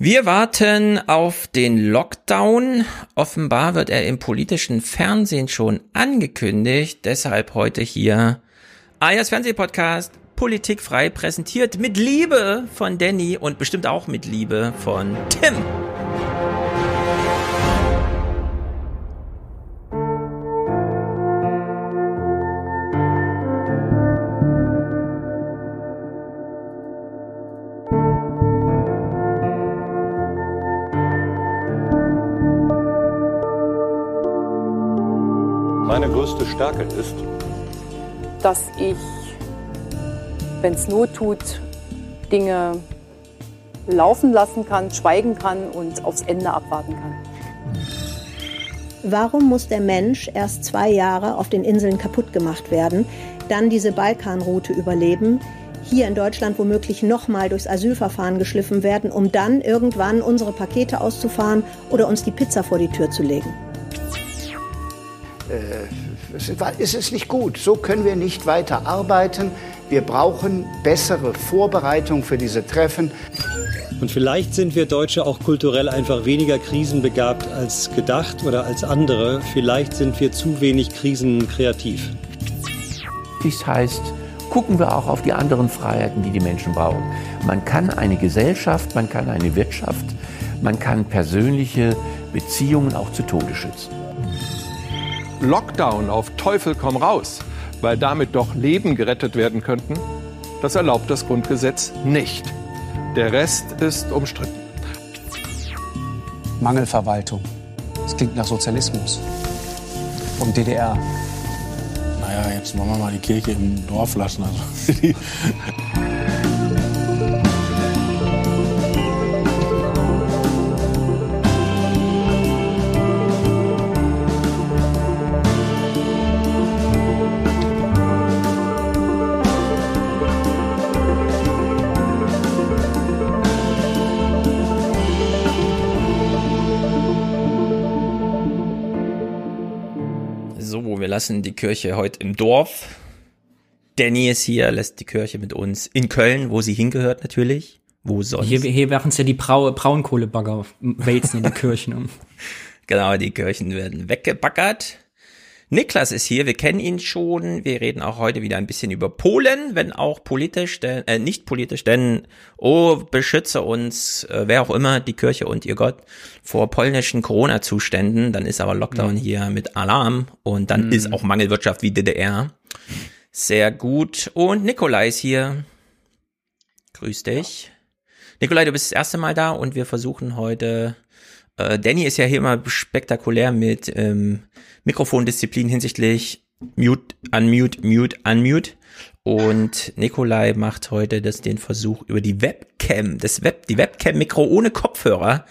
Wir warten auf den Lockdown. Offenbar wird er im politischen Fernsehen schon angekündigt. Deshalb heute hier Ayas Fernsehpodcast Politikfrei präsentiert mit Liebe von Danny und bestimmt auch mit Liebe von Tim. Stärke ist, dass ich, wenn es Not tut, Dinge laufen lassen kann, schweigen kann und aufs Ende abwarten kann. Warum muss der Mensch erst zwei Jahre auf den Inseln kaputt gemacht werden, dann diese Balkanroute überleben, hier in Deutschland womöglich nochmal durchs Asylverfahren geschliffen werden, um dann irgendwann unsere Pakete auszufahren oder uns die Pizza vor die Tür zu legen? Es ist nicht gut. So können wir nicht weiter arbeiten. Wir brauchen bessere Vorbereitung für diese Treffen. Und vielleicht sind wir Deutsche auch kulturell einfach weniger krisenbegabt als gedacht oder als andere. Vielleicht sind wir zu wenig krisenkreativ. Dies heißt, gucken wir auch auf die anderen Freiheiten, die die Menschen brauchen. Man kann eine Gesellschaft, man kann eine Wirtschaft, man kann persönliche Beziehungen auch zu Tode schützen. Lockdown auf Teufel komm raus, weil damit doch Leben gerettet werden könnten, das erlaubt das Grundgesetz nicht. Der Rest ist umstritten. Mangelverwaltung. Das klingt nach Sozialismus. Und DDR. Naja, jetzt wollen wir mal die Kirche im Dorf lassen. Also, lassen die Kirche heute im Dorf. Danny ist hier, lässt die Kirche mit uns in Köln, wo sie hingehört natürlich. Wo sonst? Hier, hier werfen ja die Brau Braunkohlebagger wälzen in die Kirchen um. Genau, die Kirchen werden weggebaggert. Niklas ist hier, wir kennen ihn schon. Wir reden auch heute wieder ein bisschen über Polen, wenn auch politisch, denn, äh, nicht politisch, denn, oh, beschütze uns, äh, wer auch immer, die Kirche und ihr Gott, vor polnischen Corona-Zuständen. Dann ist aber Lockdown Mhm. hier mit Alarm und dann ist auch Mangelwirtschaft wie DDR. Sehr gut. Und Nikolai ist hier. Grüß dich. Nikolai, du bist das erste Mal da und wir versuchen heute äh, Danny ist ja hier immer spektakulär mit ähm, Mikrofondisziplin hinsichtlich Mute, Unmute, Mute, Unmute. Und Nikolai macht heute das, den Versuch über die Webcam, das Web, die Webcam-Mikro ohne Kopfhörer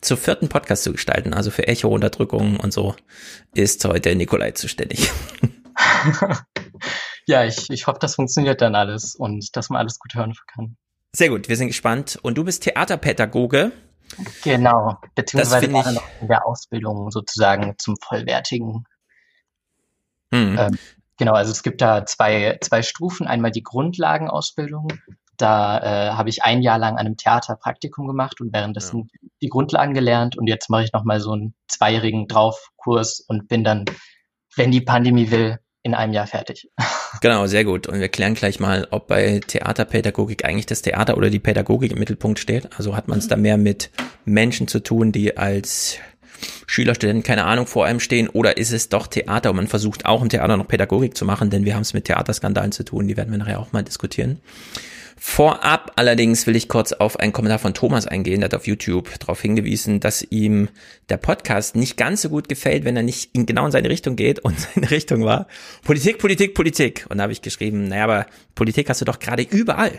zur vierten Podcast zu gestalten. Also für Echo-Unterdrückung und so ist heute Nikolai zuständig. ja, ich, ich hoffe, das funktioniert dann alles und dass man alles gut hören kann. Sehr gut, wir sind gespannt. Und du bist Theaterpädagoge. Genau, beziehungsweise ich- noch in der Ausbildung sozusagen zum vollwertigen. Hm. Ähm, genau, also es gibt da zwei, zwei Stufen. Einmal die Grundlagenausbildung. Da äh, habe ich ein Jahr lang an einem Theaterpraktikum gemacht und währenddessen die Grundlagen gelernt. Und jetzt mache ich nochmal so einen zweijährigen Draufkurs und bin dann, wenn die Pandemie will, in einem Jahr fertig. Genau, sehr gut. Und wir klären gleich mal, ob bei Theaterpädagogik eigentlich das Theater oder die Pädagogik im Mittelpunkt steht. Also hat man es da mehr mit Menschen zu tun, die als Schüler, Studenten, keine Ahnung, vor einem stehen, oder ist es doch Theater und man versucht auch im Theater noch Pädagogik zu machen, denn wir haben es mit Theaterskandalen zu tun, die werden wir nachher auch mal diskutieren. Vorab allerdings will ich kurz auf einen Kommentar von Thomas eingehen, der hat auf YouTube darauf hingewiesen, dass ihm der Podcast nicht ganz so gut gefällt, wenn er nicht in genau in seine Richtung geht und seine Richtung war Politik, Politik, Politik. Und da habe ich geschrieben, naja, aber Politik hast du doch gerade überall.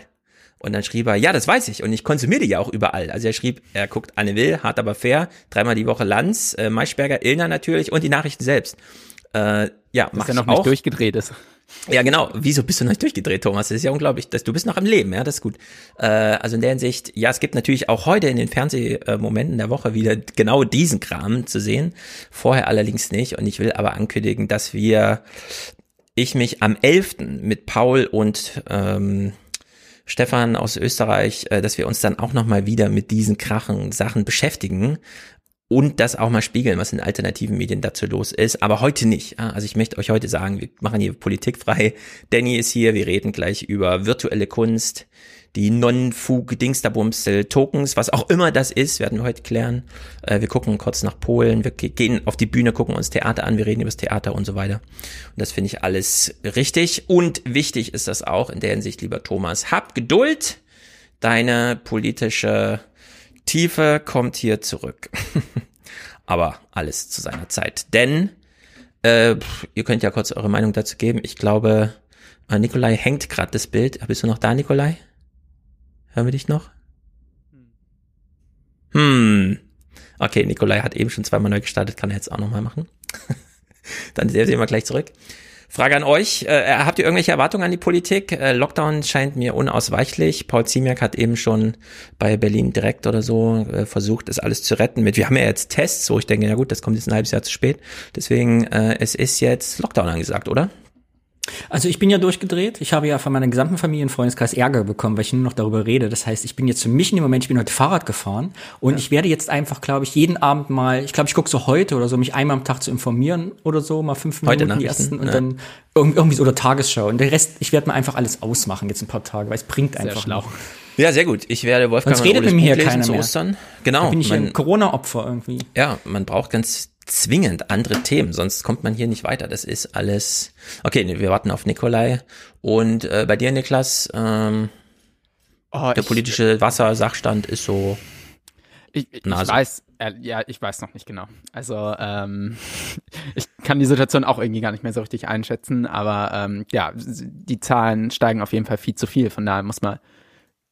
Und dann schrieb er, ja, das weiß ich und ich konsumiere die ja auch überall. Also er schrieb, er guckt Anne Will, hart aber fair, dreimal die Woche Lanz, äh, Maischberger, Illner natürlich und die Nachrichten selbst. Äh, ja, mach Dass er noch nicht auch. durchgedreht ist. Ja, genau. Wieso bist du noch nicht durchgedreht, Thomas? Das ist ja unglaublich. dass du bist noch am Leben, ja, das ist gut. Äh, also in der Hinsicht, ja, es gibt natürlich auch heute in den Fernsehmomenten der Woche wieder genau diesen Kram zu sehen. Vorher allerdings nicht. Und ich will aber ankündigen, dass wir, ich mich am 11. mit Paul und ähm, Stefan aus Österreich, äh, dass wir uns dann auch nochmal wieder mit diesen krachen Sachen beschäftigen und das auch mal spiegeln, was in alternativen Medien dazu los ist. Aber heute nicht. Also ich möchte euch heute sagen, wir machen hier Politik frei. Danny ist hier, wir reden gleich über virtuelle Kunst, die Non-Fug, Dingsterbumsel, Tokens, was auch immer das ist, werden wir heute klären. Äh, wir gucken kurz nach Polen, wir gehen auf die Bühne, gucken uns Theater an, wir reden über das Theater und so weiter. Und das finde ich alles richtig. Und wichtig ist das auch in der Hinsicht, lieber Thomas. Hab Geduld, deine politische Tiefe kommt hier zurück. Aber alles zu seiner Zeit. Denn, äh, ihr könnt ja kurz eure Meinung dazu geben. Ich glaube, äh, Nikolai hängt gerade das Bild. Bist du noch da, Nikolai? Hören wir dich noch? Hm. Okay, Nikolai hat eben schon zweimal neu gestartet, kann er jetzt auch nochmal machen. Dann sehen wir gleich zurück. Frage an euch, äh, habt ihr irgendwelche Erwartungen an die Politik? Äh, Lockdown scheint mir unausweichlich. Paul Ziemiak hat eben schon bei Berlin direkt oder so äh, versucht, das alles zu retten mit, wir haben ja jetzt Tests, wo ich denke, ja gut, das kommt jetzt ein halbes Jahr zu spät. Deswegen, äh, es ist jetzt Lockdown angesagt, oder? Also ich bin ja durchgedreht. Ich habe ja von meiner gesamten Familie und Freundeskreis Ärger bekommen, weil ich nur noch darüber rede. Das heißt, ich bin jetzt für mich in dem Moment, ich bin heute Fahrrad gefahren und ja. ich werde jetzt einfach, glaube ich, jeden Abend mal, ich glaube, ich gucke so heute oder so, mich einmal am Tag zu informieren oder so, mal fünf Minuten heute die ersten und ja. dann irgendwie so oder Tagesschau. Und der Rest, ich werde mir einfach alles ausmachen jetzt ein paar Tage, weil es bringt einfach. Noch. Ja, sehr gut. Ich werde Wolfgang Sonst redet mit mir hier keiner mehr. Ostern. Genau. Da bin ich man, ein Corona-Opfer irgendwie. Ja, man braucht ganz zwingend andere Themen, sonst kommt man hier nicht weiter. Das ist alles. Okay, wir warten auf Nikolai. Und äh, bei dir, Niklas, ähm, oh, der politische Wassersachstand ist so. Ich, ich weiß, äh, ja, ich weiß noch nicht genau. Also ähm, ich kann die Situation auch irgendwie gar nicht mehr so richtig einschätzen, aber ähm, ja, die Zahlen steigen auf jeden Fall viel zu viel. Von daher muss mal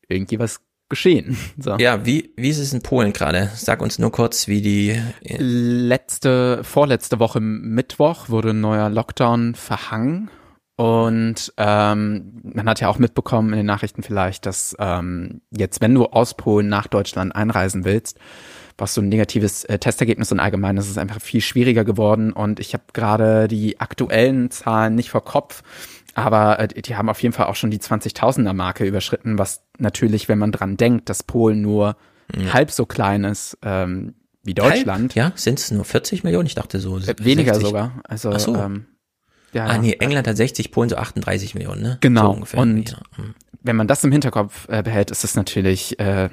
irgendwie was geschehen. So. Ja, wie, wie ist es in Polen gerade? Sag uns nur kurz, wie die. Letzte, vorletzte Woche Mittwoch wurde ein neuer Lockdown verhangen. Und ähm, man hat ja auch mitbekommen in den Nachrichten vielleicht, dass ähm, jetzt, wenn du aus Polen nach Deutschland einreisen willst, was so ein negatives äh, Testergebnis und allgemein ist es einfach viel schwieriger geworden. Und ich habe gerade die aktuellen Zahlen nicht vor Kopf. Aber äh, die haben auf jeden Fall auch schon die 20.000er Marke überschritten, was natürlich, wenn man dran denkt, dass Polen nur ja. halb so klein ist ähm, wie Deutschland. Halb? Ja, sind es nur 40 Millionen? Ich dachte so. Äh, weniger sogar. Also, Ach so. ähm, ja, ah, nee, England hat 60, Polen so 38 Millionen, ne? Genau. So ungefähr. Und ja. Hm. wenn man das im Hinterkopf äh, behält, ist es natürlich äh,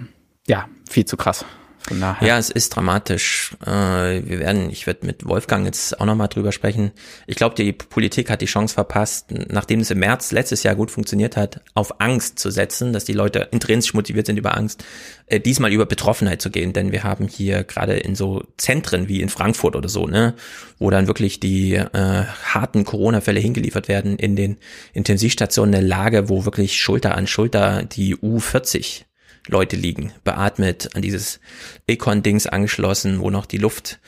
ja viel zu krass. Daher. Ja, es ist dramatisch. Äh, wir werden, ich werde mit Wolfgang jetzt auch nochmal drüber sprechen. Ich glaube, die Politik hat die Chance verpasst, nachdem es im März letztes Jahr gut funktioniert hat, auf Angst zu setzen, dass die Leute intrinsisch motiviert sind über Angst, äh, diesmal über Betroffenheit zu gehen. Denn wir haben hier gerade in so Zentren wie in Frankfurt oder so, ne, wo dann wirklich die äh, harten Corona-Fälle hingeliefert werden in den Intensivstationen eine Lage, wo wirklich Schulter an Schulter die U40 Leute liegen, beatmet, an dieses Econ-Dings angeschlossen, wo noch die Luft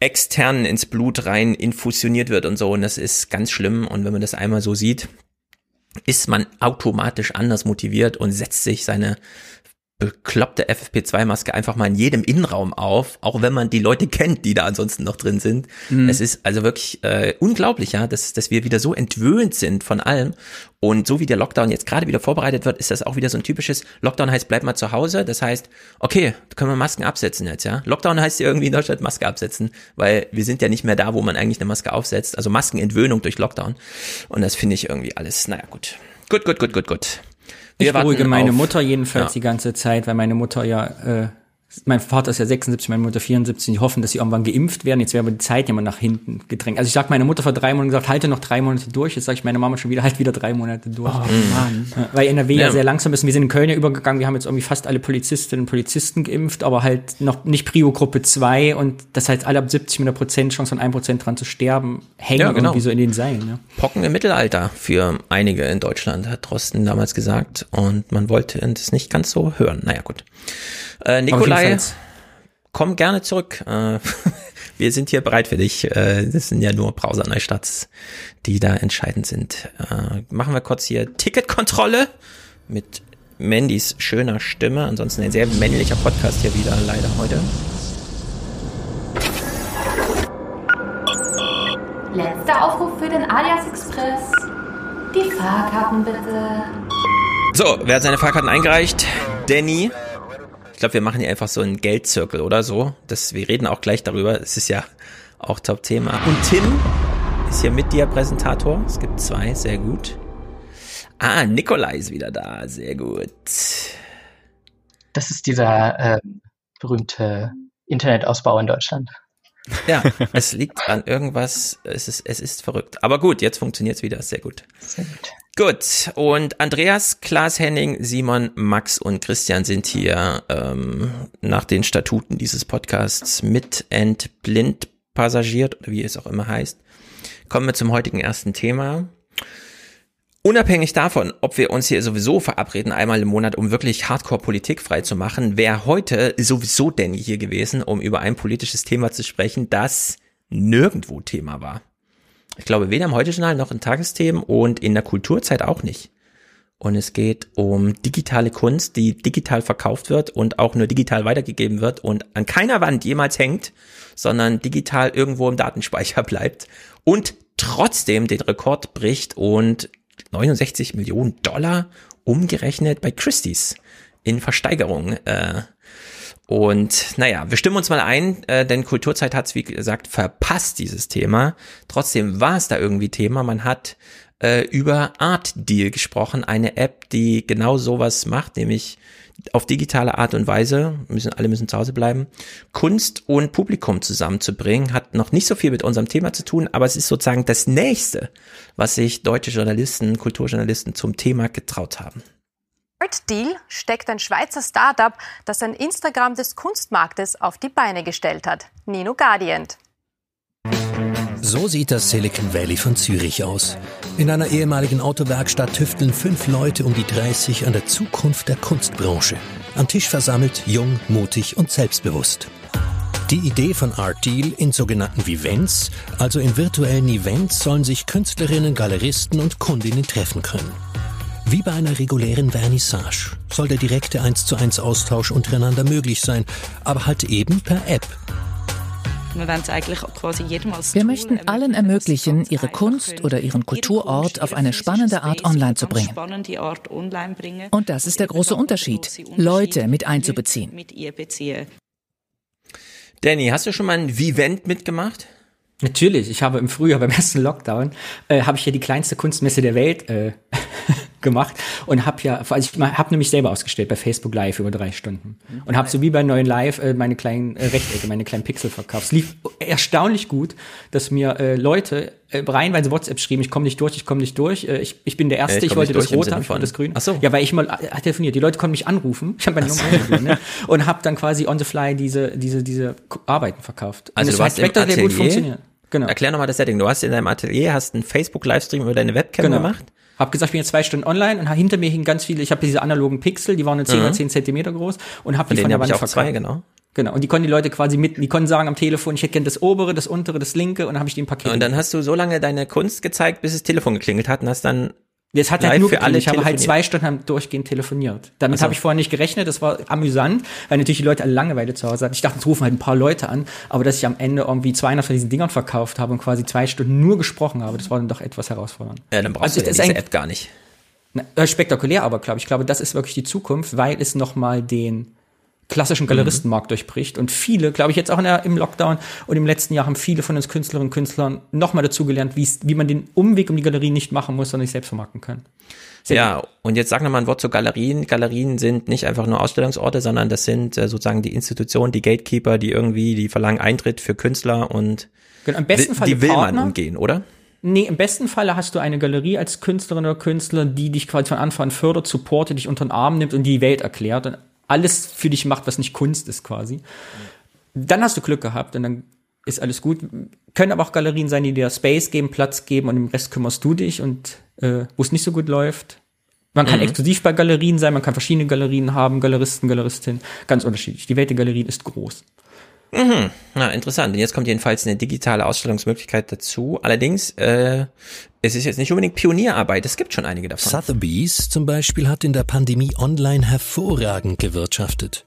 extern ins Blut rein infusioniert wird und so. Und das ist ganz schlimm. Und wenn man das einmal so sieht, ist man automatisch anders motiviert und setzt sich seine bekloppte FFP2-Maske einfach mal in jedem Innenraum auf, auch wenn man die Leute kennt, die da ansonsten noch drin sind. Mhm. Es ist also wirklich äh, unglaublich, ja, dass, dass wir wieder so entwöhnt sind von allem. Und so wie der Lockdown jetzt gerade wieder vorbereitet wird, ist das auch wieder so ein typisches Lockdown heißt, bleib mal zu Hause. Das heißt, okay, können wir Masken absetzen jetzt, ja. Lockdown heißt ja irgendwie in Deutschland Maske absetzen, weil wir sind ja nicht mehr da, wo man eigentlich eine Maske aufsetzt. Also Maskenentwöhnung durch Lockdown. Und das finde ich irgendwie alles, naja, gut. Gut, gut, gut, gut, gut. Wir ich beruhige meine auf, Mutter jedenfalls ja. die ganze Zeit, weil meine Mutter ja äh, mein Vater ist ja 76, meine Mutter 74. Die hoffen, dass sie irgendwann geimpft werden. Jetzt wäre aber die Zeit immer nach hinten gedrängt. Also ich sag meine Mutter vor drei Monaten gesagt, halte noch drei Monate durch. Jetzt sage ich meine Mama schon wieder, halt wieder drei Monate durch. Oh, Mann. Weil NRW ja. ja sehr langsam ist. Wir sind in Köln ja übergegangen. Wir haben jetzt irgendwie fast alle Polizistinnen und Polizisten geimpft, aber halt noch nicht Prio-Gruppe 2 und das heißt alle ab 70 mit einer Prozentchance von 1% dran zu sterben, hängen ja, genau. irgendwie so in den Seilen. Ja. Pocken im Mittelalter für einige in Deutschland, hat Drosten damals gesagt. Und man wollte es nicht ganz so hören. Naja, gut. Äh, Nikolai, komm gerne zurück. Äh, wir sind hier bereit für dich. Äh, das sind ja nur Browser Neustarts, die da entscheidend sind. Äh, machen wir kurz hier Ticketkontrolle mit Mandys schöner Stimme. Ansonsten ein sehr männlicher Podcast hier wieder, leider heute. Letzter Aufruf für den Alias Express. Die Fahrkarten bitte. So, wer hat seine Fahrkarten eingereicht? Danny. Ich glaube, wir machen hier einfach so einen Geldzirkel oder so. Das, wir reden auch gleich darüber. Es ist ja auch Top-Thema. Und Tim ist hier mit dir Präsentator. Es gibt zwei, sehr gut. Ah, Nikolai ist wieder da, sehr gut. Das ist dieser äh, berühmte Internetausbau in Deutschland. Ja, es liegt an irgendwas, es ist, es ist verrückt. Aber gut, jetzt funktioniert es wieder, sehr gut. Sehr gut. Gut, und Andreas, Klaas Henning, Simon, Max und Christian sind hier ähm, nach den Statuten dieses Podcasts mit entblind passagiert, oder wie es auch immer heißt. Kommen wir zum heutigen ersten Thema. Unabhängig davon, ob wir uns hier sowieso verabreden, einmal im Monat, um wirklich Hardcore-Politik frei zu machen, wäre heute sowieso Danny hier gewesen, um über ein politisches Thema zu sprechen, das nirgendwo Thema war. Ich glaube, weder im Heute-Journal noch in Tagesthemen und in der Kulturzeit auch nicht. Und es geht um digitale Kunst, die digital verkauft wird und auch nur digital weitergegeben wird und an keiner Wand jemals hängt, sondern digital irgendwo im Datenspeicher bleibt und trotzdem den Rekord bricht und 69 Millionen Dollar umgerechnet bei Christie's in Versteigerung äh, und naja, wir stimmen uns mal ein, äh, denn Kulturzeit hat es, wie gesagt, verpasst, dieses Thema. Trotzdem war es da irgendwie Thema. Man hat äh, über Art Deal gesprochen, eine App, die genau sowas macht, nämlich auf digitale Art und Weise, müssen, alle müssen zu Hause bleiben, Kunst und Publikum zusammenzubringen, hat noch nicht so viel mit unserem Thema zu tun, aber es ist sozusagen das nächste, was sich deutsche Journalisten, Kulturjournalisten zum Thema getraut haben. Deal steckt ein Schweizer Startup, das ein Instagram des Kunstmarktes auf die Beine gestellt hat. Nino Guardiant. So sieht das Silicon Valley von Zürich aus. In einer ehemaligen Autowerkstatt tüfteln fünf Leute um die 30 an der Zukunft der Kunstbranche. Am Tisch versammelt, jung, mutig und selbstbewusst. Die Idee von Art Deal in sogenannten Vivents, also in virtuellen Events, sollen sich Künstlerinnen, Galeristen und Kundinnen treffen können. Wie bei einer regulären Vernissage soll der direkte 1 zu 1 Austausch untereinander möglich sein, aber halt eben per App. Wir möchten allen ermöglichen, ihre Kunst oder ihren Kulturort auf eine spannende Art online zu bringen. Und das ist der große Unterschied, Leute mit einzubeziehen. Danny, hast du schon mal ein Vivent mitgemacht? Natürlich, ich habe im Frühjahr beim ersten Lockdown, äh, habe ich hier die kleinste Kunstmesse der Welt äh, gemacht und habe ja, also ich habe nämlich selber ausgestellt bei Facebook Live über drei Stunden und habe so wie bei neuen Live äh, meine kleinen äh, Rechtecke, meine kleinen Pixel verkauft. Es lief erstaunlich gut, dass mir äh, Leute äh, reihenweise WhatsApp schrieben, ich komme nicht durch, ich komme nicht durch, äh, ich, ich bin der Erste, äh, ich, ich wollte das Rote haben, ich wollte das Grüne. Ach so. Ja, weil ich mal äh, telefoniert, die Leute konnten mich anrufen, ich habe meine Nummer ne? und habe dann quasi on the fly diese, diese, diese Arbeiten verkauft. Also und du warst im Atelier? gut funktioniert. Genau. Erklär nochmal das Setting. Du hast in deinem Atelier, hast einen Facebook-Livestream über deine Webcam genau. gemacht hab gesagt, ich bin jetzt zwei Stunden online und hinter mir hingen ganz viele, ich habe diese analogen Pixel, die waren nur 10 mhm. oder 10 Zentimeter groß und habe die von der Wand verkauft. Zwei, genau. Genau. Und die konnten die Leute quasi mit, die konnten sagen am Telefon, ich hätte gern das obere, das untere, das linke und dann habe ich die im Paket. Und dann hast du so lange deine Kunst gezeigt, bis das Telefon geklingelt hat und hast dann das hat halt nur für alle Ich habe halt zwei Stunden durchgehend telefoniert. Damit so. habe ich vorher nicht gerechnet. Das war amüsant, weil natürlich die Leute alle Langeweile zu Hause hatten. Ich dachte, es rufen halt ein paar Leute an. Aber dass ich am Ende irgendwie 200 von diesen Dingern verkauft habe und quasi zwei Stunden nur gesprochen habe, das war dann doch etwas herausfordernd. Ja, dann brauchst also, du ja diese App gar nicht. Äh, spektakulär aber, glaube ich. Ich glaube, das ist wirklich die Zukunft, weil es nochmal den klassischen mhm. Galeristenmarkt mhm. durchbricht. Und viele, glaube ich, jetzt auch der, im Lockdown und im letzten Jahr haben viele von uns Künstlerinnen und Künstlern nochmal dazugelernt, wie man den Umweg um die Galerie nicht machen muss, sondern sich selbst vermarkten können. Sehr ja, gut. und jetzt sag noch mal ein Wort zu Galerien. Galerien sind nicht einfach nur Ausstellungsorte, sondern das sind äh, sozusagen die Institutionen, die Gatekeeper, die irgendwie, die verlangen Eintritt für Künstler und genau, im besten Fall die will Partner. man umgehen, oder? Nee, im besten Falle hast du eine Galerie als Künstlerin oder Künstler, die dich quasi von Anfang an fördert, supportet, dich unter den Arm nimmt und die Welt erklärt und alles für dich macht, was nicht Kunst ist quasi. Dann hast du Glück gehabt und dann ist alles gut. Können aber auch Galerien sein, die dir Space geben, Platz geben und im Rest kümmerst du dich und äh, wo es nicht so gut läuft. Man kann mhm. exklusiv bei Galerien sein, man kann verschiedene Galerien haben, Galeristen, Galeristinnen, ganz unterschiedlich. Die Welt der Galerien ist groß. Mhm. Na, interessant. Und jetzt kommt jedenfalls eine digitale Ausstellungsmöglichkeit dazu. Allerdings, äh, es ist jetzt nicht unbedingt Pionierarbeit, es gibt schon einige davon. Sotheby's zum Beispiel hat in der Pandemie online hervorragend gewirtschaftet.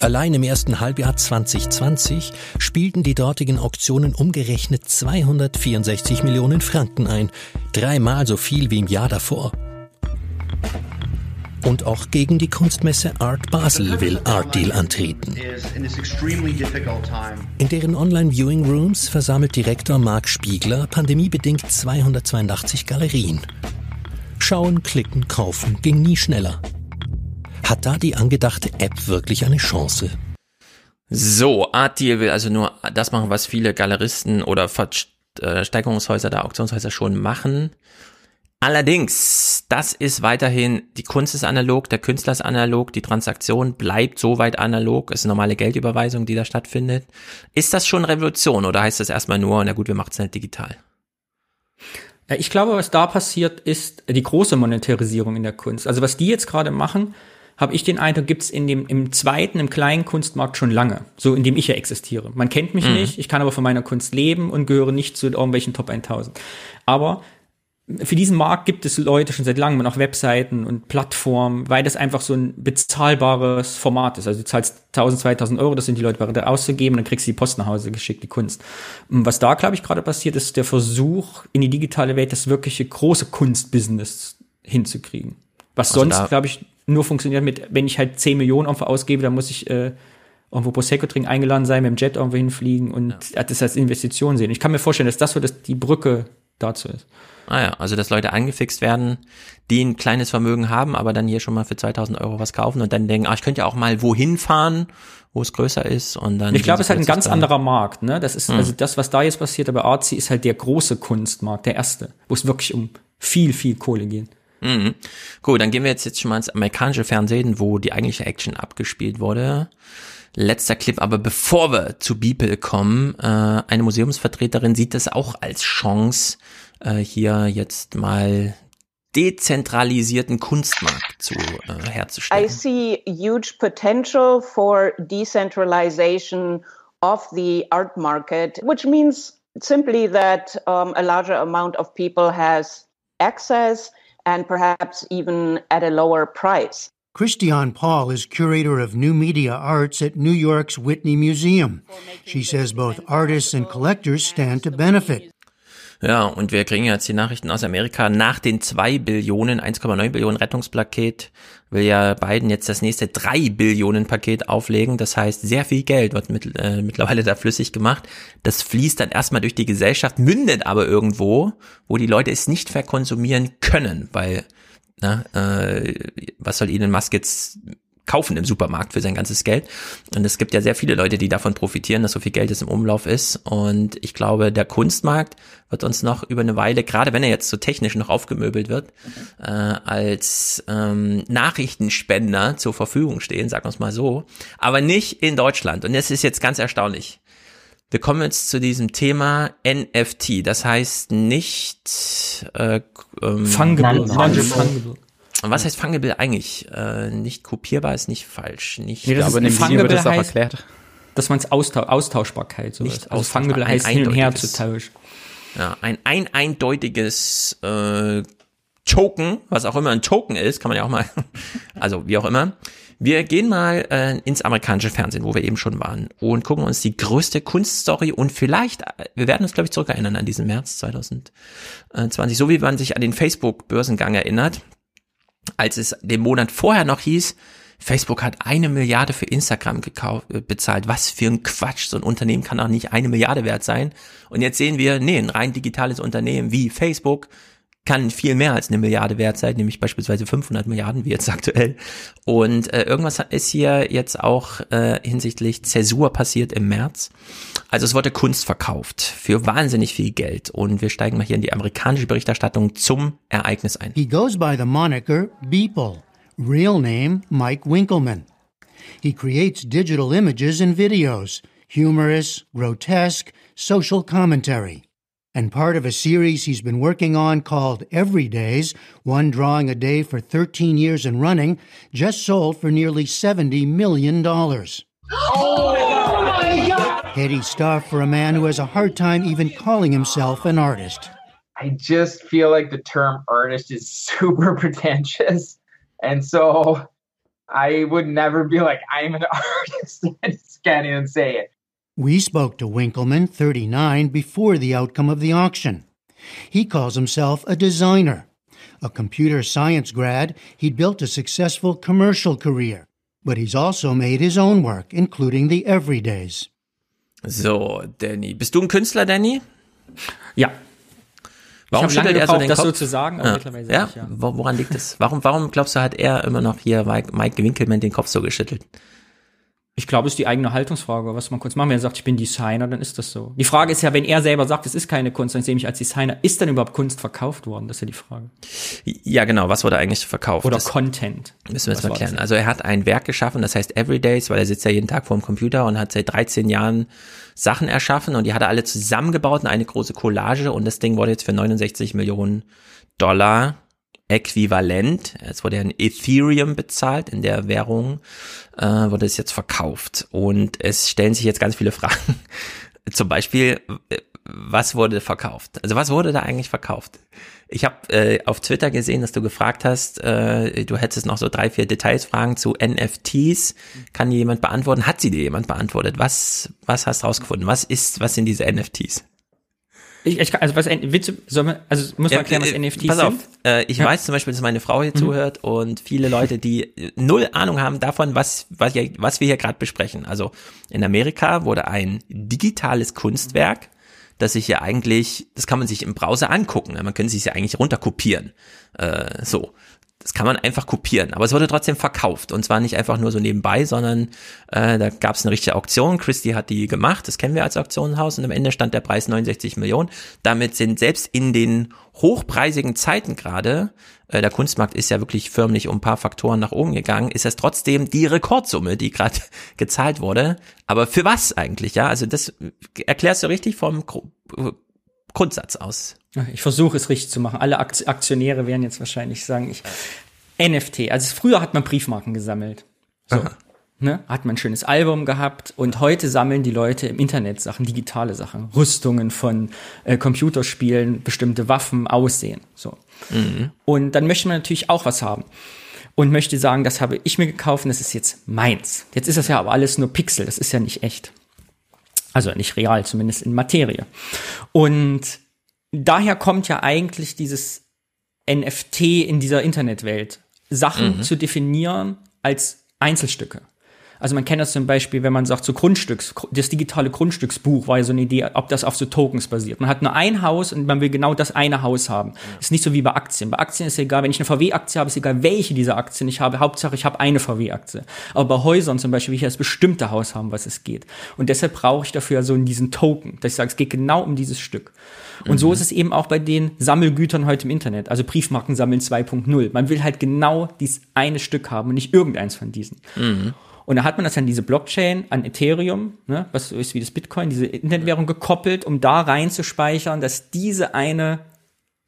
Allein im ersten Halbjahr 2020 spielten die dortigen Auktionen umgerechnet 264 Millionen Franken ein, dreimal so viel wie im Jahr davor. Und auch gegen die Kunstmesse Art Basel will Art Deal antreten. In deren Online-Viewing Rooms versammelt Direktor Marc Spiegler pandemiebedingt 282 Galerien. Schauen, klicken, kaufen ging nie schneller. Hat da die angedachte App wirklich eine Chance? So, Art Deal will also nur das machen, was viele Galeristen oder Versteigerungshäuser, da Auktionshäuser schon machen. Allerdings, das ist weiterhin, die Kunst ist analog, der Künstler ist analog, die Transaktion bleibt soweit analog, ist eine normale Geldüberweisung, die da stattfindet. Ist das schon Revolution oder heißt das erstmal nur, na gut, wir machen es nicht digital? Ich glaube, was da passiert, ist die große Monetarisierung in der Kunst. Also was die jetzt gerade machen, habe ich den Eindruck, gibt's in dem im zweiten, im kleinen Kunstmarkt schon lange, so in dem ich ja existiere. Man kennt mich mhm. nicht, ich kann aber von meiner Kunst leben und gehöre nicht zu irgendwelchen Top 1000. Aber für diesen Markt gibt es Leute schon seit langem, auch Webseiten und Plattformen, weil das einfach so ein bezahlbares Format ist. Also du zahlst 1000, 2000 Euro, das sind die Leute bereit auszugeben, dann kriegst du die Post nach Hause geschickt, die Kunst. Und was da, glaube ich, gerade passiert, ist der Versuch, in die digitale Welt das wirkliche große Kunstbusiness hinzukriegen. Was also sonst, glaube ich, nur funktioniert mit, wenn ich halt 10 Millionen irgendwo ausgebe, dann muss ich äh, irgendwo Prosecco trinken, eingeladen sein, mit dem Jet irgendwo hinfliegen und ja. das als Investition sehen. Ich kann mir vorstellen, dass das so dass die Brücke dazu ist. Ah ja, also dass Leute angefixt werden, die ein kleines Vermögen haben, aber dann hier schon mal für 2000 Euro was kaufen und dann denken, ah, ich könnte ja auch mal wohin fahren, wo es größer ist und dann. Ich glaube, es ist halt ein ganz anderer Markt, ne? Das ist, mhm. also das, was da jetzt passiert, aber Artsy ist halt der große Kunstmarkt, der erste, wo es wirklich um viel, viel Kohle geht. Mhm. Gut, dann gehen wir jetzt, jetzt schon mal ins amerikanische Fernsehen, wo die eigentliche Action abgespielt wurde. Letzter Clip, aber bevor wir zu Beeple kommen, äh, eine Museumsvertreterin sieht das auch als Chance, äh, hier jetzt mal dezentralisierten Kunstmarkt zu äh, herzustellen. I see huge potential for decentralization of the art market, which means simply that um, a larger amount of people has access and perhaps even at a lower price. Christiane Paul is curator of new media arts at New York's Whitney Museum. She says both artists and collectors stand to benefit. Ja, und wir kriegen jetzt die Nachrichten aus Amerika. Nach den zwei Billionen, 1,9 Billionen Rettungspaket will ja Biden jetzt das nächste drei Billionen Paket auflegen. Das heißt, sehr viel Geld wird mit, äh, mittlerweile da flüssig gemacht. Das fließt dann erstmal durch die Gesellschaft, mündet aber irgendwo, wo die Leute es nicht verkonsumieren können, weil na, äh, was soll Elon Musk jetzt kaufen im Supermarkt für sein ganzes Geld. Und es gibt ja sehr viele Leute, die davon profitieren, dass so viel Geld es im Umlauf ist. Und ich glaube, der Kunstmarkt wird uns noch über eine Weile, gerade wenn er jetzt so technisch noch aufgemöbelt wird, äh, als ähm, Nachrichtenspender zur Verfügung stehen, sagen wir es mal so. Aber nicht in Deutschland. Und das ist jetzt ganz erstaunlich. Wir kommen jetzt zu diesem Thema NFT. Das heißt nicht äh, ähm, Fungible. Fungible. Und was heißt fungible eigentlich? Äh, nicht kopierbar ist nicht falsch. Nicht, nee, das glaube, ist, fungible wird das auch heißt, erklärt. Dass man es Austausch, Austauschbarkeit so nicht also fungible heißt hin und her zu tauschen. Ja, ein, ein eindeutiges äh, Token, was auch immer ein Token ist, kann man ja auch mal, also wie auch immer. Wir gehen mal äh, ins amerikanische Fernsehen, wo wir eben schon waren, und gucken uns die größte Kunststory und vielleicht, wir werden uns, glaube ich, zurückerinnern an diesen März 2020, so wie man sich an den Facebook-Börsengang erinnert als es den Monat vorher noch hieß, Facebook hat eine Milliarde für Instagram gekauft, äh, bezahlt. Was für ein Quatsch. So ein Unternehmen kann auch nicht eine Milliarde wert sein. Und jetzt sehen wir, nee, ein rein digitales Unternehmen wie Facebook kann viel mehr als eine Milliarde wert sein, nämlich beispielsweise 500 Milliarden, wie jetzt aktuell. Und äh, irgendwas ist hier jetzt auch äh, hinsichtlich Zäsur passiert im März. Also es wurde Kunst verkauft für wahnsinnig viel Geld. Und wir steigen mal hier in die amerikanische Berichterstattung zum Ereignis ein. He goes by the moniker Beeple, real name Mike Winkelmann. He creates digital images and videos, humorous, grotesque, social commentary. And part of a series he's been working on called Every Days, one drawing a day for 13 years and running, just sold for nearly $70 million. Oh my God! Heady stuff for a man who has a hard time even calling himself an artist. I just feel like the term artist is super pretentious. And so I would never be like, I'm an artist. I just can't even say it. We spoke to Winkleman, 39, before the outcome of the auction. He calls himself a designer. A computer science grad, he'd built a successful commercial career. But he's also made his own work, including the everydays. So, Danny. Bist du ein Künstler, Danny? Ja. Warum ich habe lange schüttelt er so den das Kopf? so zu sagen, aber ja. mittlerweile ja? ich ja. Wo- Woran liegt es? Warum, warum glaubst du, hat er immer noch hier Mike, Mike Winkelmann den Kopf so geschüttelt? Ich glaube, es ist die eigene Haltungsfrage, was man kurz machen. Wenn er sagt, ich bin Designer, dann ist das so. Die Frage ist ja, wenn er selber sagt, es ist keine Kunst, dann sehe ich mich als Designer. Ist dann überhaupt Kunst verkauft worden? Das ist ja die Frage. Ja, genau. Was wurde eigentlich verkauft? Oder das Content. müssen wir jetzt mal klären. Also er hat ein Werk geschaffen, das heißt Everydays, weil er sitzt ja jeden Tag vor dem Computer und hat seit 13 Jahren Sachen erschaffen und die hat er alle zusammengebaut in eine große Collage und das Ding wurde jetzt für 69 Millionen Dollar äquivalent. Es wurde ja in Ethereum bezahlt, in der Währung äh, wurde es jetzt verkauft. Und es stellen sich jetzt ganz viele Fragen. Zum Beispiel, äh, was wurde verkauft? Also was wurde da eigentlich verkauft? Ich habe äh, auf Twitter gesehen, dass du gefragt hast, äh, du hättest noch so drei, vier Detailsfragen zu NFTs. Kann dir jemand beantworten? Hat sie dir jemand beantwortet? Was, was hast du rausgefunden? Was ist, was sind diese NFTs? Ich, ich, also was, willst du, soll man, also muss man erklären, was äh, NFTs Pass auf, sind? äh, ich Ja. weiß zum Beispiel, dass meine Frau hier Mhm. zuhört und viele Leute, die null Ahnung haben davon, was, was, hier, was wir hier gerade besprechen. Also in Amerika wurde ein digitales Kunstwerk, das sich ja eigentlich, das kann man sich im Browser angucken. Man könnte sich ja eigentlich runterkopieren. Äh, so. Das kann man einfach kopieren, aber es wurde trotzdem verkauft und zwar nicht einfach nur so nebenbei, sondern äh, da gab es eine richtige Auktion. Christie hat die gemacht, das kennen wir als Auktionenhaus und am Ende stand der Preis 69 Millionen. Damit sind selbst in den hochpreisigen Zeiten gerade, äh, der Kunstmarkt ist ja wirklich förmlich um ein paar Faktoren nach oben gegangen, ist das trotzdem die Rekordsumme, die gerade gezahlt wurde. Aber für was eigentlich? Ja, also das erklärst du richtig vom Grundsatz aus. Ich versuche es richtig zu machen. Alle Akt- Aktionäre werden jetzt wahrscheinlich sagen, ich, NFT. Also früher hat man Briefmarken gesammelt. So. Ne? Hat man ein schönes Album gehabt und heute sammeln die Leute im Internet Sachen, digitale Sachen, Rüstungen von äh, Computerspielen, bestimmte Waffen, Aussehen. So. Und dann möchte man natürlich auch was haben. Und möchte sagen, das habe ich mir gekauft und das ist jetzt meins. Jetzt ist das ja aber alles nur Pixel, das ist ja nicht echt. Also nicht real, zumindest in Materie. Und daher kommt ja eigentlich dieses NFT in dieser Internetwelt. Sachen Mhm. zu definieren als Einzelstücke. Also man kennt das zum Beispiel, wenn man sagt, so Grundstücks, das digitale Grundstücksbuch war ja so eine Idee, ob das auf so Tokens basiert. Man hat nur ein Haus und man will genau das eine Haus haben. Ist nicht so wie bei Aktien. Bei Aktien ist egal, wenn ich eine VW-Aktie habe, ist egal, welche dieser Aktien ich habe. Hauptsache, ich habe eine VW-Aktie. Aber bei Häusern zum Beispiel will ich ja das bestimmte Haus haben, was es geht. Und deshalb brauche ich dafür so diesen Token, dass ich sage, es geht genau um dieses Stück. Und so ist es eben auch bei den Sammelgütern heute im Internet, also Briefmarken sammeln 2.0. Man will halt genau dieses eine Stück haben und nicht irgendeins von diesen. Und da hat man das an diese Blockchain, an Ethereum, ne, was so ist wie das Bitcoin, diese Internetwährung gekoppelt, um da reinzuspeichern, dass diese eine,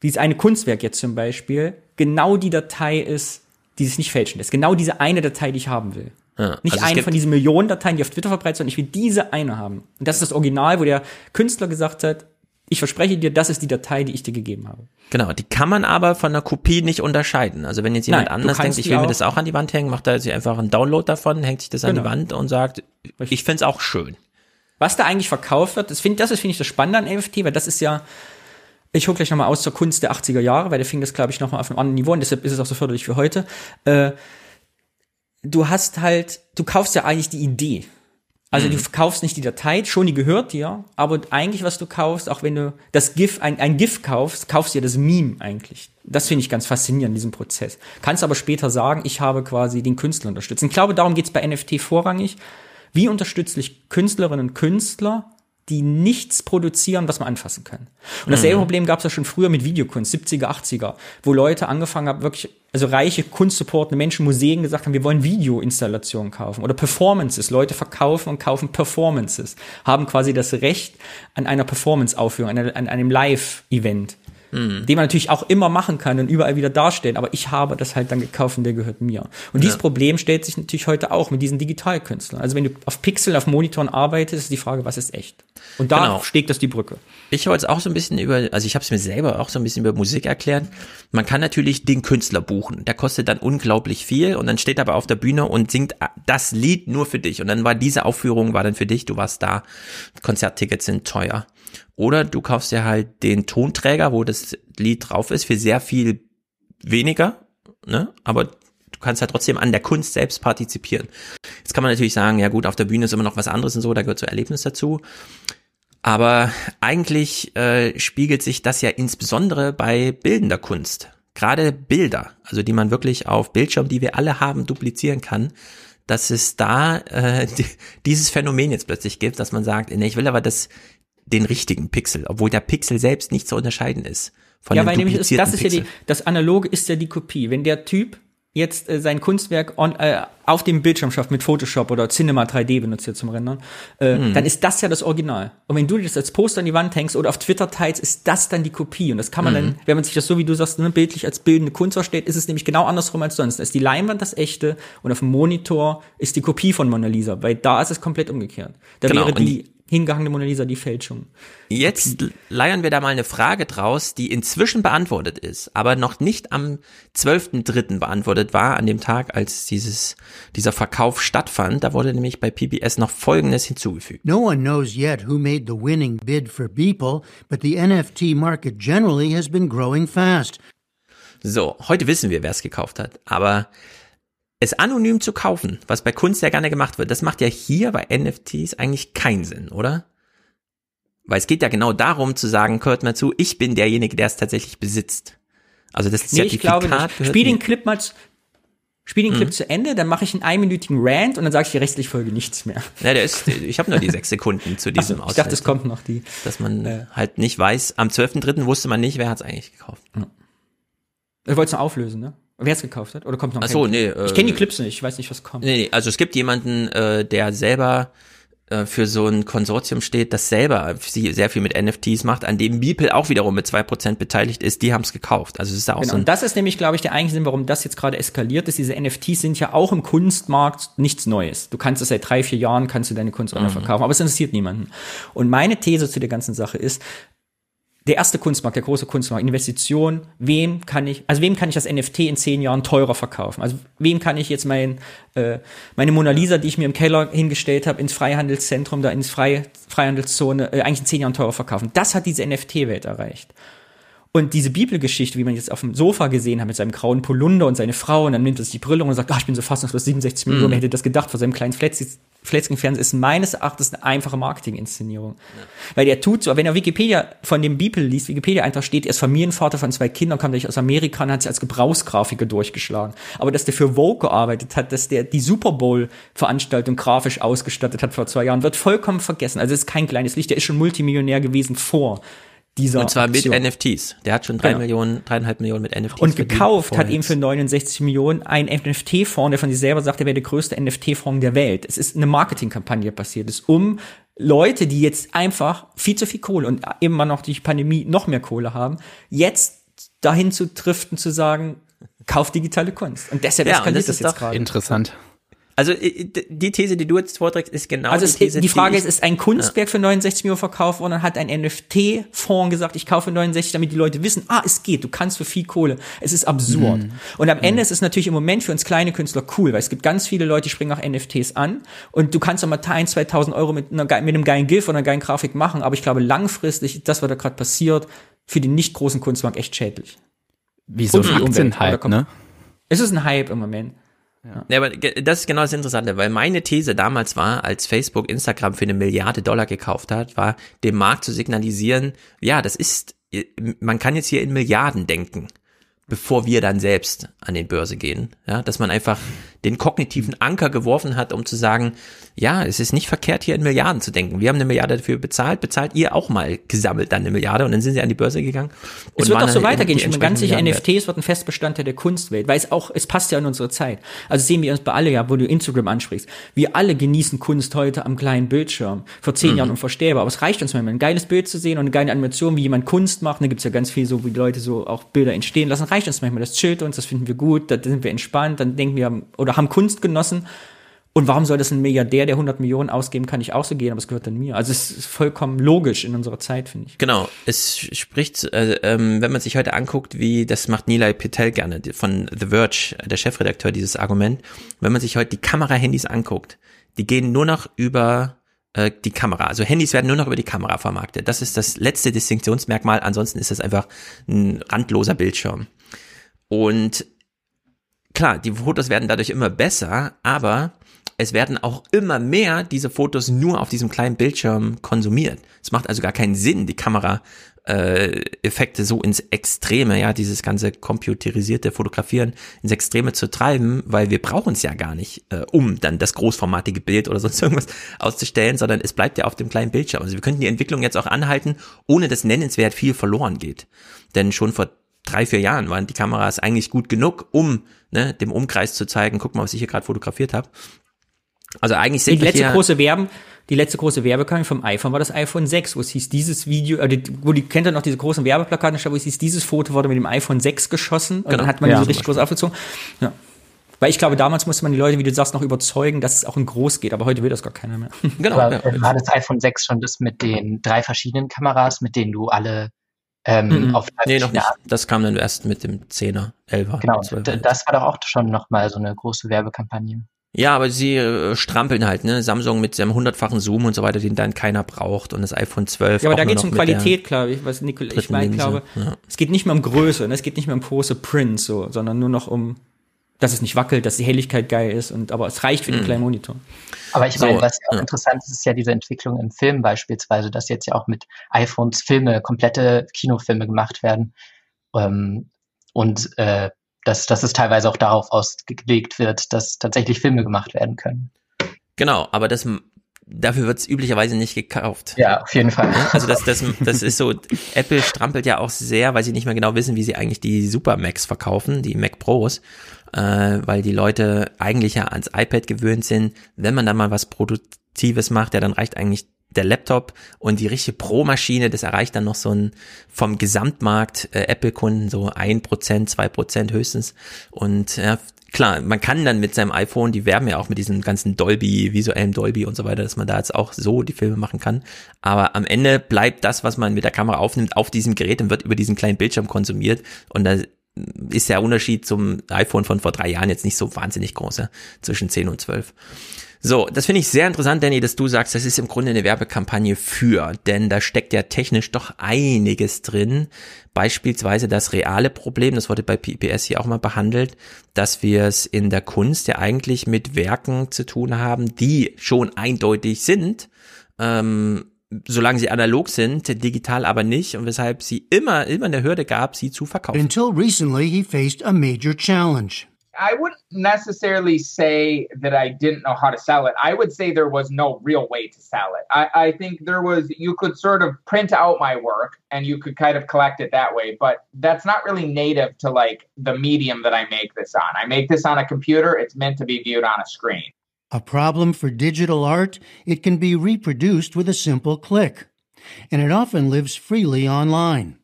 dieses eine Kunstwerk jetzt zum Beispiel, genau die Datei ist, die es nicht fälschen lässt. Genau diese eine Datei, die ich haben will. Ja, Nicht also eine von diesen Millionen Dateien, die auf Twitter verbreitet sind, sondern ich will diese eine haben. Und das ist das Original, wo der Künstler gesagt hat, ich verspreche dir, das ist die Datei, die ich dir gegeben habe. Genau, die kann man aber von einer Kopie nicht unterscheiden. Also wenn jetzt jemand Nein, anders denkt, ich will mir das auch an die Wand hängen, macht er sich einfach einen Download davon, hängt sich das an die Genau. Wand und sagt, ich find's auch schön. Was da eigentlich verkauft wird, das finde das ist, finde ich, das Spannende an NFT, weil das ist ja, ich hole gleich nochmal aus zur Kunst der 80er Jahre, weil da fing das, glaube ich, nochmal auf einem anderen Niveau und deshalb ist es auch so förderlich für heute. Äh, du hast halt, du kaufst ja eigentlich die Idee. Also du kaufst nicht die Datei, schon die gehört dir, aber eigentlich, was du kaufst, auch wenn du das GIF, ein, ein GIF kaufst, kaufst du ja das Meme eigentlich. Das finde ich ganz faszinierend, diesen Prozess. Kannst aber später sagen, ich habe quasi den Künstler unterstützt. Ich glaube, darum geht es bei NFT vorrangig. Wie unterstütze ich Künstlerinnen und Künstler, die nichts produzieren, was man anfassen kann? Und dasselbe Mhm. Problem gab es ja schon früher mit Videokunst, 70er, 80er, wo Leute angefangen haben, wirklich, also reiche, kunstsupportende Menschen, Museen gesagt haben, wir wollen Videoinstallationen kaufen oder Performances. Leute verkaufen und kaufen Performances, haben quasi das Recht an einer Performance-Aufführung, an, einem Live-Event Mhm. den man natürlich auch immer machen kann und überall wieder darstellen, aber ich habe das halt dann gekauft und der gehört mir. Und dieses Ja. Problem stellt sich natürlich heute auch mit diesen Digitalkünstlern. Also wenn du auf Pixel, auf Monitoren arbeitest, ist die Frage, was ist echt? Und da Genau. steckt das die Brücke. Ich wollte es auch so ein bisschen über, also ich habe es mir selber auch so ein bisschen über Musik erklärt. Man kann natürlich den Künstler buchen. Der kostet dann unglaublich viel und dann steht er aber auf der Bühne und singt das Lied nur für dich. Und dann war diese Aufführung war dann für dich, du warst da. Konzerttickets sind teuer. Oder du kaufst dir halt den Tonträger, wo das Lied drauf ist, für sehr viel weniger, ne? Aber du kannst halt trotzdem an der Kunst selbst partizipieren. Jetzt kann man natürlich sagen, ja gut, auf der Bühne ist immer noch was anderes und so, da gehört so Erlebnis dazu. Aber eigentlich äh, spiegelt sich das ja insbesondere bei bildender Kunst. Gerade Bilder, also die man wirklich auf Bildschirm, die wir alle haben, duplizieren kann, dass es da äh, dieses Phänomen jetzt plötzlich gibt, dass man sagt, nee, ich will aber das den richtigen Pixel, obwohl der Pixel selbst nicht zu unterscheiden ist. Von ja, weil nämlich ist, das ist Pixel. ja die, das Analoge ist ja die Kopie. Wenn der Typ jetzt äh, sein Kunstwerk on, äh, auf dem Bildschirm schafft mit Photoshop oder Cinema 3D benutzt hier zum Rendern, äh, mhm. dann ist das ja das Original. Und wenn du das als Poster an die Wand hängst oder auf Twitter teilst, ist das dann die Kopie. Und das kann man mhm. dann, wenn man sich das so wie du sagst, ne, bildlich als bildende Kunst versteht, ist es nämlich genau andersrum als sonst. Da ist die Leinwand das echte und auf dem Monitor ist die Kopie von Mona Lisa, weil da ist es komplett umgekehrt. Da genau. wäre die hingehangene Mona Lisa die Fälschung. Jetzt leiern wir da mal eine Frage draus, die inzwischen beantwortet ist, aber noch nicht am 12.3. beantwortet war, an dem Tag, als dieses, dieser Verkauf stattfand. Da wurde nämlich bei PBS noch Folgendes hinzugefügt. No one knows yet who made the winning bid for Beeple, but the NFT market generally has been growing fast. So, heute wissen wir, wer es gekauft hat, aber es anonym zu kaufen, was bei Kunst ja gerne gemacht wird, das macht ja hier bei NFTs eigentlich keinen Sinn, oder? Weil es geht ja genau darum zu sagen, hört mal zu, ich bin derjenige, der es tatsächlich besitzt. Also das nee, Zertifikat ich glaube nicht. Spiel den Clip mal, spiel den Clip mhm. zu Ende, dann mache ich einen einminütigen Rant und dann sage ich die restliche Folge nichts mehr. Ja, der ist, ich habe nur die sechs Sekunden zu diesem also, Ich dachte, es kommt noch die. Dass man äh. halt nicht weiß, am 12.3. wusste man nicht, wer hat es eigentlich gekauft. Ja. Ich wollte es noch auflösen, ne? Wer es gekauft hat? Oder kommt noch Ach so, nee. Äh, ich kenne die Clips nicht, ich weiß nicht, was kommt. Nee, nee, also es gibt jemanden, äh, der selber äh, für so ein Konsortium steht, das selber sehr viel mit NFTs macht, an dem Beeple auch wiederum mit zwei Prozent beteiligt ist, die haben es gekauft. Also es ist da auch genau, so ein und das ist nämlich, glaube ich, der eigentliche Sinn, warum das jetzt gerade eskaliert ist. Diese NFTs sind ja auch im Kunstmarkt nichts Neues. Du kannst es seit drei, vier Jahren, kannst du deine Kunst mhm. verkaufen, aber es interessiert niemanden. Und meine These zu der ganzen Sache ist, der erste Kunstmarkt, der große Kunstmarkt, Investition, wem kann ich, also wem kann ich das NFT in zehn Jahren teurer verkaufen? Also wem kann ich jetzt mein, äh, meine Mona Lisa, die ich mir im Keller hingestellt habe, ins Freihandelszentrum, da ins Freie, Freihandelszone, äh, eigentlich in zehn Jahren teurer verkaufen? Das hat diese NFT-Welt erreicht. Und diese Bibelgeschichte, wie man jetzt auf dem Sofa gesehen hat mit seinem grauen Polunder und seine Frau und dann nimmt er sich die Brille und sagt, ach, ich bin so fassungslos, 67 mm. Millionen, wer hätte das gedacht vor seinem kleinen Fletzking-Fernsehen ist meines Erachtens eine einfache Marketinginszenierung. Ja. Weil der tut so, wenn er Wikipedia von dem Bibel liest, Wikipedia einfach steht, er ist Familienvater von zwei Kindern, kam durch aus Amerika und hat sich als Gebrauchsgrafiker durchgeschlagen. Aber dass der für Vogue gearbeitet hat, dass der die Super Bowl-Veranstaltung grafisch ausgestattet hat vor zwei Jahren, wird vollkommen vergessen. Also es ist kein kleines Licht, der ist schon Multimillionär gewesen vor dieser Und zwar mit Aktion. NFTs. Der hat schon drei genau. Millionen, dreieinhalb Millionen mit NFTs. Und gekauft hat ihm für 69 Millionen ein NFT-Fonds, der von sich selber sagt, er wäre der größte NFT-Fonds der Welt. Es ist eine Marketingkampagne passiert, ist um Leute, die jetzt einfach viel zu viel Kohle und immer noch die Pandemie noch mehr Kohle haben, jetzt dahin zu driften, zu sagen, kauf digitale Kunst. Und deshalb ja, eskaliert das, das jetzt gerade. Interessant. Also die These, die du jetzt vorträgst, ist genau also die These. Die Frage die ist, ist ein Kunstwerk ja. für 69 Millionen verkauft worden, dann hat ein NFT-Fonds gesagt, ich kaufe 69, damit die Leute wissen, ah, es geht, du kannst für viel Kohle. Es ist absurd. Mhm. Und am Ende mhm. ist es natürlich im Moment für uns kleine Künstler cool, weil es gibt ganz viele Leute, die springen auch NFTs an und du kannst auch mal 1, 2000 Euro mit, einer, mit einem geilen GIF oder einer geilen Grafik machen, aber ich glaube langfristig, das, was da gerade passiert, für den nicht großen Kunstmarkt echt schädlich. Wie so ein Aktienhype, ne? Es ist ein Hype im Moment. Ja. ja, aber das ist genau das Interessante, weil meine These damals war, als Facebook Instagram für eine Milliarde Dollar gekauft hat, war dem Markt zu signalisieren, ja, das ist, man kann jetzt hier in Milliarden denken bevor wir dann selbst an den Börse gehen. Ja, dass man einfach den kognitiven Anker geworfen hat, um zu sagen, ja, es ist nicht verkehrt, hier in Milliarden zu denken. Wir haben eine Milliarde dafür bezahlt, bezahlt ihr auch mal gesammelt dann eine Milliarde und dann sind sie an die Börse gegangen. es wird auch so weitergehen. Ich bin ganz sicher, NFTs wird ein Festbestandteil der Kunstwelt, weil es auch, es passt ja in unsere Zeit. Also sehen wir uns bei alle ja, wo du Instagram ansprichst. Wir alle genießen Kunst heute am kleinen Bildschirm. Vor zehn mhm. Jahren unvorstellbar. Aber es reicht uns manchmal, ein geiles Bild zu sehen und eine geile Animation, wie jemand Kunst macht. Da gibt's ja ganz viel so, wie Leute so auch Bilder entstehen lassen. Reicht uns manchmal. Das chillt uns, das finden wir gut, da sind wir entspannt, dann denken wir, oder haben Kunst genossen. Und warum soll das ein Milliardär, der 100 Millionen ausgeben kann, nicht auch so gehen, aber es gehört dann mir. Also es ist vollkommen logisch in unserer Zeit, finde ich. Genau, es spricht, äh, ähm, wenn man sich heute anguckt, wie, das macht Nilay Patel gerne, von The Verge, der Chefredakteur, dieses Argument. Wenn man sich heute die Kamera-Handys anguckt, die gehen nur noch über äh, die Kamera. Also Handys werden nur noch über die Kamera vermarktet. Das ist das letzte Distinktionsmerkmal, ansonsten ist es einfach ein randloser Bildschirm. Und klar, die Fotos werden dadurch immer besser, aber es werden auch immer mehr diese Fotos nur auf diesem kleinen Bildschirm konsumiert. Es macht also gar keinen Sinn, die Kamera äh, Effekte so ins Extreme, ja, dieses ganze computerisierte Fotografieren ins Extreme zu treiben, weil wir brauchen es ja gar nicht, äh, um dann das großformatige Bild oder sonst irgendwas auszustellen, sondern es bleibt ja auf dem kleinen Bildschirm. Also wir könnten die Entwicklung jetzt auch anhalten, ohne dass nennenswert viel verloren geht. Denn schon vor drei, vier Jahren waren die Kameras eigentlich gut genug, um ne, dem Umkreis zu zeigen, guck mal, was ich hier gerade fotografiert habe. Also eigentlich sind die letzte große Werben, die letzte große Werbekampagne vom iPhone war das iPhone 6, wo es hieß, dieses Video, äh, wo die kennt ihr noch diese großen Werbeplakate, wo es hieß, dieses Foto wurde mit dem iPhone 6 geschossen und genau. dann hat man ja, die so richtig groß aufgezogen. Ja. Weil ich glaube, damals musste man die Leute, wie du sagst, noch überzeugen, dass es auch in groß geht, aber heute will das gar keiner mehr. Genau. Aber, ja. War das iPhone 6 schon das mit den drei verschiedenen Kameras, mit denen du alle ähm, mhm. auf Nee, noch nicht. Das kam dann erst mit dem 10er, 11er. Genau, das war doch auch schon nochmal so eine große Werbekampagne. Ja, aber sie äh, strampeln halt, ne? Samsung mit seinem hundertfachen Zoom und so weiter, den dann keiner braucht und das iPhone 12. Ja, aber da geht es um Qualität, glaube ich, was Nicole, ich meine, glaube, ja. es geht nicht mehr um Größe, ne? es geht nicht mehr um große Prints, so, sondern nur noch um, dass es nicht wackelt, dass die Helligkeit geil ist und, aber es reicht für den mhm. kleinen Monitor. Aber ich meine, so, was auch ja. interessant ist, ist ja diese Entwicklung im Film beispielsweise, dass jetzt ja auch mit iPhones Filme, komplette Kinofilme gemacht werden. Ähm, und äh, dass, dass es teilweise auch darauf ausgelegt wird, dass tatsächlich Filme gemacht werden können. Genau, aber das dafür wird es üblicherweise nicht gekauft. Ja, auf jeden Fall. Also das, das, das ist so, Apple strampelt ja auch sehr, weil sie nicht mehr genau wissen, wie sie eigentlich die Super Macs verkaufen, die Mac Pros, äh, weil die Leute eigentlich ja ans iPad gewöhnt sind. Wenn man dann mal was Produktives macht, ja, dann reicht eigentlich der Laptop und die richtige Pro-Maschine, das erreicht dann noch so ein vom Gesamtmarkt äh, Apple-Kunden so ein Prozent, zwei Prozent höchstens. Und ja, klar, man kann dann mit seinem iPhone, die werben ja auch mit diesem ganzen Dolby, visuellen Dolby und so weiter, dass man da jetzt auch so die Filme machen kann. Aber am Ende bleibt das, was man mit der Kamera aufnimmt, auf diesem Gerät und wird über diesen kleinen Bildschirm konsumiert. Und da ist der Unterschied zum iPhone von vor drei Jahren jetzt nicht so wahnsinnig groß, ja, zwischen 10 und 12. So, das finde ich sehr interessant, Danny, dass du sagst, das ist im Grunde eine Werbekampagne für, denn da steckt ja technisch doch einiges drin. Beispielsweise das reale Problem, das wurde bei PPS hier auch mal behandelt, dass wir es in der Kunst ja eigentlich mit Werken zu tun haben, die schon eindeutig sind, ähm, solange sie analog sind, digital aber nicht und weshalb sie immer, immer eine Hürde gab, sie zu verkaufen. Until recently he faced a major challenge. I wouldn't necessarily say that I didn't know how to sell it. I would say there was no real way to sell it. I, I, think there was, you could sort of print out my work and you could kind of collect it that way, but that's not really native to like the medium that I make this on. I make this on a computer, it's meant to be viewed on a screen. A problem for digital art, it can be reproduced with a simple click, and it often lives freely online.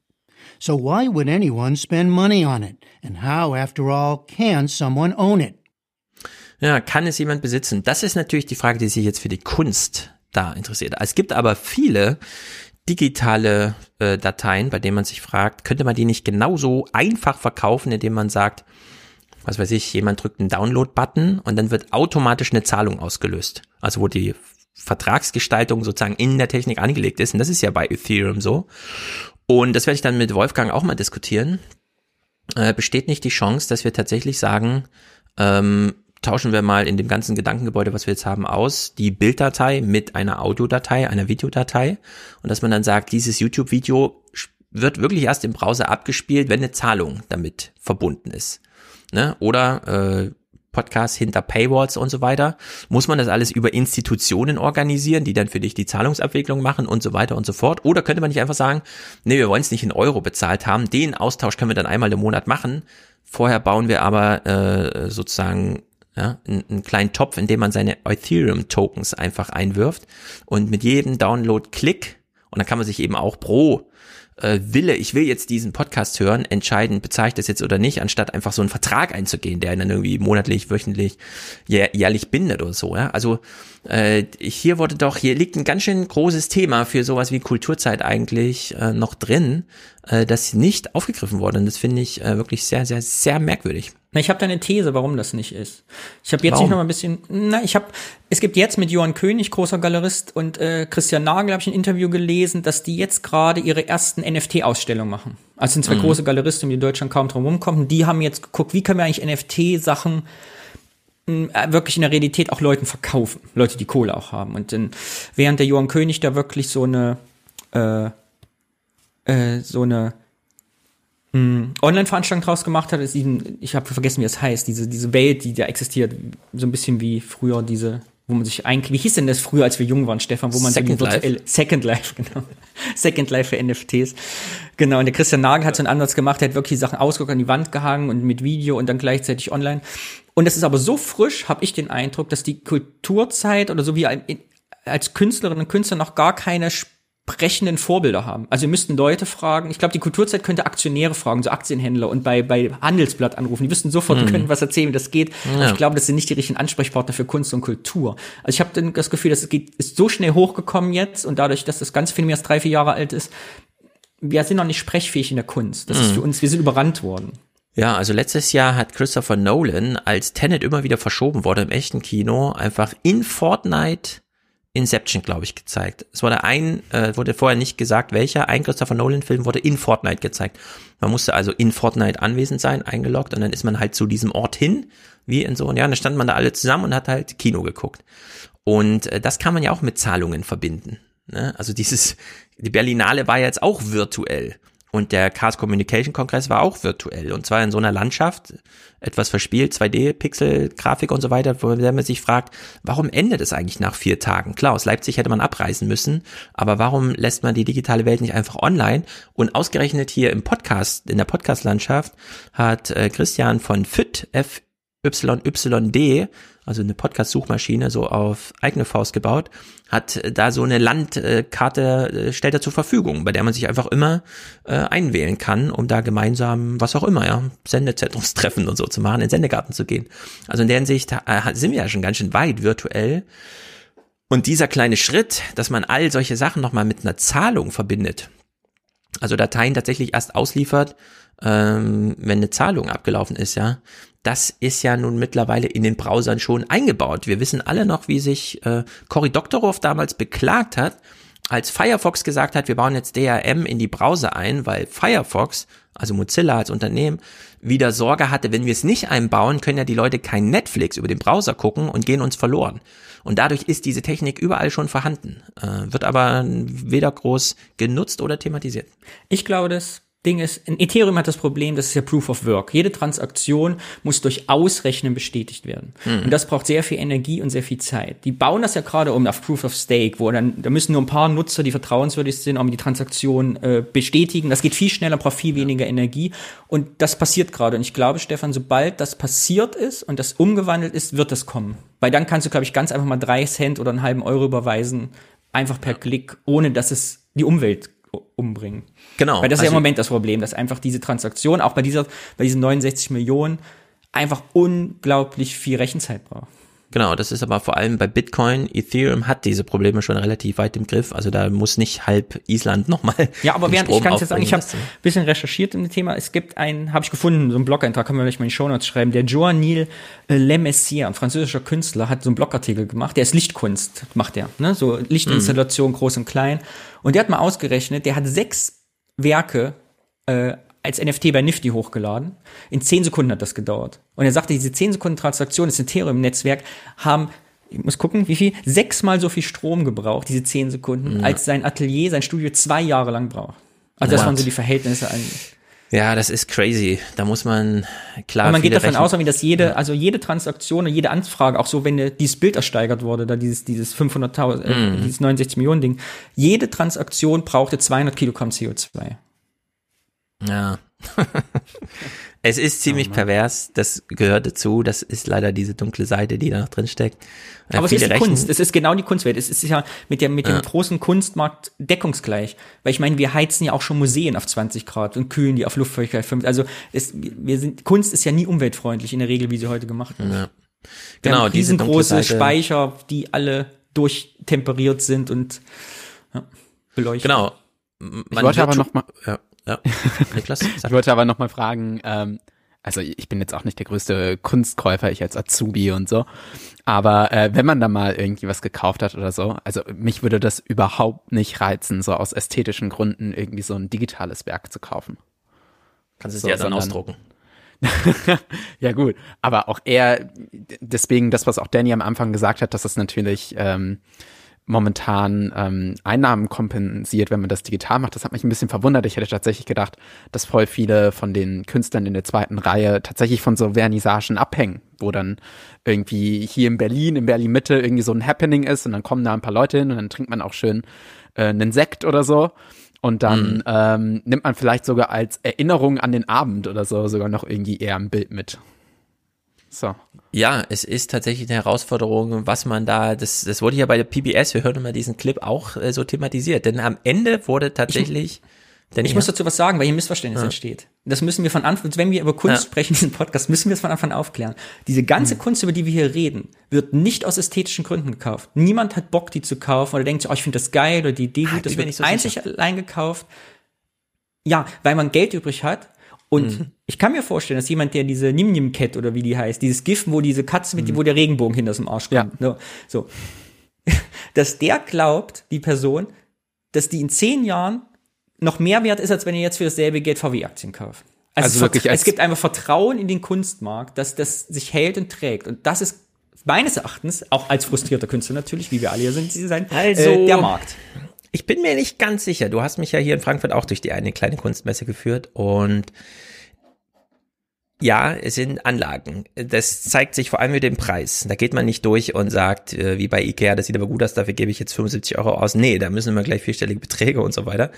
So why would anyone spend money on it? And how, after all, can someone own it? Ja, kann es jemand besitzen? Das ist natürlich die Frage, die sich jetzt für die Kunst da interessiert. Es gibt aber viele digitale äh, Dateien, bei denen man sich fragt, könnte man die nicht genauso einfach verkaufen, indem man sagt, was weiß ich, jemand drückt einen Download-Button und dann wird automatisch eine Zahlung ausgelöst. Also wo die Vertragsgestaltung sozusagen in der Technik angelegt ist. Und das ist ja bei Ethereum so. Und das werde ich dann mit Wolfgang auch mal diskutieren. Äh, besteht nicht die Chance, dass wir tatsächlich sagen, ähm, tauschen wir mal in dem ganzen Gedankengebäude, was wir jetzt haben, aus, die Bilddatei mit einer Audiodatei, einer Videodatei und dass man dann sagt, dieses YouTube-Video wird wirklich erst im Browser abgespielt, wenn eine Zahlung damit verbunden ist. Ne? Oder äh, Podcasts hinter Paywalls und so weiter? Muss man das alles über Institutionen organisieren, die dann für dich die Zahlungsabwicklung machen und so weiter und so fort? Oder könnte man nicht einfach sagen, nee, wir wollen es nicht in Euro bezahlt haben, den Austausch können wir dann einmal im Monat machen, vorher bauen wir aber äh, sozusagen ja, einen, einen kleinen Topf, in dem man seine Ethereum-Tokens einfach einwirft und mit jedem Download-Klick und dann kann man sich eben auch pro äh, Wille, ich will jetzt diesen Podcast hören, entscheiden, bezahle ich das jetzt oder nicht, anstatt einfach so einen Vertrag einzugehen, der dann irgendwie monatlich, wöchentlich, jährlich bindet oder so. Ja? Also äh, hier wurde doch, hier liegt ein ganz schön großes Thema für sowas wie Kulturzeit eigentlich äh, noch drin, äh, das nicht aufgegriffen wurde. Und das finde ich äh, wirklich sehr, sehr, sehr merkwürdig. Na, ich habe da eine These, warum das nicht ist. Ich habe jetzt warum? nicht noch mal ein bisschen. Na, ich habe. Es gibt jetzt mit Johann König, großer Galerist, und äh, Christian Nagel habe ich ein Interview gelesen, dass die jetzt gerade ihre äh, wirklich in der Realität auch Leuten verkaufen. Leute, die Kohle auch haben. Und dann, während der Johann König da wirklich so eine, äh, äh, so eine mm, Online-Veranstaltung draus gemacht hat, ist eben, ich habe vergessen, wie es das heißt, diese, diese Welt, die da existiert, so ein bisschen wie früher diese Second Life. Second Life, genau. Second Life für NFTs. Genau, und der Christian Nagel hat so einen Ansatz gemacht, der hat wirklich Sachen ausgedruckt an die Wand gehangen und mit Video und dann gleichzeitig online. Und das ist aber so frisch, habe ich den Eindruck, dass die Kulturzeit oder so wie als Künstlerinnen und Künstler noch gar keine sprechenden Vorbilder haben. Also wir müssten Leute fragen, ich glaube, die Kulturzeit könnte Aktionäre fragen, so Aktienhändler und bei, bei Handelsblatt anrufen. Die wüssten sofort, mhm. können was erzählen, wie das geht. Ja. ich glaube, das sind nicht die richtigen Ansprechpartner für Kunst und Kultur. Also ich habe das Gefühl, dass es geht, ist so schnell hochgekommen jetzt und dadurch, dass das ganze Phänomen erst drei, vier Jahre alt ist, wir sind noch nicht sprechfähig in der Kunst. Das mhm. ist für uns, wir sind überrannt worden. Ja, also letztes Jahr hat Christopher Nolan, als Tenet immer wieder verschoben wurde im echten Kino, einfach in Fortnite Inception, glaube ich, gezeigt. Es wurde ein, äh, wurde vorher nicht gesagt, welcher. Ein Christopher Nolan-Film wurde in Fortnite gezeigt. Man musste also in Fortnite anwesend sein, eingeloggt, und dann ist man halt zu diesem Ort hin, wie in so, und ja, dann stand man da alle zusammen und hat halt Kino geguckt. Und äh, das kann man ja auch mit Zahlungen verbinden. Ne? Also dieses, die Berlinale war ja jetzt auch virtuell. Und der Chaos Communication Kongress war auch virtuell. Und zwar in so einer Landschaft, etwas verspielt, 2D-Pixel, Grafik und so weiter, wo man sich fragt, warum endet es eigentlich nach vier Tagen? Klar, aus Leipzig hätte man abreisen müssen, aber warum lässt man die digitale Welt nicht einfach online? Und ausgerechnet hier im Podcast, in der Podcast-Landschaft, hat äh, Christian von FIT, FYYD, also eine Podcast-Suchmaschine, so auf eigene Faust gebaut, hat da so eine Landkarte, äh, stellt er zur Verfügung, bei der man sich einfach immer äh, einwählen kann, um da gemeinsam, was auch immer, ja, Sendezentrumstreffen und so zu machen, in den Sendegarten zu gehen. Also in der Hinsicht äh, sind wir ja schon ganz schön weit virtuell. Und dieser kleine Schritt, dass man all solche Sachen nochmal mit einer Zahlung verbindet, also Dateien tatsächlich erst ausliefert, ähm, wenn eine Zahlung abgelaufen ist, ja, das ist ja nun mittlerweile in den Browsern schon eingebaut. Wir wissen alle noch, wie sich äh, Cory Doctorow damals beklagt hat, als Firefox gesagt hat, wir bauen jetzt DRM in die Browser ein, weil Firefox, also Mozilla als Unternehmen, wieder Sorge hatte, wenn wir es nicht einbauen, können ja die Leute kein Netflix über den Browser gucken und gehen uns verloren. Und dadurch ist diese Technik überall schon vorhanden, äh, wird aber weder groß genutzt oder thematisiert. Ich glaube, das Ding ist, in Ethereum hat das Problem, das ist ja Proof of Work. Jede Transaktion muss durch Ausrechnen bestätigt werden. Mhm. Und das braucht sehr viel Energie und sehr viel Zeit. Die bauen das ja gerade um auf Proof of Stake, wo dann, da müssen nur ein paar Nutzer, die vertrauenswürdig sind, um die Transaktion äh, bestätigen. Das geht viel schneller, braucht viel weniger Energie. Und das passiert gerade. Und ich glaube, Stefan, sobald das passiert ist und das umgewandelt ist, wird das kommen. Weil dann kannst du, glaube ich, ganz einfach mal drei Cent oder einen halben Euro überweisen, einfach per Klick, ohne dass es die Umwelt umbringen. Genau. Weil das ist ja im also Moment das Problem, dass einfach diese Transaktion, auch bei dieser, bei diesen 69 Millionen, einfach unglaublich viel Rechenzeit braucht. Genau, das ist aber vor allem bei Bitcoin, Ethereum hat diese Probleme schon relativ weit im Griff. Also da muss nicht halb Island nochmal. Ja, aber während ich kann es jetzt sagen, ich habe ein bisschen recherchiert in dem Thema. Es gibt einen, habe ich gefunden, so einen Blog-Eintrag, können wir vielleicht mal in die Shownotes schreiben. Der Joanil äh, Lemessier, ein französischer Künstler, hat so einen Blogartikel gemacht. Der ist Lichtkunst, macht der, ne? So Lichtinstallation, mhm. groß und klein. Und der hat mal ausgerechnet, der hat sechs Werke äh, als NFT bei Nifty hochgeladen. In zehn Sekunden hat das gedauert. Und er sagte, diese zehn Sekunden Transaktion des Ethereum-Netzwerk haben ich muss gucken, wie viel, sechsmal so viel Strom gebraucht, diese zehn Sekunden, ja. als sein Atelier, sein Studio zwei Jahre lang braucht. Also das What? waren so die Verhältnisse eigentlich. Ja, das ist crazy. Da muss man klar. Und man geht davon aus, dass jede, also jede Transaktion, jede Anfrage, auch so, wenn dieses Bild ersteigert wurde, da dieses, dieses 500.000, äh, mm. dieses 69 Millionen Ding, jede Transaktion brauchte 200 Kilogramm CO2. Ja. es ist ziemlich oh pervers, das gehört dazu, das ist leider diese dunkle Seite, die da noch drin steckt. Äh, Aber es ist die Kunst, es ist genau die Kunstwelt, es ist ja mit, der, mit dem ja. großen Kunstmarkt deckungsgleich, weil ich meine, wir heizen ja auch schon Museen auf 20 Grad und kühlen die auf Luftfeuchtigkeit 5, also es, wir sind, Kunst ist ja nie umweltfreundlich in der Regel, wie sie heute gemacht wird. Ja. Genau, diese große Speicher, die alle durchtemperiert sind und ja, beleuchtet. Genau. Man ich wollte aber noch mal, ja. Ja, Niklas. ich wollte aber noch mal fragen, ähm, also ich bin jetzt auch nicht der größte Kunstkäufer, ich als Azubi und so. Aber äh, wenn man da mal irgendwie was gekauft hat oder so, also mich würde das überhaupt nicht reizen, so aus ästhetischen Gründen irgendwie so ein digitales Werk zu kaufen. Kannst du es so, ja dann ausdrucken. ja gut, aber auch eher deswegen das, was auch Danny am Anfang gesagt hat, dass das natürlich ähm, momentan ähm, Einnahmen kompensiert, wenn man das digital macht. Das hat mich ein bisschen verwundert. Ich hätte tatsächlich gedacht, dass voll viele von den Künstlern in der zweiten Reihe tatsächlich von so Vernissagen abhängen, wo dann irgendwie hier in Berlin, in Berlin Mitte irgendwie so ein Happening ist und dann kommen da ein paar Leute hin und dann trinkt man auch schön äh, einen Sekt oder so. Und dann mhm. ähm, nimmt man vielleicht sogar als Erinnerung an den Abend oder so sogar noch irgendwie eher ein Bild mit. So. Ja, es ist tatsächlich eine Herausforderung, was man da, das, das wurde ja bei der PBS, wir hören immer diesen Clip auch äh, so thematisiert, denn am Ende wurde tatsächlich. Ich, denn ich muss dazu was sagen, weil hier Missverständnis ja. entsteht. Das müssen wir von Anfang, wenn wir über Kunst ja. sprechen in diesem Podcast, müssen wir es von Anfang an aufklären. Diese ganze mhm. Kunst, über die wir hier reden, wird nicht aus ästhetischen Gründen gekauft. Niemand hat Bock, die zu kaufen oder denkt, oh, ich finde das geil oder die Idee gut. Das wird so einzig sicher. allein gekauft. Ja, weil man Geld übrig hat und mhm. ich kann mir vorstellen, dass jemand, der diese Nim Nim Cat oder wie die heißt, dieses GIF, wo diese Katze mit, mhm. wo der Regenbogen hinter dem Arsch kommt, ja. ne, so, dass der glaubt, die Person, dass die in zehn Jahren noch mehr wert ist, als wenn ihr jetzt für dasselbe Geld VW-Aktien kauft. Also, also wirklich es gibt einfach Vertrauen in den Kunstmarkt, dass das sich hält und trägt. Und das ist meines Erachtens, auch als frustrierter Künstler natürlich, wie wir alle hier sind, sie sein, also, äh, der Markt. Ich bin mir nicht ganz sicher. Du hast mich ja hier in Frankfurt auch durch die eine kleine Kunstmesse geführt und ja, es sind Anlagen. Das zeigt sich vor allem mit dem Preis. Da geht man nicht durch und sagt, äh, wie bei Ikea, das sieht aber gut aus, dafür gebe ich jetzt 75 Euro aus. Nee, da müssen wir gleich vierstellige Beträge und so weiter.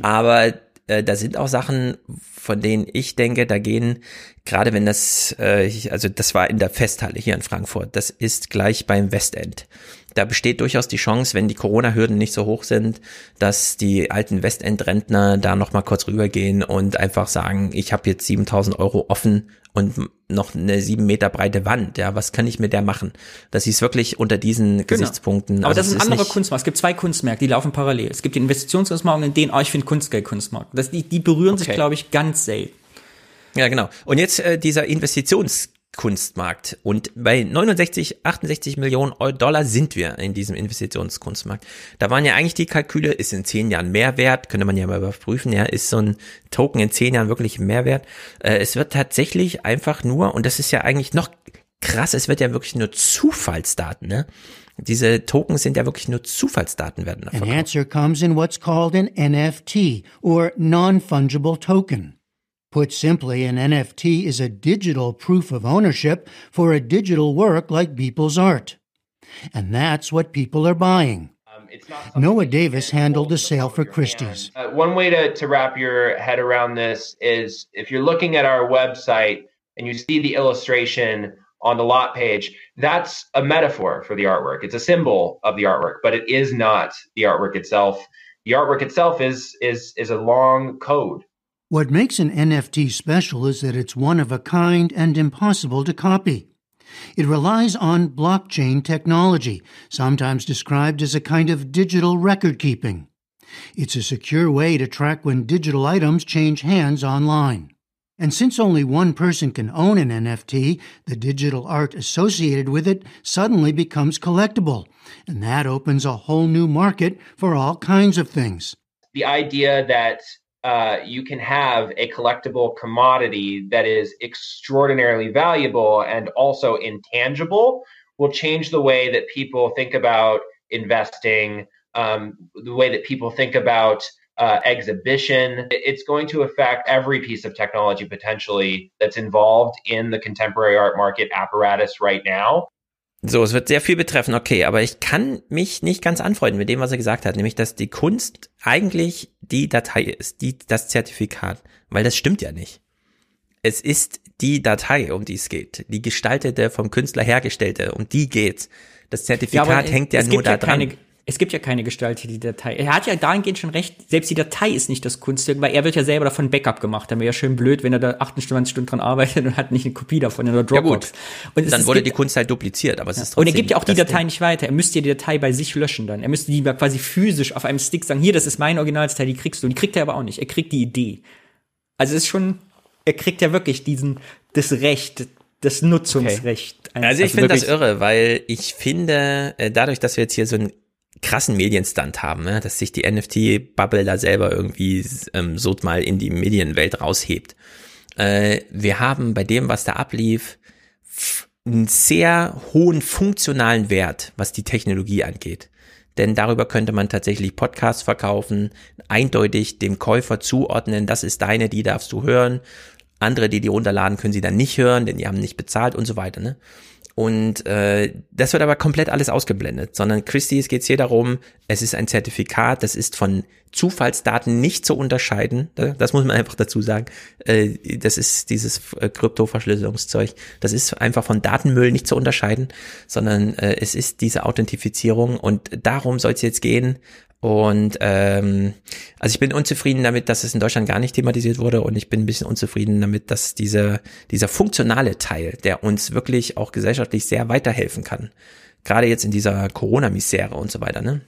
Aber äh, da sind auch Sachen, von denen ich denke, da gehen, gerade wenn das, äh, also das war in der Festhalle hier in Frankfurt, das ist gleich beim Westend da besteht durchaus die Chance, wenn die Corona-Hürden nicht so hoch sind, dass die alten Westend-Rentner da nochmal kurz rübergehen und einfach sagen, ich habe jetzt 7000 Euro offen und noch eine sieben Meter breite Wand. Ja, was kann ich mit der machen? Das ist wirklich unter diesen genau. Gesichtspunkten. Aber also das ist ein anderer Kunstmarkt. Es gibt zwei Kunstmärkte, die laufen parallel. Es gibt die Investitionskunstmarkt und den, oh, ich finde Kunstgeld-Kunstmarkt. Das, die, die berühren okay. sich, glaube ich, ganz selten. Ja, genau. Und jetzt äh, dieser Investitions Kunstmarkt. Und bei 69, 68 Millionen Dollar sind wir in diesem Investitionskunstmarkt. Da waren ja eigentlich die Kalküle, ist in zehn Jahren mehr wert, könnte man ja mal überprüfen, ja, ist so ein Token in zehn Jahren wirklich mehr wert. Äh, es wird tatsächlich einfach nur, und das ist ja eigentlich noch krass, es wird ja wirklich nur Zufallsdaten, ne? Diese Tokens sind ja wirklich nur Zufallsdaten werden. An answer comes in what's called an NFT or non-fungible token. Put simply, an NFT is a digital proof of ownership for a digital work like Beeple's art. And that's what people are buying. Um, Noah Davis handled the sale for Christie's. Uh, one way to, to wrap your head around this is if you're looking at our website and you see the illustration on the lot page, that's a metaphor for the artwork. It's a symbol of the artwork, but it is not the artwork itself. The artwork itself is is is a long code what makes an NFT special is that it's one of a kind and impossible to copy. It relies on blockchain technology, sometimes described as a kind of digital record keeping. It's a secure way to track when digital items change hands online. And since only one person can own an NFT, the digital art associated with it suddenly becomes collectible. And that opens a whole new market for all kinds of things. The idea that uh, you can have a collectible commodity that is extraordinarily valuable and also intangible will change the way that people think about investing, um, the way that people think about uh, exhibition. It's going to affect every piece of technology potentially that's involved in the contemporary art market apparatus right now. So, es wird sehr viel betreffen, okay, aber ich kann mich nicht ganz anfreunden mit dem, was er gesagt hat, nämlich, dass die Kunst eigentlich die Datei ist, die, das Zertifikat, weil das stimmt ja nicht. Es ist die Datei, um die es geht, die gestaltete, vom Künstler hergestellte, um die geht's. Das Zertifikat ja, hängt ja nur da dran. Keine, es gibt ja keine gestaltete Datei. Er hat ja dahingehend schon recht, selbst die Datei ist nicht das Kunstwerk, weil er wird ja selber davon Backup gemacht. Dann wäre ja schön blöd, wenn er da 28 Stunden dran arbeitet und hat nicht eine Kopie davon in der Dropbox. Ja und dann wurde die Kunst halt dupliziert, aber es ja. ist trotzdem Und er gibt ja auch die Datei Ding. nicht weiter. Er müsste ja die Datei bei sich löschen dann. Er müsste die quasi physisch auf einem Stick sagen, hier, das ist meine Originaldatei, die kriegst du. Die kriegt er aber auch nicht. Er kriegt die Idee. Also es ist schon er kriegt ja wirklich diesen, das Recht, das Nutzungsrecht. Okay. Also ich also finde das irre, weil ich finde, äh, dadurch, dass wir jetzt hier so einen krassen Medienstand haben, ne, dass sich die NFT-Bubble da selber irgendwie ähm, so mal in die Medienwelt raushebt. Äh, wir haben bei dem, was da ablief, einen sehr hohen funktionalen Wert, was die Technologie angeht. Denn darüber könnte man tatsächlich Podcasts verkaufen, eindeutig dem Käufer zuordnen, das ist deine, die darfst du hören. Andere, die die runterladen, können sie dann nicht hören, denn die haben nicht bezahlt und so weiter. Ne? Und äh, das wird aber komplett alles ausgeblendet, sondern Christie's geht es hier darum, es ist ein Zertifikat, das ist von Zufallsdaten nicht zu unterscheiden. Das muss man einfach dazu sagen. Äh, das ist dieses äh, Kryptoverschlüsselungszeug. Das ist einfach von Datenmüll nicht zu unterscheiden, sondern äh, es ist diese Authentifizierung und darum soll es jetzt gehen. Und ähm, also ich bin unzufrieden damit, dass es in Deutschland gar nicht thematisiert wurde und ich bin ein bisschen unzufrieden damit, dass dieser, dieser funktionale Teil, der uns wirklich auch gesellschaftlich sehr weiterhelfen kann, gerade jetzt in dieser Corona-Misere und so weiter, ne?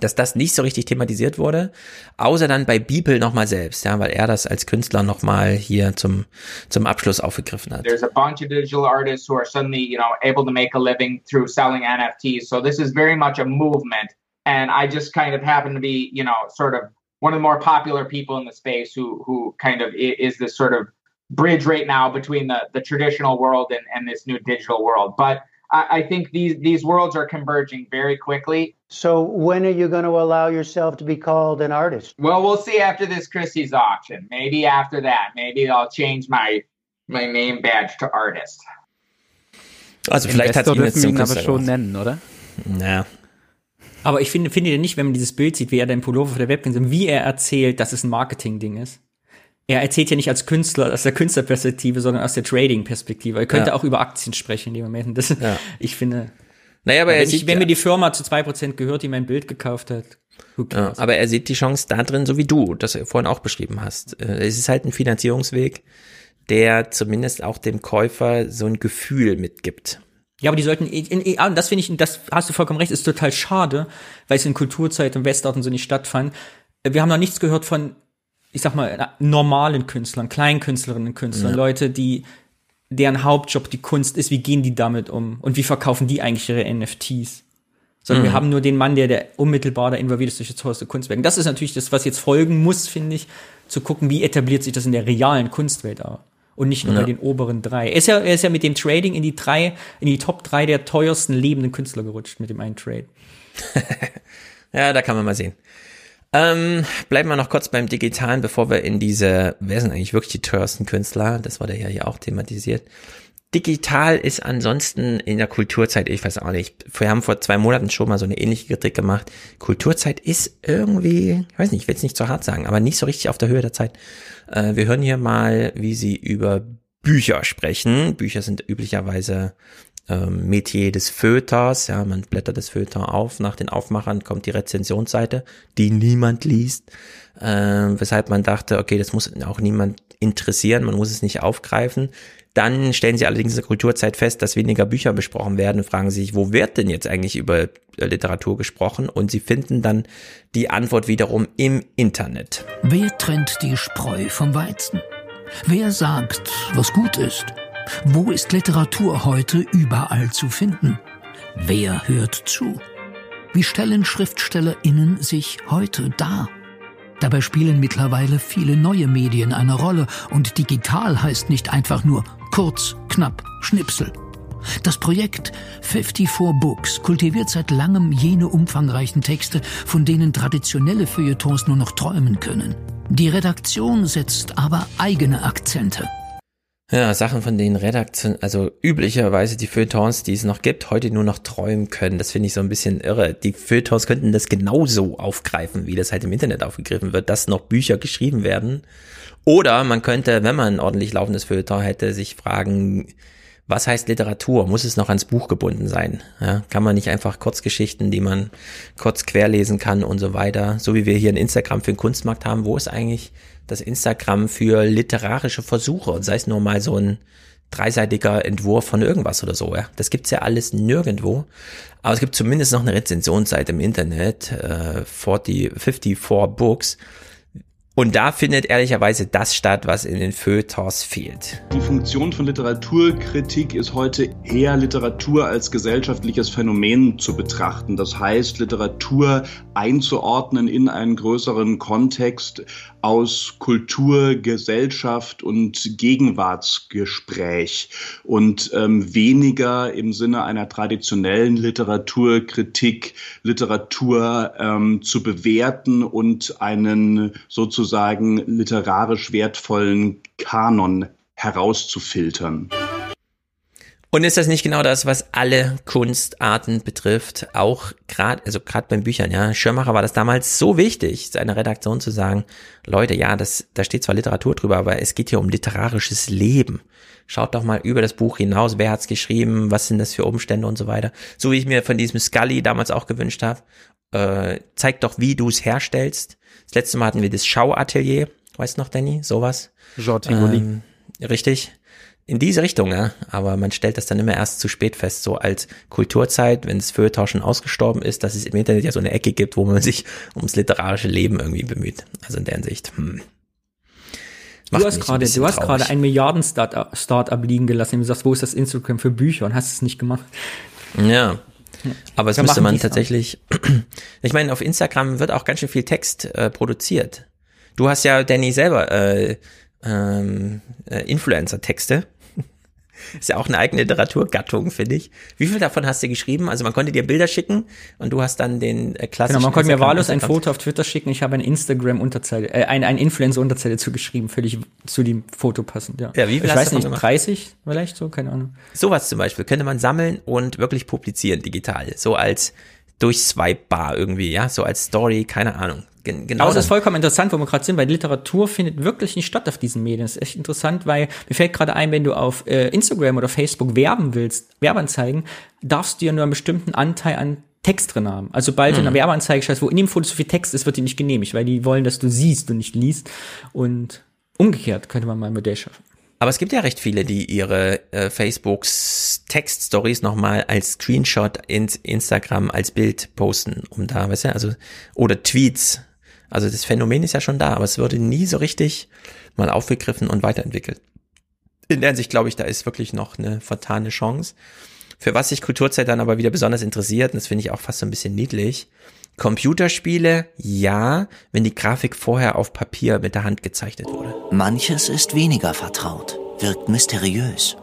dass das nicht so richtig thematisiert wurde, außer dann bei Beeple nochmal selbst, ja, weil er das als Künstler nochmal hier zum, zum Abschluss aufgegriffen hat. There's a bunch of digital artists who are suddenly, you know, able to make a living through selling NFTs. So this is very much a movement and I just kind of happen to be, you know, sort of one of the more popular people in the space who who kind of is this sort of bridge right now between the the traditional world and, and this new digital world. But I, I think these these worlds are converging very quickly. So when are you going to allow yourself to be called an artist? Well, we'll see after this Christie's auction. Maybe after that, maybe I'll change my my name badge to artist. Also vielleicht hat ihn jetzt zum aber schon nennen, oder? Naja, Aber ich finde, finde nicht, wenn man dieses Bild sieht, wie er den Pullover auf der Webcam sieht, wie er erzählt, dass es ein Marketing-Ding ist. Er erzählt ja nicht als Künstler, aus der Künstlerperspektive, sondern aus der Trading-Perspektive. Er könnte ja. auch über Aktien sprechen in dem Moment. Das, ja. Ich finde. Naja, aber wenn, ich, wenn mir die Firma zu zwei Prozent gehört, die mein Bild gekauft hat. Ja, aber er sieht die Chance da drin, so wie du das vorhin auch beschrieben hast. Äh, es ist halt ein Finanzierungsweg, der zumindest auch dem Käufer so ein Gefühl mitgibt. Ja, aber die sollten, in, in, in, das finde ich, das hast du vollkommen recht, ist total schade, weil es in Kulturzeit und Westort so nicht stattfand. Wir haben noch nichts gehört von, ich sag mal, normalen Künstlern, Kleinkünstlerinnen und Künstlern, ja. Leute, die, deren Hauptjob die Kunst ist, wie gehen die damit um und wie verkaufen die eigentlich ihre NFTs? Sondern mhm. wir haben nur den Mann, der, der unmittelbar da involviert ist durch das teuerste Kunstwerk. Und das ist natürlich das, was jetzt folgen muss, finde ich, zu gucken, wie etabliert sich das in der realen Kunstwelt auch und nicht nur ja. bei den oberen drei. Er ist, ja, er ist ja mit dem Trading in die drei, in die Top drei der teuersten lebenden Künstler gerutscht mit dem einen Trade. ja, da kann man mal sehen. Ähm, bleiben wir noch kurz beim Digitalen, bevor wir in diese, wer sind eigentlich wirklich die teuersten Künstler? Das war da ja hier auch thematisiert. Digital ist ansonsten in der Kulturzeit, ich weiß auch nicht, wir haben vor zwei Monaten schon mal so eine ähnliche Kritik gemacht. Kulturzeit ist irgendwie, ich weiß nicht, ich will es nicht zu hart sagen, aber nicht so richtig auf der Höhe der Zeit. Äh, wir hören hier mal, wie sie über Bücher sprechen. Bücher sind üblicherweise ähm, Metier des Feuilletons. Ja, man blättert das Feuilleton auf. Nach den Aufmachern kommt die Rezensionsseite, die niemand liest. Äh, weshalb man dachte, okay, das muss auch niemand interessieren, man muss es nicht aufgreifen. Dann stellen sie allerdings in der Kulturzeit fest, dass weniger Bücher besprochen werden und fragen sich, wo wird denn jetzt eigentlich über Literatur gesprochen? Und sie finden dann die Antwort wiederum im Internet. Wer trennt die Spreu vom Weizen? Wer sagt, was gut ist? Wo ist Literatur heute überall zu finden? Wer hört zu? Wie stellen SchriftstellerInnen sich heute dar? Dabei spielen mittlerweile viele neue Medien eine Rolle und digital heißt nicht einfach nur kurz, knapp, Schnipsel. Das Projekt 54 Books kultiviert seit langem jene umfangreichen Texte, von denen traditionelle Feuilletons nur noch träumen können. Die Redaktion setzt aber eigene Akzente. Ja, Sachen, von denen Redaktion, also üblicherweise die Feuilletons, die es noch gibt, heute nur noch träumen können. Das finde ich so ein bisschen irre. Die Feuilletons könnten das genauso aufgreifen, wie das halt im Internet aufgegriffen wird, dass noch Bücher geschrieben werden. Oder man könnte, wenn man ein ordentlich laufendes Feuilleton hätte, sich fragen, was heißt Literatur? Muss es noch ans Buch gebunden sein? Ja, kann man nicht einfach Kurzgeschichten, die man kurz querlesen kann und so weiter, so wie wir hier ein Instagram für den Kunstmarkt haben, wo ist eigentlich das Instagram für literarische Versuche, sei es nur mal so ein dreiseitiger Entwurf von irgendwas oder so, ja. Das gibt's ja alles nirgendwo. Aber es gibt zumindest noch eine Rezensionsseite im Internet, äh, 40, 54 Books, Und da findet ehrlicherweise das statt, was in den Feuilletons fehlt. Die Funktion von Literaturkritik ist heute eher Literatur als gesellschaftliches Phänomen zu betrachten. Das heißt, Literatur einzuordnen in einen größeren Kontext aus Kultur, Gesellschaft und Gegenwartsgespräch und ähm, weniger im Sinne einer traditionellen Literaturkritik, Literatur ähm, zu bewerten und einen sozusagen literarisch wertvollen Kanon herauszufiltern. Und ist das nicht genau das, was alle Kunstarten betrifft? Auch gerade, also gerade beim Büchern, ja. Schirmacher war das damals so wichtig, seiner Redaktion zu sagen, Leute, ja, das, da steht zwar Literatur drüber, aber es geht hier um literarisches Leben. Schaut doch mal über das Buch hinaus, wer hat's geschrieben, was sind das für Umstände und so weiter. So wie ich mir von diesem Scully damals auch gewünscht habe. Äh, zeig doch, wie du es herstellst. Das letzte Mal hatten wir das Schauatelier, weißt du noch, Danny? Sowas. Jean Tivoli. Ähm, richtig in diese Richtung, ja. Aber man stellt das dann immer erst zu spät fest, so als Kulturzeit, wenn das Feuilleton schon ausgestorben ist, dass es im Internet ja so eine Ecke gibt, wo man sich ums literarische Leben irgendwie bemüht. Also in der Hinsicht, hm. Du hast gerade, du hast gerade ein Milliarden Startup Start liegen gelassen und gesagt, wo ist das Instagram für Bücher und hast es nicht gemacht. Ja. Aber es ja, müsste man tatsächlich, ich meine, auf Instagram wird auch ganz schön viel Text äh, produziert. Du hast ja, Danny, selber äh, ähm, äh, Influencer-Texte ist ja auch eine eigene Literaturgattung, finde ich. Wie viel davon hast du geschrieben? Also man konnte dir Bilder schicken und du hast dann den äh, klassischen. Genau, man konnte mir wahllos ein Foto auf Twitter schicken. Ich habe eine Instagram-Unterzeile, äh, ein, ein Influencer-Unterzeile zugeschrieben, völlig zu dem Foto passend. Ja. Ja, wie viel ich hast weiß nicht, gemacht? 30 vielleicht so, keine Ahnung. Sowas zum Beispiel könnte man sammeln und wirklich publizieren digital, so als durchswipebar irgendwie, ja, so als Story, keine Ahnung. Gen genau. Aber es ist vollkommen interessant, wo wir gerade sind, weil Literatur findet wirklich nicht statt auf diesen Medien. Das ist echt interessant, weil mir fällt gerade ein, wenn du auf äh, Instagram oder Facebook werben willst, Werbeanzeigen, darfst du ja nur einen bestimmten Anteil an Text drin haben. Also bald Mhm. in einer Werbeanzeige scheiß, wo in dem Foto so viel Text ist, wird die nicht genehmigt, weil die wollen, dass du siehst und nicht liest. Und umgekehrt könnte man mal ein Modell schaffen. Aber es gibt ja recht viele, die ihre äh, Facebooks Textstories nochmal als Screenshot ins Instagram als Bild posten, um da, weißt du, also, oder Tweets. Also das Phänomen ist ja schon da, aber es wurde nie so richtig mal aufgegriffen und weiterentwickelt. In der Hinsicht glaube ich, da ist wirklich noch eine vertane Chance. Für was sich Kulturzeit dann aber wieder besonders interessiert, und das finde ich auch fast so ein bisschen niedlich, Computerspiele, ja, wenn die Grafik vorher auf Papier mit der Hand gezeichnet wurde. Manches ist weniger vertraut, wirkt mysteriös.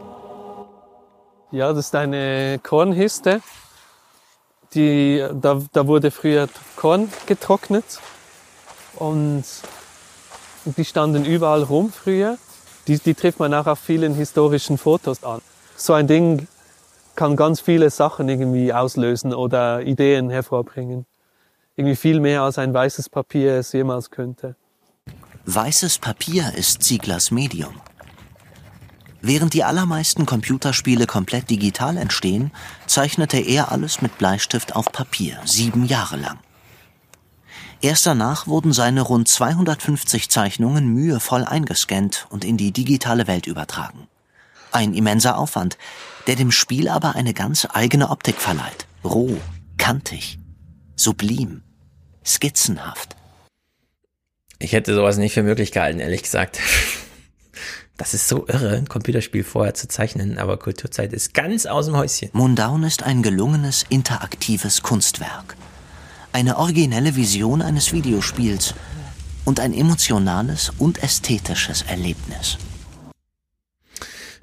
Ja, das ist eine Kornhiste. Die, da, da wurde früher Korn getrocknet und die standen überall rum früher. Die, die trifft man auch auf vielen historischen Fotos an. So ein Ding kann ganz viele Sachen irgendwie auslösen oder Ideen hervorbringen. Irgendwie viel mehr als ein weißes Papier es jemals könnte. Weißes Papier ist Zieglers Medium. Während die allermeisten Computerspiele komplett digital entstehen, zeichnete er alles mit Bleistift auf Papier, sieben Jahre lang. Erst danach wurden seine rund 250 Zeichnungen mühevoll eingescannt und in die digitale Welt übertragen. Ein immenser Aufwand, der dem Spiel aber eine ganz eigene Optik verleiht. Roh, kantig, sublim, skizzenhaft. Ich hätte sowas nicht für möglich gehalten, ehrlich gesagt. Das ist so irre, ein Computerspiel vorher zu zeichnen, aber Kulturzeit ist ganz aus dem Häuschen. Mundown ist ein gelungenes, interaktives Kunstwerk. Eine originelle Vision eines Videospiels und ein emotionales und ästhetisches Erlebnis.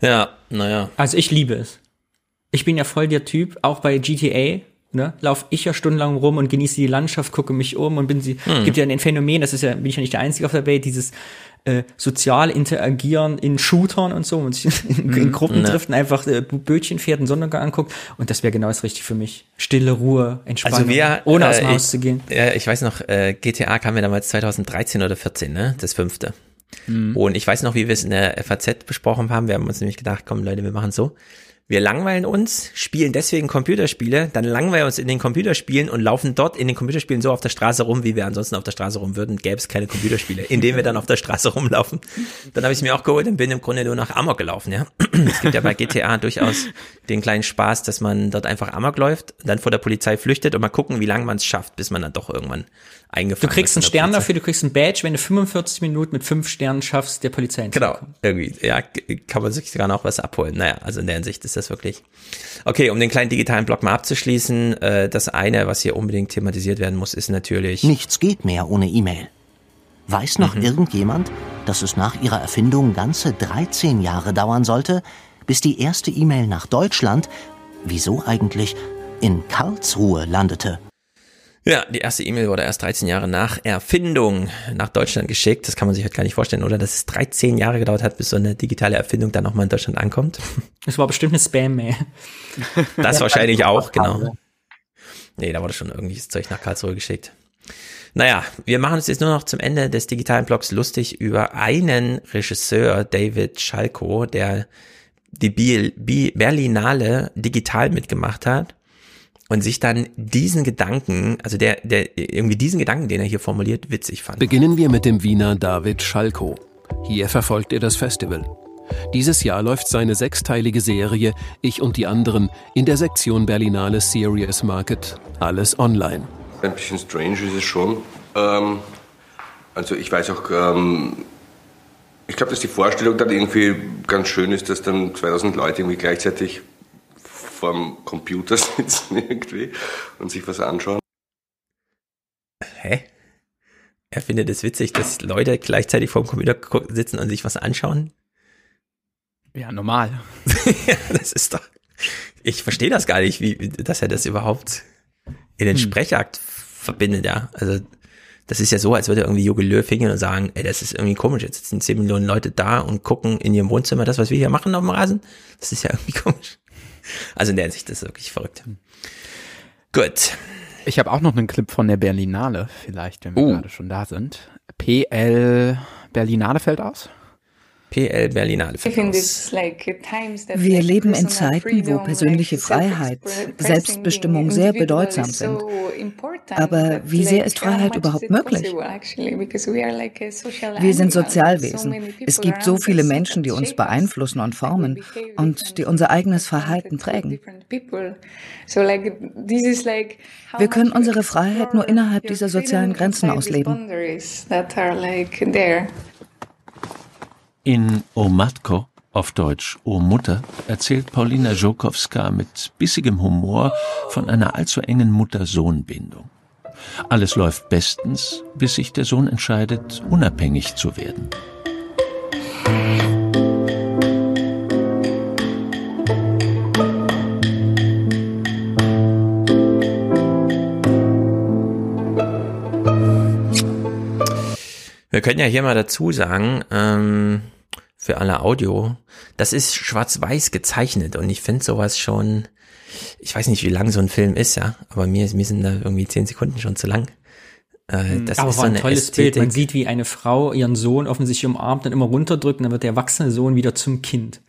Ja, naja. Also ich liebe es. Ich bin ja voll der Typ, auch bei GTA, ne, lauf ich ja stundenlang rum und genieße die Landschaft, gucke mich um und bin sie, Hm. gibt ja ein Phänomen, das ist ja, bin ich ja nicht der Einzige auf der Welt, dieses äh, sozial interagieren in Shootern und so und sich in, in Mhm, Gruppen ne. trifft und einfach äh, Bötchen fährt und Sonnenuntergang anguckt und das wäre genau das Richtige für mich. Stille Ruhe, Entspannung, Also wir, ohne aus dem äh, Haus ich, zu gehen. Ja, ich weiß noch, äh, GTA kam ja damals 2013 oder 14, ne? Das fünfte. Mhm. Und ich weiß noch, wie wir es in der FAZ besprochen haben. Wir haben uns nämlich gedacht, komm Leute, wir machen so. Wir langweilen uns, spielen deswegen Computerspiele, dann langweilen wir uns in den Computerspielen und laufen dort in den Computerspielen so auf der Straße rum, wie wir ansonsten auf der Straße rum würden, gäbe es keine Computerspiele, indem wir dann auf der Straße rumlaufen. Dann habe ich es mir auch geholt und bin im Grunde nur nach Amok gelaufen, ja. es gibt ja bei GTA durchaus den kleinen Spaß, dass man dort einfach amok läuft, dann vor der Polizei flüchtet und mal gucken, wie lange man es schafft, bis man dann doch irgendwann eingefangen Du kriegst einen Stern Polizei. dafür, du kriegst ein Badge, wenn du 45 Minuten mit fünf Sternen schaffst, der Polizei Genau, irgendwie, ja, kann man sich sogar noch was abholen. Naja, also in der Hinsicht ist das wirklich. Okay, um den kleinen digitalen Block mal abzuschließen, äh, das eine, was hier unbedingt thematisiert werden muss, ist natürlich. Nichts geht mehr ohne E-Mail. Weiß noch irgendjemand, dass es nach ihrer Erfindung ganze 13 Jahre dauern sollte, bis die erste E-Mail nach Deutschland, wieso eigentlich, in Karlsruhe landete? Ja, die erste E-Mail wurde erst 13 Jahre nach Erfindung nach Deutschland geschickt. Das kann man sich halt gar nicht vorstellen, oder? Dass es 13 Jahre gedauert hat, bis so eine digitale Erfindung dann nochmal in Deutschland ankommt. Das war bestimmt eine Spam-Mail. Das wahrscheinlich auch, genau. Nee, da wurde schon irgendwelches Zeug nach Karlsruhe geschickt. Naja, wir machen uns jetzt nur noch zum Ende des digitalen Blogs lustig über einen Regisseur, David Schalko, der die Berlinale digital mitgemacht hat und sich dann diesen Gedanken, also der, der irgendwie diesen Gedanken, den er hier formuliert, witzig fand. Beginnen wir mit dem Wiener David Schalko. Hier verfolgt er das Festival. Dieses Jahr läuft seine sechsteilige Serie Ich und die anderen in der Sektion Berlinale Serious Market. Alles online. Ein bisschen strange ist es schon. Ähm, also ich weiß auch, ähm, ich glaube, dass die Vorstellung dann irgendwie ganz schön ist, dass dann 2000 Leute irgendwie gleichzeitig vorm Computer sitzen irgendwie und sich was anschauen. Hä? Er findet es witzig, dass Leute gleichzeitig vorm Computer sitzen und sich was anschauen? Ja, normal. ja, das ist doch. Ich verstehe das gar nicht, wie, dass er das überhaupt in den Sprechakt verbindet, ja. Also, das ist ja so, als würde irgendwie Jogi Löw hingehen und sagen, ey, das ist irgendwie komisch, jetzt sitzen 10 Millionen Leute da und gucken in ihrem Wohnzimmer das, was wir hier machen auf dem Rasen. Das ist ja irgendwie komisch. Also in der Hinsicht, das ist wirklich verrückt. Gut. Ich habe auch noch einen Clip von der Berlinale, vielleicht, wenn wir Oh. gerade schon da sind. PL Berlinale fällt aus? PL Berlinale Wir leben in Zeiten, wo persönliche Freiheit, Selbstbestimmung sehr bedeutsam sind. Aber wie sehr ist Freiheit überhaupt möglich? Wir sind Sozialwesen. Es gibt so viele Menschen, die uns beeinflussen und formen und die unser eigenes Verhalten prägen. Wir können unsere Freiheit nur innerhalb dieser sozialen Grenzen ausleben. In O Matko, auf Deutsch O Mutter, erzählt Paulina Żokowska mit bissigem Humor von einer allzu engen Mutter-Sohn-Bindung. Alles läuft bestens, bis sich der Sohn entscheidet, unabhängig zu werden. Wir können ja hier mal dazu sagen, ähm, für alle Audio, das ist schwarz-weiß gezeichnet und ich finde sowas schon, ich weiß nicht, wie lang so ein Film ist, ja, aber mir, mir sind da irgendwie zehn Sekunden schon zu lang. Äh, das Aber ist so war ein eine tolles Bild. Man Ästhetik. sieht, wie eine Frau ihren Sohn offensichtlich umarmt und immer runterdrückt und dann wird der erwachsene Sohn wieder zum Kind.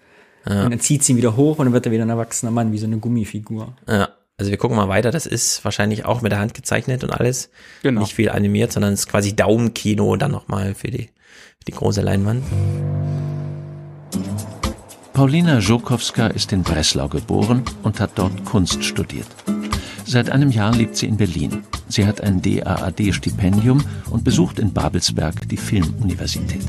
Ja. Und dann zieht sie ihn wieder hoch und dann wird er wieder ein erwachsener Mann, wie so eine Gummifigur. Ja, also wir gucken mal weiter. Das ist wahrscheinlich auch mit der Hand gezeichnet und alles. Genau. Nicht viel animiert, sondern es ist quasi Daumenkino dann nochmal für die, für die große Leinwand. Paulina Żokowska ist in Breslau geboren und hat dort Kunst studiert. Seit einem Jahr lebt sie in Berlin. Sie hat ein DAAD-Stipendium und besucht in Babelsberg die Filmuniversität.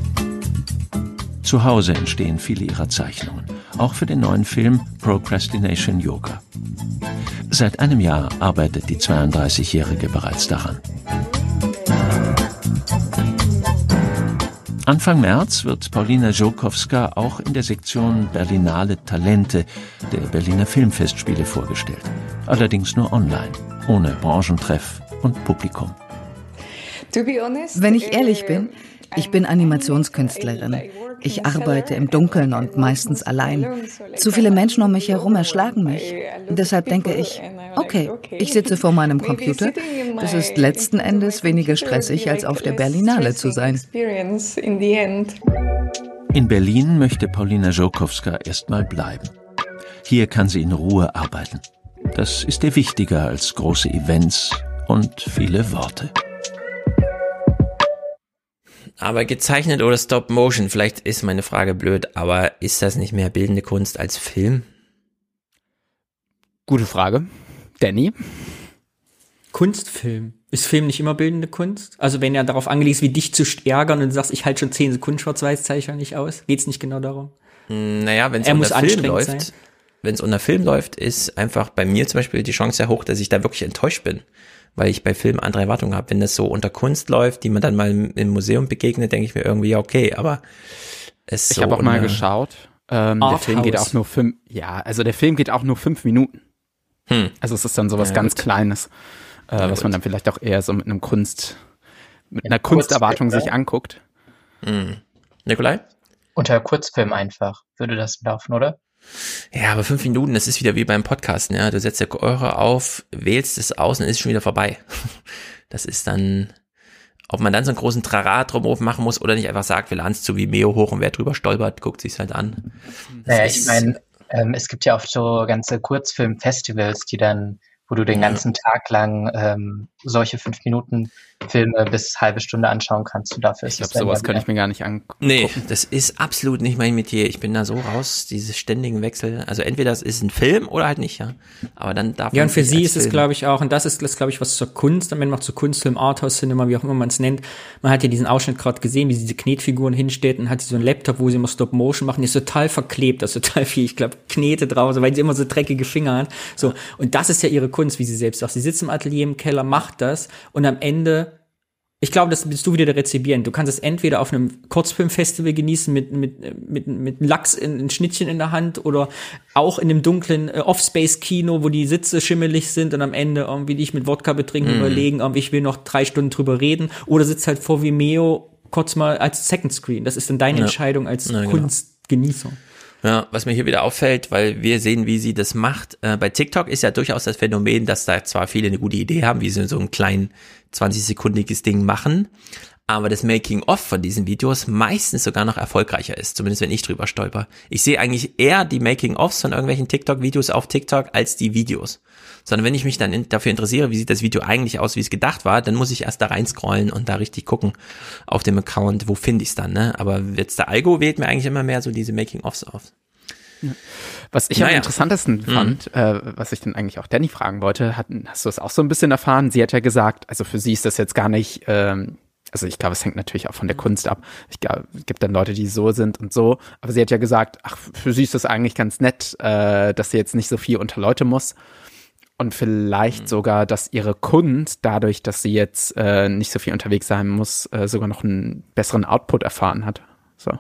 Zu Hause entstehen viele ihrer Zeichnungen, auch für den neuen Film Procrastination Yoga. Seit einem Jahr arbeitet die 32-Jährige bereits daran. Anfang März wird Paulina Żokowska auch in der Sektion Berlinale Talente der Berliner Filmfestspiele vorgestellt. Allerdings nur online, ohne Branchentreff und Publikum. Wenn ich ehrlich bin, ich bin Animationskünstlerin. Ich arbeite im Dunkeln und meistens allein. Zu viele Menschen um mich herum erschlagen mich. Deshalb denke ich, okay, ich sitze vor meinem Computer. Das ist letzten Endes weniger stressig, als auf der Berlinale zu sein. In Berlin möchte Paulina Żokowska erstmal bleiben. Hier kann sie in Ruhe arbeiten. Das ist ihr wichtiger als große Events und viele Worte. Aber gezeichnet oder Stop Motion, vielleicht ist meine Frage blöd, aber ist das nicht mehr bildende Kunst als Film? Gute Frage. Danny? Kunstfilm. Ist Film nicht immer bildende Kunst? Also wenn er darauf angelegt ist, wie dich zu ärgern und du sagst, ich halte schon 10 Sekunden Schwarz-Weiß-Zeichner nicht aus, geht's nicht genau darum? Hm, Naja, wenn es Er unter Film läuft, wenn es unter Film läuft, ist einfach bei mir zum Beispiel die Chance sehr hoch, dass ich da wirklich enttäuscht bin. Weil ich bei Filmen andere Erwartungen habe. Wenn das so unter Kunst läuft, die man dann mal im im Museum begegnet, denke ich mir irgendwie, ja, okay, aber es Ich so habe auch mal geschaut. Ähm, der Film geht auch nur fünf, ja, also der Film geht auch nur fünf Minuten. Hm. Also es ist dann sowas Ja, ganz gut. Kleines, äh, Ja, was man gut. dann vielleicht auch eher so mit einem Kunst, mit einer Kunsterwartung sich anguckt. Hm. Nikolai? Unter Kurzfilm einfach würde das laufen, oder? Ja, aber fünf Minuten, das ist wieder wie beim Podcasten, ja. Du setzt der Eure auf, wählst es aus und ist schon wieder vorbei. Das ist dann, ob man dann so einen großen Trara drumherum machen muss oder nicht einfach sagt, wir laden es zu Vimeo hoch und wer drüber stolpert, guckt sich's halt an. Das Naja, ich meine, ähm, es gibt ja oft so ganze Kurzfilm-Festivals, die dann, wo du den ganzen Tag lang ähm, solche fünf Minuten Filme bis halbe Stunde anschauen kannst. Und dafür ist Ich glaube, es sowas wieder- ich mir gar nicht angucken. Nee, das ist absolut nicht mein Metier. Ich bin da so raus, diese ständigen Wechsel. Also entweder es ist ein Film oder halt nicht, ja. Aber dann darf Ja, man und für sie ist es, Film- glaube ich, auch, und das ist, das glaube ich, was zur Kunst, dann wenn man auch zur Kunstfilm, Arthouse Cinema, wie auch immer man es nennt, man hat ja diesen Ausschnitt gerade gesehen, wie sie diese Knetfiguren hinstellt und hat sie so einen Laptop, wo sie immer Stop Motion machen, die ist total verklebt, da ist total viel, ich glaube, Knete draußen, weil sie immer so dreckige Finger hat. So, und das ist ja ihre Kunst, wie sie selbst sagt. Sie sitzt im Atelier im Keller, macht das und am Ende ich glaube, das bist du wieder der Rezipient. Du kannst es entweder auf einem Kurzfilmfestival genießen mit, mit, mit, mit Lachs in, in Schnittchen in der Hand oder auch in dem dunklen äh, Off-Space-Kino, wo die Sitze schimmelig sind und am Ende irgendwie dich mit Wodka betrinken, Mhm. überlegen, irgendwie, ich will noch drei Stunden drüber reden oder sitzt halt vor Vimeo kurz mal als Second Screen. Das ist dann deine Ja. Entscheidung als Ja, genau. Ja, was mir hier wieder auffällt, weil wir sehen, wie sie das macht. Äh, bei TikTok ist ja durchaus das Phänomen, dass da zwar viele eine gute Idee haben, wie sie so ein klein 20-sekundiges Ding machen, aber das Making-of von diesen Videos meistens sogar noch erfolgreicher ist, zumindest wenn ich drüber stolper. Ich sehe eigentlich eher die Making-ofs von irgendwelchen TikTok-Videos auf TikTok als die Videos. Sondern wenn ich mich dann in, dafür interessiere, wie sieht das Video eigentlich aus, wie es gedacht war, dann muss ich erst da reinscrollen und da richtig gucken auf dem Account, wo finde ich es dann, ne? Aber jetzt der Algo wählt mir eigentlich immer mehr so diese Making-ofs auf. Was ich am Naja. interessantesten Mhm. fand, äh, was ich dann eigentlich auch Danny fragen wollte, hat, hast du das auch so ein bisschen erfahren? Sie hat ja gesagt, also für sie ist das jetzt gar nicht, ähm, also ich glaube, es hängt natürlich auch von der Kunst ab. Ich glaube, es gibt dann Leute, die so sind und so, aber sie hat ja gesagt, ach, für sie ist das eigentlich ganz nett, äh, dass sie jetzt nicht so viel unter Leute muss. Und vielleicht Mhm. sogar, dass ihre Kunst, dadurch, dass sie jetzt äh, nicht so viel unterwegs sein muss, äh, sogar noch einen besseren Output erfahren hat. So.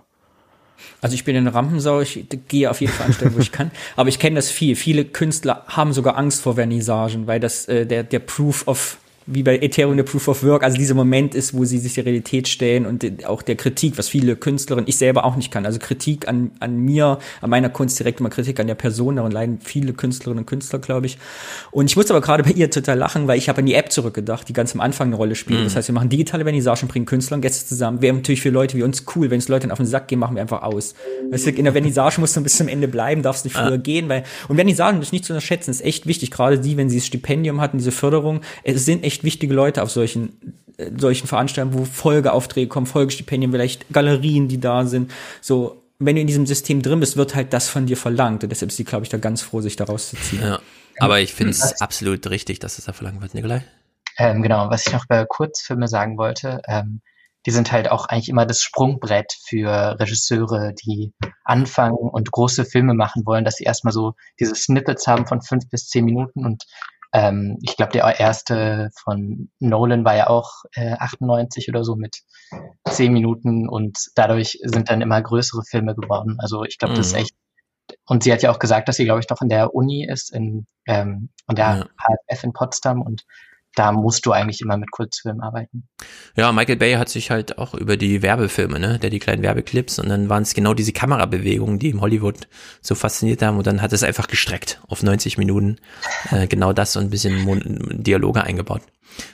Also ich bin eine Rampensau, ich gehe auf jede Veranstaltung, wo ich kann. Aber ich kenne das viel. Viele Künstler haben sogar Angst vor Vernissagen, weil das äh, der, der Proof of wie bei Ethereum der Proof of Work, also dieser Moment ist, wo sie sich der Realität stellen und auch der Kritik, was viele Künstlerinnen, ich selber auch nicht kann. Also Kritik an, an mir, an meiner Kunst, direkt immer Kritik an der Person, daran leiden viele Künstlerinnen und Künstler, glaube ich. Und ich musste aber gerade bei ihr total lachen, weil ich habe an die App zurückgedacht, die ganz am Anfang eine Rolle spielt. Mhm. Das heißt, wir machen digitale Vernissagen, bringen Künstler und Gäste zusammen. Wäre natürlich für Leute wie uns cool, wenn es Leute auf den Sack gehen, machen wir einfach aus. Weißt du, in der Vernissage musst du bis zum Ende bleiben, darfst nicht früher Ah. gehen, weil, und Vernissagen ist nicht zu unterschätzen, ist echt wichtig, gerade die, wenn sie das Stipendium hatten, diese Förderung, es sind echt wichtige Leute auf solchen, äh, solchen Veranstaltungen, wo Folgeaufträge kommen, Folgestipendien, vielleicht Galerien, die da sind, so, wenn du in diesem System drin bist, wird halt das von dir verlangt und deshalb ist sie, glaube ich, da ganz froh, sich da rauszuziehen. Ja. Aber ich finde es absolut richtig, dass es da verlangt wird, Nikolai. Ähm, genau, was ich noch bei Kurzfilme sagen wollte, ähm, die sind halt auch eigentlich immer das Sprungbrett für Regisseure, die anfangen und große Filme machen wollen, dass sie erstmal so diese Snippets haben von fünf bis zehn Minuten und ähm, ich glaube, der erste von Nolan war ja auch äh, 98 oder so mit zehn Minuten und dadurch sind dann immer größere Filme geworden. Also ich glaube, das ist Mhm. echt. Und sie hat ja auch gesagt, dass sie, glaube ich, noch in der Uni ist, in, ähm, an der HFF in Potsdam und da musst du eigentlich immer mit Kurzfilmen arbeiten. Ja, Michael Bay hat sich halt auch über die Werbefilme, ne, der die kleinen Werbeclips und dann waren es genau diese Kamerabewegungen, die im Hollywood so fasziniert haben und dann hat es einfach gestreckt auf 90 Minuten, äh, genau das und ein bisschen Mon Dialoge eingebaut.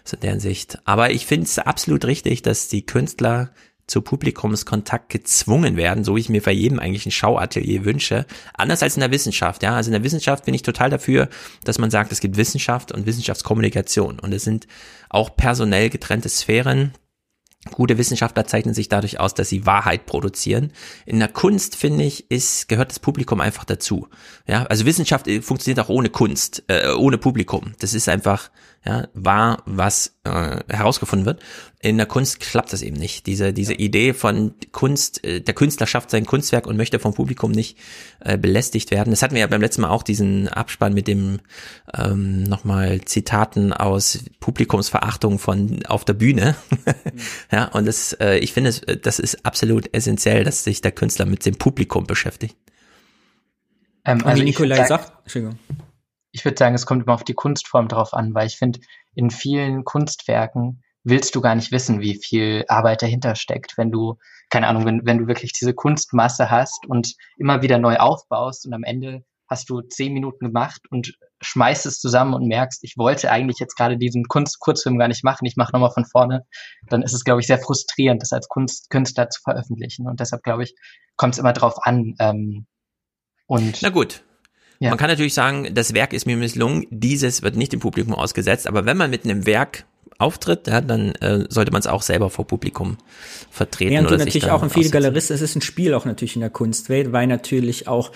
So in deren Sicht. Aber ich finde es absolut richtig, dass die Künstler zu Publikumskontakt gezwungen werden, so wie ich mir bei jedem eigentlich ein Schauatelier wünsche. Anders als in der Wissenschaft, ja. Also in der Wissenschaft bin ich total dafür, dass man sagt, es gibt Wissenschaft und Wissenschaftskommunikation. Und es sind auch personell getrennte Sphären. Gute Wissenschaftler zeichnen sich dadurch aus, dass sie Wahrheit produzieren. In der Kunst, finde ich, ist, gehört das Publikum einfach dazu. Ja, also Wissenschaft äh, funktioniert auch ohne Kunst, äh, ohne Publikum. Das ist einfach, ja, wahr, was äh, herausgefunden wird. In der Kunst klappt das eben nicht. Diese, diese Idee von Kunst, äh, der Künstler schafft sein Kunstwerk und möchte vom Publikum nicht äh, belästigt werden. Das hatten wir ja beim letzten Mal auch, diesen Abspann mit dem ähm, nochmal Zitaten aus Publikumsverachtung von auf der Bühne. ja, und das, äh, ich finde, das ist absolut essentiell, dass sich der Künstler mit dem Publikum beschäftigt. Ähm, also wie Nikolai sagt, Entschuldigung ich würde sagen, es kommt immer auf die Kunstform drauf an, weil ich finde, in vielen Kunstwerken willst du gar nicht wissen, wie viel Arbeit dahinter steckt, wenn du, keine Ahnung, wenn, wenn du wirklich diese Kunstmasse hast und immer wieder neu aufbaust und am Ende hast du zehn Minuten gemacht und schmeißt es zusammen und merkst, ich wollte eigentlich jetzt gerade diesen Kunst Kurzfilm gar nicht machen, ich mache nochmal von vorne, dann ist es, glaube ich, sehr frustrierend, das als Kunst Künstler zu veröffentlichen. Und deshalb, glaube ich, kommt es immer drauf an. Ähm, und Na gut, ja. Man kann natürlich sagen, das Werk ist mir misslungen, dieses wird nicht dem Publikum ausgesetzt, aber wenn man mit einem Werk auftritt, ja, dann äh, sollte man es auch selber vor Publikum vertreten. Während oder du natürlich auch ein viele Galeristen, es ist ein Spiel auch natürlich in der Kunstwelt, weil natürlich auch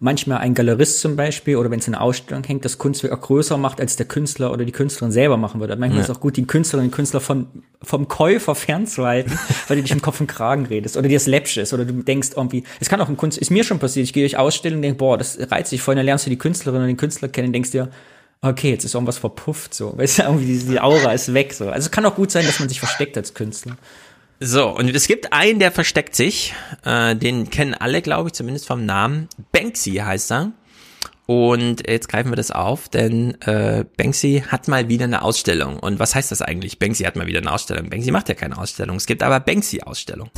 manchmal ein Galerist zum Beispiel oder wenn es in einer Ausstellung hängt, das Kunstwerk auch größer macht, als der Künstler oder die Künstlerin selber machen würde. Manchmal ja. ist es auch gut, die Künstlerin und Künstler von, vom Käufer fernzuhalten, weil du dich im Kopf und Kragen redest oder dir das läppsch ist oder du denkst irgendwie, es kann auch ein Kunst, ist mir schon passiert, ich gehe durch Ausstellungen und denke, boah, das reizt dich voll, dann lernst du die Künstlerin und den Künstler kennen und denkst dir, okay, jetzt ist irgendwas verpufft, so. Weißt du, irgendwie die, die Aura ist weg, so. Also es kann auch gut sein, dass man sich versteckt als Künstler. So, und es gibt einen, der versteckt sich. Äh, den kennen alle, glaube ich, zumindest vom Namen. Banksy heißt er. Und jetzt greifen wir das auf, denn äh, Banksy hat mal wieder eine Ausstellung. Und was heißt das eigentlich? Banksy hat mal wieder eine Ausstellung. Banksy macht ja keine Ausstellung. Es gibt aber Banksy-Ausstellung.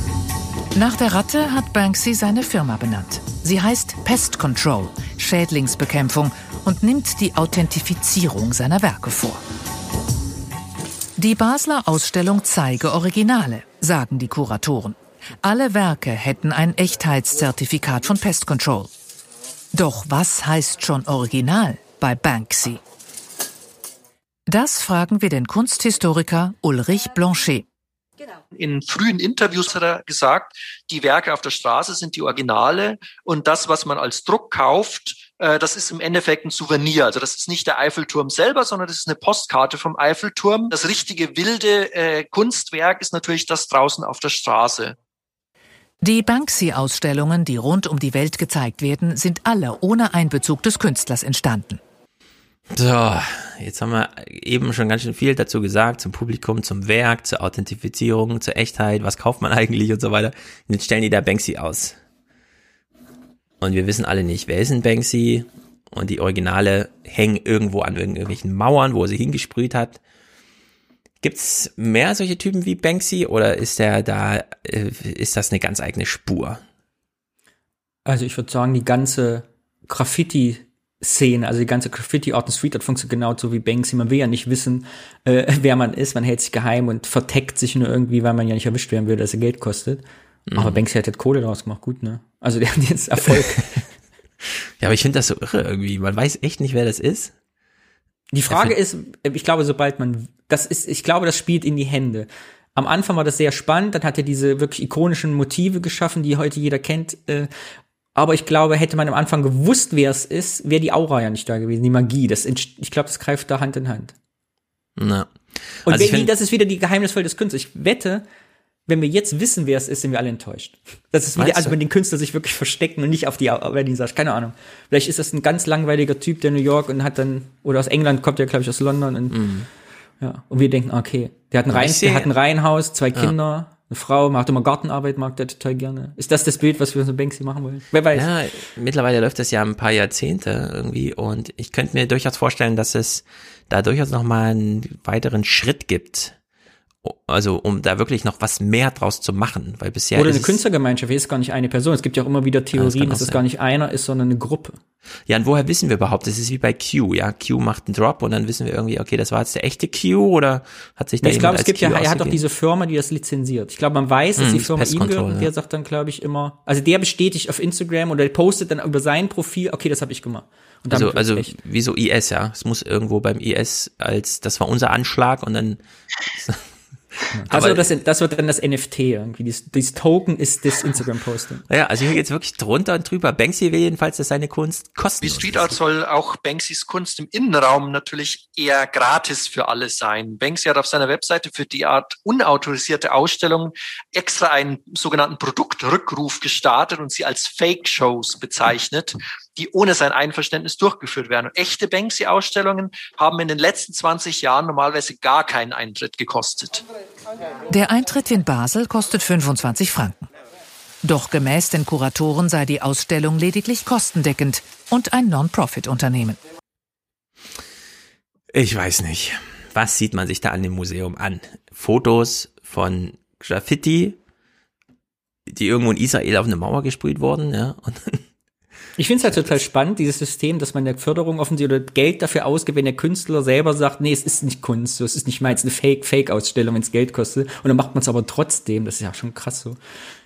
Nach der Ratte hat Banksy seine Firma benannt. Sie heißt Pest Control, Schädlingsbekämpfung und nimmt die Authentifizierung seiner Werke vor. Die Basler Ausstellung zeige Originale, sagen die Kuratoren. Alle Werke hätten ein Echtheitszertifikat von Pest Control. Doch was heißt schon Original bei Banksy? Das fragen wir den Kunsthistoriker Ulrich Blanchet. In frühen Interviews hat er gesagt, die Werke auf der Straße sind die Originale und das, was man als Druck kauft, das ist im Endeffekt ein Souvenir. Also das ist nicht der Eiffelturm selber, sondern das ist eine Postkarte vom Eiffelturm. Das richtige wilde äh, Kunstwerk ist natürlich das draußen auf der Straße. Die Banksy-Ausstellungen, die rund um die Welt gezeigt werden, sind alle ohne Einbezug des Künstlers entstanden. So, jetzt haben wir eben schon ganz schön viel dazu gesagt, zum Publikum, zum Werk, zur Authentifizierung, zur Echtheit, was kauft man eigentlich und so weiter. Und jetzt stellen die da Banksy aus. Und wir wissen alle nicht, wer ist ein Banksy? Und die Originale hängen irgendwo an irgendwelchen Mauern, wo er sie hingesprüht hat. Gibt's mehr solche Typen wie Banksy oder ist der da, äh, ist das eine ganz eigene Spur? Also ich würde sagen, die ganze Graffiti Szene, also die ganze Graffiti Art und Street Art funktioniert genau so wie Banksy. Man will ja nicht wissen, äh, wer man ist. Man hält sich geheim und verteckt sich nur irgendwie, weil man ja nicht erwischt werden will, dass er Geld kostet. Mhm. Aber Banksy hat jetzt Kohle draus gemacht, gut, ne? Also der hat jetzt Erfolg. ja, aber ich finde das so irre irgendwie. Man weiß echt nicht, wer das ist. Die Frage ist, ich glaube, sobald man, das ist, ich glaube, das spielt in die Hände. Am Anfang war das sehr spannend, dann hat er diese wirklich ikonischen Motive geschaffen, die heute jeder kennt. Äh, aber ich glaube, hätte man am Anfang gewusst, wer es ist, wäre die Aura ja nicht da gewesen, die Magie. Das, ich glaube, das greift da Hand in Hand. Na. Und also wenn, das ist wieder die Geheimnisvoll des Künstlers. Ich wette, wenn wir jetzt wissen, wer es ist, sind wir alle enttäuscht. Das ist wieder, also wenn den Künstler sich wirklich verstecken und nicht auf die sagt, keine Ahnung. Vielleicht ist das ein ganz langweiliger Typ, der New York und hat dann, oder aus England kommt der, glaube ich, aus London und, mhm. ja. Und wir denken, okay, der hat ein, Rein, der hat ein Reihenhaus, zwei Kinder, ja. eine Frau, macht immer Gartenarbeit, mag der total gerne. Ist das das Bild, was wir so Banksy machen wollen? Wer weiß. Ja, mittlerweile läuft das ja ein paar Jahrzehnte irgendwie und ich könnte mir durchaus vorstellen, dass es da durchaus noch mal einen weiteren Schritt gibt also um da wirklich noch was mehr draus zu machen, weil bisher oder eine Künstlergemeinschaft ist gar nicht eine Person. Es gibt ja auch immer wieder Theorien, dass es gar nicht einer ist, sondern eine Gruppe. Ja, und woher wissen wir überhaupt? Das ist wie bei Q, ja. Q macht einen Drop und dann wissen wir irgendwie, okay, das war jetzt der echte Q oder hat sich da Ich glaube, es gibt Q ja, er hat doch diese Firma, die das lizenziert. Ich glaube, man weiß, dass hm, die Firma ihm gehört und der sagt dann, glaube ich, immer, also der bestätigt auf Instagram oder postet dann über sein Profil, okay, das habe ich gemacht. also, also wie so IS, ja. Es muss irgendwo beim IS als, das war unser Anschlag und dann Also Aber das, das wird dann das NFT irgendwie. Dieses, dieses Token ist das Instagram-Posting. Ja, also hier geht's wirklich drunter und drüber. Banksy will jedenfalls, dass seine Kunst kostenlos Wie Street Art soll auch Banksys Kunst im Innenraum natürlich eher gratis für alle sein. Banksy hat auf seiner Webseite für die Art unautorisierte Ausstellungen extra einen sogenannten Produktrückruf gestartet und sie als Fake-Shows bezeichnet die ohne sein Einverständnis durchgeführt werden. Und echte Banksy-Ausstellungen haben in den letzten 20 Jahren normalerweise gar keinen Eintritt gekostet. Der Eintritt in Basel kostet 25 Franken. Doch gemäß den Kuratoren sei die Ausstellung lediglich kostendeckend und ein Non-Profit-Unternehmen. Ich weiß nicht. Was sieht man sich da an dem Museum an? Fotos von Graffiti, die irgendwo in Israel auf eine Mauer gesprüht wurden, ja, und ich finde es halt total spannend, dieses System, dass man der Förderung offensichtlich oder Geld dafür ausgibt, wenn der Künstler selber sagt, nee, es ist nicht Kunst, so, es ist nicht meins, eine Fake, Fake-Ausstellung, wenn es Geld kostet. Und dann macht man es aber trotzdem, das ist ja schon krass so.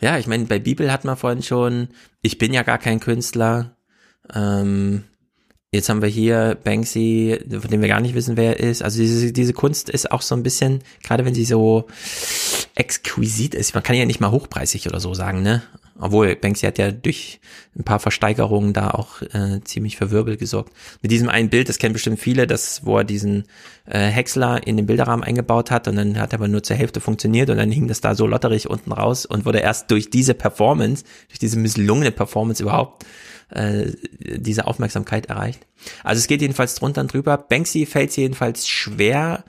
Ja, ich meine, bei Bibel hat man vorhin schon, ich bin ja gar kein Künstler, ähm, Jetzt haben wir hier Banksy, von dem wir gar nicht wissen, wer er ist. Also diese, diese Kunst ist auch so ein bisschen, gerade wenn sie so exquisit ist, man kann ja nicht mal hochpreisig oder so sagen, ne? Obwohl, Banksy hat ja durch ein paar Versteigerungen da auch äh, ziemlich für Wirbel gesorgt. Mit diesem einen Bild, das kennen bestimmt viele, das, wo er diesen äh, Häcksler in den Bilderrahmen eingebaut hat und dann hat er aber nur zur Hälfte funktioniert und dann hing das da so lotterig unten raus und wurde erst durch diese Performance, durch diese misslungene Performance überhaupt äh, diese Aufmerksamkeit erreicht. Also es geht jedenfalls drunter und drüber. Banksy fällt jedenfalls schwer,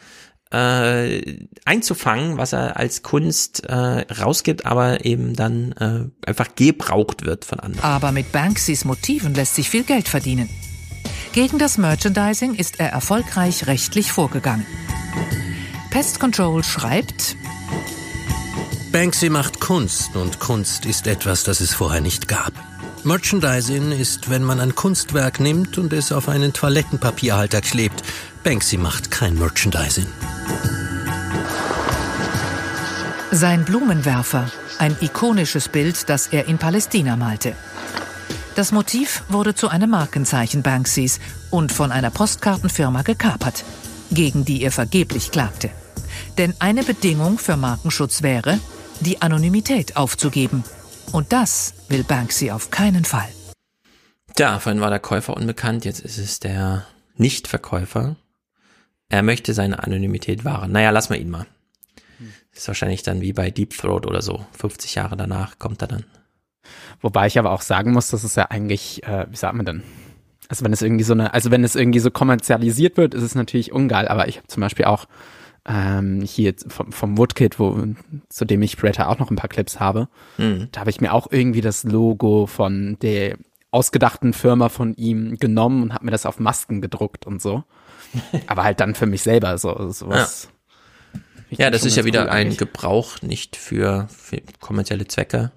äh, einzufangen, was er als Kunst äh, rausgibt, aber eben dann äh, einfach gebraucht wird von anderen. Aber mit Banksys Motiven lässt sich viel Geld verdienen. Gegen das Merchandising ist er erfolgreich rechtlich vorgegangen. Pest Control schreibt, Banksy macht Kunst und Kunst ist etwas, das es vorher nicht gab. Merchandising ist, wenn man ein Kunstwerk nimmt und es auf einen Toilettenpapierhalter klebt. Banksy macht kein Merchandising. Sein Blumenwerfer, ein ikonisches Bild, das er in Palästina malte. Das Motiv wurde zu einem Markenzeichen Banksys und von einer Postkartenfirma gekapert, gegen die er vergeblich klagte. Denn eine Bedingung für Markenschutz wäre, die Anonymität aufzugeben – und das will Banksy auf keinen Fall. Ja, vorhin war der Käufer unbekannt, jetzt ist es der Nichtverkäufer. Er möchte seine Anonymität wahren. Naja, lass mal ihn mal. Ist wahrscheinlich dann wie bei Deep Throat oder so. 50 Jahre danach kommt er dann. Wobei ich aber auch sagen muss, dass es ja eigentlich, äh, wie sagt man denn? Also wenn es irgendwie so eine, also wenn es irgendwie so kommerzialisiert wird, ist es natürlich ungeil, aber ich habe zum Beispiel auch ähm, hier vom, vom Woodkit, wo, zu dem ich später auch noch ein paar Clips habe, mhm. da habe ich mir auch irgendwie das Logo von der ausgedachten Firma von ihm genommen und habe mir das auf Masken gedruckt und so. Aber halt dann für mich selber so sowas. Ja, ja das ist ja wieder cool ein Gebrauch, nicht für, für kommerzielle Zwecke.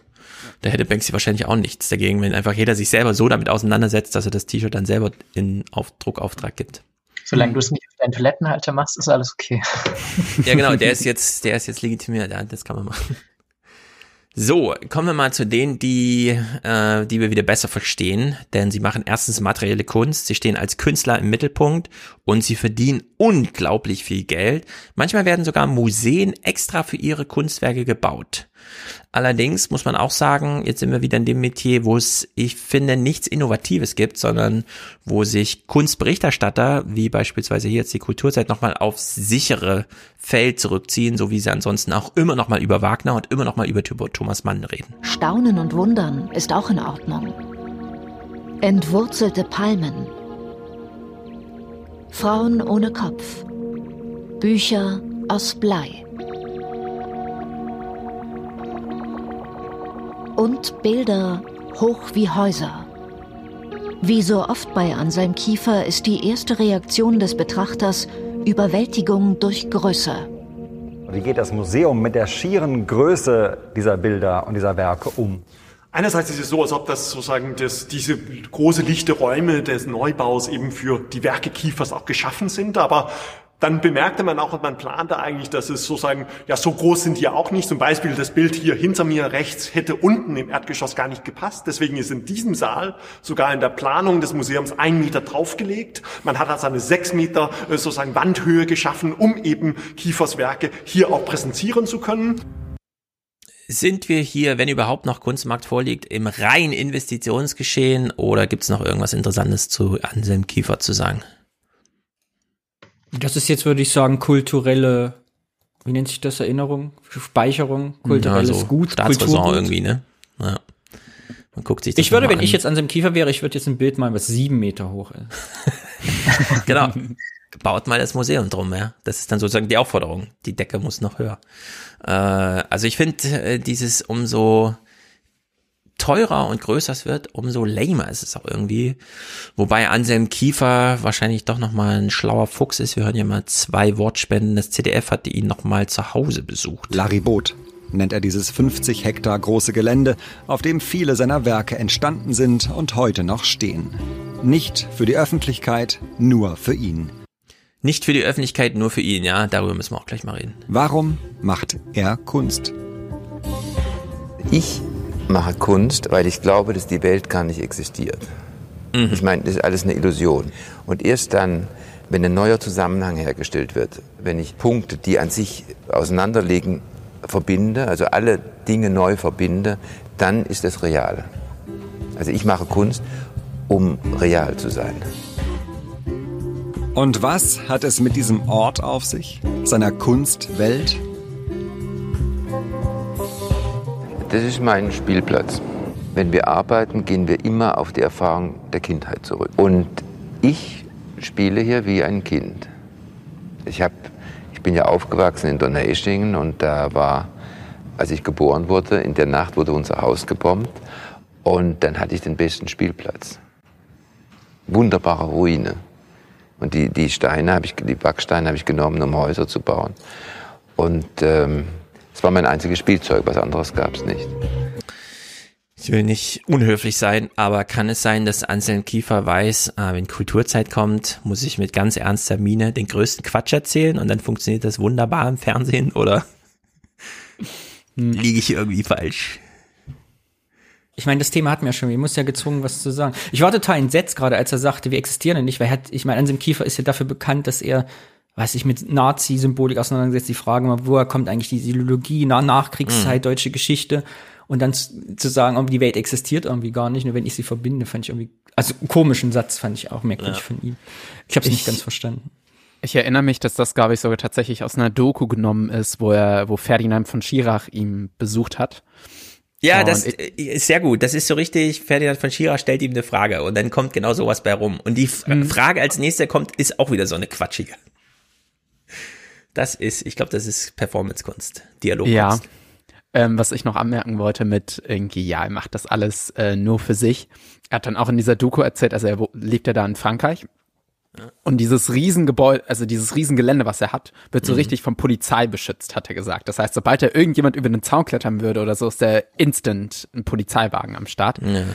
Da hätte Banksy wahrscheinlich auch nichts dagegen, wenn einfach jeder sich selber so damit auseinandersetzt, dass er das T-Shirt dann selber in Auf Druckauftrag gibt. Solange du es nicht auf deinen Toilettenhalter machst, ist alles okay. Ja, genau, der ist jetzt, der ist jetzt legitimiert, ja, das kann man machen. So, kommen wir mal zu denen, die, äh, die wir wieder besser verstehen, denn sie machen erstens materielle Kunst, sie stehen als Künstler im Mittelpunkt und sie verdienen unglaublich viel Geld. Manchmal werden sogar Museen extra für ihre Kunstwerke gebaut. Allerdings muss man auch sagen, jetzt sind wir wieder in dem Metier, wo es, ich finde, nichts Innovatives gibt, sondern wo sich Kunstberichterstatter, wie beispielsweise hier jetzt die Kulturzeit, nochmal aufs sichere Feld zurückziehen, so wie sie ansonsten auch immer nochmal über Wagner und immer nochmal über Thomas Mann reden. Staunen und Wundern ist auch in Ordnung. Entwurzelte Palmen. Frauen ohne Kopf. Bücher aus Blei. Und Bilder hoch wie Häuser. Wie so oft bei Anselm Kiefer ist die erste Reaktion des Betrachters Überwältigung durch Größe. Wie geht das Museum mit der schieren Größe dieser Bilder und dieser Werke um? Einerseits ist es so, als ob das sozusagen das, diese große lichte Räume des Neubaus eben für die Werke Kiefers auch geschaffen sind, aber dann bemerkte man auch, und man plante eigentlich, dass es sozusagen, ja, so groß sind die auch nicht. Zum Beispiel das Bild hier hinter mir rechts hätte unten im Erdgeschoss gar nicht gepasst. Deswegen ist in diesem Saal sogar in der Planung des Museums ein Meter draufgelegt. Man hat also eine sechs Meter äh, sozusagen Wandhöhe geschaffen, um eben Kiefers Werke hier auch präsentieren zu können. Sind wir hier, wenn überhaupt noch Kunstmarkt vorliegt, im rein Investitionsgeschehen oder gibt's noch irgendwas Interessantes zu Anselm Kiefer zu sagen? Das ist jetzt, würde ich sagen, kulturelle, wie nennt sich das, Erinnerung, Speicherung, kulturelles ja, so Gut, Staatsräson irgendwie, ne? Ja. Man guckt sich das Ich würde, wenn an. ich jetzt an seinem Kiefer wäre, ich würde jetzt ein Bild malen, was sieben Meter hoch ist. genau. Baut mal das Museum drum, ja. Das ist dann sozusagen die Aufforderung. Die Decke muss noch höher. Äh, also ich finde äh, dieses umso teurer und größer es wird, umso lamer ist es auch irgendwie. Wobei Anselm Kiefer wahrscheinlich doch nochmal ein schlauer Fuchs ist. Wir hören ja mal zwei Wortspenden. Das ZDF hatte ihn nochmal zu Hause besucht. Laribot nennt er dieses 50 Hektar große Gelände, auf dem viele seiner Werke entstanden sind und heute noch stehen. Nicht für die Öffentlichkeit, nur für ihn. Nicht für die Öffentlichkeit, nur für ihn, ja. Darüber müssen wir auch gleich mal reden. Warum macht er Kunst? Ich mache Kunst, weil ich glaube, dass die Welt gar nicht existiert. Mhm. Ich meine, das ist alles eine Illusion. Und erst dann, wenn ein neuer Zusammenhang hergestellt wird, wenn ich Punkte, die an sich auseinanderliegen, verbinde, also alle Dinge neu verbinde, dann ist es real. Also ich mache Kunst, um real zu sein. Und was hat es mit diesem Ort auf sich, seiner Kunstwelt? Das ist mein Spielplatz. Wenn wir arbeiten, gehen wir immer auf die Erfahrung der Kindheit zurück. Und ich spiele hier wie ein Kind. Ich, hab, ich bin ja aufgewachsen in Donaueschingen und da war, als ich geboren wurde, in der Nacht wurde unser Haus gebombt und dann hatte ich den besten Spielplatz. Wunderbare Ruine. Und die, die Steine, ich, die Backsteine habe ich genommen, um Häuser zu bauen. Und ähm, es war mein einziges Spielzeug, was anderes gab es nicht. Ich will nicht unhöflich sein, aber kann es sein, dass Anselm Kiefer weiß, ah, wenn Kulturzeit kommt, muss ich mit ganz ernster Miene den größten Quatsch erzählen und dann funktioniert das wunderbar im Fernsehen oder liege ich irgendwie falsch? Ich meine, das Thema hatten wir ja schon, ich muss ja gezwungen, was zu sagen. Ich war total entsetzt gerade, als er sagte, wir existieren ja nicht, weil er hat, ich meine, Anselm Kiefer ist ja dafür bekannt, dass er weiß ich, mit Nazi-Symbolik auseinandergesetzt, die Frage mal, woher kommt eigentlich die Ideologie, nach Nachkriegszeit, mhm. deutsche Geschichte und dann zu sagen, oh, die Welt existiert irgendwie gar nicht, nur wenn ich sie verbinde, fand ich irgendwie, also komischen Satz fand ich auch merkwürdig ja. von ihm. Ich habe es nicht ganz verstanden. Ich erinnere mich, dass das, glaube ich, sogar tatsächlich aus einer Doku genommen ist, wo er, wo Ferdinand von Schirach ihn besucht hat. Ja, und das ist sehr gut. Das ist so richtig. Ferdinand von Schirach stellt ihm eine Frage und dann kommt genau sowas bei rum. Und die mhm. Frage als nächste kommt, ist auch wieder so eine quatschige. Das ist, ich glaube, das ist Performance-Kunst, Dialogkunst. Ja. Ähm, was ich noch anmerken wollte mit irgendwie, ja, er macht das alles äh, nur für sich. Er hat dann auch in dieser Doku erzählt, also er lebt ja da in Frankreich. Und dieses Riesengebäude, also dieses Riesengelände, was er hat, wird so mhm. richtig von Polizei beschützt, hat er gesagt. Das heißt, sobald er irgendjemand über den Zaun klettern würde oder so, ist der instant ein Polizeiwagen am Start. Ja.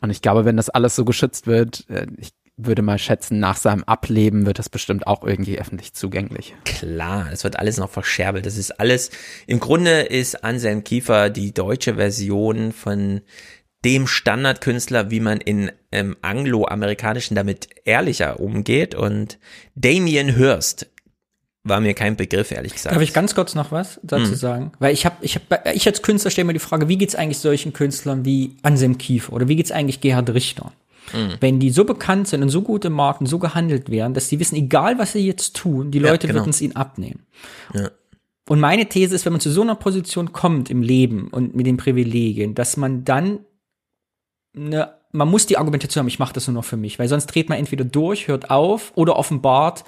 Und ich glaube, wenn das alles so geschützt wird, äh, ich würde mal schätzen, nach seinem Ableben wird das bestimmt auch irgendwie öffentlich zugänglich. Klar, es wird alles noch verscherbelt. Das ist alles, im Grunde ist Anselm Kiefer die deutsche Version von dem Standardkünstler, wie man in ähm, angloamerikanischen damit ehrlicher umgeht. Und Damien Hirst war mir kein Begriff, ehrlich gesagt. Darf ich ganz kurz noch was dazu hm. sagen? Weil ich habe, ich habe, ich als Künstler stelle mir die Frage, wie geht's eigentlich solchen Künstlern wie Anselm Kiefer oder wie geht's eigentlich Gerhard Richter? Mhm. Wenn die so bekannt sind und so gut im Markt und so gehandelt werden, dass sie wissen, egal was sie jetzt tun, die Leute ja, genau. würden es ihnen abnehmen. Ja. Und meine These ist, wenn man zu so einer Position kommt im Leben und mit den Privilegien, dass man dann eine, man muss die Argumentation haben, ich mache das nur noch für mich, weil sonst dreht man entweder durch, hört auf oder offenbart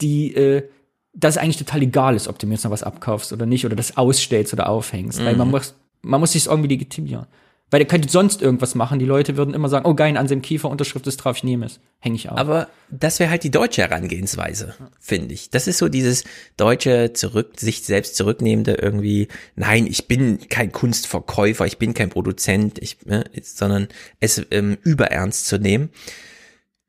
die, äh, dass es eigentlich total egal ist, ob du mir jetzt noch was abkaufst oder nicht oder das ausstellst oder aufhängst, mhm. weil man muss, man muss sich irgendwie legitimieren. Weil der könnte sonst irgendwas machen. Die Leute würden immer sagen, oh geil, an seinem Kiefer Unterschrift ist drauf, ich nehme es. Hänge ich auf. Aber das wäre halt die deutsche Herangehensweise, finde ich. Das ist so dieses deutsche zurück, sich selbst zurücknehmende irgendwie, nein, ich bin kein Kunstverkäufer, ich bin kein Produzent, ich, ne, sondern es ähm, überernst zu nehmen.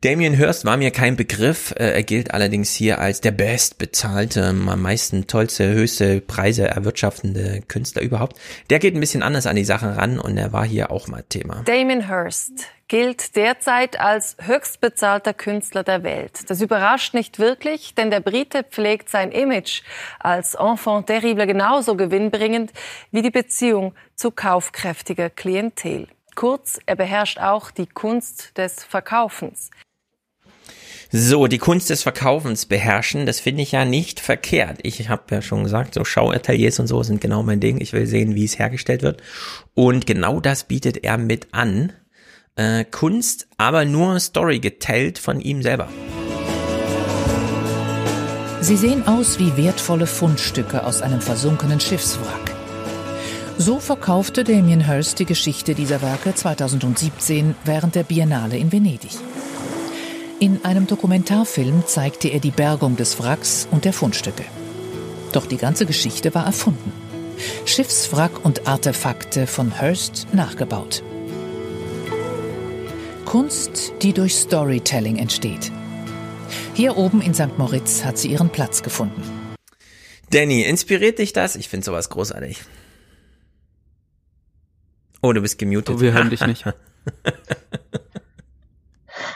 Damien Hirst war mir kein Begriff. Äh, er gilt allerdings hier als der bestbezahlte, am meisten tollste, höchste Preise erwirtschaftende Künstler überhaupt. Der geht ein bisschen anders an die Sache ran und er war hier auch mal Thema. Damien Hirst gilt derzeit als höchstbezahlter Künstler der Welt. Das überrascht nicht wirklich, denn der Brite pflegt sein Image als Enfant terrible genauso gewinnbringend wie die Beziehung zu kaufkräftiger Klientel. Kurz, er beherrscht auch die Kunst des Verkaufens. So, die Kunst des Verkaufens beherrschen, das finde ich ja nicht verkehrt. Ich habe ja schon gesagt, so Schauateliers und so sind genau mein Ding. Ich will sehen, wie es hergestellt wird. Und genau das bietet er mit an. Äh, Kunst, aber nur Story geteilt von ihm selber. Sie sehen aus wie wertvolle Fundstücke aus einem versunkenen Schiffswrack. So verkaufte Damien Hirst die Geschichte dieser Werke 2017 während der Biennale in Venedig. In einem Dokumentarfilm zeigte er die Bergung des Wracks und der Fundstücke. Doch die ganze Geschichte war erfunden. Schiffswrack und Artefakte von Hearst nachgebaut. Kunst, die durch Storytelling entsteht. Hier oben in St. Moritz hat sie ihren Platz gefunden. Danny, inspiriert dich das? Ich finde sowas großartig. Oh, du bist gemutet. Oh, wir hören dich nicht.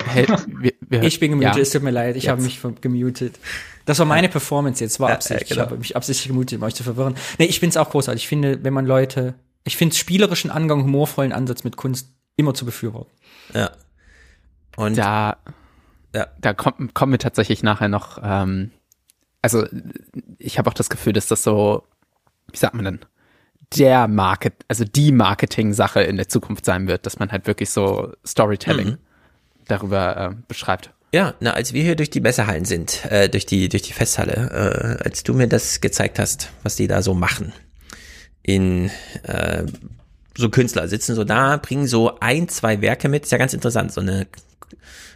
Hey, wir, wir, ich bin gemutet, ja. es tut mir leid, ich habe mich gemutet. Das war meine Performance jetzt, war Absicht. Ja, genau. Ich habe mich absichtlich gemutet, um euch zu verwirren. Nee, ich finde es auch großartig. Ich finde, wenn man Leute, ich finde spielerischen Angang, humorvollen Ansatz mit Kunst immer zu befürworten. Ja. Und da, ja. da kommt, kommen wir tatsächlich nachher noch, ähm, also ich habe auch das Gefühl, dass das so, wie sagt man denn, der Market, also die Marketing-Sache in der Zukunft sein wird, dass man halt wirklich so Storytelling mhm darüber äh, beschreibt. Ja, na, als wir hier durch die Messehallen sind, äh, durch die durch die Festhalle, äh, als du mir das gezeigt hast, was die da so machen, in äh, so Künstler sitzen so da, bringen so ein, zwei Werke mit, ist ja ganz interessant, so eine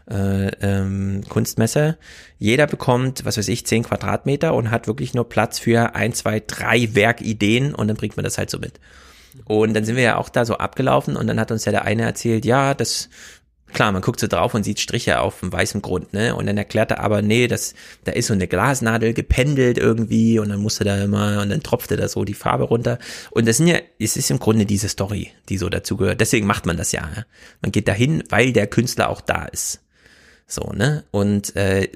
äh, ähm, Kunstmesse. Jeder bekommt, was weiß ich, zehn Quadratmeter und hat wirklich nur Platz für ein, zwei, drei Werkideen und dann bringt man das halt so mit. Und dann sind wir ja auch da so abgelaufen und dann hat uns ja der eine erzählt, ja, das klar, man guckt so drauf und sieht Striche auf dem weißen Grund, ne? Und dann erklärt er aber, nee, das, da ist so eine Glasnadel gependelt irgendwie und dann musste da immer, und dann tropfte da so die Farbe runter. Und das sind ja, es ist im Grunde diese Story, die so dazu gehört. Deswegen macht man das ja. ja? Man geht dahin, weil der Künstler auch da ist. So, ne? Und äh,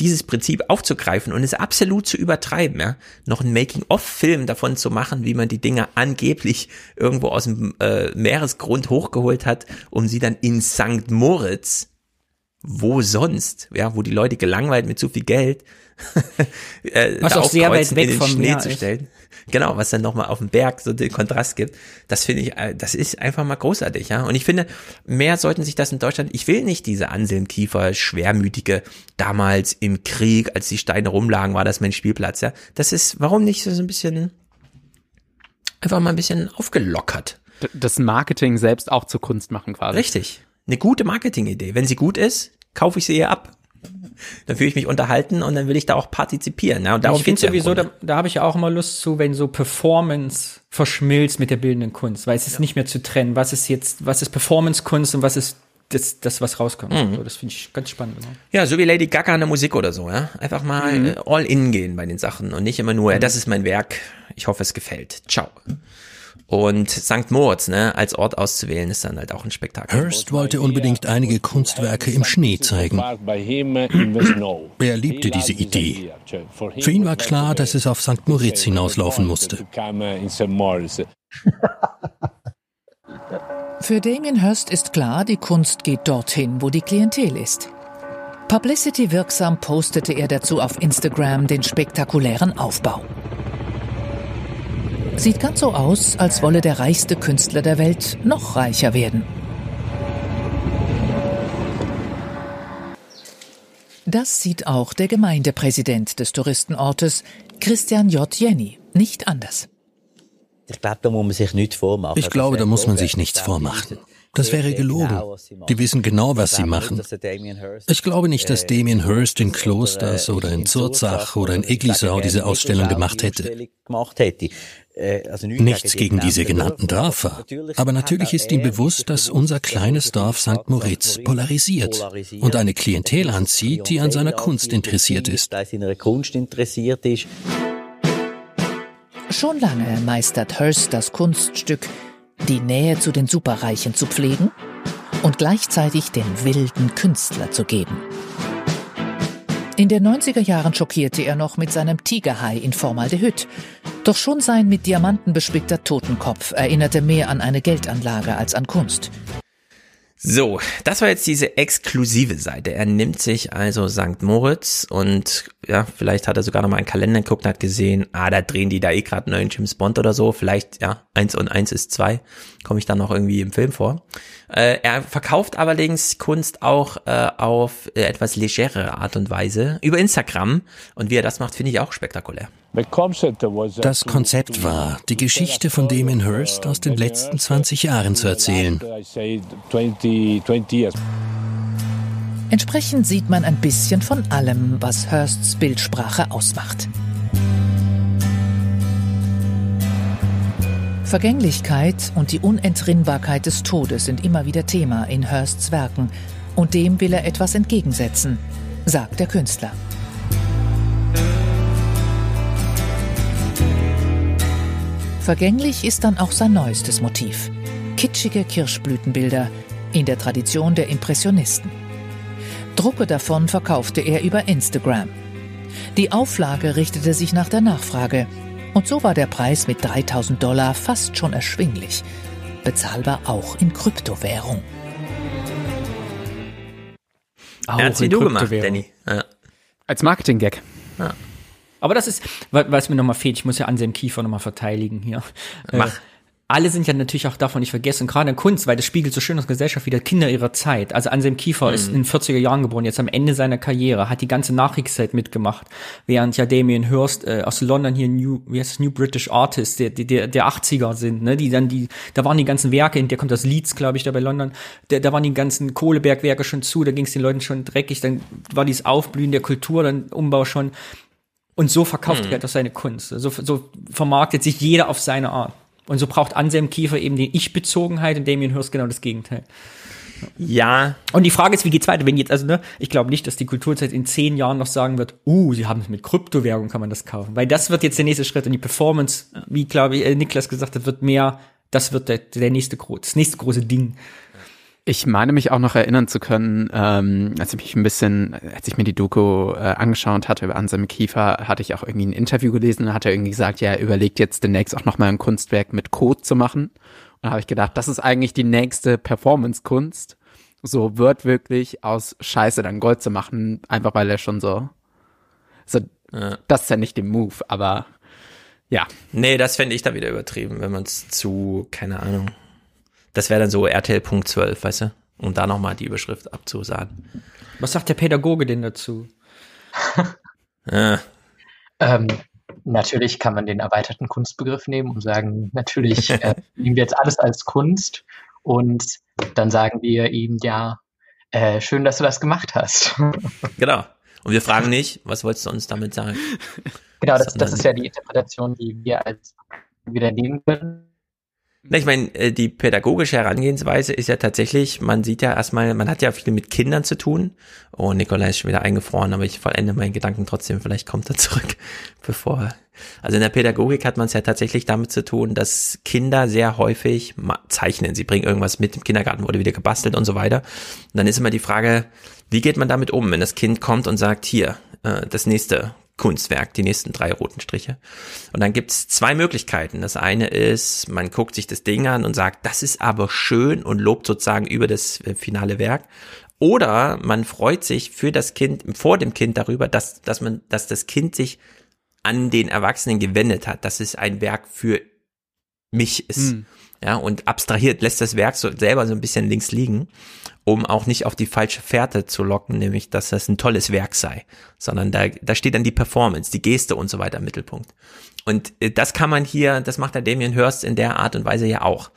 dieses Prinzip aufzugreifen und es absolut zu übertreiben, ja, noch ein Making-of-Film davon zu machen, wie man die Dinger angeblich irgendwo aus dem äh, Meeresgrund hochgeholt hat, um sie dann in St. Moritz, wo sonst, ja, wo die Leute gelangweilt mit zu viel Geld, äh, Was auch sehr weit weg vom Schnee Meer zu stellen. Ist genau, was dann nochmal auf dem Berg so den Kontrast gibt. Das finde ich, äh, das ist einfach mal großartig, ja. Und ich finde, mehr sollten sich das in Deutschland, ich will nicht diese Anselm Kiefer, schwermütige, damals im Krieg, als die Steine rumlagen, war das mein Spielplatz, ja. Das ist, warum nicht so ein bisschen, einfach mal ein bisschen aufgelockert. Das Marketing selbst auch zur Kunst machen quasi. Richtig. Eine gute Marketingidee. Wenn sie gut ist, kaufe ich sie ihr ab dann fühle ich mich unterhalten und dann will ich da auch partizipieren. Ja, und darum ich finde sowieso, da, da habe ich ja auch immer Lust zu, wenn so Performance verschmilzt mit der bildenden Kunst, weil es ist ja. nicht mehr zu trennen. Was ist jetzt, was ist Performance-Kunst und was ist das, das was rauskommt. Mhm. So, das finde ich ganz spannend. Immer. Ja, so wie Lady Gaga in der Musik oder so, ja. Einfach mal mhm. all in gehen bei den Sachen und nicht immer nur, mhm. das ist mein Werk, ich hoffe, es gefällt. Ciao. Und St. Moritz, ne, als Ort auszuwählen, ist dann halt auch ein Spektakel. Hearst wollte unbedingt einige Kunstwerke im Schnee zeigen. Er liebte diese Idee. Für ihn war klar, dass es auf St. Moritz hinauslaufen musste. Für Damien Hirst ist klar, die Kunst geht dorthin, wo die Klientel ist. Publicity wirksam postete er dazu auf Instagram den spektakulären Aufbau. Sieht ganz so aus, als wolle der reichste Künstler der Welt noch reicher werden. Das sieht auch der Gemeindepräsident des Touristenortes, Christian J. Jenny, nicht anders. Ich glaube, da muss man sich nichts vormachen. Ich glaube, da muss man sich nichts vormachen. Das wäre gelogen. Die wissen genau, was sie machen. Ich glaube nicht, dass Damien Hirst in Klosters oder in Zurzach oder in Eglisau diese Ausstellung gemacht hätte. Also Nichts gegen diese genannten Dörfer. Aber natürlich ist ihm bewusst, dass unser kleines Dorf St. Moritz polarisiert und eine Klientel anzieht, die an seiner Kunst interessiert ist. Schon lange meistert Hearst das Kunststück, die Nähe zu den Superreichen zu pflegen und gleichzeitig den wilden Künstler zu geben. In den 90er Jahren schockierte er noch mit seinem Tigerhai in Formaldehyd. Doch schon sein mit Diamanten bespickter Totenkopf erinnerte mehr an eine Geldanlage als an Kunst. So, das war jetzt diese exklusive Seite. Er nimmt sich also St. Moritz und ja, vielleicht hat er sogar noch mal einen Kalender geguckt und hat gesehen, ah, da drehen die da eh gerade einen neuen James Bond oder so. Vielleicht, ja, eins und eins ist zwei. Komme ich dann noch irgendwie im Film vor. Äh, er verkauft allerdings Kunst auch äh, auf äh, etwas legere Art und Weise über Instagram. Und wie er das macht, finde ich auch spektakulär. Das Konzept war, die Geschichte von Damien Hirst aus den letzten 20 Jahren zu erzählen. Entsprechend sieht man ein bisschen von allem, was Hirsts Bildsprache ausmacht. Vergänglichkeit und die Unentrinnbarkeit des Todes sind immer wieder Thema in Hirsts Werken, und dem will er etwas entgegensetzen, sagt der Künstler. Vergänglich ist dann auch sein neuestes Motiv. Kitschige Kirschblütenbilder in der Tradition der Impressionisten. Drucke davon verkaufte er über Instagram. Die Auflage richtete sich nach der Nachfrage und so war der Preis mit 3000 Dollar fast schon erschwinglich. Bezahlbar auch in Kryptowährung. Auch er hat's wie du gemacht, Danny. Ja. Als Marketing-Gag. Ja. Aber das ist, was mir nochmal fehlt, ich muss ja Anselm Kiefer nochmal verteidigen hier. Mach. Alle sind ja natürlich auch davon nicht vergessen, gerade in Kunst, weil das spiegelt so schön aus Gesellschaft wieder Kinder ihrer Zeit. Also Anselm Kiefer mhm. ist in den 40er Jahren geboren, jetzt am Ende seiner Karriere, hat die ganze Nachkriegszeit mitgemacht, während ja Damien Hirst äh, aus London hier New, wie heißt es, New British Artist, der, der, der 80er sind, ne, die dann die, da waren die ganzen Werke, der kommt aus Leeds, glaube ich, da bei London, der, da waren die ganzen Kohlebergwerke schon zu, da ging es den Leuten schon dreckig, dann war dieses Aufblühen der Kultur, dann Umbau schon und so verkauft mhm. er das seine Kunst. So, so vermarktet sich jeder auf seine Art. Und so braucht Anselm Kiefer eben die Ich-Bezogenheit und Damien Hirst genau das Gegenteil. Ja. Und die Frage ist, wie geht's weiter? Wenn jetzt, also, ne, ich glaube nicht, dass die Kulturzeit in zehn Jahren noch sagen wird, uh, sie haben es mit Kryptowährung, kann man das kaufen. Weil das wird jetzt der nächste Schritt und die Performance, wie, glaube ich, äh, Niklas gesagt hat, wird mehr, das wird der, der nächste, das nächste große Ding. Ich meine mich auch noch erinnern zu können, ähm, als ich mich ein bisschen, als ich mir die Doku äh, angeschaut hatte über Anselm Kiefer, hatte ich auch irgendwie ein Interview gelesen und hat er irgendwie gesagt, ja, er überlegt jetzt demnächst auch nochmal ein Kunstwerk mit Code zu machen. Und da habe ich gedacht, das ist eigentlich die nächste Performance-Kunst. So wird wirklich aus Scheiße dann Gold zu machen, einfach weil er schon so, so ja. das ist ja nicht der Move, aber ja. Nee, das fände ich da wieder übertrieben, wenn man es zu, keine Ahnung, das wäre dann so RTL.12, weißt du? Um da nochmal die Überschrift abzusagen. Was sagt der Pädagoge denn dazu? ja. ähm, natürlich kann man den erweiterten Kunstbegriff nehmen und sagen, natürlich äh, nehmen wir jetzt alles als Kunst und dann sagen wir ihm, ja, äh, schön, dass du das gemacht hast. genau. Und wir fragen nicht, was wolltest du uns damit sagen? Genau, das, das ist ja die Interpretation, die wir als wieder nehmen können. Na, ich meine, äh, die pädagogische Herangehensweise ist ja tatsächlich, man sieht ja erstmal, man hat ja viel mit Kindern zu tun. Oh, Nikolai ist schon wieder eingefroren, aber ich vollende meinen Gedanken trotzdem, vielleicht kommt er zurück, bevor. Also in der Pädagogik hat man es ja tatsächlich damit zu tun, dass Kinder sehr häufig zeichnen. Sie bringen irgendwas mit, im Kindergarten wurde wieder gebastelt und so weiter. Und dann ist immer die Frage, wie geht man damit um, wenn das Kind kommt und sagt, hier, äh, das nächste Kunstwerk, die nächsten drei roten Striche. Und dann gibt's zwei Möglichkeiten. Das eine ist, man guckt sich das Ding an und sagt, das ist aber schön und lobt sozusagen über das äh, finale Werk. Oder man freut sich für das Kind, vor dem Kind darüber, dass, dass man, dass das Kind sich an den Erwachsenen gewendet hat, dass es ein Werk für mich ist. Mhm. Ja, und abstrahiert, lässt das Werk so selber so ein bisschen links liegen um auch nicht auf die falsche Fährte zu locken, nämlich dass das ein tolles Werk sei, sondern da, da steht dann die Performance, die Geste und so weiter im Mittelpunkt. Und äh, das kann man hier, das macht der Damien Hirst in der Art und Weise ja auch.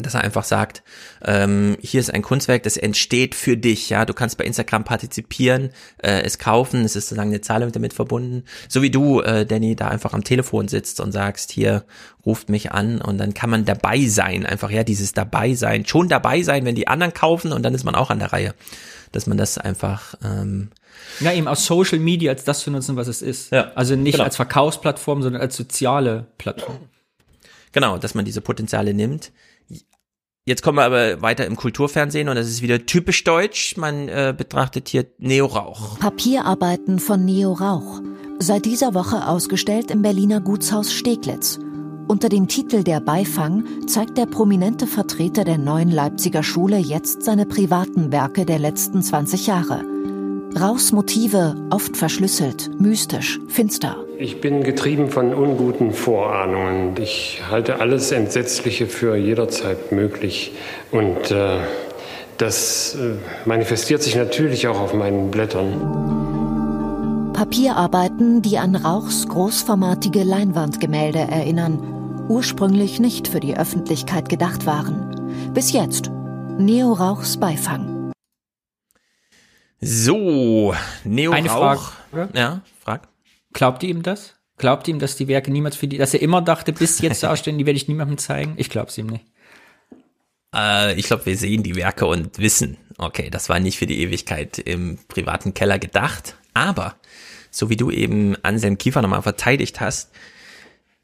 Dass er einfach sagt, ähm, hier ist ein Kunstwerk, das entsteht für dich, ja, du kannst bei Instagram partizipieren, äh, es kaufen, es ist sozusagen eine Zahlung damit verbunden, so wie du, äh, Danny, da einfach am Telefon sitzt und sagst, hier, ruft mich an und dann kann man dabei sein, einfach, ja, dieses dabei sein, schon dabei sein, wenn die anderen kaufen und dann ist man auch an der Reihe, dass man das einfach, ähm, ja, eben aus Social Media als das zu nutzen, was es ist. Ja, also nicht genau. als Verkaufsplattform, sondern als soziale Plattform. Genau, dass man diese Potenziale nimmt. Jetzt kommen wir aber weiter im Kulturfernsehen und das ist wieder typisch deutsch. Man äh, betrachtet hier Neo-Rauch. Papierarbeiten von Neo Rauch. Seit dieser Woche ausgestellt im Berliner Gutshaus Steglitz. Unter dem Titel Der Beifang zeigt der prominente Vertreter der neuen Leipziger Schule jetzt seine privaten Werke der letzten 20 Jahre. Rauchs Motive oft verschlüsselt, mystisch, finster. Ich bin getrieben von unguten Vorahnungen. Ich halte alles Entsetzliche für jederzeit möglich. Und äh, das äh, manifestiert sich natürlich auch auf meinen Blättern. Papierarbeiten, die an Rauchs großformatige Leinwandgemälde erinnern, ursprünglich nicht für die Öffentlichkeit gedacht waren. Bis jetzt Neo Rauchs Beifang. So, Neo Eine Rauch. Frage. Ja, frag. Glaubt ihr ihm das? Glaubt ihr ihm, dass die Werke niemals für die, dass er immer dachte, bis jetzt darstellen, die werde ich niemandem zeigen? Ich glaube es ihm nicht. Äh, ich glaube, wir sehen die Werke und wissen, okay, das war nicht für die Ewigkeit im privaten Keller gedacht. Aber, so wie du eben Anselm Kiefer nochmal verteidigt hast,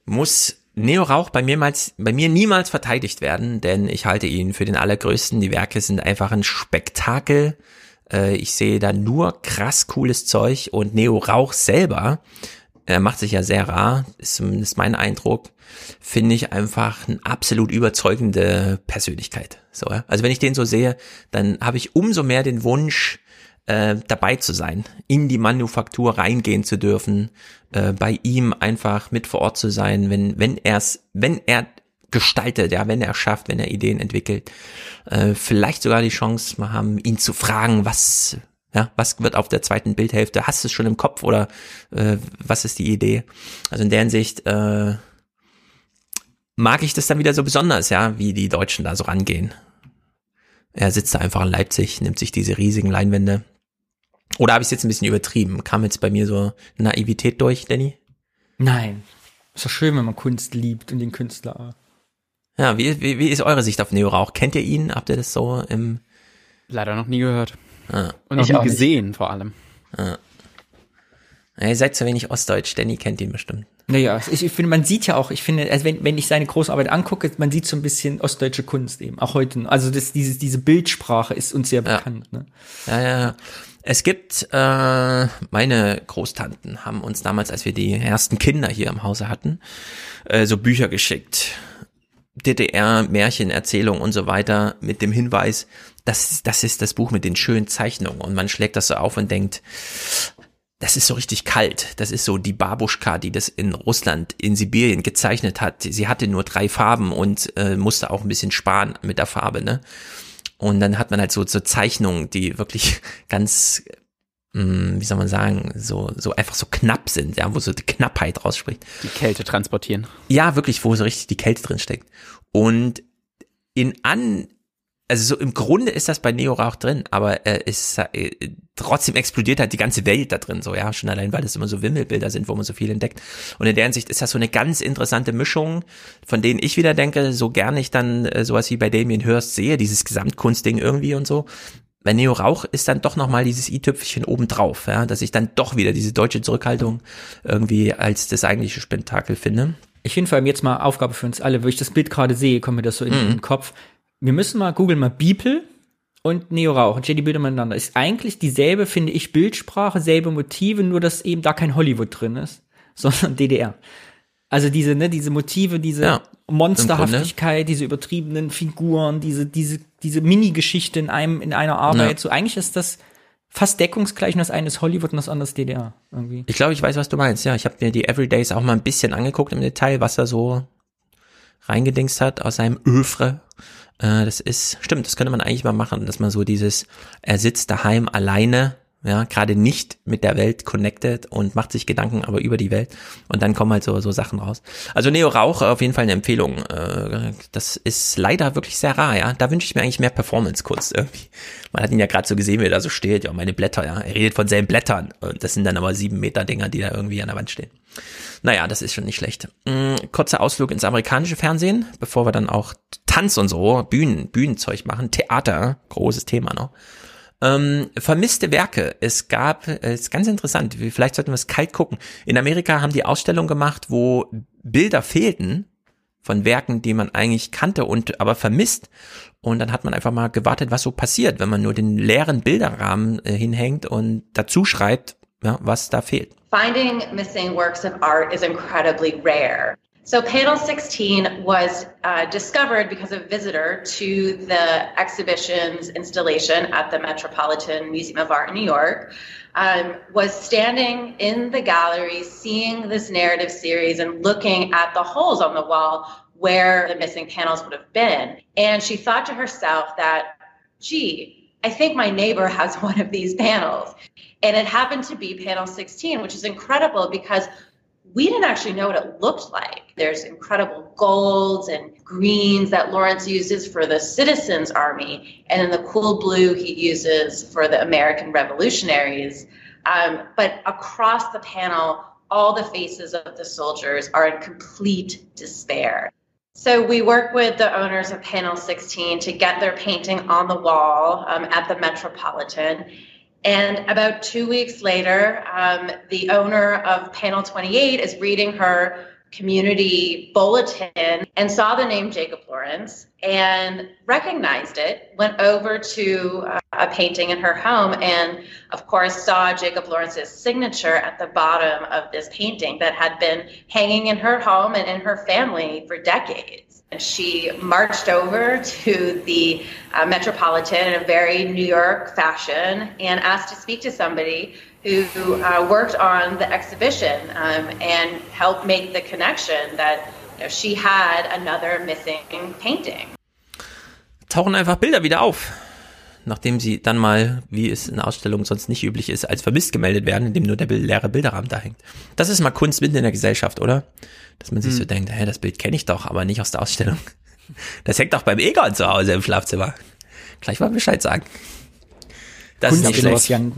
muss Neo Rauch bei mir, mal, bei mir niemals verteidigt werden, denn ich halte ihn für den allergrößten. Die Werke sind einfach ein Spektakel. Äh, ich sehe da nur krass cooles Zeug und Neo Rauch selber, er macht sich ja sehr rar, ist zumindest mein Eindruck, finde ich einfach eine absolut überzeugende Persönlichkeit. So, ja? Also wenn ich den so sehe, dann habe ich umso mehr den Wunsch, äh, dabei zu sein, in die Manufaktur reingehen zu dürfen, äh, bei ihm einfach mit vor Ort zu sein, wenn wenn er's, wenn er gestaltet, ja, wenn er schafft, wenn er Ideen entwickelt, äh, vielleicht sogar die Chance mal haben, ihn zu fragen, was ja, was wird auf der zweiten Bildhälfte? Hast du es schon im Kopf oder äh, was ist die Idee? Also in der Hinsicht äh, mag ich das dann wieder so besonders, ja, wie die Deutschen da so rangehen. Er sitzt da einfach in Leipzig, nimmt sich diese riesigen Leinwände. Oder habe ich es jetzt ein bisschen übertrieben? Kam jetzt bei mir so Naivität durch, Danny? Nein. Ist doch schön, wenn man Kunst liebt und den Künstler. Ja, wie, wie, wie ist eure Sicht auf Neo Rauch? Kennt ihr ihn? Habt ihr das so im Leider noch nie gehört. Ah. Und noch Ich nie auch nicht. gesehen, vor allem. Ah. Ja, ihr seid zu wenig Ostdeutsch, Danny kennt ihn bestimmt. Naja, ich, ich finde, man sieht ja auch, ich finde, also wenn, wenn ich seine große Arbeit angucke, man sieht so ein bisschen ostdeutsche Kunst eben, auch heute. Also das, dieses, diese Bildsprache ist uns sehr bekannt. Ne? Ja, ja, ja. Es gibt, äh, meine Großtanten haben uns damals, als wir die ersten Kinder hier im Hause hatten, äh, so Bücher geschickt. DDR, Märchen, Erzählung und so weiter mit dem Hinweis, das, das ist das Buch mit den schönen Zeichnungen und man schlägt das so auf und denkt, das ist so richtig kalt. Das ist so die Babuschka, die das in Russland, in Sibirien gezeichnet hat. Sie hatte nur drei Farben und äh, musste auch ein bisschen sparen mit der Farbe, ne? Und dann hat man halt so, so Zeichnungen, die wirklich ganz, wie soll man sagen, so, so einfach so knapp sind, ja, wo so die Knappheit rausspricht. Die Kälte transportieren. Ja, wirklich, wo so richtig die Kälte drin steckt. Und in an, also so im Grunde ist das bei Neo Rauch drin, aber äh, ist äh, trotzdem explodiert halt die ganze Welt da drin so, ja, schon allein, weil das immer so Wimmelbilder sind, wo man so viel entdeckt. Und in der Hinsicht ist das so eine ganz interessante Mischung, von denen ich wieder denke, so gerne ich dann äh, sowas wie bei Damien Hirst sehe, dieses Gesamtkunstding irgendwie und so. Bei Neo Rauch ist dann doch nochmal dieses i-Tüpfelchen obendrauf, ja, dass ich dann doch wieder diese deutsche Zurückhaltung irgendwie als das eigentliche Spektakel finde. Ich finde vor allem jetzt mal Aufgabe für uns alle, wo ich das Bild gerade sehe, kommt mir das so in, in den Kopf. Wir müssen mal googeln, mal Beeple und Neo Rauch und stell die Bilder miteinander. Ist eigentlich dieselbe, finde ich, Bildsprache, selbe Motive, nur dass eben da kein Hollywood drin ist, sondern DDR. Also diese, ne, diese Motive, diese Ja, Monsterhaftigkeit, diese übertriebenen Figuren, diese, diese, diese Mini-Geschichte in einem, in einer Arbeit. Ja. So eigentlich ist das fast deckungsgleich, nur das eine ist Hollywood und das andere ist DDR. Irgendwie. Ich glaube, ich weiß, was du meinst. Ja, ich habe mir die Everydays auch mal ein bisschen angeguckt im Detail, was er so reingedingst hat aus seinem Öfre. Äh, das ist, stimmt, das könnte man eigentlich mal machen, dass man so dieses, er sitzt daheim alleine, ja, gerade nicht mit der Welt connected und macht sich Gedanken aber über die Welt und dann kommen halt so, so Sachen raus. Also Neo Rauch auf jeden Fall eine Empfehlung. Äh, das ist leider wirklich sehr rar, ja. Da wünsche ich mir eigentlich mehr Performance-Kunst irgendwie. Man hat ihn ja gerade so gesehen, wie er da so steht, ja, meine Blätter, ja. Er redet von seinen Blättern und das sind dann aber sieben Meter Dinger, die da irgendwie an der Wand stehen. Naja, das ist schon nicht schlecht. Mhm, kurzer Ausflug ins amerikanische Fernsehen, bevor wir dann auch Tanz und so, Bühnen, Bühnenzeug machen, Theater, großes Thema noch. Ähm, vermisste Werke. Es gab, es ist ganz interessant, vielleicht sollten wir es kalt gucken. In Amerika haben die Ausstellung gemacht, wo Bilder fehlten von Werken, die man eigentlich kannte und aber vermisst. Und dann hat man einfach mal gewartet, was so passiert, wenn man nur den leeren Bilderrahmen äh, hinhängt und dazu schreibt, ja, was da fehlt. Finding missing works of art is incredibly rare. So, panel 16 was uh, discovered because a visitor to the exhibition's installation at the Metropolitan Museum of Art in New York um, was standing in the gallery, seeing this narrative series and looking at the holes on the wall where the missing panels would have been. And she thought to herself that, gee, I think my neighbor has one of these panels. And it happened to be panel 16, which is incredible because we didn't actually know what it looked like. There's incredible golds and greens that Lawrence uses for the Citizens Army, and then the cool blue he uses for the American Revolutionaries. Um, but across the panel, all the faces of the soldiers are in complete despair. So we work with the owners of Panel 16 to get their painting on the wall um, at the Metropolitan. And about two weeks later, um, the owner of Panel 28 is reading her community bulletin and saw the name Jacob Lawrence and recognized it, went over to uh, a painting in her home, and of course, saw Jacob Lawrence's signature at the bottom of this painting that had been hanging in her home and in her family for decades. She marched over to the uh, Metropolitan in a very New York fashion and asked to speak to somebody who uh, worked on the exhibition um, and helped make the connection that you know, she had another missing painting. Tauchen einfach Bilder wieder auf. nachdem sie dann mal, wie es in Ausstellungen sonst nicht üblich ist, als vermisst gemeldet werden, indem nur der leere Bilderrahmen da hängt. Das ist mal Kunst mitten in der Gesellschaft, oder? Dass man sich hm. so denkt, hey, das Bild kenne ich doch, aber nicht aus der Ausstellung. Das hängt doch beim Egon zu Hause im Schlafzimmer. Gleich mal Bescheid sagen. Das Kunst ist nicht schlecht.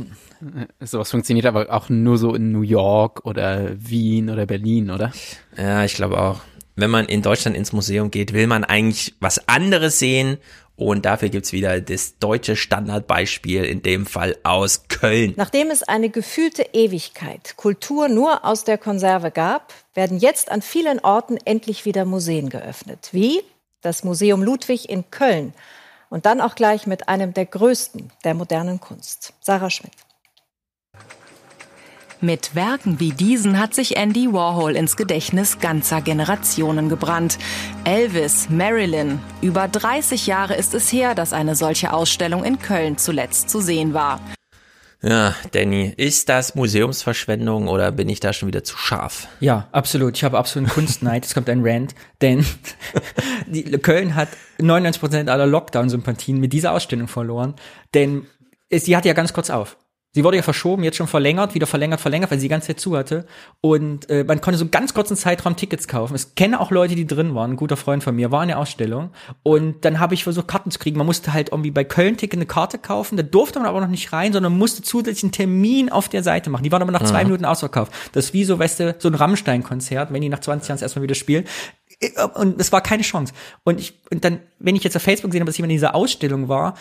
Sowas funktioniert aber auch nur so in New York oder Wien oder Berlin, oder? Ja, ich glaube auch. Wenn man in Deutschland ins Museum geht, will man eigentlich was anderes sehen und dafür gibt's wieder das deutsche Standardbeispiel, in dem Fall aus Köln. Nachdem es eine gefühlte Ewigkeit Kultur nur aus der Konserve gab, werden jetzt an vielen Orten endlich wieder Museen geöffnet. Wie das Museum Ludwig in Köln. Und dann auch gleich mit einem der größten der modernen Kunst. Sarah Schmidt. Mit Werken wie diesen hat sich Andy Warhol ins Gedächtnis ganzer Generationen gebrannt. Elvis, Marilyn. Über 30 Jahre ist es her, dass eine solche Ausstellung in Köln zuletzt zu sehen war. Ja, Danny, ist das Museumsverschwendung oder bin ich da schon wieder zu scharf? Ja, absolut. Ich habe absoluten Kunstneid. Es kommt ein Rant, denn die, Köln hat 99 Prozent aller Lockdown-Sympathien mit dieser Ausstellung verloren, denn sie hat ja ganz kurz auf. Sie wurde ja verschoben, jetzt schon verlängert, wieder verlängert, verlängert, weil sie die ganze Zeit zu hatte. Und äh, man konnte so ganz kurzen Zeitraum Tickets kaufen. Ich kenne auch Leute, die drin waren. Ein guter Freund von mir war in der Ausstellung. Und dann habe ich versucht, Karten zu kriegen. Man musste halt irgendwie bei Köln-Ticket eine Karte kaufen. Da durfte man aber noch nicht rein, sondern musste zusätzlich einen Termin auf der Seite machen. Die waren aber nach zwei Minuten ausverkauft. Das ist wie so, weißt du, so ein Rammstein-Konzert, wenn die nach 20 Jahren erstmal wieder spielen und es war keine Chance. Und ich, und dann, wenn ich jetzt auf Facebook gesehen habe, dass jemand in dieser Ausstellung war,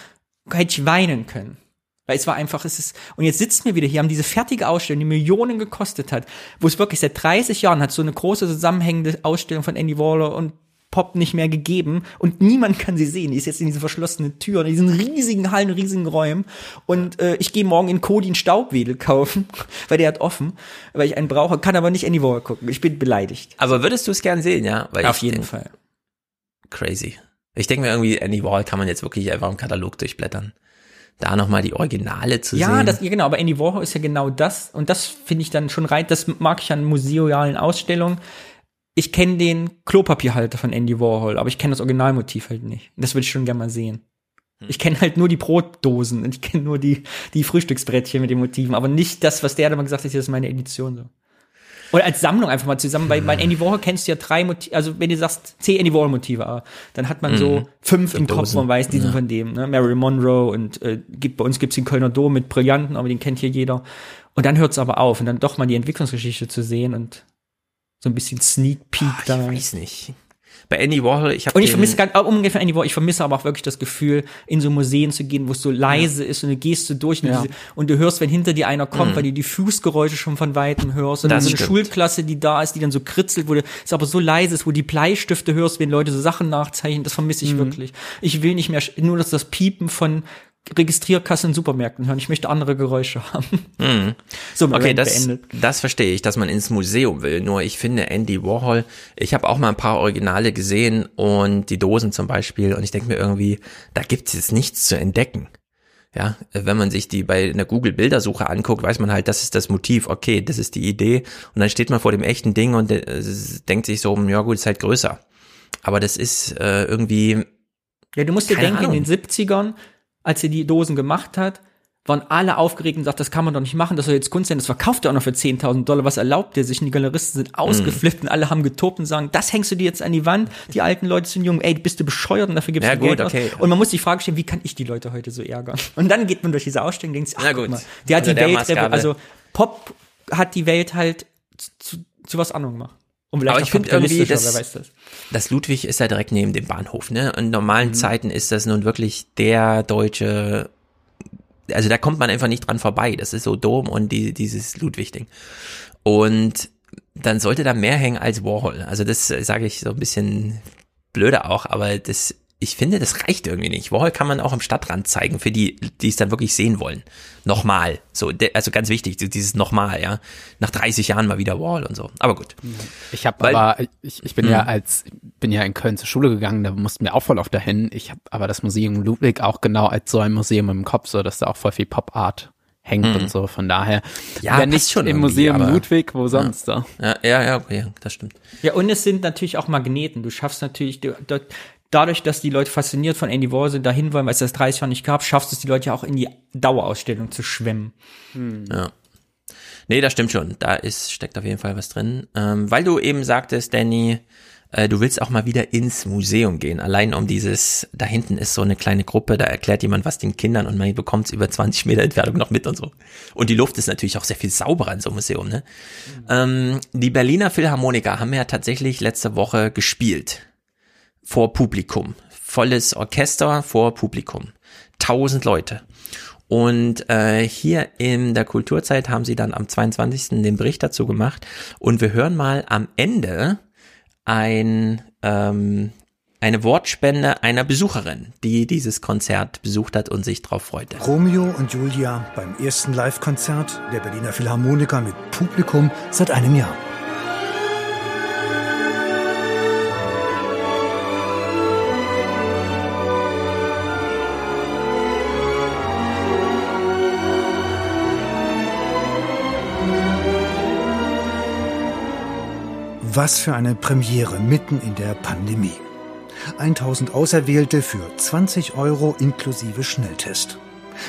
hätte ich weinen können. Weil es war einfach, es ist, und jetzt sitzen wir wieder hier, haben diese fertige Ausstellung, die Millionen gekostet hat, wo es wirklich seit 30 Jahren hat so eine große zusammenhängende Ausstellung von Andy Waller und Pop nicht mehr gegeben und niemand kann sie sehen. Die ist jetzt in diese verschlossenen Türen, in diesen riesigen Hallen, riesigen Räumen. Und äh, ich gehe morgen in Cody einen Staubwedel kaufen, weil der hat offen, weil ich einen brauche, kann aber nicht Andy Waller gucken. Ich bin beleidigt. Aber würdest du es gern sehen, ja? Weil Auf jeden Fall. Crazy. Ich denke mir irgendwie, Andy Warhol kann man jetzt wirklich einfach im Katalog durchblättern da nochmal die Originale zu ja, sehen. Das, ja, genau, aber Andy Warhol ist ja genau das und das finde ich dann schon rein, das mag ich an musealen Ausstellungen. Ich kenne den Klopapierhalter von Andy Warhol, aber ich kenne das Originalmotiv halt nicht. Das würde ich schon gerne mal sehen. Ich kenne halt nur die Brotdosen und ich kenne nur die, die Frühstücksbrettchen mit den Motiven, aber nicht das, was der da mal gesagt hat, das ist meine Edition so. Oder als Sammlung einfach mal zusammen, weil bei Andy Warhol kennst du ja drei Motive, also wenn du sagst zehn Andy Warhol Motive, dann hat man so Mhm. fünf im Kopf und weiß, die sind Ja. von dem, ne? Marilyn Monroe und äh, gibt, bei uns gibt's den Kölner Dom mit Brillanten, aber den kennt hier jeder. Und dann hört's aber auf und dann doch mal die Entwicklungsgeschichte zu sehen und so ein bisschen Sneak Peek da. Ich weiß nicht. Bei Andy Warhol, ich habe Und ich vermisse ganz, auch umgekehrt von Andy Warhol, ich vermisse aber auch wirklich das Gefühl, in so Museen zu gehen, wo es so leise ist und du gehst so durch und, Ja. diese, und du hörst, wenn hinter dir einer kommt, Mhm. weil du die Fußgeräusche schon von Weitem hörst. Und Das so eine stimmt. Schulklasse, die da ist, die dann so kritzelt, wo du, es aber so leise ist, wo die Bleistifte hörst, wenn Leute so Sachen nachzeichnen, das vermisse ich Mhm. wirklich. Ich will nicht mehr nur das, das Piepen von Registrierkassen in Supermärkten hören. Ich möchte andere Geräusche haben. Mhm. So, okay, das, beendet. das verstehe ich, dass man ins Museum will. Nur ich finde Andy Warhol, ich habe auch mal ein paar Originale gesehen und die Dosen zum Beispiel und ich denke mir irgendwie, da gibt es jetzt nichts zu entdecken. Ja, wenn man sich die bei einer Google-Bildersuche anguckt, weiß man halt, das ist das Motiv, okay, das ist die Idee und dann steht man vor dem echten Ding und äh, denkt sich so, ja gut, ist halt größer. Aber das ist äh, irgendwie, Ja, du musst dir denken, Ahnung. in den 70ern, als er die Dosen gemacht hat, waren alle aufgeregt und sagt, das kann man doch nicht machen, das soll jetzt Kunst sein, das verkauft er auch noch für 10.000 Dollar, was erlaubt er sich? Und die Galeristen sind ausgeflippt und alle haben getobt und sagen, das hängst du dir jetzt an die Wand, die alten Leute sind jung, ey, bist du bescheuert und dafür gibst Ja, du gut, Geld aus. okay. Und man muss die Frage stellen, wie kann ich die Leute heute so ärgern? Und dann geht man durch diese Ausstellung und denkt, sich, ach, Na guck gut, mal, die hat unter die der Welt, also Pop hat die Welt halt zu, zu was anderem gemacht. Und vielleicht Aber ich finde irgendwie, das, wer weiß das. das Ludwig ist ja direkt neben dem Bahnhof, ne? In normalen Mhm. Zeiten ist das nun wirklich der deutsche, also da kommt man einfach nicht dran vorbei. Das ist so Dom und die, dieses Ludwig-Ding. Und dann sollte da mehr hängen als Warhol. Also das sage ich so ein bisschen blöde auch, aber das, ich finde, das reicht irgendwie nicht. Warhol kann man auch am Stadtrand zeigen, für die, die es dann wirklich sehen wollen. Nochmal. So, also ganz wichtig, dieses nochmal, ja. Nach 30 Jahren mal wieder Warhol und so. Aber gut. Ich habe Weil- aber, ich, ich bin ja Mhm. als, bin ja in Köln zur Schule gegangen, da mussten wir auch voll oft dahin. Ich habe aber das Museum Ludwig auch genau als so ein Museum im Kopf, so dass da auch voll viel Pop-Art hängt Mhm. und so. Von daher, Ja, wenn nicht schon im Museum aber- Ludwig, wo sonst da? Ja, ja, ja, okay, das stimmt. Ja, und es sind natürlich auch Magneten. Du schaffst natürlich, du, dort, dadurch, dass die Leute fasziniert von Andy Warhol sind, dahin wollen, weil es das 30 Jahre nicht gab, schaffst es die Leute ja auch in die Dauerausstellung zu schwemmen. Ja. Nee, das stimmt schon. Da ist, steckt auf jeden Fall was drin. Ähm, weil du eben sagtest, Danny, äh, du willst auch mal wieder ins Museum gehen. Allein um dieses, da hinten ist so eine kleine Gruppe, da erklärt jemand was den Kindern und man bekommt es über 20 Meter Entfernung noch mit und so. Und die Luft ist natürlich auch sehr viel sauberer in so einem Museum, ne? Ähm, die Berliner Philharmoniker haben ja tatsächlich letzte Woche gespielt. Vor Publikum. Volles Orchester vor Publikum. Tausend Leute. Und äh, hier in der Kulturzeit haben sie dann am 22. den Bericht dazu gemacht. Und wir hören mal am Ende ein, ähm, eine Wortspende einer Besucherin, die dieses Konzert besucht hat und sich drauf freute. Romeo und Julia beim ersten Live-Konzert der Berliner Philharmoniker mit Publikum seit einem Jahr. Was für eine Premiere mitten in der Pandemie. 1000 Auserwählte für 20 Euro inklusive Schnelltest.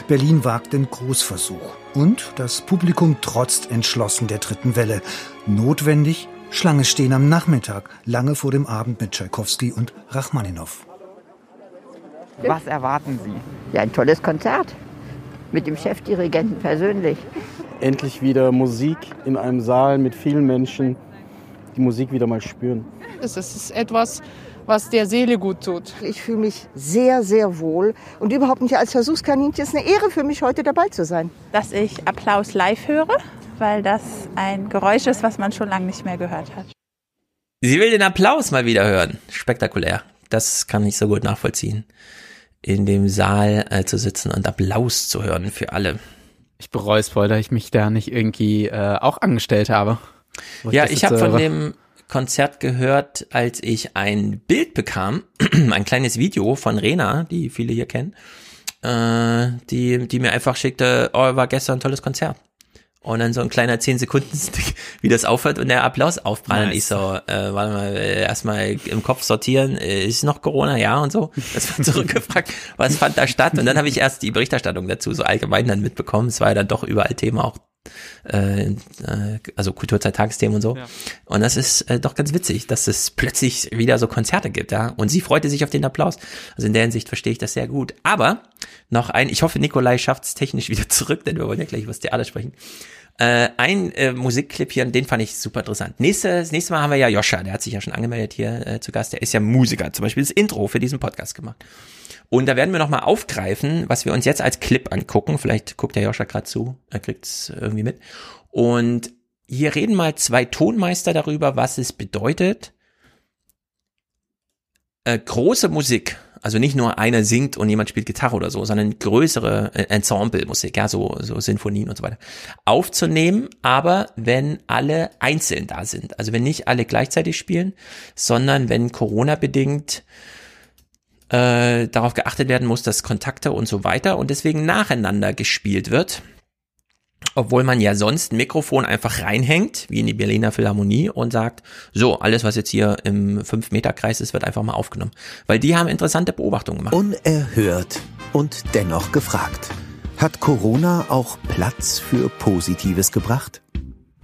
Berlin wagt den Großversuch. Und das Publikum trotzt entschlossen der dritten Welle. Notwendig, Schlange stehen am Nachmittag, lange vor dem Abend mit Tschaikowski und Rachmaninow. Was erwarten Sie? Ja, ein tolles Konzert. Mit dem Chefdirigenten persönlich. endlich wieder Musik in einem Saal mit vielen Menschen, die Musik wieder mal spüren. Es ist etwas, was der Seele gut tut. Ich fühle mich sehr, sehr wohl und überhaupt nicht als Versuchskaninchen. Es ist eine Ehre für mich, heute dabei zu sein. Dass ich Applaus live höre, weil das ein Geräusch ist, was man schon lange nicht mehr gehört hat. Sie will den Applaus mal wieder hören. Spektakulär. Das kann ich so gut nachvollziehen. In dem Saal äh, zu sitzen und Applaus zu hören für alle. Ich bereue es voll, dass ich mich da nicht irgendwie äh, auch angestellt habe. Ja, ich habe von äh, dem Konzert gehört, als ich ein Bild bekam, ein kleines Video von Rena, die viele hier kennen, äh, die, die mir einfach schickte, oh, war gestern ein tolles Konzert. Und dann so ein kleiner 10 Sekunden wie das aufhört und der Applaus aufprallt. Nice. Und ich so, äh, warte mal, äh, erstmal im Kopf sortieren, äh, ist noch Corona, ja und so. Das wird zurückgefragt, was fand da statt? Und dann habe ich erst die Berichterstattung dazu so allgemein dann mitbekommen. Es war ja dann doch überall Thema auch äh, äh, also Kulturzeit Tagesthemen und so. Ja. Und das ist äh, doch ganz witzig, dass es plötzlich wieder so Konzerte gibt, ja. Und sie freute sich auf den Applaus. Also in der Hinsicht verstehe ich das sehr gut. Aber noch ein, ich hoffe, Nikolai schafft es technisch wieder zurück, denn wir wollen ja gleich über das Theater sprechen. Äh, ein äh, Musikclip hier, den fand ich super interessant. Nächstes, das nächste Mal haben wir ja Joscha, der hat sich ja schon angemeldet hier äh, zu Gast. Der ist ja Musiker, zum Beispiel das Intro für diesen Podcast gemacht. Und da werden wir nochmal aufgreifen, was wir uns jetzt als Clip angucken. Vielleicht guckt der Joscha gerade zu, er kriegt's irgendwie mit. Und hier reden mal zwei Tonmeister darüber, was es bedeutet, äh, große Musik, also nicht nur einer singt und jemand spielt Gitarre oder so, sondern größere äh, Ensemble-Musik, ja, so, so Sinfonien und so weiter, aufzunehmen, aber wenn alle einzeln da sind. Also wenn nicht alle gleichzeitig spielen, sondern wenn Corona-bedingt äh, darauf geachtet werden muss, dass Kontakte und so weiter und deswegen nacheinander gespielt wird. Obwohl man ja sonst ein Mikrofon einfach reinhängt, wie in die Berliner Philharmonie, und sagt, so, alles, was jetzt hier im 5-Meter-Kreis ist, wird einfach mal aufgenommen. Weil die haben interessante Beobachtungen gemacht. Unerhört und dennoch gefragt. Hat Corona auch Platz für Positives gebracht?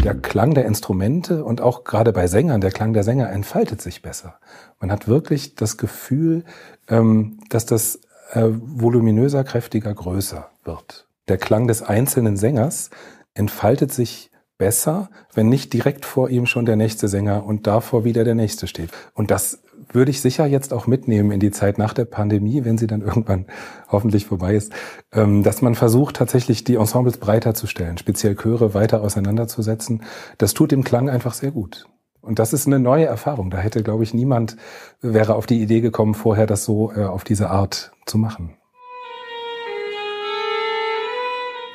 Der Klang der Instrumente und auch gerade bei Sängern, der Klang der Sänger entfaltet sich besser. Man hat wirklich das Gefühl, dass das äh, voluminöser, kräftiger, größer wird. Der Klang des einzelnen Sängers entfaltet sich besser, wenn nicht direkt vor ihm schon der nächste Sänger und davor wieder der nächste steht. Und das würde ich sicher jetzt auch mitnehmen in die Zeit nach der Pandemie, wenn sie dann irgendwann hoffentlich vorbei ist, ähm, dass man versucht, tatsächlich die Ensembles breiter zu stellen, speziell Chöre weiter auseinanderzusetzen. Das tut dem Klang einfach sehr gut. Und das ist eine neue Erfahrung. Da hätte, glaube ich, niemand wäre auf die Idee gekommen, vorher das so äh, auf diese Art zu machen.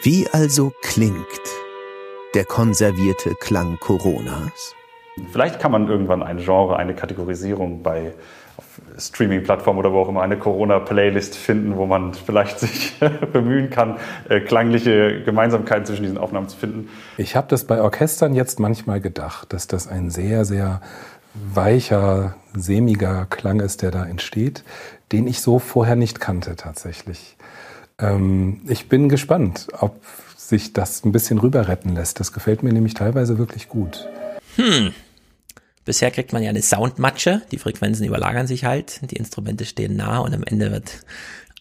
Wie also klingt der konservierte Klang Coronas? Vielleicht kann man irgendwann ein Genre, eine Kategorisierung bei Streaming-Plattform oder wo auch immer eine Corona-Playlist finden, wo man vielleicht sich bemühen kann, äh, klangliche Gemeinsamkeiten zwischen diesen Aufnahmen zu finden. Ich habe das bei Orchestern jetzt manchmal gedacht, dass das ein sehr, sehr weicher, sämiger Klang ist, der da entsteht, den ich so vorher nicht kannte tatsächlich. Ähm, ich bin gespannt, ob sich das ein bisschen rüber retten lässt. Das gefällt mir nämlich teilweise wirklich gut. Hm. Bisher kriegt man ja eine Soundmatsche, die Frequenzen überlagern sich halt, die Instrumente stehen nah und am Ende wird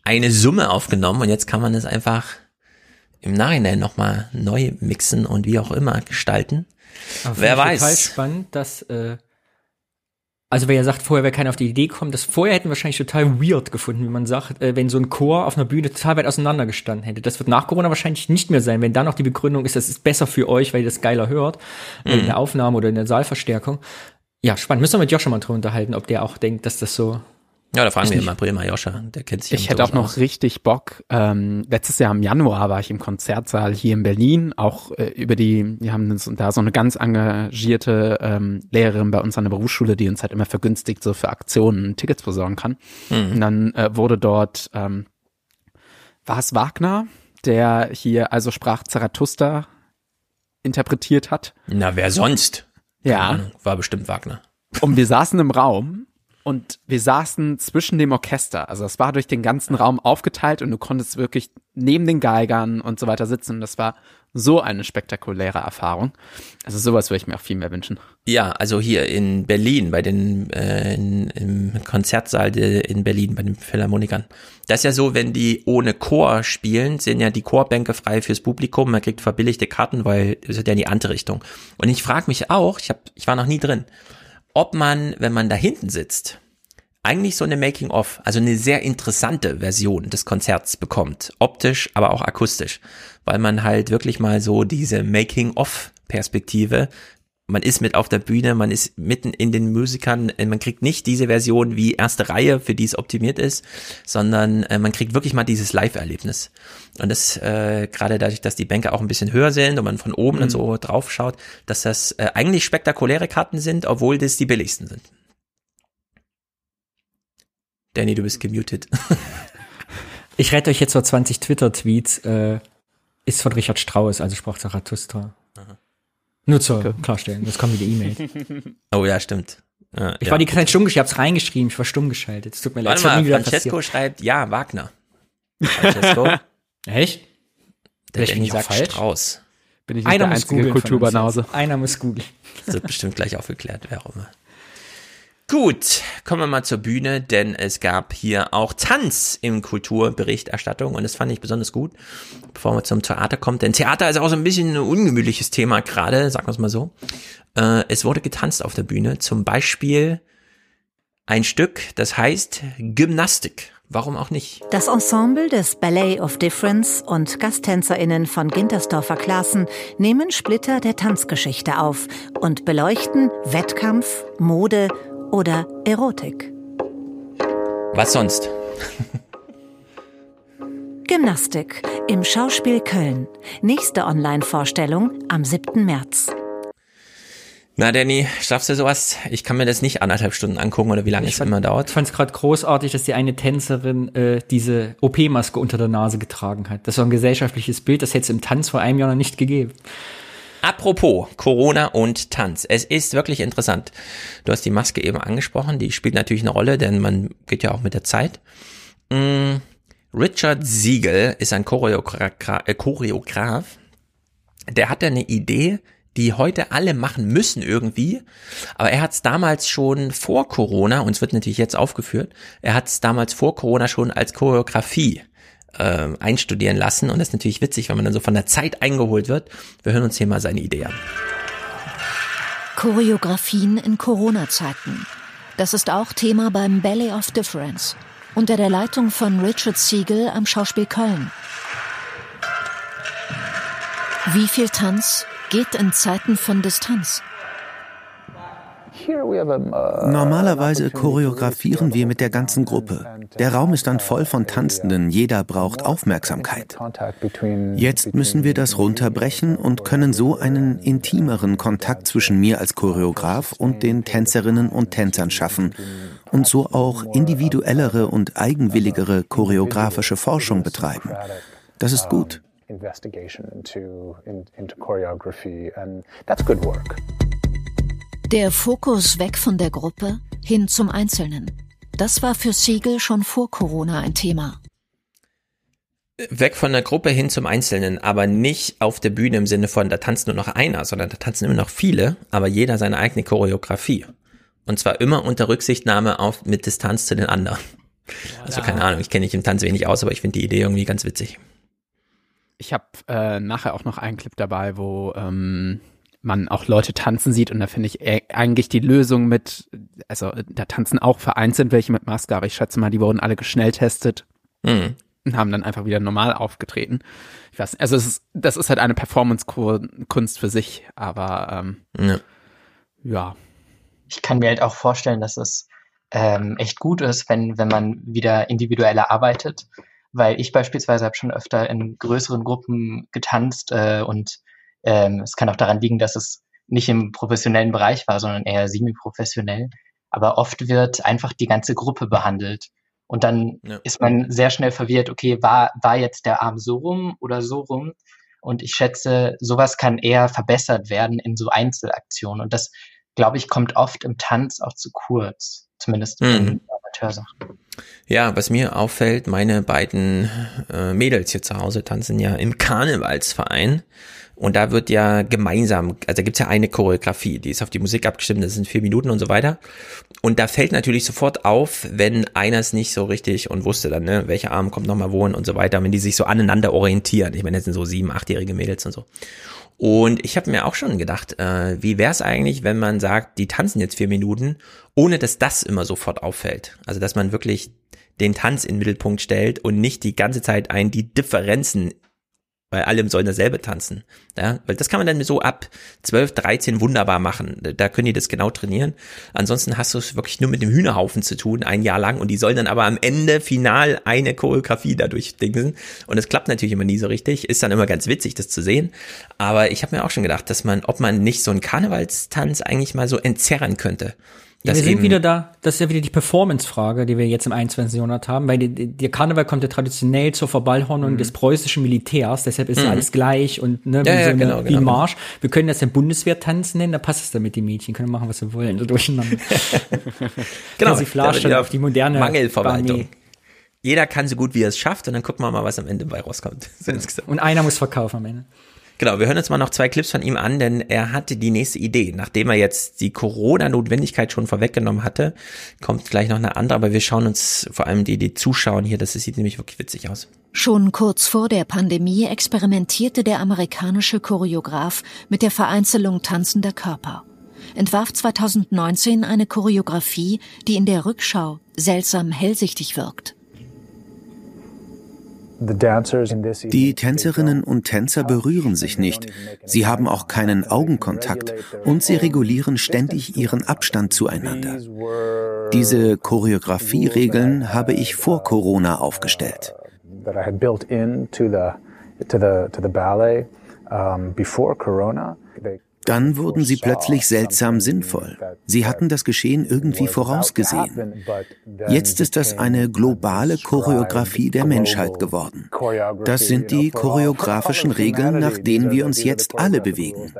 eine Summe aufgenommen und jetzt kann man es einfach im Nachhinein nochmal neu mixen und wie auch immer gestalten. Wer weiß. Total spannend, dass äh, also wer ja sagt, vorher wäre keiner auf die Idee gekommen, das vorher hätten wir wahrscheinlich total weird gefunden, wie man sagt, äh, wenn so ein Chor auf einer Bühne total weit auseinander gestanden hätte. Das wird nach Corona wahrscheinlich nicht mehr sein, wenn da noch die Begründung ist, das ist besser für euch, weil ihr das geiler hört, mhm. in der Aufnahme oder in der Saalverstärkung. Ja, spannend. Müssen wir mit Joscha mal drüber unterhalten, ob der auch denkt, dass das so ja, da fragen wir im April mal Joscha, der kennt sich Ich hätte auch noch aus. richtig Bock. Ähm, letztes Jahr im Januar war ich im Konzertsaal hier in Berlin, auch äh, über die, wir haben da so eine ganz engagierte ähm, Lehrerin bei uns an der Berufsschule, die uns halt immer vergünstigt so für Aktionen Tickets besorgen kann. Mhm. Und dann äh, wurde dort, ähm, war es Wagner, der hier also sprach Zarathustra interpretiert hat. Na, wer sonst? Ja. War bestimmt Wagner. Und wir saßen im Raum und wir saßen zwischen dem Orchester. Also es war durch den ganzen Raum aufgeteilt und du konntest wirklich neben den Geigern und so weiter sitzen. Und das war so eine spektakuläre Erfahrung. Also sowas würde ich mir auch viel mehr wünschen. Ja, also hier in Berlin, bei den äh, in, im Konzertsaal in Berlin, bei den Philharmonikern. Das ist ja so, wenn die ohne Chor spielen, sind ja die Chorbänke frei fürs Publikum. Man kriegt verbilligte Karten, weil das ist ja in die andere Richtung. Und ich frage mich auch, ich, hab, ich war noch nie drin, ob man, wenn man da hinten sitzt, eigentlich so eine Making-of, also eine sehr interessante Version des Konzerts bekommt. Optisch, aber auch akustisch. Weil man halt wirklich mal so diese Making-of-Perspektive man ist mit auf der Bühne, man ist mitten in den Musikern, man kriegt nicht diese Version wie erste Reihe, für die es optimiert ist, sondern äh, man kriegt wirklich mal dieses Live-Erlebnis. Und das äh, gerade dadurch, dass die Bänke auch ein bisschen höher sind und man von oben mhm. und so drauf schaut, dass das äh, eigentlich spektakuläre Karten sind, obwohl das die billigsten sind. Danny, du bist gemutet. ich rette euch jetzt vor 20 Twitter-Tweets. Äh, ist von Richard Strauss, also sprach Zarathustra. Nur zur okay. Klarstellen, jetzt kommen wieder E-Mails. oh ja, stimmt. Ja, ich ja. war die ganze Zeit stumm geschaltet, ich hab's reingeschrieben, ich war stumm geschaltet. Es tut mir leid. Warte mal, Francesco passiert. schreibt, ja, Wagner. Francesco. Echt? Der Danny sagt falsch? Strauß. Bin ich nicht Einer der einzige Kulturbanause. Einer muss googeln. Das wird bestimmt gleich aufgeklärt, wer auch immer. Gut, kommen wir mal zur Bühne, denn es gab hier auch Tanz im Kulturberichterstattung und das fand ich besonders gut, bevor wir zum Theater kommen. Denn Theater ist auch so ein bisschen ein ungemütliches Thema gerade, sagen wir es mal so. Äh, es wurde getanzt auf der Bühne, zum Beispiel ein Stück, das heißt Gymnastik. Warum auch nicht? Das Ensemble des Ballet of Difference und GasttänzerInnen von Gintersdorfer Klassen nehmen Splitter der Tanzgeschichte auf und beleuchten Wettkampf, Mode oder Erotik. Was sonst? Gymnastik im Schauspiel Köln. Nächste Online-Vorstellung am 7. März. Na, Danny, schaffst du sowas? Ich kann mir das nicht anderthalb Stunden angucken oder wie lange es immer dauert. Ich fand es gerade großartig, dass die eine Tänzerin äh, diese OP-Maske unter der Nase getragen hat. Das war ein gesellschaftliches Bild, das hätte es im Tanz vor einem Jahr noch nicht gegeben. Apropos Corona und Tanz. Es ist wirklich interessant. Du hast die Maske eben angesprochen, die spielt natürlich eine Rolle, denn man geht ja auch mit der Zeit. Mm, Richard Siegel ist ein Choreogra äh, Choreograf. Der hatte eine Idee, die heute alle machen müssen irgendwie. Aber er hat es damals schon vor Corona, und es wird natürlich jetzt aufgeführt, er hat es damals vor Corona schon als Choreografie äh, einstudieren lassen. Und das ist natürlich witzig, wenn man dann so von der Zeit eingeholt wird. Wir hören uns hier mal seine Idee an. Choreografien in Corona-Zeiten. Das ist auch Thema beim Ballet of Difference unter der Leitung von Richard Siegel am Schauspiel Köln. Wie viel Tanz geht in Zeiten von Distanz? Normalerweise choreografieren wir mit der ganzen Gruppe. Der Raum ist dann voll von Tanzenden, jeder braucht Aufmerksamkeit. Jetzt müssen wir das runterbrechen und können so einen intimeren Kontakt zwischen mir als Choreograf und den Tänzerinnen und Tänzern schaffen und so auch individuellere und eigenwilligere choreografische Forschung betreiben. Das ist gut. Investigation into, into choreography and that's good work. Der Fokus weg von der Gruppe hin zum Einzelnen. Das war für Siegel schon vor Corona ein Thema. Weg von der Gruppe hin zum Einzelnen, aber nicht auf der Bühne im Sinne von, da tanzt nur noch einer, sondern da tanzen immer noch viele, aber jeder seine eigene Choreografie. Und zwar immer unter Rücksichtnahme auf mit Distanz zu den anderen. Also keine Ahnung, ich kenne mich im Tanz wenig aus, aber ich finde die Idee irgendwie ganz witzig. Ich habe äh, nachher auch noch einen Clip dabei, wo ähm, man auch Leute tanzen sieht und da finde ich e-, eigentlich die Lösung mit, also da tanzen auch vereinzelt welche mit Maske, aber ich schätze mal, die wurden alle geschnelltestet mhm. und haben dann einfach wieder normal aufgetreten. Ich weiß nicht, also es ist, das ist halt eine Performance-Kunst für sich, aber ähm, ja. ja. Ich kann mir halt auch vorstellen, dass es ähm, echt gut ist, wenn, wenn man wieder individueller arbeitet, weil ich beispielsweise habe schon öfter in größeren Gruppen getanzt äh, und ähm, es kann auch daran liegen, dass es nicht im professionellen Bereich war, sondern eher semi-professionell. Aber oft wird einfach die ganze Gruppe behandelt. Und dann ja. ist man sehr schnell verwirrt, okay, war, war jetzt der Arm so rum oder so rum? Und ich schätze, sowas kann eher verbessert werden in so Einzelaktionen. Und das, glaube ich, kommt oft im Tanz auch zu kurz. Zumindest mhm. in Amateursachen. Ja, was mir auffällt, meine beiden äh, Mädels hier zu Hause tanzen ja im Karnevalsverein. Und da wird ja gemeinsam, also da gibt's ja eine Choreografie, die ist auf die Musik abgestimmt, das sind vier Minuten und so weiter. Und da fällt natürlich sofort auf, wenn einer es nicht so richtig und wusste dann, ne, welcher Arm kommt nochmal wohin und so weiter, wenn die sich so aneinander orientieren. Ich meine, das sind so sieben, achtjährige Mädels und so. Und ich habe mir auch schon gedacht, äh, wie wäre es eigentlich, wenn man sagt, die tanzen jetzt vier Minuten, ohne dass das immer sofort auffällt. Also dass man wirklich den Tanz in den Mittelpunkt stellt und nicht die ganze Zeit ein die Differenzen bei allem sollen dasselbe tanzen. Ja, weil das kann man dann so ab 12, 13 wunderbar machen. Da können die das genau trainieren. Ansonsten hast du es wirklich nur mit dem Hühnerhaufen zu tun, ein Jahr lang. Und die sollen dann aber am Ende final eine Choreografie dadurch dingsen. Und es klappt natürlich immer nie so richtig. Ist dann immer ganz witzig, das zu sehen. Aber ich habe mir auch schon gedacht, dass man, ob man nicht so einen Karnevalstanz eigentlich mal so entzerren könnte wir sind wieder da, das ist ja wieder die Performance-Frage, die wir jetzt im 21. Jahrhundert haben, weil die, der Karneval kommt ja traditionell zur Verballhornung mhm. des preußischen Militärs, deshalb ist mhm. alles gleich und ne, ja, wie, ja, so eine, genau, wie genau. ein Marsch. Wir können das ja Bundeswehr-Tanzen nennen, da passt es dann mit den Mädchen, können machen, was wir wollen, so durcheinander. genau, Persiflage auf die moderne Mangelverwaltung. Armee. Jeder kann so gut, wie er es schafft und dann gucken wir mal, was am Ende bei rauskommt. So insgesamt. Und einer muss verkaufen am Ende. Genau, wir hören uns mal noch zwei Clips von ihm an, denn er hatte die nächste Idee. Nachdem er jetzt die Corona-Notwendigkeit schon vorweggenommen hatte, kommt gleich noch eine andere, aber wir schauen uns vor allem die, die Zuschauen hier, das sieht nämlich wirklich witzig aus. Schon kurz vor der Pandemie experimentierte der amerikanische Choreograf mit der Vereinzelung tanzender Körper. Entwarf 2019 eine Choreografie, die in der Rückschau seltsam hellsichtig wirkt. Die Tänzerinnen und Tänzer berühren sich nicht. Sie haben auch keinen Augenkontakt und sie regulieren ständig ihren Abstand zueinander. Diese Choreografieregeln habe ich vor Corona aufgestellt. Dann wurden sie plötzlich seltsam sinnvoll. Sie hatten das Geschehen irgendwie vorausgesehen. Jetzt ist das eine globale Choreografie der Menschheit geworden. Das sind die choreografischen Regeln, nach denen wir uns jetzt alle bewegen.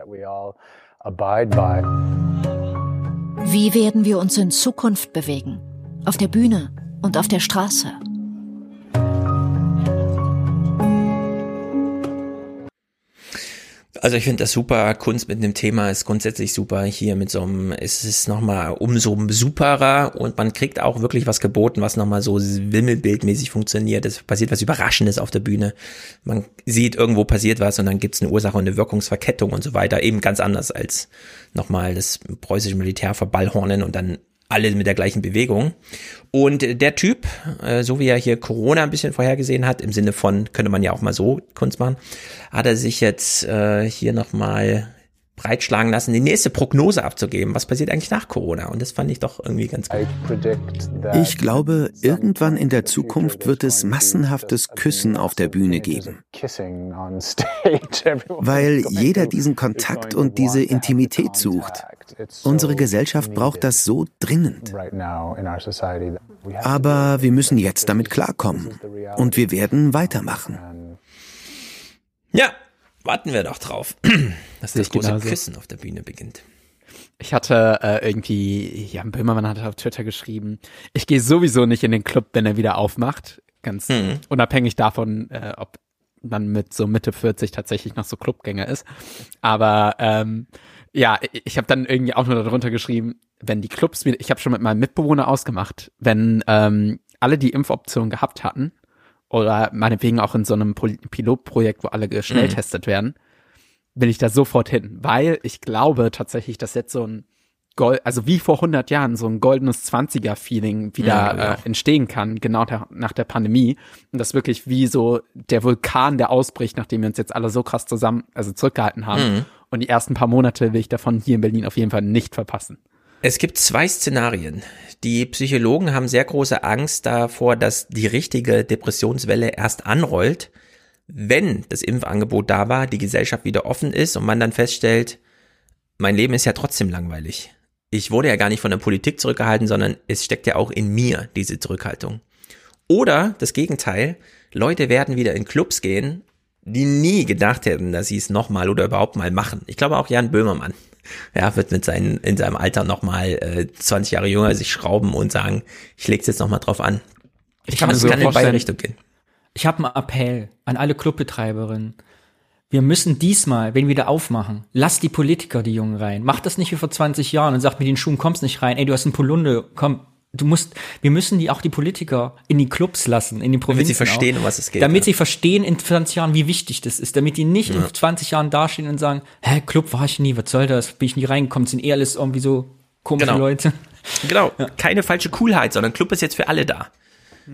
Wie werden wir uns in Zukunft bewegen? Auf der Bühne und auf der Straße? Also ich finde das super. Kunst mit einem Thema ist grundsätzlich super. Hier mit so einem, es ist nochmal umso superer und man kriegt auch wirklich was geboten, was nochmal so wimmelbildmäßig funktioniert. Es passiert was Überraschendes auf der Bühne. Man sieht, irgendwo passiert was und dann gibt es eine Ursache und eine Wirkungsverkettung und so weiter. Eben ganz anders als nochmal das preußische Militär verballhornen und dann alle mit der gleichen Bewegung. Und der Typ, äh, so wie er hier Corona ein bisschen vorhergesehen hat, im Sinne von, könnte man ja auch mal so Kunst machen, hat er sich jetzt äh, hier nochmal breitschlagen lassen, die nächste Prognose abzugeben. Was passiert eigentlich nach Corona? Und das fand ich doch irgendwie ganz gut. Ich glaube, irgendwann in der Zukunft wird es massenhaftes Küssen auf der Bühne geben. Weil jeder diesen Kontakt und diese Intimität sucht. Unsere Gesellschaft braucht das so dringend. Aber wir müssen jetzt damit klarkommen. Und wir werden weitermachen. Ja, warten wir doch drauf, dass das große genauso. Küssen auf der Bühne beginnt. Ich hatte äh, irgendwie, Jan Böhmermann hat auf Twitter geschrieben, ich gehe sowieso nicht in den Club, wenn er wieder aufmacht. Ganz Mhm. unabhängig davon, äh, ob man mit so Mitte 40 tatsächlich noch so Clubgänger ist. Aber ähm, ja, ich- habe dann irgendwie auch nur darunter geschrieben, wenn die Clubs wieder, ich habe schon mit meinem Mitbewohner ausgemacht, wenn ähm, alle die Impfoption gehabt hatten, oder meinetwegen auch in so einem Pol- Pilotprojekt, wo alle geschnelltestet werden, will ich da sofort hin, weil ich glaube tatsächlich, dass jetzt so ein Gold, also wie vor 100 Jahren so ein goldenes 20er-Feeling wieder Ja. Äh, entstehen kann, genau der, nach der Pandemie. Und das wirklich wie so der Vulkan, der ausbricht, nachdem wir uns jetzt alle so krass zusammen, also zurückgehalten haben. Mhm. Und die ersten paar Monate will ich davon hier in Berlin auf jeden Fall nicht verpassen. Es gibt zwei Szenarien. Die Psychologen haben sehr große Angst davor, dass die richtige Depressionswelle erst anrollt, wenn das Impfangebot da war, die Gesellschaft wieder offen ist und man dann feststellt, mein Leben ist ja trotzdem langweilig. Ich wurde ja gar nicht von der Politik zurückgehalten, sondern es steckt ja auch in mir, diese Zurückhaltung. Oder das Gegenteil, Leute werden wieder in Clubs gehen, die nie gedacht hätten, dass sie es nochmal oder überhaupt mal machen. Ich glaube auch Jan Böhmermann. Ja, wird mit seinen, in seinem Alter nochmal äh, 20 Jahre jünger sich schrauben und sagen, ich leg's jetzt nochmal drauf an. Ich, kann, mir es so kann in beide Richtungen gehen. Ich habe einen Appell an alle Clubbetreiberinnen. Wir müssen diesmal, wenn wir da aufmachen, lass die Politiker die Jungen rein. Mach das nicht wie vor 20 Jahren und sag mit den Schuhen kommst nicht rein. Ey, du hast einen Polunde, komm. Du musst, wir müssen die auch die Politiker in die Clubs lassen, in den Provinzen. sie verstehen, auch, um was es geht, Damit ja. sie verstehen in 20 Jahren, wie wichtig das ist. Damit die nicht Ja. in 20 Jahren dastehen und sagen, hä, Club war ich nie, was soll das? Bin ich nie reingekommen? Sind eh alles irgendwie so komische Genau. Leute. Genau, keine falsche Coolheit, sondern Club ist jetzt für alle da.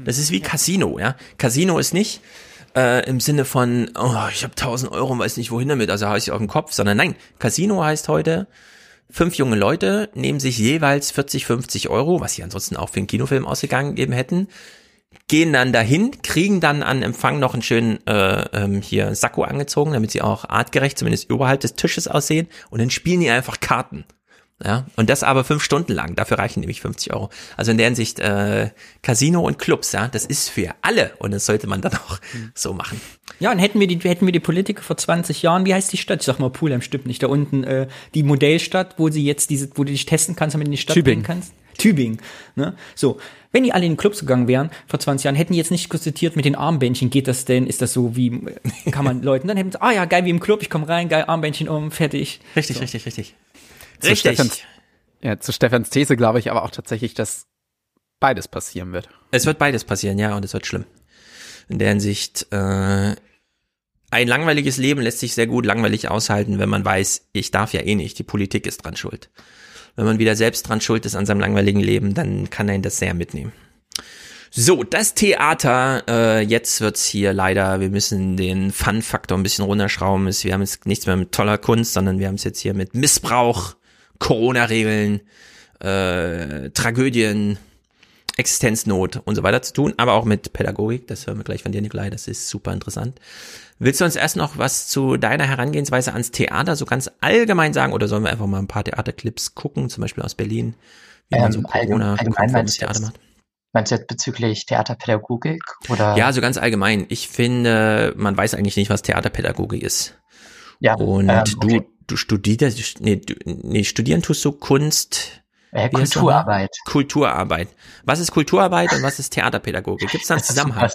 Das ist wie Casino, ja. Casino ist nicht äh, im Sinne von, oh, ich habe 1000 Euro und weiß nicht wohin damit, also habe ich auf dem Kopf, sondern nein, Casino heißt heute, fünf junge Leute nehmen sich jeweils 40, 50 Euro, was sie ansonsten auch für einen Kinofilm ausgegangen eben hätten, gehen dann dahin, kriegen dann an Empfang noch einen schönen äh, ähm, hier Sakko angezogen, damit sie auch artgerecht zumindest überhalb des Tisches aussehen. Und dann spielen die einfach Karten. Ja, und das aber fünf Stunden lang. Dafür reichen nämlich 50 Euro. Also in der Hinsicht äh, Casino und Clubs, ja, das ist für alle und das sollte man dann auch mhm. so machen. Ja, und hätten wir die hätten wir die Politiker vor 20 Jahren, wie heißt die Stadt? Ich sag mal Pulheim stimmt nicht. Da unten äh, die Modellstadt, wo sie jetzt diese, wo du dich testen kannst, damit du in die Stadt Tübingen. gehen kannst. Tübingen. Ne? So, wenn die alle in den Clubs gegangen wären vor 20 Jahren, hätten die jetzt nicht konstatiert mit den Armbändchen, geht das denn? Ist das so wie, kann man Leuten, dann hätten sie, ah ja, geil wie im Club, ich komme rein, geil, Armbändchen um, fertig. Richtig, so. richtig, richtig. Zu Richtig. Stefans, ja, zu Stefans These glaube ich aber auch tatsächlich, dass beides passieren wird. Es wird beides passieren, ja, und es wird schlimm. In der Hinsicht, äh, ein langweiliges Leben lässt sich sehr gut langweilig aushalten, wenn man weiß, ich darf ja eh nicht, die Politik ist dran schuld. Wenn man wieder selbst dran schuld ist an seinem langweiligen Leben, dann kann einen das sehr mitnehmen. So, das Theater, äh, jetzt wird's hier leider, wir müssen den Fun-Faktor ein bisschen runterschrauben. Wir haben jetzt nichts mehr mit toller Kunst, sondern wir haben es jetzt hier mit Missbrauch, Corona-Regeln, äh, Tragödien, Existenznot und so weiter zu tun, aber auch mit Pädagogik. Das hören wir gleich von dir, Nikolai. Das ist super interessant. Willst du uns erst noch was zu deiner Herangehensweise ans Theater so ganz allgemein sagen oder sollen wir einfach mal ein paar Theaterclips gucken, zum Beispiel aus Berlin, wie man so Ähm, allgemein Corona-konformes meinst du Theater macht? Meinst du jetzt bezüglich Theaterpädagogik oder? Ja, so ganz allgemein. Ich finde, man weiß eigentlich nicht, was Theaterpädagogik ist. Ja, Und ähm, okay. du studierst, nee, du, nee, studieren tust du Kunst. Äh, Kulturarbeit. Kulturarbeit. Was ist Kulturarbeit und was ist Theaterpädagogik? Gibt es da einen Zusammenhang?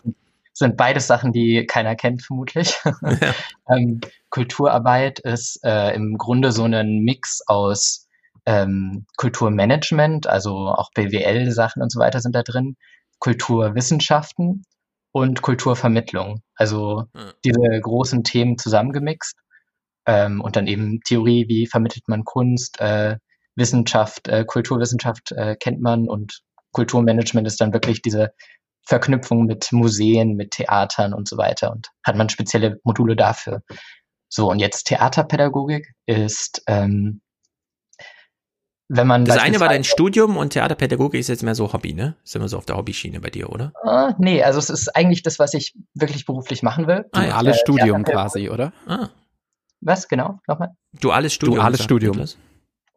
sind beides Sachen, die keiner kennt, vermutlich. ähm, Kulturarbeit ist äh, im Grunde so ein Mix aus ähm, Kulturmanagement, also auch BWL-Sachen und so weiter sind da drin, Kulturwissenschaften und Kulturvermittlung. Also diese großen Themen zusammengemixt. Ähm, und dann eben Theorie, wie vermittelt man Kunst, äh, Wissenschaft, äh, Kulturwissenschaft äh, kennt man und Kulturmanagement ist dann wirklich diese Verknüpfung mit Museen, mit Theatern und so weiter und hat man spezielle Module dafür. So, und jetzt Theaterpädagogik ist, ähm, wenn man Das eine war dein Studium und Theaterpädagogik ist jetzt mehr so Hobby, ne? Ist immer so auf der Hobbyschiene bei dir, oder? Ah, nee, also es ist eigentlich das, was ich wirklich beruflich machen will. Duales Äh, Studium quasi, oder? Ah. Was genau? Nochmal? Duales Studium. Duales Studium.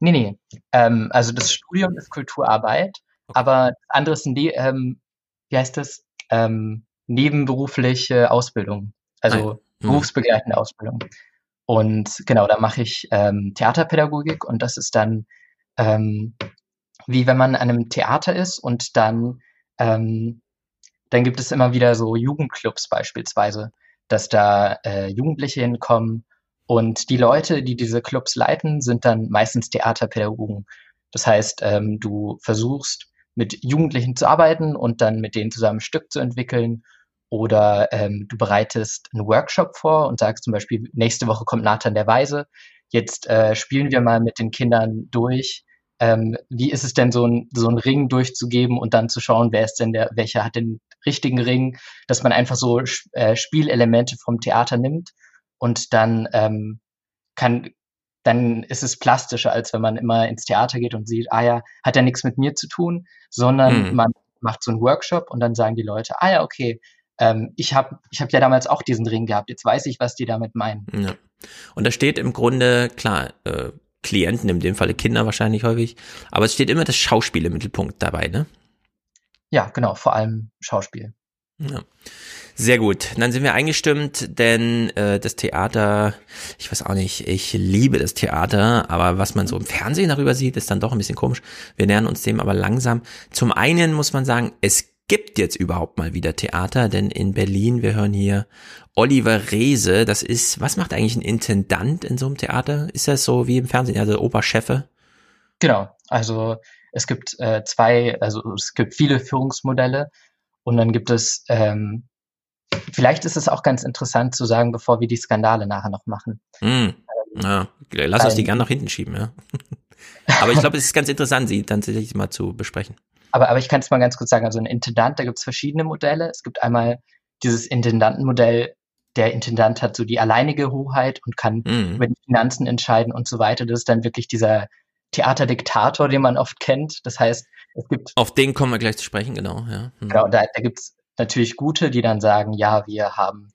Nee, nee. Ähm, also das Studium ist Kulturarbeit, aber das andere ist, ne ähm, wie heißt das? Ähm, nebenberufliche Ausbildung. Also Ah, hm. berufsbegleitende Ausbildung. Und genau, da mache ich ähm, Theaterpädagogik und das ist dann ähm, wie wenn man an einem Theater ist und dann ähm, dann gibt es immer wieder so Jugendclubs beispielsweise, dass da äh, Jugendliche hinkommen und die Leute, die diese Clubs leiten, sind dann meistens Theaterpädagogen. Das heißt, ähm, du versuchst mit Jugendlichen zu arbeiten und dann mit denen zusammen ein Stück zu entwickeln. Oder ähm, du bereitest einen Workshop vor und sagst zum Beispiel, nächste Woche kommt Nathan der Weise. Jetzt äh, spielen wir mal mit den Kindern durch. Ähm, wie ist es denn, so ein, so einen Ring durchzugeben und dann zu schauen, wer ist denn der, welcher hat den richtigen Ring, dass man einfach so äh, Spielelemente vom Theater nimmt und dann ähm, kann, dann ist es plastischer, als wenn man immer ins Theater geht und sieht, ah ja, hat ja nichts mit mir zu tun, sondern Mhm. man macht so einen Workshop und dann sagen die Leute, ah ja, okay, ähm, ich habe ich hab ja damals auch diesen Ring gehabt, jetzt weiß ich, was die damit meinen. Ja. Und da steht im Grunde, klar, äh, Klienten, in dem Falle Kinder wahrscheinlich häufig, aber es steht immer das Schauspiel im Mittelpunkt dabei, ne? Ja, genau, vor allem Schauspiel. Ja. Sehr gut. Dann sind wir eingestimmt, denn äh, das Theater, ich weiß auch nicht, ich liebe das Theater, aber was man so im Fernsehen darüber sieht, ist dann doch ein bisschen komisch. Wir nähern uns dem aber langsam. Zum einen muss man sagen, es gibt jetzt überhaupt mal wieder Theater, denn in Berlin, wir hören hier Oliver Reese, das ist, was macht eigentlich ein Intendant in so einem Theater? Ist das so wie im Fernsehen, also Oberchefe? Genau, also es gibt äh, zwei, also es gibt viele Führungsmodelle und dann gibt es, ähm, vielleicht ist es auch ganz interessant zu sagen, bevor wir die Skandale nachher noch machen. Hm. Ja, lass uns die Ähm, gern nach hinten schieben, ja. aber ich glaube, es ist ganz interessant, sie dann tatsächlich mal zu besprechen. Aber, aber ich kann es mal ganz kurz sagen, also ein Intendant, da gibt es verschiedene Modelle. Es gibt einmal dieses Intendantenmodell, der Intendant hat so die alleinige Hoheit und kann Mhm. über die Finanzen entscheiden und so weiter. Das ist dann wirklich dieser Theaterdiktator, den man oft kennt. Das heißt, es gibt Auf den kommen wir gleich zu sprechen, genau, ja. Hm. Genau, da, da gibt es natürlich gute, die dann sagen, ja, wir haben,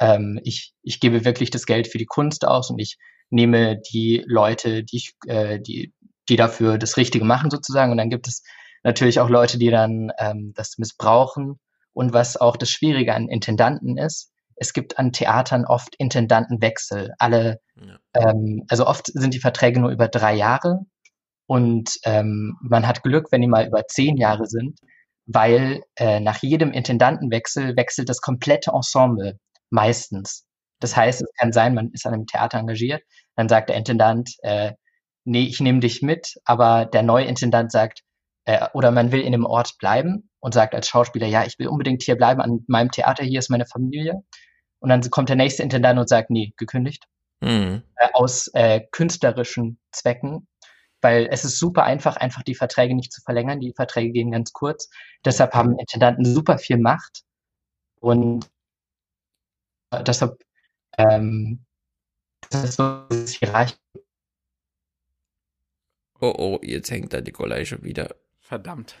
ähm, ich, ich gebe wirklich das Geld für die Kunst aus und ich nehme die Leute, die ich, äh, die die dafür das Richtige machen sozusagen. Und dann gibt es natürlich auch Leute, die dann ähm, das missbrauchen. Und was auch das Schwierige an Intendanten ist, es gibt an Theatern oft Intendantenwechsel. Alle, ja. ähm, also oft sind die Verträge nur über drei Jahre und ähm, man hat Glück, wenn die mal über zehn Jahre sind, weil äh, nach jedem Intendantenwechsel wechselt das komplette Ensemble meistens. Das heißt, es kann sein, man ist an einem Theater engagiert, dann sagt der Intendant, äh, nee, ich nehme dich mit, aber der neue Intendant sagt, äh, oder man will in dem Ort bleiben und sagt als Schauspieler, ja, ich will unbedingt hier bleiben an meinem Theater, hier ist meine Familie. Und dann kommt der nächste Intendant und sagt, nee, gekündigt. Mhm. Äh, aus äh, künstlerischen Zwecken. Weil es ist super einfach, einfach die Verträge nicht zu verlängern. Die Verträge gehen ganz kurz. Deshalb haben Intendanten super viel Macht. Und deshalb ähm, das ist so das Hierarchie. Oh oh, jetzt hängt da Nikolai schon wieder. Verdammt.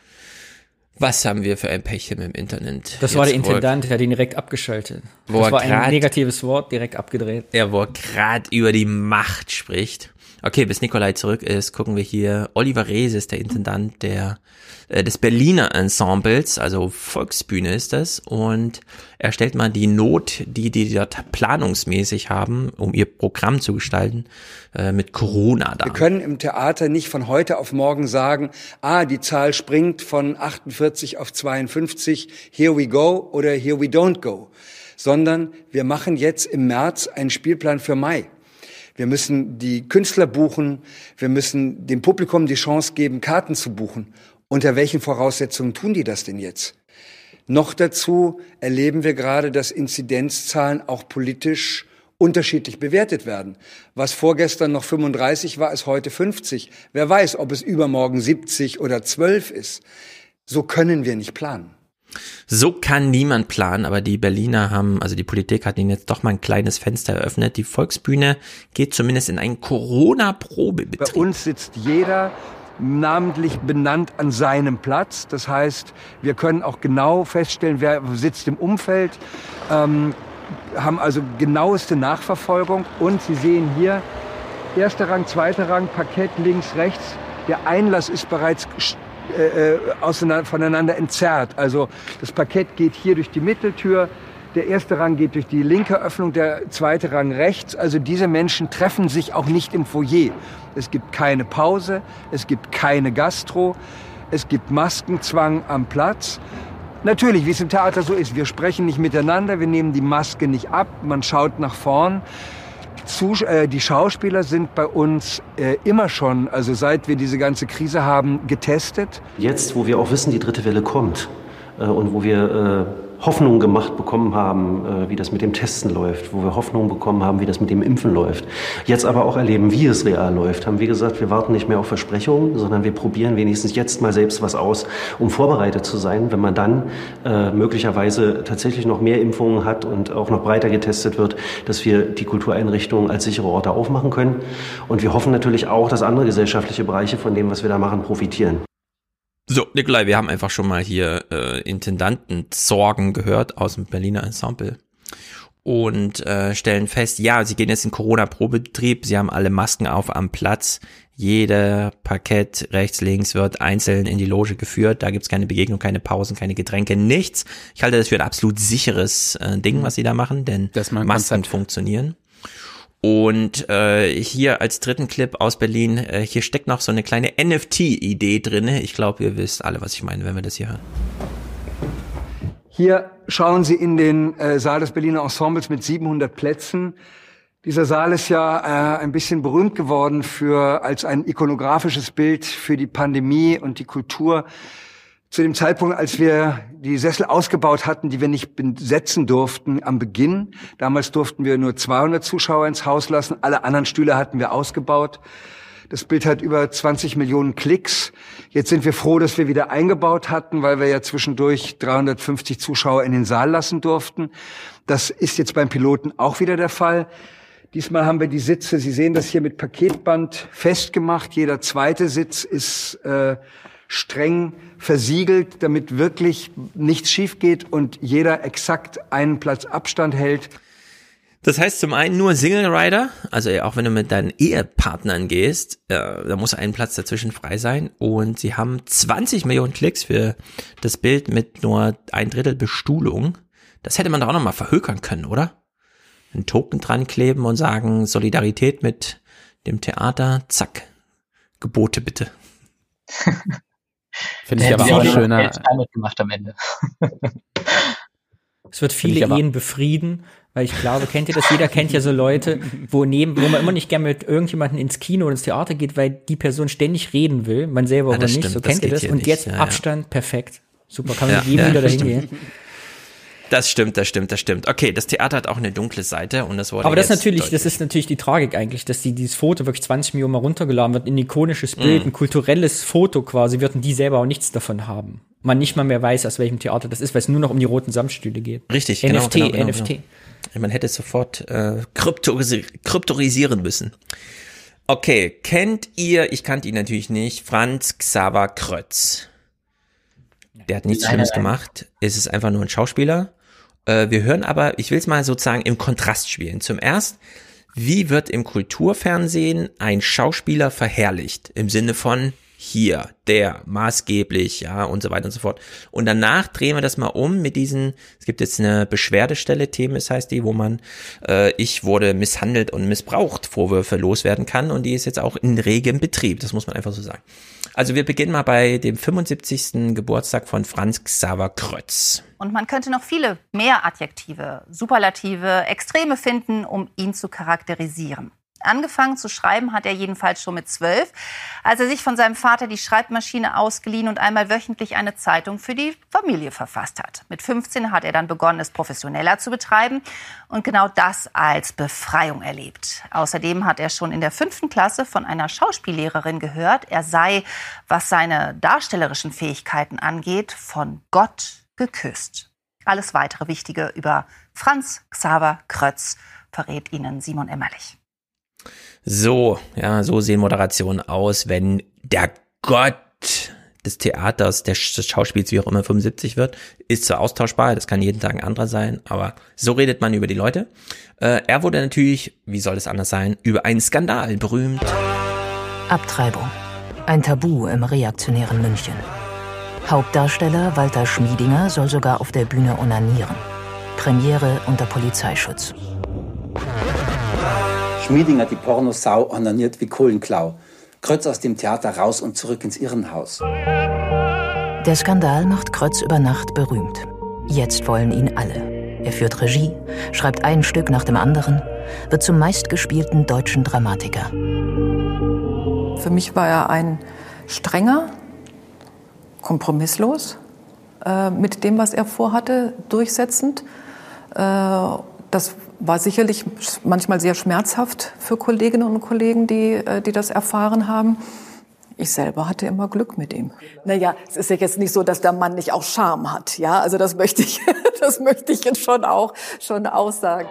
Was haben wir für ein Pechchen im Internet? Das Jetzt war der Intendant, der hat ihn direkt abgeschaltet. Wo das war ein negatives Wort, direkt abgedreht. Ja, wo er gerade über die Macht spricht. Okay, bis Nikolai zurück ist, gucken wir hier. Oliver Rees der Intendant der, äh, des Berliner Ensembles, also Volksbühne ist das. Und er stellt mal die Not, die die dort planungsmäßig haben, um ihr Programm zu gestalten, äh, mit Corona da. Wir können im Theater nicht von heute auf morgen sagen, ah, die Zahl springt von 48 auf 52, here we go oder here we don't go. Sondern wir machen jetzt im März einen Spielplan für Mai. Wir müssen die Künstler buchen. Wir müssen dem Publikum die Chance geben, Karten zu buchen. Unter welchen Voraussetzungen tun die das denn jetzt? Noch dazu erleben wir gerade, dass Inzidenzzahlen auch politisch unterschiedlich bewertet werden. Was vorgestern noch 35 war, ist heute 50. Wer weiß, ob es übermorgen 70 oder 12 ist. So können wir nicht planen. So kann niemand planen, aber die Berliner haben, also die Politik hat ihnen jetzt doch mal ein kleines Fenster eröffnet. Die Volksbühne geht zumindest in einen Corona-Probebetrieb. Bei uns sitzt jeder namentlich benannt an seinem Platz. Das heißt, wir können auch genau feststellen, wer sitzt im Umfeld, ähm, haben also genaueste Nachverfolgung. Und Sie sehen hier, erster Rang, zweiter Rang, Parkett links, rechts. Der Einlass ist bereits äh, äh voneinander entzerrt. Also das Parkett geht hier durch die Mitteltür, der erste Rang geht durch die linke Öffnung, der zweite Rang rechts. Also diese Menschen treffen sich auch nicht im Foyer. Es gibt keine Pause, es gibt keine Gastro, es gibt Maskenzwang am Platz. Natürlich, wie es im Theater so ist, wir sprechen nicht miteinander, wir nehmen die Maske nicht ab, man schaut nach vorn. Zus äh, die Schauspieler sind bei uns äh, immer schon, also seit wir diese ganze Krise haben, getestet. Jetzt, wo wir auch wissen, die dritte Welle kommt äh, und wo wir äh, Hoffnung gemacht bekommen haben, äh, wie das mit dem Testen läuft, wo wir Hoffnung bekommen haben, wie das mit dem Impfen läuft. Jetzt aber auch erleben, wie es real läuft, haben wir gesagt, wir warten nicht mehr auf Versprechungen, sondern wir probieren wenigstens jetzt mal selbst was aus, um vorbereitet zu sein, wenn man dann äh, möglicherweise tatsächlich noch mehr Impfungen hat und auch noch breiter getestet wird, dass wir die Kultureinrichtungen als sichere Orte aufmachen können. Und wir hoffen natürlich auch, dass andere gesellschaftliche Bereiche von dem, was wir da machen, profitieren. So, Nikolai, wir haben einfach schon mal hier äh, Intendanten-Sorgen gehört aus dem Berliner Ensemble und äh, stellen fest, ja, sie gehen jetzt in Corona-Probebetrieb, sie haben alle Masken auf am Platz, jeder Parkett rechts, links wird einzeln in die Loge geführt, da gibt's keine Begegnung, keine Pausen, keine Getränke, nichts. Ich halte das für ein absolut sicheres äh, Ding, was sie da machen, denn Masken funktionieren. Und äh, hier als dritten Clip aus Berlin, äh, hier steckt noch so eine kleine NFT-Idee drinne. Ich glaube, ihr wisst alle, was ich meine, wenn wir das hier hören. Hier schauen Sie in den äh, Saal des Berliner Ensembles mit 700 Plätzen. Dieser Saal ist ja äh, ein bisschen berühmt geworden für als ein ikonografisches Bild für die Pandemie und die Kultur zu dem Zeitpunkt, als wir die Sessel ausgebaut hatten, die wir nicht besetzen durften am Beginn. Damals durften wir nur 200 Zuschauer ins Haus lassen. Alle anderen Stühle hatten wir ausgebaut. Das Bild hat über 20 Millionen Klicks. Jetzt sind wir froh, dass wir wieder eingebaut hatten, weil wir ja zwischendurch 350 Zuschauer in den Saal lassen durften. Das ist jetzt beim Piloten auch wieder der Fall. Diesmal haben wir die Sitze, Sie sehen das hier mit Paketband festgemacht. Jeder zweite Sitz ist äh, streng versiegelt, damit wirklich nichts schief geht und jeder exakt einen Platz Abstand hält. Das heißt zum einen nur Single Rider, also auch wenn du mit deinen Ehepartnern gehst, äh, da muss ein Platz dazwischen frei sein. Und sie haben 20 Millionen Klicks für das Bild mit nur ein Drittel Bestuhlung. Das hätte man doch auch nochmal verhökern können, oder? Ein Token dran kleben und sagen, Solidarität mit dem Theater, zack. Gebote bitte. Finde ich aber auch schöner. gemacht am Ende. Es wird viele Ehen befrieden, weil ich glaube, kennt ihr das? Jeder kennt ja so Leute, wo neben, wo man immer nicht gerne mit irgendjemandem ins Kino oder ins Theater geht, weil die Person ständig reden will, man selber ja, aber nicht. Stimmt, so kennt ihr das? Und jetzt ja, Abstand, ja. perfekt. Super, kann man mit jedem wieder dahin gehen. Das stimmt, das stimmt, das stimmt. Okay, das Theater hat auch eine dunkle Seite und das wurde Aber das ist natürlich, deutlich. das ist natürlich die Tragik eigentlich, dass die, dieses Foto wirklich 20 Millionen mal runtergeladen wird, ein ikonisches Bild, mm. ein kulturelles Foto quasi, würden die selber auch nichts davon haben. Man nicht mal mehr weiß, aus welchem Theater das ist, weil es nur noch um die roten Samtstühle geht. Richtig, NFT, genau, genau, NFT. Genau. Man hätte es sofort äh, kryptorisi kryptorisieren müssen. Okay, kennt ihr, ich kannte ihn natürlich nicht, Franz Xaver Krötz. Der hat nichts Schlimmes gemacht. Es ist einfach nur ein Schauspieler. Äh, wir hören aber, ich will es mal sozusagen im Kontrast spielen. Zum erst, wie wird im Kulturfernsehen ein Schauspieler verherrlicht? Im Sinne von, hier, der, maßgeblich, ja, und so weiter und so fort. Und danach drehen wir das mal um mit diesen, es gibt jetzt eine Beschwerdestelle, Themis heißt die, wo man, äh, ich wurde misshandelt und missbraucht, Vorwürfe loswerden kann und die ist jetzt auch in regem Betrieb, das muss man einfach so sagen. Also wir beginnen mal bei dem 75. Geburtstag von Franz Xaver Krötz. Und man könnte noch viele mehr Adjektive, Superlative, Extreme finden, um ihn zu charakterisieren. Angefangen zu schreiben hat er jedenfalls schon mit zwölf, als er sich von seinem Vater die Schreibmaschine ausgeliehen und einmal wöchentlich eine Zeitung für die Familie verfasst hat. Mit 15 hat er dann begonnen, es professioneller zu betreiben und genau das als Befreiung erlebt. Außerdem hat er schon in der fünften Klasse von einer Schauspiellehrerin gehört, er sei, was seine darstellerischen Fähigkeiten angeht, von Gott geküsst. Alles weitere Wichtige über Franz Xaver Krötz verrät Ihnen Simon Emmerlich. So, ja, so sehen Moderationen aus, wenn der Gott des Theaters, des Schauspiels, wie auch immer 75 wird, ist zwar austauschbar, das kann jeden Tag ein anderer sein, aber so redet man über die Leute. Äh, er wurde natürlich, wie soll es anders sein, über einen Skandal berühmt. Abtreibung. Ein Tabu im reaktionären München. Hauptdarsteller Walter Schmiedinger soll sogar auf der Bühne onanieren. Premiere unter Polizeischutz. Schmiedinger, die Pornosau, onaniert wie Kohlenklau. Krötz aus dem Theater raus und zurück ins Irrenhaus. Der Skandal macht Krötz über Nacht berühmt. Jetzt wollen ihn alle. Er führt Regie, schreibt ein Stück nach dem anderen, wird zum meistgespielten deutschen Dramatiker. Für mich war er ein strenger, kompromisslos äh, mit dem, was er vorhatte, durchsetzend. Äh, das war sicherlich manchmal sehr schmerzhaft für Kolleginnen und Kollegen, die, äh, die das erfahren haben. Ich selber hatte immer Glück mit ihm. Naja, es ist ja jetzt nicht so, dass der Mann nicht auch Charme hat. Ja, also das möchte ich, das möchte ich jetzt schon auch, schon aussagen.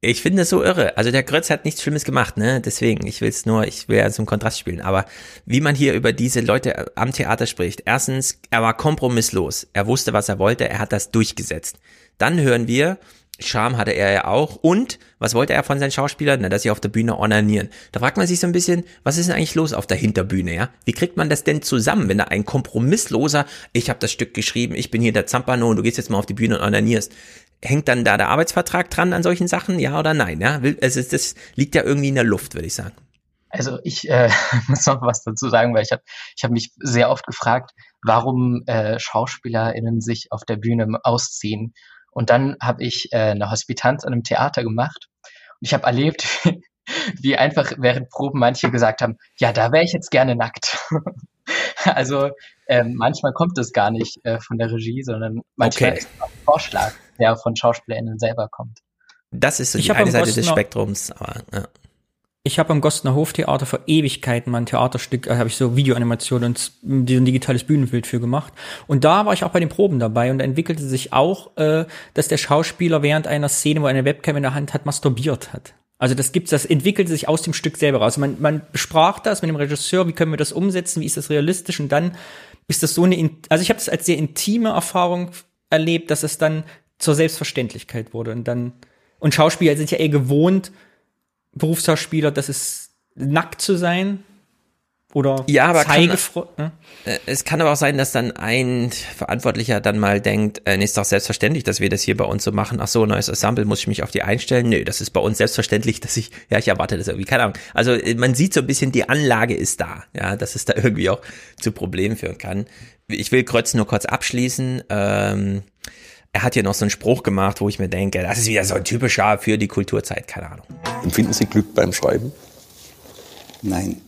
Ich finde es so irre. Also der Grötz hat nichts Schlimmes gemacht, ne? Deswegen, ich will es nur, ich will ja zum Kontrast spielen. Aber wie man hier über diese Leute am Theater spricht. Erstens, er war kompromisslos. Er wusste, was er wollte. Er hat das durchgesetzt. Dann hören wir, Charme hatte er ja auch. Und was wollte er von seinen Schauspielern? Na, dass sie auf der Bühne ornanieren. Da fragt man sich so ein bisschen, was ist denn eigentlich los auf der Hinterbühne, ja? Wie kriegt man das denn zusammen, wenn da ein kompromissloser, ich habe das Stück geschrieben, ich bin hier der Zampano und du gehst jetzt mal auf die Bühne und ornanierst. Hängt dann da der Arbeitsvertrag dran an solchen Sachen, ja oder nein? Ja, ist, das liegt ja irgendwie in der Luft, würde ich sagen. Also ich äh, muss noch was dazu sagen, weil ich habe ich hab mich sehr oft gefragt, warum äh, SchauspielerInnen sich auf der Bühne ausziehen. Und dann habe ich äh, eine Hospitanz an einem Theater gemacht und ich habe erlebt, wie einfach während Proben manche gesagt haben, ja, da wäre ich jetzt gerne nackt. also ähm, manchmal kommt es gar nicht äh, von der Regie, sondern manchmal okay. ist es ein Vorschlag, der von SchauspielerInnen selber kommt. Das ist so die eine Seite des Spektrums, aber ja. Ich habe am Gostner Hoftheater vor Ewigkeiten mal ein Theaterstück, äh, habe ich so Videoanimation und ein digitales Bühnenbild für gemacht. Und da war ich auch bei den Proben dabei und da entwickelte sich auch, äh, dass der Schauspieler während einer Szene, wo er eine Webcam in der Hand hat, masturbiert hat. Also das gibt's, das entwickelte sich aus dem Stück selber raus. Man, man besprach das mit dem Regisseur, wie können wir das umsetzen, wie ist das realistisch und dann ist das so eine, also ich habe das als sehr intime Erfahrung erlebt, dass es dann zur Selbstverständlichkeit wurde und dann Und Schauspieler sind ja eh gewohnt, Berufsschauspieler, das ist nackt zu sein oder ja, aber kann, ne? Äh, es kann aber auch sein, dass dann ein Verantwortlicher dann mal denkt, äh, nee, ist doch selbstverständlich, dass wir das hier bei uns so machen. Ach so, neues Ensemble, muss ich mich auf die einstellen? Nö, das ist bei uns selbstverständlich, dass ich, ja, ich erwarte das irgendwie, keine Ahnung. Also äh, man sieht so ein bisschen, die Anlage ist da, ja, dass es da irgendwie auch zu Problemen führen kann. Ich will Krötz nur kurz abschließen. Ähm, er hat hier noch so einen Spruch gemacht, wo ich mir denke, das ist wieder so ein typischer für die Kulturzeit, keine Ahnung. Empfinden Sie Glück beim Schreiben? Nein.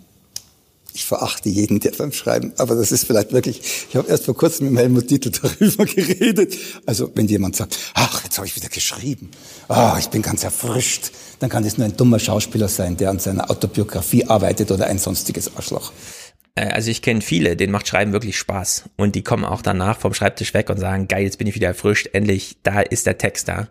Ich verachte jeden, der beim Schreiben, aber das ist vielleicht wirklich, ich habe erst vor kurzem mit Helmut Dietl darüber geredet. Also wenn jemand sagt, ach, jetzt habe ich wieder geschrieben, ah, oh, ich bin ganz erfrischt, dann kann das nur ein dummer Schauspieler sein, der an seiner Autobiografie arbeitet oder ein sonstiges Arschloch. Äh, also ich kenne viele, denen macht Schreiben wirklich Spaß. Und die kommen auch danach vom Schreibtisch weg und sagen, geil, jetzt bin ich wieder erfrischt, endlich, da ist der Text da.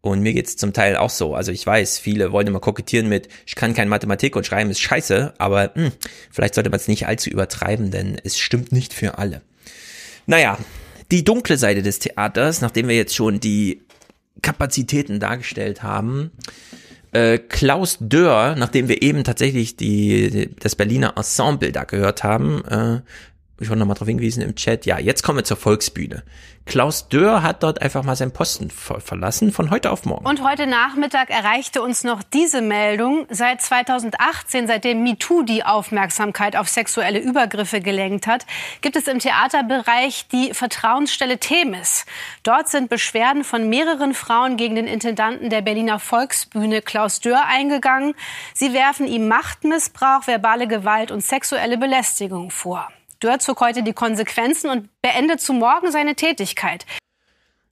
Und mir geht's zum Teil auch so. Also ich weiß, viele wollen immer kokettieren mit, ich kann kein Mathematik und Schreiben ist scheiße, aber mh, hm, vielleicht sollte man es nicht allzu übertreiben, denn es stimmt nicht für alle. Naja, die dunkle Seite des Theaters, nachdem wir jetzt schon die Kapazitäten dargestellt haben, äh, Klaus Dörr, nachdem wir eben tatsächlich die, das Berliner Ensemble da gehört haben, äh, ich wurde nochmal darauf hingewiesen im Chat, ja, jetzt kommen wir zur Volksbühne. Klaus Dörr hat dort einfach mal seinen Posten ver verlassen, von heute auf morgen. Und heute Nachmittag erreichte uns noch diese Meldung. Seit 2018, seitdem MeToo die Aufmerksamkeit auf sexuelle Übergriffe gelenkt hat, gibt es im Theaterbereich die Vertrauensstelle Themis. Dort sind Beschwerden von mehreren Frauen gegen den Intendanten der Berliner Volksbühne Klaus Dörr eingegangen. Sie werfen ihm Machtmissbrauch, verbale Gewalt und sexuelle Belästigung vor. Dörr zog heute die Konsequenzen und beendet zu morgen seine Tätigkeit.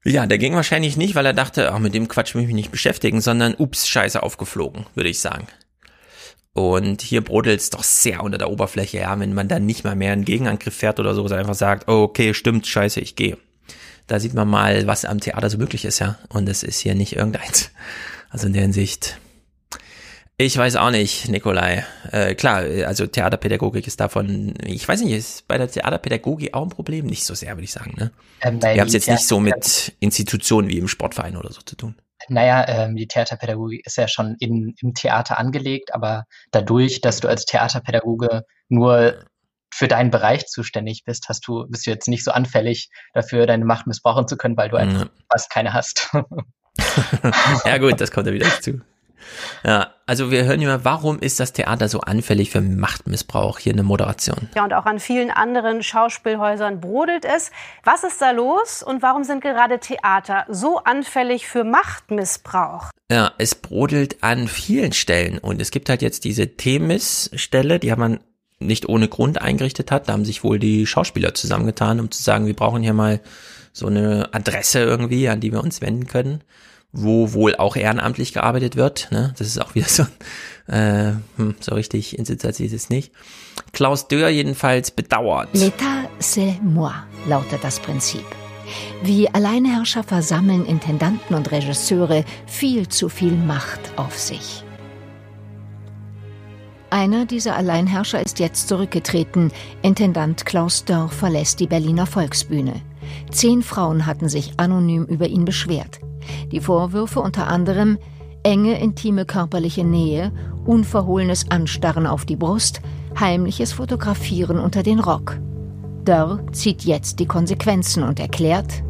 Ja, der ging wahrscheinlich nicht, weil er dachte, ach, mit dem Quatsch will ich mich nicht beschäftigen, sondern ups, scheiße aufgeflogen, würde ich sagen. Und hier brodelt es doch sehr unter der Oberfläche, ja, wenn man dann nicht mal mehr einen Gegenangriff fährt oder so, sondern einfach sagt, oh, okay, stimmt, scheiße, ich gehe. Da sieht man mal, was am Theater so möglich ist, ja. Und es ist hier nicht irgendeins. Also in der Hinsicht, ich weiß auch nicht, Nikolai. Äh, klar, also Theaterpädagogik ist davon, ich weiß nicht, ist bei der Theaterpädagogik auch ein Problem? Nicht so sehr, würde ich sagen. Ne? Ähm, Wir haben es jetzt nicht so mit Institutionen wie im Sportverein oder so zu tun. Naja, ähm, die Theaterpädagogik ist ja schon in, im Theater angelegt, aber dadurch, dass du als Theaterpädagoge nur für deinen Bereich zuständig bist, hast du, bist du jetzt nicht so anfällig dafür, deine Macht missbrauchen zu können, weil du einfach fast keine hast. ja gut, das kommt ja wieder dazu. Ja, also wir hören immer, warum ist das Theater so anfällig für Machtmissbrauch? Hier eine Moderation. Ja, und auch an vielen anderen Schauspielhäusern brodelt es. Was ist da los und warum sind gerade Theater so anfällig für Machtmissbrauch? Ja, es brodelt an vielen Stellen und es gibt halt jetzt diese Themis-Stelle, die hat man nicht ohne Grund eingerichtet hat. Da haben sich wohl die Schauspieler zusammengetan, um zu sagen, wir brauchen hier mal so eine Adresse irgendwie, an die wir uns wenden können wo wohl auch ehrenamtlich gearbeitet wird. Ne? Das ist auch wieder so, äh, hm, so richtig institutionell ist es nicht. Klaus Dörr jedenfalls bedauert. L'état, c'est moi, lautet das Prinzip. Wie Alleinherrscher versammeln Intendanten und Regisseure viel zu viel Macht auf sich. Einer dieser Alleinherrscher ist jetzt zurückgetreten. Intendant Klaus Dörr verlässt die Berliner Volksbühne. Zehn Frauen hatten sich anonym über ihn beschwert. Die Vorwürfe unter anderem enge intime körperliche Nähe, unverhohlenes Anstarren auf die Brust, heimliches Fotografieren unter den Rock. Dörr zieht jetzt die Konsequenzen und erklärt,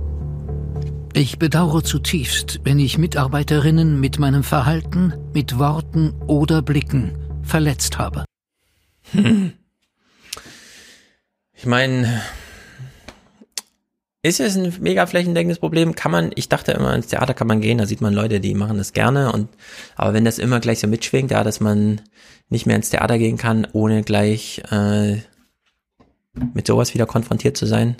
ich bedauere zutiefst, wenn ich Mitarbeiterinnen mit meinem Verhalten, mit Worten oder Blicken verletzt habe. Hm. Ich meine, ist es ein mega flächendeckendes Problem? Kann man, ich dachte immer, ins Theater kann man gehen, da sieht man Leute, die machen das gerne und, aber wenn das immer gleich so mitschwingt, ja, dass man nicht mehr ins Theater gehen kann, ohne gleich, äh, mit sowas wieder konfrontiert zu sein.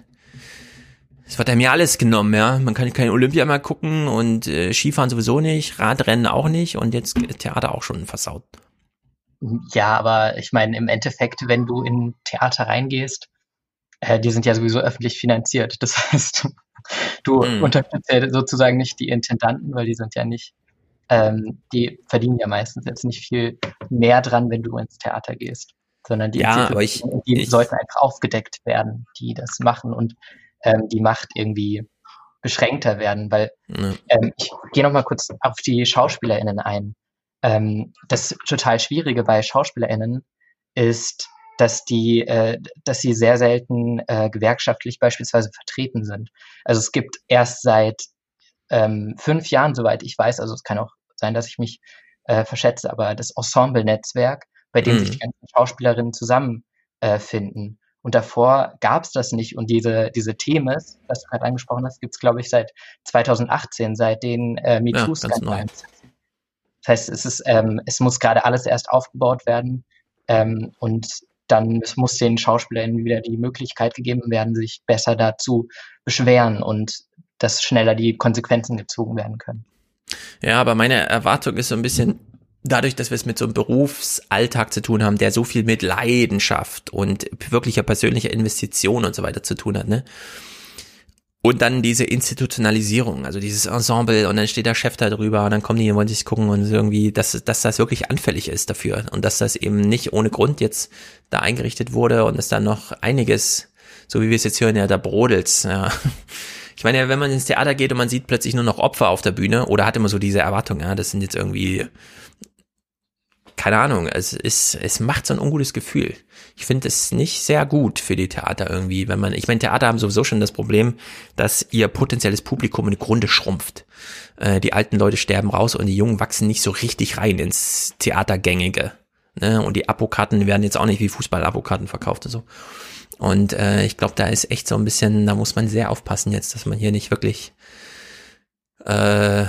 Es wird einem ja alles genommen, ja. Man kann kein Olympia mehr gucken und äh, Skifahren sowieso nicht, Radrennen auch nicht und jetzt Theater auch schon versaut. Ja, aber ich meine, im Endeffekt, wenn du in Theater reingehst, äh, die sind ja sowieso öffentlich finanziert. Das heißt, du mhm. unterstützt ja sozusagen nicht die Intendanten, weil die sind ja nicht, ähm, die verdienen ja meistens jetzt nicht viel mehr dran, wenn du ins Theater gehst, sondern die, ja, ich, die ich, sollten einfach aufgedeckt werden, die das machen und ähm, die Macht irgendwie beschränkter werden, weil ja. ähm, ich gehe noch mal kurz auf die SchauspielerInnen ein. Ähm, das total Schwierige bei SchauspielerInnen ist, dass die, äh, dass sie sehr selten äh, gewerkschaftlich beispielsweise vertreten sind. Also es gibt erst seit ähm, fünf Jahren, soweit ich weiß, also es kann auch sein, dass ich mich äh, verschätze, aber das Ensemble-Netzwerk, bei dem mhm. sich die ganzen Schauspielerinnen zusammenfinden. Äh, und davor gab es das nicht. Und diese, diese Themen, was du gerade angesprochen hast, gibt es, glaube ich, seit 2018, seit den äh, MeToo-Skandalen. Ja, das heißt, es, ist, ähm, es muss gerade alles erst aufgebaut werden. Ähm, und dann muss den Schauspielern wieder die Möglichkeit gegeben werden, sich besser dazu beschweren und dass schneller die Konsequenzen gezogen werden können. Ja, aber meine Erwartung ist so ein bisschen, dadurch, dass wir es mit so einem Berufsalltag zu tun haben, der so viel mit Leidenschaft und wirklicher persönlicher Investition und so weiter zu tun hat, ne? Und dann diese Institutionalisierung, also dieses Ensemble und dann steht der Chef da drüber und dann kommen die und wollen sich gucken und irgendwie, dass, dass das wirklich anfällig ist dafür und dass das eben nicht ohne Grund jetzt da eingerichtet wurde und dass da noch einiges, so wie wir es jetzt hören, ja, da brodelt. Ja. Ich meine, wenn man ins Theater geht und man sieht plötzlich nur noch Opfer auf der Bühne oder hat immer so diese Erwartung, ja, das sind jetzt irgendwie keine Ahnung, es ist, es macht so ein ungutes Gefühl. Ich finde es nicht sehr gut für die Theater irgendwie, wenn man, ich meine, Theater haben sowieso schon das Problem, dass ihr potenzielles Publikum im Grunde schrumpft. Äh, die alten Leute sterben raus und die Jungen wachsen nicht so richtig rein ins Theatergängige. Ne? Und die Abokarten werden jetzt auch nicht wie Fußball-Abokarten verkauft und so. Und äh, ich glaube, da ist echt so ein bisschen, da muss man sehr aufpassen jetzt, dass man hier nicht wirklich äh,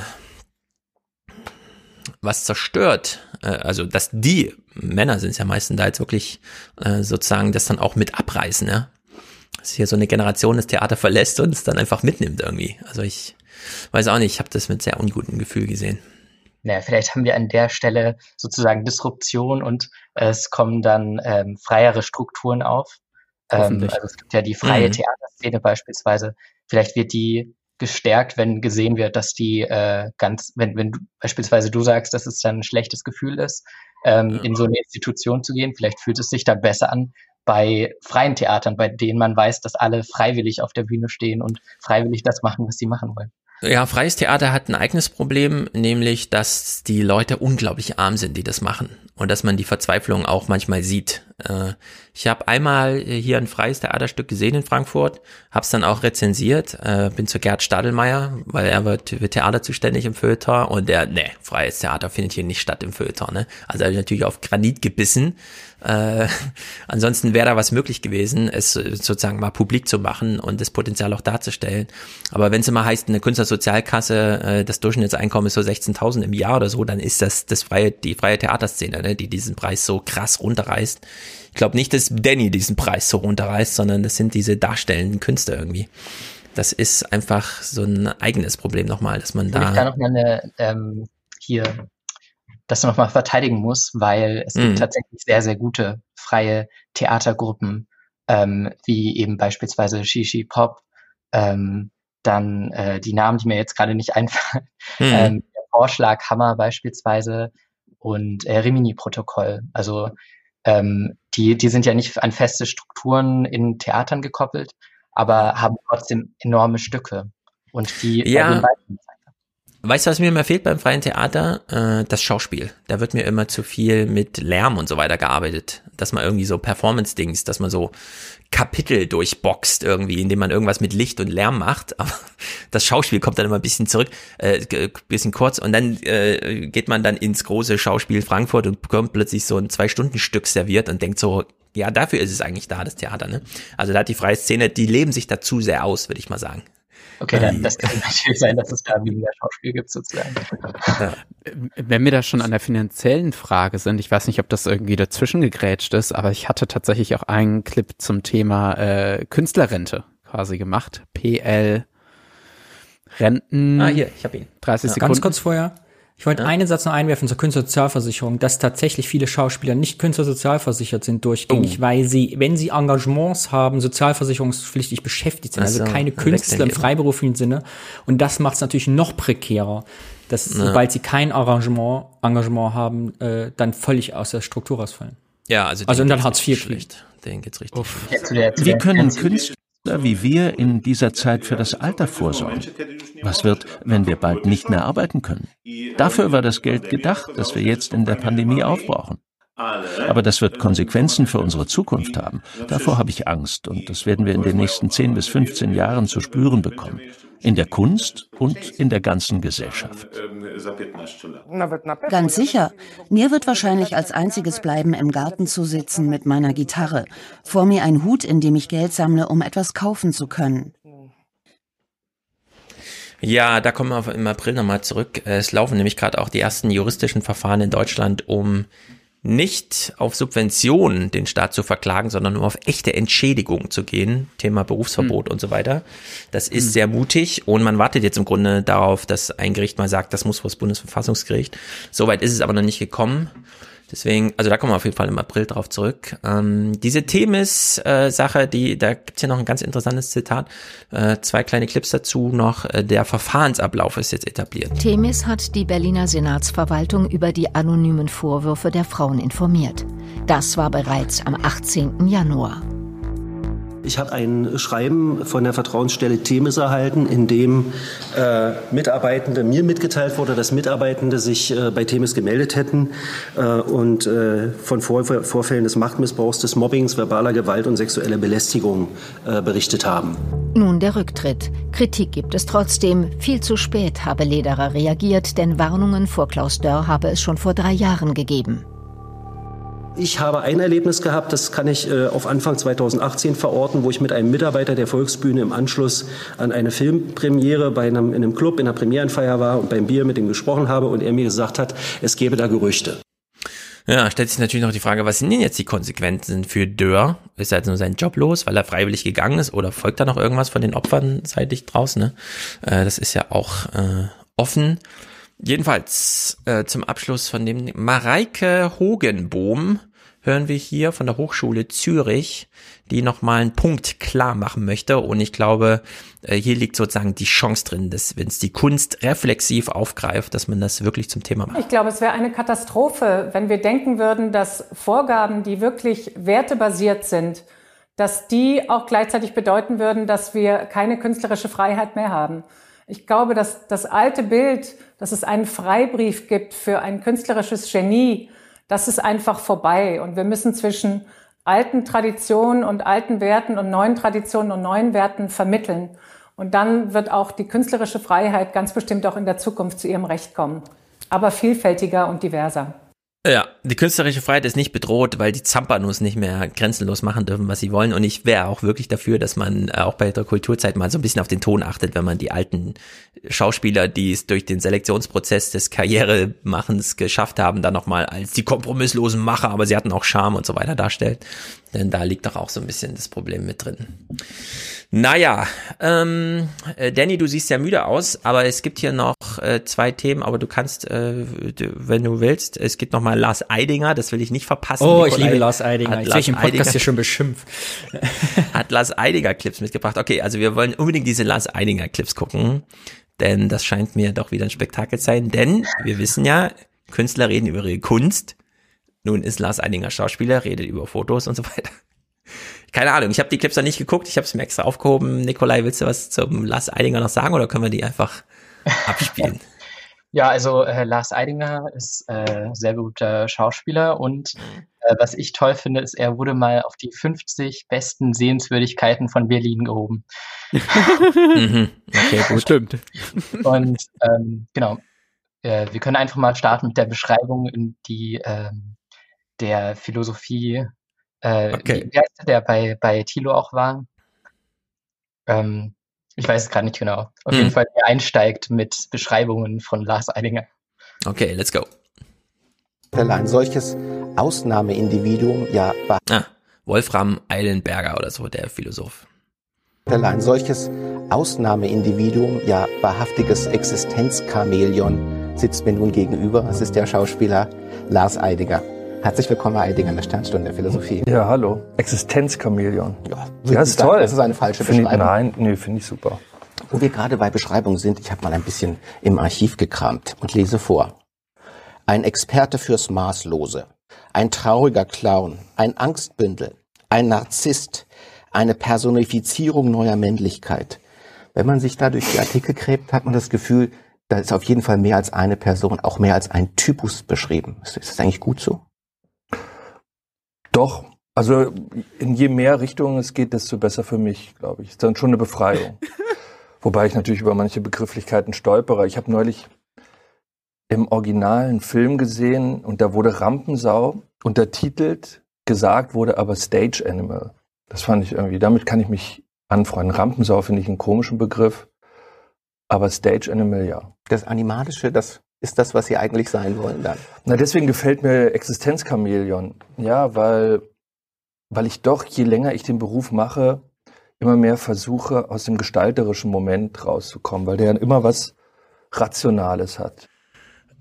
was zerstört, äh, also dass die Männer sind es ja meistens da jetzt wirklich äh, sozusagen das dann auch mit abreißen, ja. Dass hier so eine Generation das Theater verlässt und es dann einfach mitnimmt irgendwie. Also ich weiß auch nicht, ich habe das mit sehr ungutem Gefühl gesehen. Naja, vielleicht haben wir an der Stelle sozusagen Disruption und es kommen dann ähm, freiere Strukturen auf. Ähm, also es gibt ja die freie mhm. Theaterszene beispielsweise. Vielleicht wird die gestärkt, wenn gesehen wird, dass die äh, ganz, wenn, wenn du, beispielsweise du sagst, dass es dann ein schlechtes Gefühl ist, ähm, ja. in so eine Institution zu gehen, vielleicht fühlt es sich da besser an bei freien Theatern, bei denen man weiß, dass alle freiwillig auf der Bühne stehen und freiwillig das machen, was sie machen wollen. Ja, freies Theater hat ein eigenes Problem, nämlich, dass die Leute unglaublich arm sind, die das machen. Und dass man die Verzweiflung auch manchmal sieht. Äh, ich habe einmal hier ein freies Theaterstück gesehen in Frankfurt, habe es dann auch rezensiert, äh, bin zu Gerd Stadelmeier, weil er wird für Theater zuständig im Feuilleton und der, ne, freies Theater findet hier nicht statt im Feuilleton. Ne? Also habe ich natürlich auf Granit gebissen äh, ansonsten wäre da was möglich gewesen, es sozusagen mal publik zu machen und das Potenzial auch darzustellen. Aber wenn es immer heißt, eine Künstlersozialkasse, äh, das Durchschnittseinkommen ist so 16.000 im Jahr oder so, dann ist das das freie, die freie Theaterszene, ne, die diesen Preis so krass runterreißt. Ich glaube nicht, dass Danny diesen Preis so runterreißt, sondern das sind diese darstellenden Künste irgendwie. Das ist einfach so ein eigenes Problem nochmal, dass man da. Ich da noch mal eine ähm, hier das nochmal verteidigen muss, weil es mhm. gibt tatsächlich sehr, sehr gute freie Theatergruppen, ähm, wie eben beispielsweise Shishi Pop, ähm, dann äh, die Namen, die mir jetzt gerade nicht einfallen, mhm. ähm, Vorschlag Hammer beispielsweise und äh, Rimini-Protokoll. Also ähm, die, die sind ja nicht an feste Strukturen in Theatern gekoppelt, aber haben trotzdem enorme Stücke. Und die ja. Weißt du, was mir immer fehlt beim freien Theater? Äh, das Schauspiel. Da wird mir immer zu viel mit Lärm und so weiter gearbeitet. Dass man irgendwie so Performance-Dings, dass man so Kapitel durchboxt irgendwie, indem man irgendwas mit Licht und Lärm macht. Aber das Schauspiel kommt dann immer ein bisschen zurück, äh, bisschen kurz und dann äh, geht man dann ins große Schauspiel Frankfurt und bekommt plötzlich so ein Zwei-Stunden-Stück serviert und denkt so, ja, dafür ist es eigentlich da, das Theater, ne? Also da hat die freie Szene, die leben sich da zu sehr aus, würde ich mal sagen. Okay, dann, das kann natürlich sein, dass es da weniger Schauspiel gibt sozusagen. Wenn wir da schon an der finanziellen Frage sind, ich weiß nicht, ob das irgendwie dazwischen gegrätscht ist, aber ich hatte tatsächlich auch einen Clip zum Thema äh, Künstlerrente quasi gemacht. PL Renten. Ah, hier, ich habe ihn. 30 ja, Sekunden. Ganz kurz vorher. Ich wollte ja. einen Satz noch einwerfen zur Künstlersozialversicherung, dass tatsächlich viele Schauspieler nicht künstlersozialversichert sind durchgängig, oh. weil sie, wenn sie Engagements haben, sozialversicherungspflichtig beschäftigt sind, also, also keine Künstler im freiberuflichen Sinne. Und das macht es natürlich noch prekärer, dass ja. sobald sie kein Arrangement, Engagement haben, äh, dann völlig aus der Struktur rausfallen. Ja, also, also und dann Hartz IV schlecht. Den geht's richtig. Wie können Künstler wie wir in dieser Zeit für das Alter vorsorgen. Was wird, wenn wir bald nicht mehr arbeiten können? Dafür war das Geld gedacht, das wir jetzt in der Pandemie aufbrauchen. Aber das wird Konsequenzen für unsere Zukunft haben. Davor habe ich Angst und das werden wir in den nächsten 10 bis 15 Jahren zu spüren bekommen. In der Kunst und in der ganzen Gesellschaft. Ganz sicher. Mir wird wahrscheinlich als einziges bleiben, im Garten zu sitzen mit meiner Gitarre. Vor mir ein Hut, in dem ich Geld sammle, um etwas kaufen zu können. Ja, da kommen wir im April nochmal zurück. Es laufen nämlich gerade auch die ersten juristischen Verfahren in Deutschland, um nicht auf Subventionen den Staat zu verklagen, sondern nur auf echte Entschädigung zu gehen. Thema Berufsverbot mhm. und so weiter. Das ist mhm. sehr mutig und man wartet jetzt im Grunde darauf, dass ein Gericht mal sagt, das muss vor das Bundesverfassungsgericht. Soweit ist es aber noch nicht gekommen. Deswegen, also da kommen wir auf jeden Fall im April drauf zurück. Ähm, diese Themis-Sache, äh, die, da gibt's ja noch ein ganz interessantes Zitat. Äh, zwei kleine Clips dazu noch. Äh, der Verfahrensablauf ist jetzt etabliert. Themis hat die Berliner Senatsverwaltung über die anonymen Vorwürfe der Frauen informiert. Das war bereits am 18. Januar. Ich habe ein Schreiben von der Vertrauensstelle Themis erhalten, in dem äh, Mitarbeitende mir mitgeteilt wurde, dass Mitarbeitende sich äh, bei Themis gemeldet hätten äh, und äh, von Vor Vorfällen des Machtmissbrauchs, des Mobbings, verbaler Gewalt und sexueller Belästigung äh, berichtet haben. Nun der Rücktritt. Kritik gibt es trotzdem. Viel zu spät habe Lederer reagiert, denn Warnungen vor Klaus Dörr habe es schon vor drei Jahren gegeben. Ich habe ein Erlebnis gehabt, das kann ich äh, auf Anfang 2018 verorten, wo ich mit einem Mitarbeiter der Volksbühne im Anschluss an eine Filmpremiere bei einem, in einem Club in einer Premierenfeier war und beim Bier mit ihm gesprochen habe und er mir gesagt hat, es gebe da Gerüchte. Ja, stellt sich natürlich noch die Frage, was sind denn jetzt die Konsequenzen für Dörr? Ist er jetzt nur sein Job los, weil er freiwillig gegangen ist oder folgt da noch irgendwas von den Opfern seitig draußen? Ne? Äh, das ist ja auch äh, offen. Jedenfalls äh, zum Abschluss von dem Mareike Hogenbohm hören wir hier von der Hochschule Zürich, die nochmal einen Punkt klar machen möchte. Und ich glaube, äh, hier liegt sozusagen die Chance drin, dass wenn es die Kunst reflexiv aufgreift, dass man das wirklich zum Thema macht. Ich glaube, es wäre eine Katastrophe, wenn wir denken würden, dass Vorgaben, die wirklich wertebasiert sind, dass die auch gleichzeitig bedeuten würden, dass wir keine künstlerische Freiheit mehr haben. Ich glaube, dass das alte Bild, dass es einen Freibrief gibt für ein künstlerisches Genie, das ist einfach vorbei. Und wir müssen zwischen alten Traditionen und alten Werten und neuen Traditionen und neuen Werten vermitteln. Und dann wird auch die künstlerische Freiheit ganz bestimmt auch in der Zukunft zu ihrem Recht kommen. Aber vielfältiger und diverser. Ja, die künstlerische Freiheit ist nicht bedroht, weil die Zampanos nicht mehr grenzenlos machen dürfen, was sie wollen. Und ich wäre auch wirklich dafür, dass man äh, auch bei der Kulturzeit mal so ein bisschen auf den Ton achtet, wenn man die alten Schauspieler, die es durch den Selektionsprozess des Karrieremachens geschafft haben, dann nochmal als die kompromisslosen Macher, aber sie hatten auch Charme und so weiter darstellt. Denn da liegt doch auch so ein bisschen das Problem mit drin. Naja, ähm, äh, Danny, du siehst ja müde aus, aber es gibt hier noch äh, zwei Themen, aber du kannst, äh, wenn du willst, es gibt noch mal Lars Eidinger, das will ich nicht verpassen. Oh, Nikolai ich liebe Lars Eidinger. Ich Lars im Podcast Eidinger, hier schon beschimpft. hat Lars Eidinger Clips mitgebracht. Okay, also wir wollen unbedingt diese Lars Eidinger Clips gucken, denn das scheint mir doch wieder ein Spektakel zu sein, denn wir wissen ja, Künstler reden über ihre Kunst. Nun ist Lars Eidinger Schauspieler, redet über Fotos und so weiter keine Ahnung, ich habe die Clips noch nicht geguckt, ich habe es mir extra aufgehoben. Nikolai, willst du was zum Lars Eidinger noch sagen oder können wir die einfach abspielen? Ja, also äh, Lars Eidinger ist äh, sehr guter Schauspieler und äh, was ich toll finde, ist, er wurde mal auf die 50 besten Sehenswürdigkeiten von Berlin gehoben. mhm. Okay, gut. Stimmt. Und ähm, genau, äh, wir können einfach mal starten mit der Beschreibung, in die ähm, der Philosophie äh, okay. Wie, heißt der, bei, bei Tilo auch war? Ähm, ich weiß es gerade nicht genau. Auf hm. jeden Fall, der einsteigt mit Beschreibungen von Lars Eidinger. Okay, let's go. Ein solches Ausnahmeindividuum ja war. Ah, Wolfram Eilenberger oder so, der Philosoph. Ein solches Ausnahmeindividuum, ja wahrhaftiges Existenzchameleon, sitzt mir nun gegenüber. Es ist der Schauspieler Lars Eidinger. Herzlich willkommen, Herr Eidinger, in der Sternstunde der Philosophie. Ja, hallo. Existenzchameleon. Ja, ja das ist toll. Das ist eine falsche find Beschreibung. Ich, nein, nee, finde ich super. Wo wir gerade bei Beschreibungen sind, ich habe mal ein bisschen im Archiv gekramt und lese vor. Ein Experte fürs Maßlose, ein trauriger Clown, ein Angstbündel, ein Narzisst, eine Personifizierung neuer Männlichkeit. Wenn man sich da durch die Artikel gräbt, hat man das Gefühl, da ist auf jeden Fall mehr als eine Person, auch mehr als ein Typus beschrieben. Ist das eigentlich gut so? Doch. Also in je mehr Richtungen es geht, desto besser für mich, glaube ich. Ist dann schon eine Befreiung. Wobei ich natürlich über manche Begrifflichkeiten stolpere. Ich habe neulich im originalen Film gesehen und da wurde Rampensau untertitelt, gesagt wurde aber Stage Animal. Das fand ich irgendwie, damit kann ich mich anfreunden. Rampensau finde ich einen komischen Begriff, aber Stage Animal ja. Das Animalische, das ist das, was Sie eigentlich sein wollen dann. Na, deswegen gefällt mir Existenzchamäleon. Ja, weil, weil ich doch, je länger ich den Beruf mache, immer mehr versuche, aus dem gestalterischen Moment rauszukommen, weil der immer was Rationales hat.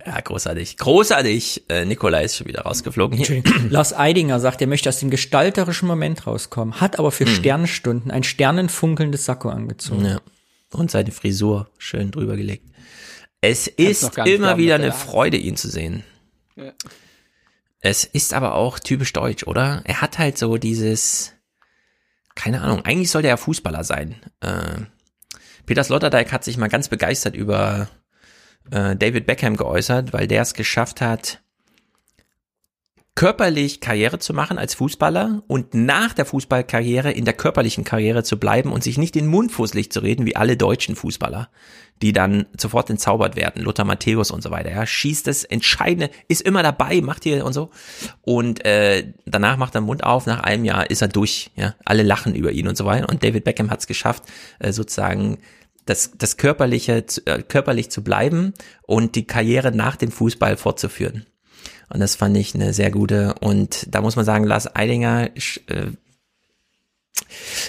Ja, großartig. Großartig. Äh, Nikolai ist schon wieder rausgeflogen hier. Lars Eidinger sagt, er möchte aus dem gestalterischen Moment rauskommen, hat aber für hm. Sternstunden ein sternenfunkelndes Sakko angezogen. Ja. Und seine Frisur schön drüber gelegt. Es ist immer wieder eine Freude, ihn zu sehen. Ja. Es ist aber auch typisch deutsch, oder? Er hat halt so dieses, keine Ahnung, eigentlich sollte er Fußballer sein. Äh, Peter Sloterdijk hat sich mal ganz begeistert über äh, David Beckham geäußert, weil der es geschafft hat, körperlich Karriere zu machen als Fußballer und nach der Fußballkarriere in der körperlichen Karriere zu bleiben und sich nicht den Mund fußlich zu reden wie alle deutschen Fußballer, die dann sofort entzaubert werden, Lothar Matthäus und so weiter. Ja, schießt das Entscheidende, ist immer dabei, macht hier und so und äh, danach macht er den Mund auf. Nach einem Jahr ist er durch. Ja, alle lachen über ihn und so weiter. Und David Beckham hat es geschafft, äh, sozusagen das, das körperliche, äh, körperlich zu bleiben und die Karriere nach dem Fußball fortzuführen. Und das fand ich eine sehr gute. Und da muss man sagen, Lars Eidinger, äh,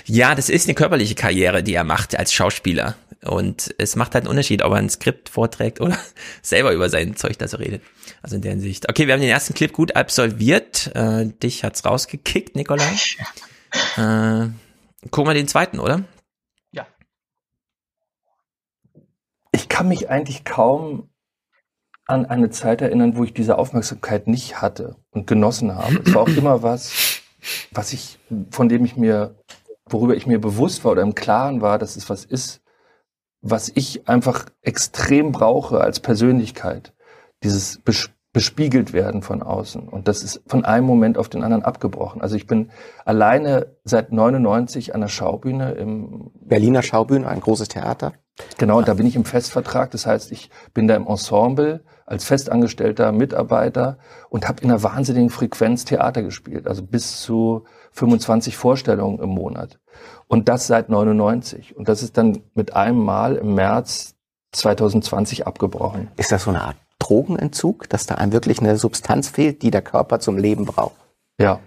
ja, das ist eine körperliche Karriere, die er macht als Schauspieler. Und es macht halt einen Unterschied, ob er ein Skript vorträgt oder selber über sein Zeug da so redet. Also in der Hinsicht. Okay, wir haben den ersten Clip gut absolviert. Äh, dich hat's rausgekickt, Nikolai. Äh, gucken wir den zweiten, oder? Ich kann mich eigentlich kaum an eine Zeit erinnern, wo ich diese Aufmerksamkeit nicht hatte und genossen habe. Es war auch immer was, was ich, von dem ich mir, worüber ich mir bewusst war oder im Klaren war, dass es was ist, was ich einfach extrem brauche als Persönlichkeit. Dieses bespiegelt werden von außen. Und das ist von einem Moment auf den anderen abgebrochen. Also ich bin alleine seit 99 an der Schaubühne im Berliner Schaubühne, ein großes Theater. Genau, und da bin ich im Festvertrag. Das heißt, ich bin da im Ensemble als festangestellter Mitarbeiter und habe in einer wahnsinnigen Frequenz Theater gespielt, also bis zu 25 Vorstellungen im Monat. Und das seit 99. Und das ist dann mit einem Mal im März 2020 abgebrochen. Ist das so eine Art Drogenentzug, dass da einem wirklich eine Substanz fehlt, die der Körper zum Leben braucht? Ja,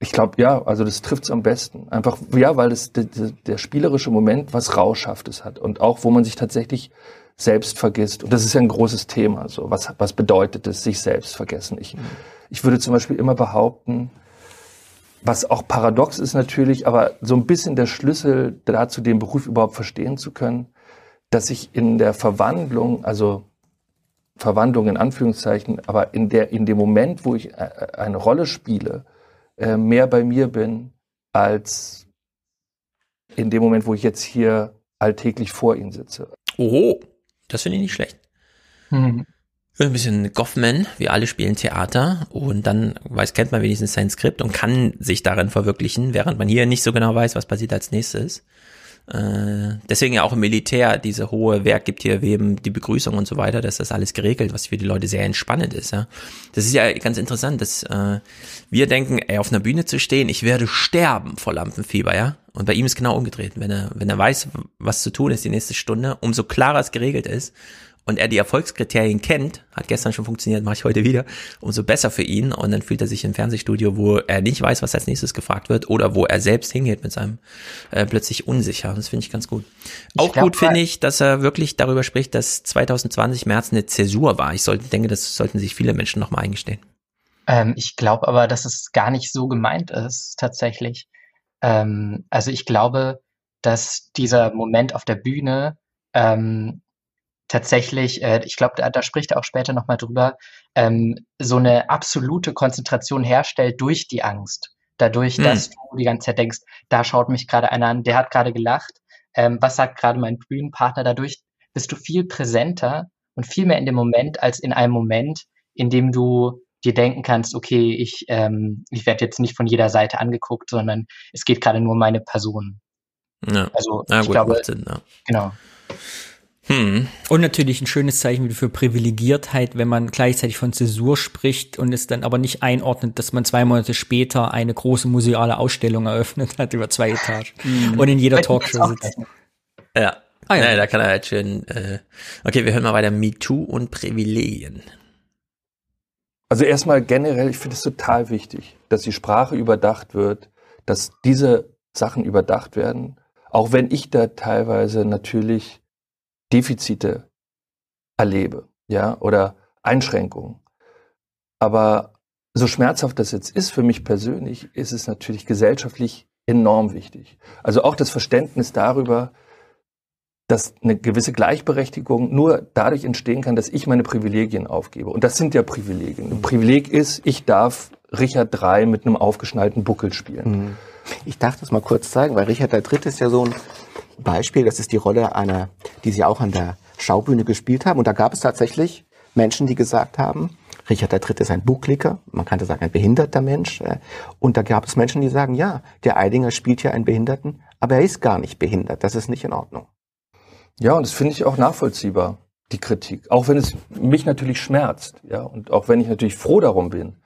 ich glaube, ja, also das trifft es am besten. Einfach, ja, weil das der, der spielerische Moment was Rauschhaftes hat und auch, wo man sich tatsächlich selbst vergisst. Und das ist ja ein großes Thema. So, was, was bedeutet es, sich selbst vergessen? Ich, ich würde zum Beispiel immer behaupten, was auch paradox ist natürlich, aber so ein bisschen der Schlüssel dazu, den Beruf überhaupt verstehen zu können, dass ich in der Verwandlung, also Verwandlung in Anführungszeichen, aber in der, in dem Moment, wo ich äh, eine Rolle spiele, äh, mehr bei mir bin, als in dem Moment, wo ich jetzt hier alltäglich vor Ihnen sitze. Oho, das finde ich nicht schlecht. Mhm. Ein bisschen Goffman, wir alle spielen Theater und dann weiß, kennt man wenigstens sein Skript und kann sich darin verwirklichen, während man hier nicht so genau weiß, was passiert als nächstes. Äh, deswegen ja auch im Militär diese hohe Werk gibt hier wem die Begrüßung und so weiter, dass das alles geregelt, was für die Leute sehr entspannend ist. Ja, das ist ja ganz interessant, dass äh, wir denken, ey, auf einer Bühne zu stehen, ich werde sterben vor Lampenfieber, ja. Und bei ihm ist genau umgedreht. Wenn er wenn er weiß, was zu tun ist die nächste Stunde, umso klarer es geregelt ist, und er die Erfolgskriterien kennt, hat gestern schon funktioniert, mache ich heute wieder, umso besser für ihn. Und dann fühlt er sich im Fernsehstudio, wo er nicht weiß, was als nächstes gefragt wird, oder wo er selbst hingeht mit seinem äh, plötzlich unsicher. Das finde ich ganz gut. Auch glaub, gut finde ich, dass er wirklich darüber spricht, dass 2020 März eine Zäsur war. Ich sollte, denke, das sollten sich viele Menschen nochmal eingestehen. Ähm, ich glaube aber, dass es gar nicht so gemeint ist, tatsächlich. Ähm, also ich glaube, dass dieser Moment auf der Bühne ähm, tatsächlich, äh, ich glaube, da, da spricht er auch später nochmal drüber, ähm, so eine absolute Konzentration herstellt durch die Angst. dadurch, Hm. dass du die ganze Zeit denkst, da schaut mich gerade einer an, der hat gerade gelacht, ähm, was sagt gerade mein Bühnenpartner, dadurch bist du viel präsenter und viel mehr in dem Moment als in einem Moment, in dem du dir denken kannst, okay, ich, ähm, ich werde jetzt nicht von jeder Seite angeguckt, sondern es geht gerade nur um meine Person. Ja. Also Na ich gut, glaube, Sinn, ja. genau. Hm. Und natürlich ein schönes Zeichen für Privilegiertheit, wenn man gleichzeitig von Zäsur spricht und es dann aber nicht einordnet, dass man zwei Monate später eine große museale Ausstellung eröffnet hat über zwei Etagen Mhm. und in jeder Talkshow sitzt. Ja. Ah, ja. ja. da kann er halt schön. Äh, okay, wir hören mal weiter. MeToo und Privilegien. Also erstmal generell, ich finde es total wichtig, dass die Sprache überdacht wird, dass diese Sachen überdacht werden, auch wenn ich da teilweise natürlich Defizite erlebe, ja, oder Einschränkungen. Aber so schmerzhaft das jetzt ist für mich persönlich, ist es natürlich gesellschaftlich enorm wichtig. Also auch das Verständnis darüber, dass eine gewisse Gleichberechtigung nur dadurch entstehen kann, dass ich meine Privilegien aufgebe. Und das sind ja Privilegien. Ein Privileg ist, ich darf Richard III mit einem aufgeschnallten Buckel spielen. Ich darf das mal kurz zeigen, weil Richard III. ist ja so ein Beispiel. Das ist die Rolle einer, die sie auch an der Schaubühne gespielt haben. Und da gab es tatsächlich Menschen, die gesagt haben, Richard III. ist ein Buckliger, man könnte sagen ein behinderter Mensch. äh, Und da gab es Menschen, die sagen, ja, der Eidinger spielt ja einen Behinderten, aber er ist gar nicht behindert. Das ist nicht in Ordnung. Ja, und das finde ich auch nachvollziehbar, die Kritik. Auch wenn es mich natürlich schmerzt, ja, und auch wenn ich natürlich froh darum bin,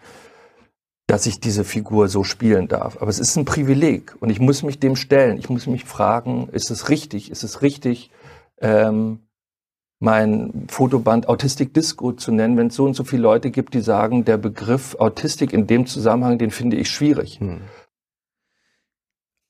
dass ich diese Figur so spielen darf. Aber es ist ein Privileg und ich muss mich dem stellen. Ich muss mich fragen, ist es richtig? Ist es richtig, ähm, mein Fotoband Autistic Disco zu nennen, wenn es so und so viele Leute gibt, die sagen, der Begriff Autistik in dem Zusammenhang, den finde ich schwierig.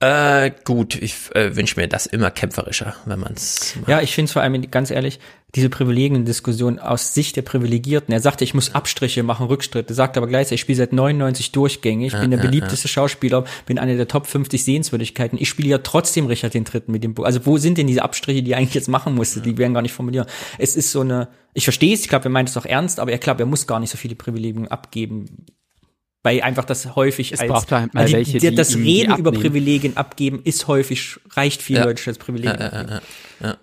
Äh, gut, ich äh, wünsche mir das immer kämpferischer, wenn man es. Ja, ich finde es vor allem, ganz ehrlich, diese Privilegien-Diskussion aus Sicht der Privilegierten. Er sagte, ich muss Abstriche machen, Rückschritte, sagt aber gleichzeitig, ich spiele seit 99 durchgängig, ich bin der beliebteste Schauspieler, bin einer der Top 50 Sehenswürdigkeiten. Ich spiele ja trotzdem Richard den Dritten mit dem Buch. Also wo sind denn diese Abstriche, die er eigentlich jetzt machen musste? Die werden gar nicht formuliert. Es ist so eine, ich verstehe es, ich glaube, er meint es auch ernst, aber er glaubt, er muss gar nicht so viele Privilegien abgeben. Weil einfach das häufig Es als, braucht halt mal also die, welche, die, die das die Reden über. Privilegien abgeben ist häufig, reicht vielen Ja. Leuten schon als Privilegien. Ja, ja, abgeben. ja, ja.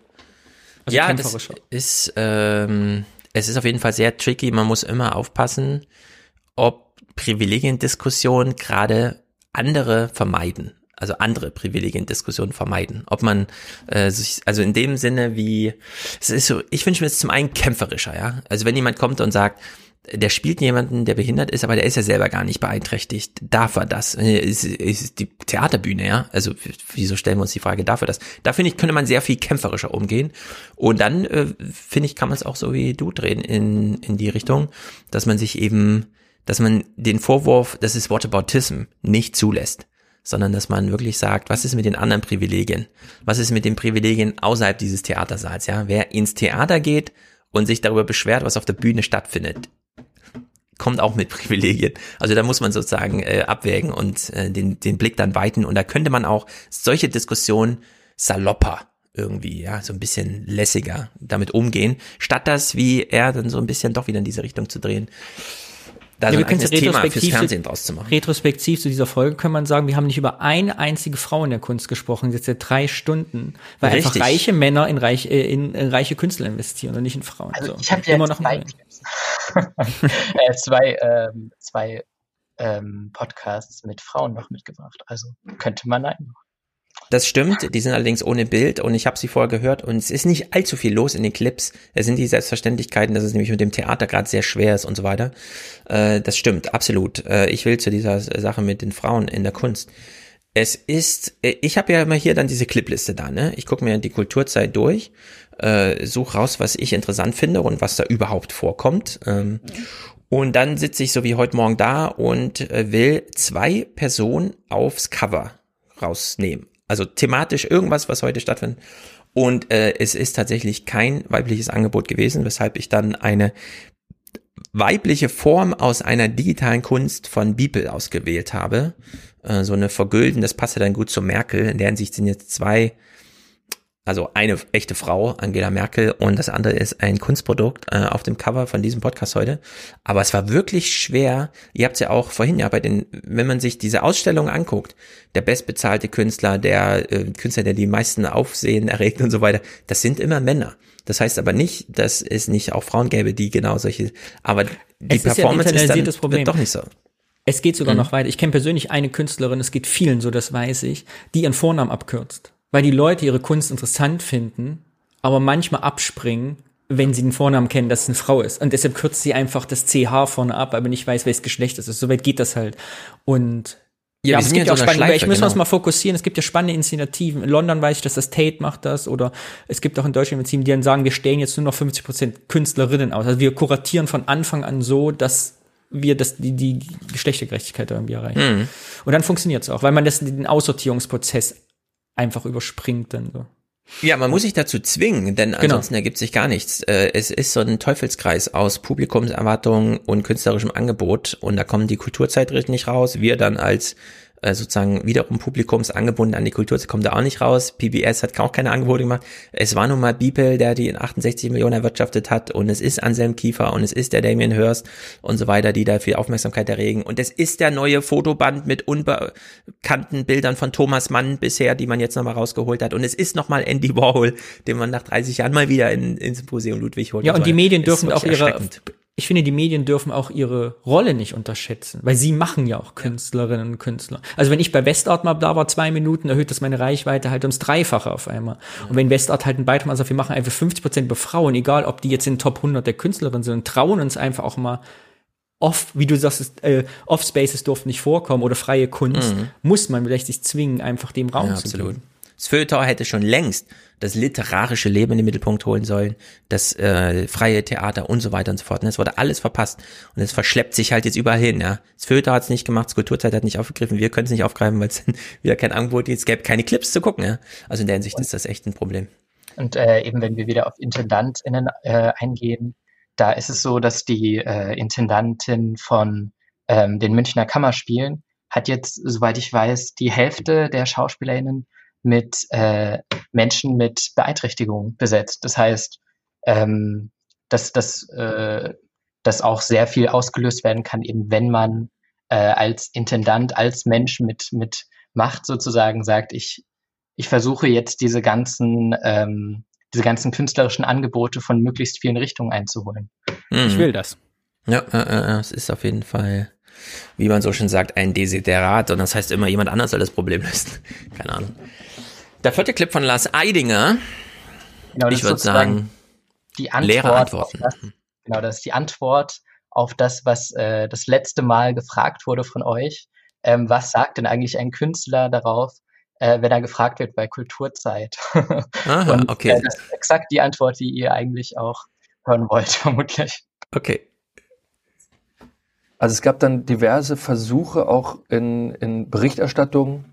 Also ja, das ist, ähm, es ist auf jeden Fall sehr tricky. Man muss immer aufpassen, ob Privilegiendiskussionen gerade andere vermeiden. Also andere Privilegiendiskussionen vermeiden. Ob man äh, sich, also in dem Sinne wie, es ist so, ich wünsche mir es zum einen kämpferischer, ja. Also wenn jemand kommt und sagt, der spielt jemanden, der behindert ist, aber der ist ja selber gar nicht beeinträchtigt. Darf er das? Äh, Ist, ist die Theaterbühne, ja? Also wieso stellen wir uns die Frage, darf er das? Da finde ich, könnte man sehr viel kämpferischer umgehen. Und dann, äh, finde ich, kann man es auch so wie du drehen in, in die Richtung, dass man sich eben, dass man den Vorwurf, das ist Whataboutism, nicht zulässt. Sondern dass man wirklich sagt, was ist mit den anderen Privilegien? Was ist mit den Privilegien außerhalb dieses Theatersaals, ja? Wer ins Theater geht und sich darüber beschwert, was auf der Bühne stattfindet, kommt auch mit Privilegien. Also da muss man sozusagen äh, abwägen und äh, den, den Blick dann weiten. Und da könnte man auch solche Diskussionen salopper irgendwie, ja, so ein bisschen lässiger damit umgehen, statt das, wie er dann so ein bisschen doch wieder in diese Richtung zu drehen. Da so wir ein können eigenes es Thema fürs retrospektiv, Fernsehen draus zu machen. retrospektiv zu dieser Folge kann man sagen, wir haben nicht über eine einzige Frau in der Kunst gesprochen, jetzt seit drei Stunden, weil Richtig. einfach reiche Männer in, reich, äh, in, in reiche Künstler investieren und nicht in Frauen. Also So. ich habe ja immer jetzt noch zwei äh, zwei ähm, zwei ähm, Podcasts mit Frauen noch mitgebracht. Also könnte man nein. Das stimmt, die sind allerdings ohne Bild und ich habe sie vorher gehört und es ist nicht allzu viel los in den Clips. Es sind die Selbstverständlichkeiten, dass es nämlich mit dem Theater gerade sehr schwer ist und so weiter. Äh, das stimmt, absolut. Äh, ich will zu dieser Sache mit den Frauen in der Kunst. Es ist, äh, ich habe ja immer hier dann diese Clipliste da, ne? Ich gucke mir die Kulturzeit durch, äh, suche raus, was ich interessant finde und was da überhaupt vorkommt. Ähm, und dann sitze ich so wie heute Morgen da und äh, will zwei Personen aufs Cover rausnehmen. Also thematisch irgendwas, was heute stattfindet. Und äh, es ist tatsächlich kein weibliches Angebot gewesen, weshalb ich dann eine weibliche Form aus einer digitalen Kunst von Beeple ausgewählt habe. Äh, so eine Vergülden, das passte dann gut zu Merkel. In der Hinsicht sind jetzt zwei also eine echte Frau, Angela Merkel, und das andere ist ein Kunstprodukt äh, auf dem Cover von diesem Podcast heute. Aber es war wirklich schwer. Ihr habt es ja auch vorhin ja bei den, wenn man sich diese Ausstellung anguckt, der bestbezahlte Künstler, der äh, Künstler, der die meisten Aufsehen erregt und so weiter, das sind immer Männer. Das heißt aber nicht, dass es nicht auch Frauen gäbe, die genau solche, aber die Es ist ja Performance ist, dann doch nicht so. Es geht sogar Mhm. noch weiter. Ich kenne persönlich eine Künstlerin, es geht vielen so, das weiß ich, die ihren Vornamen abkürzt. Weil die Leute ihre Kunst interessant finden, aber manchmal abspringen, wenn sie den Vornamen kennen, dass es eine Frau ist. Und deshalb kürzt sie einfach das CH vorne ab, aber nicht weiß, welches Geschlecht es ist. Soweit geht das halt. Und Ja, ja, es gibt ja auch spannende, ich müssen wir uns genau. mal fokussieren. Es gibt ja spannende Initiativen. In London weiß ich, dass das Tate macht das oder es gibt auch in Deutschland Initiativen, die dann sagen, wir stellen jetzt nur noch 50 Prozent Künstlerinnen aus. Also wir kuratieren von Anfang an so, dass wir das, die, die Geschlechtergerechtigkeit irgendwie erreichen. Mhm. Und dann funktioniert es auch, weil man das, den Aussortierungsprozess einfach überspringt dann so. Ja, man muss sich dazu zwingen, denn Genau. ansonsten ergibt sich gar nichts. Äh, Es ist so ein Teufelskreis aus Publikumserwartungen und künstlerischem Angebot und da kommen die Kulturzeitschriften nicht raus. Wir dann als äh, sozusagen wiederum publikumsangebunden an die Kultur kommen da auch nicht raus. PBS hat auch keine Angebote gemacht. Es war nun mal Beeple, der die 68 Millionen erwirtschaftet hat und es ist Anselm Kiefer und es ist der Damien Hirst und so weiter, die da viel Aufmerksamkeit erregen und es ist der neue Fotoband mit unbekannten Bildern von Thomas Mann bisher, die man jetzt nochmal rausgeholt hat und es ist nochmal Andy Warhol, den man nach 30 Jahren mal wieder in, ins Museum Ludwig holt. Ja, und so die. Medien dürfen auch ihre. Ich finde, die Medien dürfen auch ihre Rolle nicht unterschätzen, weil sie machen ja auch Künstlerinnen und Künstler. Also wenn ich bei Westart mal da war, zwei Minuten, erhöht das meine Reichweite halt ums Dreifache auf einmal. Und wenn Westart halt einen Beitrag macht, sagt, wir machen einfach 50 Prozent über Frauen, egal ob die jetzt in den Top 100 der Künstlerinnen sind, trauen uns einfach auch mal off, wie du sagst, äh, Off-Spaces durften nicht vorkommen oder freie Kunst, Mhm. muss man vielleicht sich zwingen, einfach dem Raum Ja, zu absolut. geben. Das Feuilleton hätte schon längst das literarische Leben in den Mittelpunkt holen sollen, das äh, freie Theater und so weiter und so fort. Und es wurde alles verpasst. Und es verschleppt sich halt jetzt überall hin. Ja. Das Feuilleton hat es nicht gemacht, das Kulturzeit hat nicht aufgegriffen, wir können es nicht aufgreifen, weil es wieder kein Angebot gibt. Es gäbe keine Clips zu gucken. Ja. Also in der Hinsicht ist das echt ein Problem. Und äh, eben, wenn wir wieder auf IntendantInnen äh, eingehen, da ist es so, dass die äh, Intendantin von ähm, den Münchner Kammerspielen hat jetzt, soweit ich weiß, die Hälfte der SchauspielerInnen mit äh, Menschen mit Beeinträchtigung besetzt. Das heißt, ähm, dass, dass, äh, dass auch sehr viel ausgelöst werden kann, eben wenn man äh, als Intendant, als Mensch mit, mit Macht sozusagen sagt, ich, ich versuche jetzt diese ganzen, ähm, diese ganzen künstlerischen Angebote von möglichst vielen Richtungen einzuholen. Ich will das. Ja, äh, äh, es ist auf jeden Fall, wie man so schön sagt, ein Desiderat und das heißt immer, jemand anders soll das Problem lösen. Keine Ahnung. Der vierte Clip von Lars Eidinger. Genau, das ich ist würde sozusagen sagen, die Antwort leere auf Antworten. das, genau, das ist die Antwort auf das, was äh, das letzte Mal gefragt wurde von euch. Ähm, was sagt denn eigentlich ein Künstler darauf, äh, wenn er gefragt wird bei Kulturzeit? Aha, Und okay. äh, das ist exakt die Antwort, die ihr eigentlich auch hören wollt, vermutlich. Okay. Also es gab dann diverse Versuche auch in, in Berichterstattung,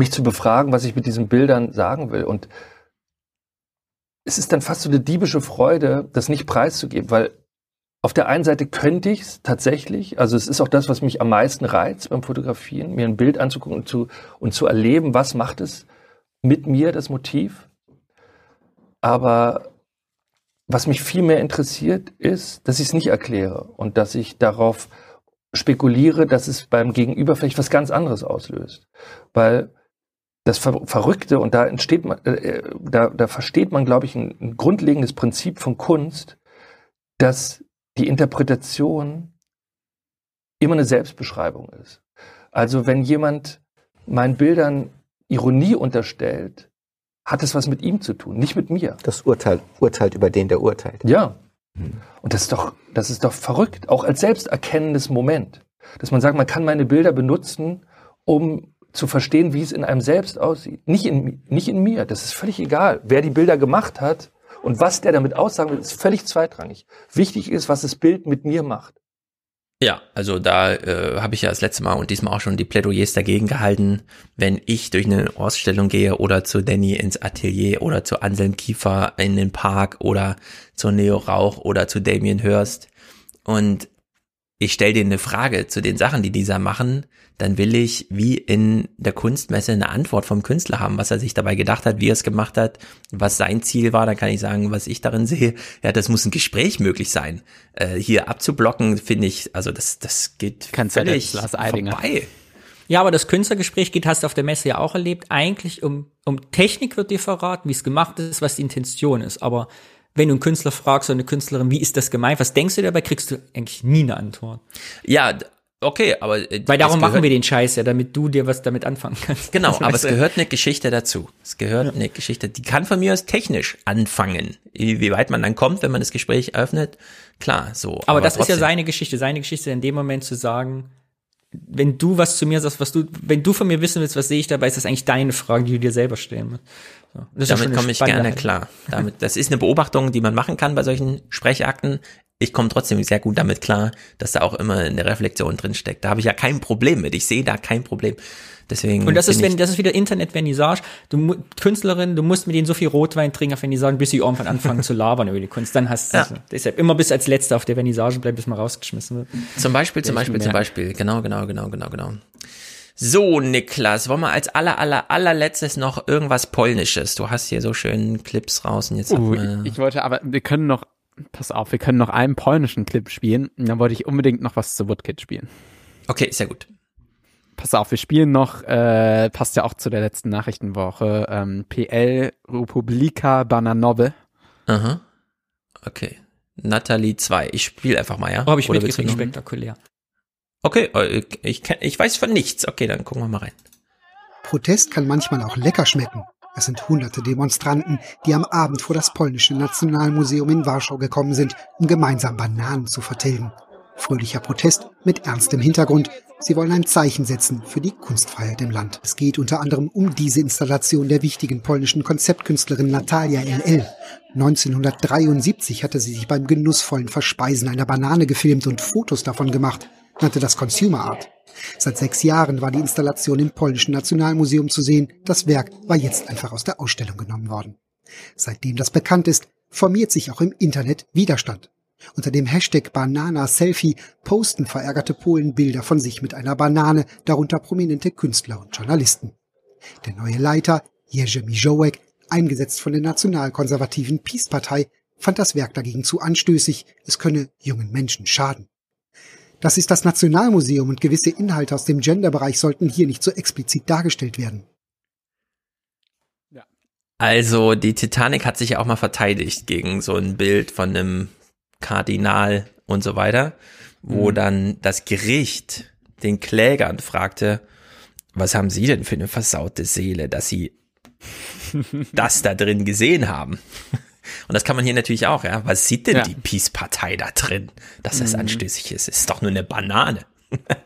mich zu befragen, was ich mit diesen Bildern sagen will. Und es ist dann fast so eine diebische Freude, das nicht preiszugeben, weil auf der einen Seite könnte ich es tatsächlich, also es ist auch das, was mich am meisten reizt beim Fotografieren, mir ein Bild anzugucken und zu, und zu erleben, was macht es mit mir, das Motiv. Aber was mich viel mehr interessiert, ist, dass ich es nicht erkläre und dass ich darauf spekuliere, dass es beim Gegenüber vielleicht was ganz anderes auslöst. Weil das Ver Verrückte, und da entsteht man, äh, da, da versteht man, glaube ich, ein, ein grundlegendes Prinzip von Kunst, dass die Interpretation immer eine Selbstbeschreibung ist. Also wenn jemand meinen Bildern Ironie unterstellt, hat es was mit ihm zu tun, nicht mit mir. Das Urteil urteilt über den, der urteilt. Ja. Und das ist doch, das ist doch verrückt, auch als selbsterkennendes Moment, dass man sagt, man kann meine Bilder benutzen, um zu verstehen, wie es in einem selbst aussieht. Nicht in, nicht in mir. Das ist völlig egal. Wer die Bilder gemacht hat und was der damit aussagen will, ist völlig zweitrangig. Wichtig ist, was das Bild mit mir macht. Ja, also da äh, habe ich ja das letzte Mal und diesmal auch schon die Plädoyers dagegen gehalten, wenn ich durch eine Ausstellung gehe oder zu Danny ins Atelier oder zu Anselm Kiefer in den Park oder zu Neo Rauch oder zu Damien Hirst und ich stelle denen eine Frage zu den Sachen, die dieser machen, dann will ich wie in der Kunstmesse eine Antwort vom Künstler haben, was er sich dabei gedacht hat, wie er es gemacht hat, was sein Ziel war. Dann kann ich sagen, was ich darin sehe. Ja, das muss ein Gespräch möglich sein. Äh, hier abzublocken, finde ich, also das, das geht Kannst völlig ja vorbei. Ja, aber das Künstlergespräch geht, hast du auf der Messe ja auch erlebt, eigentlich um, um Technik wird dir verraten, wie es gemacht ist, was die Intention ist. Aber wenn du einen Künstler fragst oder eine Künstlerin, wie ist das gemeint, was denkst du dabei, kriegst du eigentlich nie eine Antwort. Ja, okay, aber äh, weil darum machen wir den Scheiß ja, damit du dir was damit anfangen kannst. Genau, aber es gehört eine Geschichte dazu. Es gehört ja. eine Geschichte, die kann von mir aus technisch anfangen. Wie weit man dann kommt, wenn man das Gespräch öffnet, klar, so. Aber, aber das trotzdem. ist ja seine Geschichte, seine Geschichte in dem Moment zu sagen, wenn du was zu mir sagst, was du, wenn du von mir wissen willst, was sehe ich dabei, ist das eigentlich deine Frage, die du dir selber stellen musst. So. Damit komme ich gerne klar. Damit, das ist eine Beobachtung, die man machen kann bei solchen Sprechakten. Ich komme trotzdem sehr gut damit klar, dass da auch immer eine Reflexion drin steckt. Da habe ich ja kein Problem mit. Ich sehe da kein Problem. Deswegen und das ist, wenn, das ist wieder Internet-Vernissage. Du, Künstlerin, du musst mit ihnen so viel Rotwein trinken auf Vernissage, bis sie irgendwann anfangen zu labern über die Kunst. Dann hast du, ja. deshalb immer bis als Letzter auf der Vernissage bleiben, bis man rausgeschmissen wird. Zum Beispiel, zum Beispiel, zum Beispiel. Genau, genau, genau, genau, genau. So, Niklas, wollen wir als aller, aller, allerletztes noch irgendwas Polnisches? Du hast hier so schön Clips raus und jetzt. Uh, ich, ich wollte aber, wir können noch, pass auf, wir können noch einen polnischen Clip spielen. Und dann wollte ich unbedingt noch was zu Woodkid spielen. Okay, sehr gut pass auf, wir spielen noch, äh, passt ja auch zu der letzten Nachrichtenwoche, ähm, PL Republika Bananowe. Aha. Okay. Natalie 2. Ich spiele einfach mal, ja? Oh, habe ich Oder mitgekriegt, spektakulär. Okay, äh, ich, ich, weiß von nichts. Okay, dann gucken wir mal rein. Protest kann manchmal auch lecker schmecken. Es sind hunderte Demonstranten, die am Abend vor das polnische Nationalmuseum in Warschau gekommen sind, um gemeinsam Bananen zu vertilgen. Fröhlicher Protest mit ernstem Hintergrund. Sie wollen ein Zeichen setzen für die Kunstfreiheit im Land. Es geht unter anderem um diese Installation der wichtigen polnischen Konzeptkünstlerin Natalia LL. 1973 hatte sie sich beim genussvollen Verspeisen einer Banane gefilmt und Fotos davon gemacht, nannte das Consumer Art. Seit sechs Jahren war die Installation im polnischen Nationalmuseum zu sehen. Das Werk war jetzt einfach aus der Ausstellung genommen worden. Seitdem das bekannt ist, formiert sich auch im Internet Widerstand. Unter dem Hashtag Banana-Selfie posten verärgerte Polen Bilder von sich mit einer Banane, darunter prominente Künstler und Journalisten. Der neue Leiter, Jerzy Mijołek, eingesetzt von der nationalkonservativen Peace-Partei, fand das Werk dagegen zu anstößig, es könne jungen Menschen schaden. Das ist das Nationalmuseum und gewisse Inhalte aus dem Genderbereich sollten hier nicht so explizit dargestellt werden. Also die Titanic hat sich ja auch mal verteidigt gegen so ein Bild von einem Kardinal und so weiter, wo mhm. dann das Gericht den Klägern fragte, was haben Sie denn für eine versaute Seele, dass Sie das da drin gesehen haben? Und das kann man hier natürlich auch, ja. Was sieht denn ja. die Peace-Partei da drin, dass das mhm. anstößig ist? Es ist doch nur eine Banane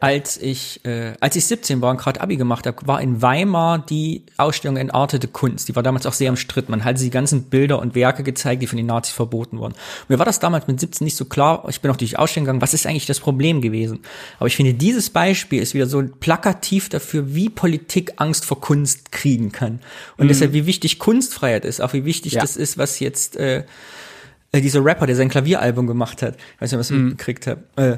als ich äh, als ich 17 war und gerade Abi gemacht habe, war in Weimar die Ausstellung Entartete Kunst. Die war damals auch sehr umstritten. Man hat die ganzen Bilder und Werke gezeigt, die von den Nazis verboten wurden. Mir war das damals mit 17 nicht so klar. Ich bin auch durch die Ausstellung gegangen. Was ist eigentlich das Problem gewesen? Aber ich finde, dieses Beispiel ist wieder so plakativ dafür, wie Politik Angst vor Kunst kriegen kann. Und mhm. deshalb, wie wichtig Kunstfreiheit ist, auch wie wichtig ja. das ist, was jetzt äh, äh dieser Rapper, der sein Klavieralbum gemacht hat, ich weiß nicht, was ich mhm. mitgekriegt habe, äh,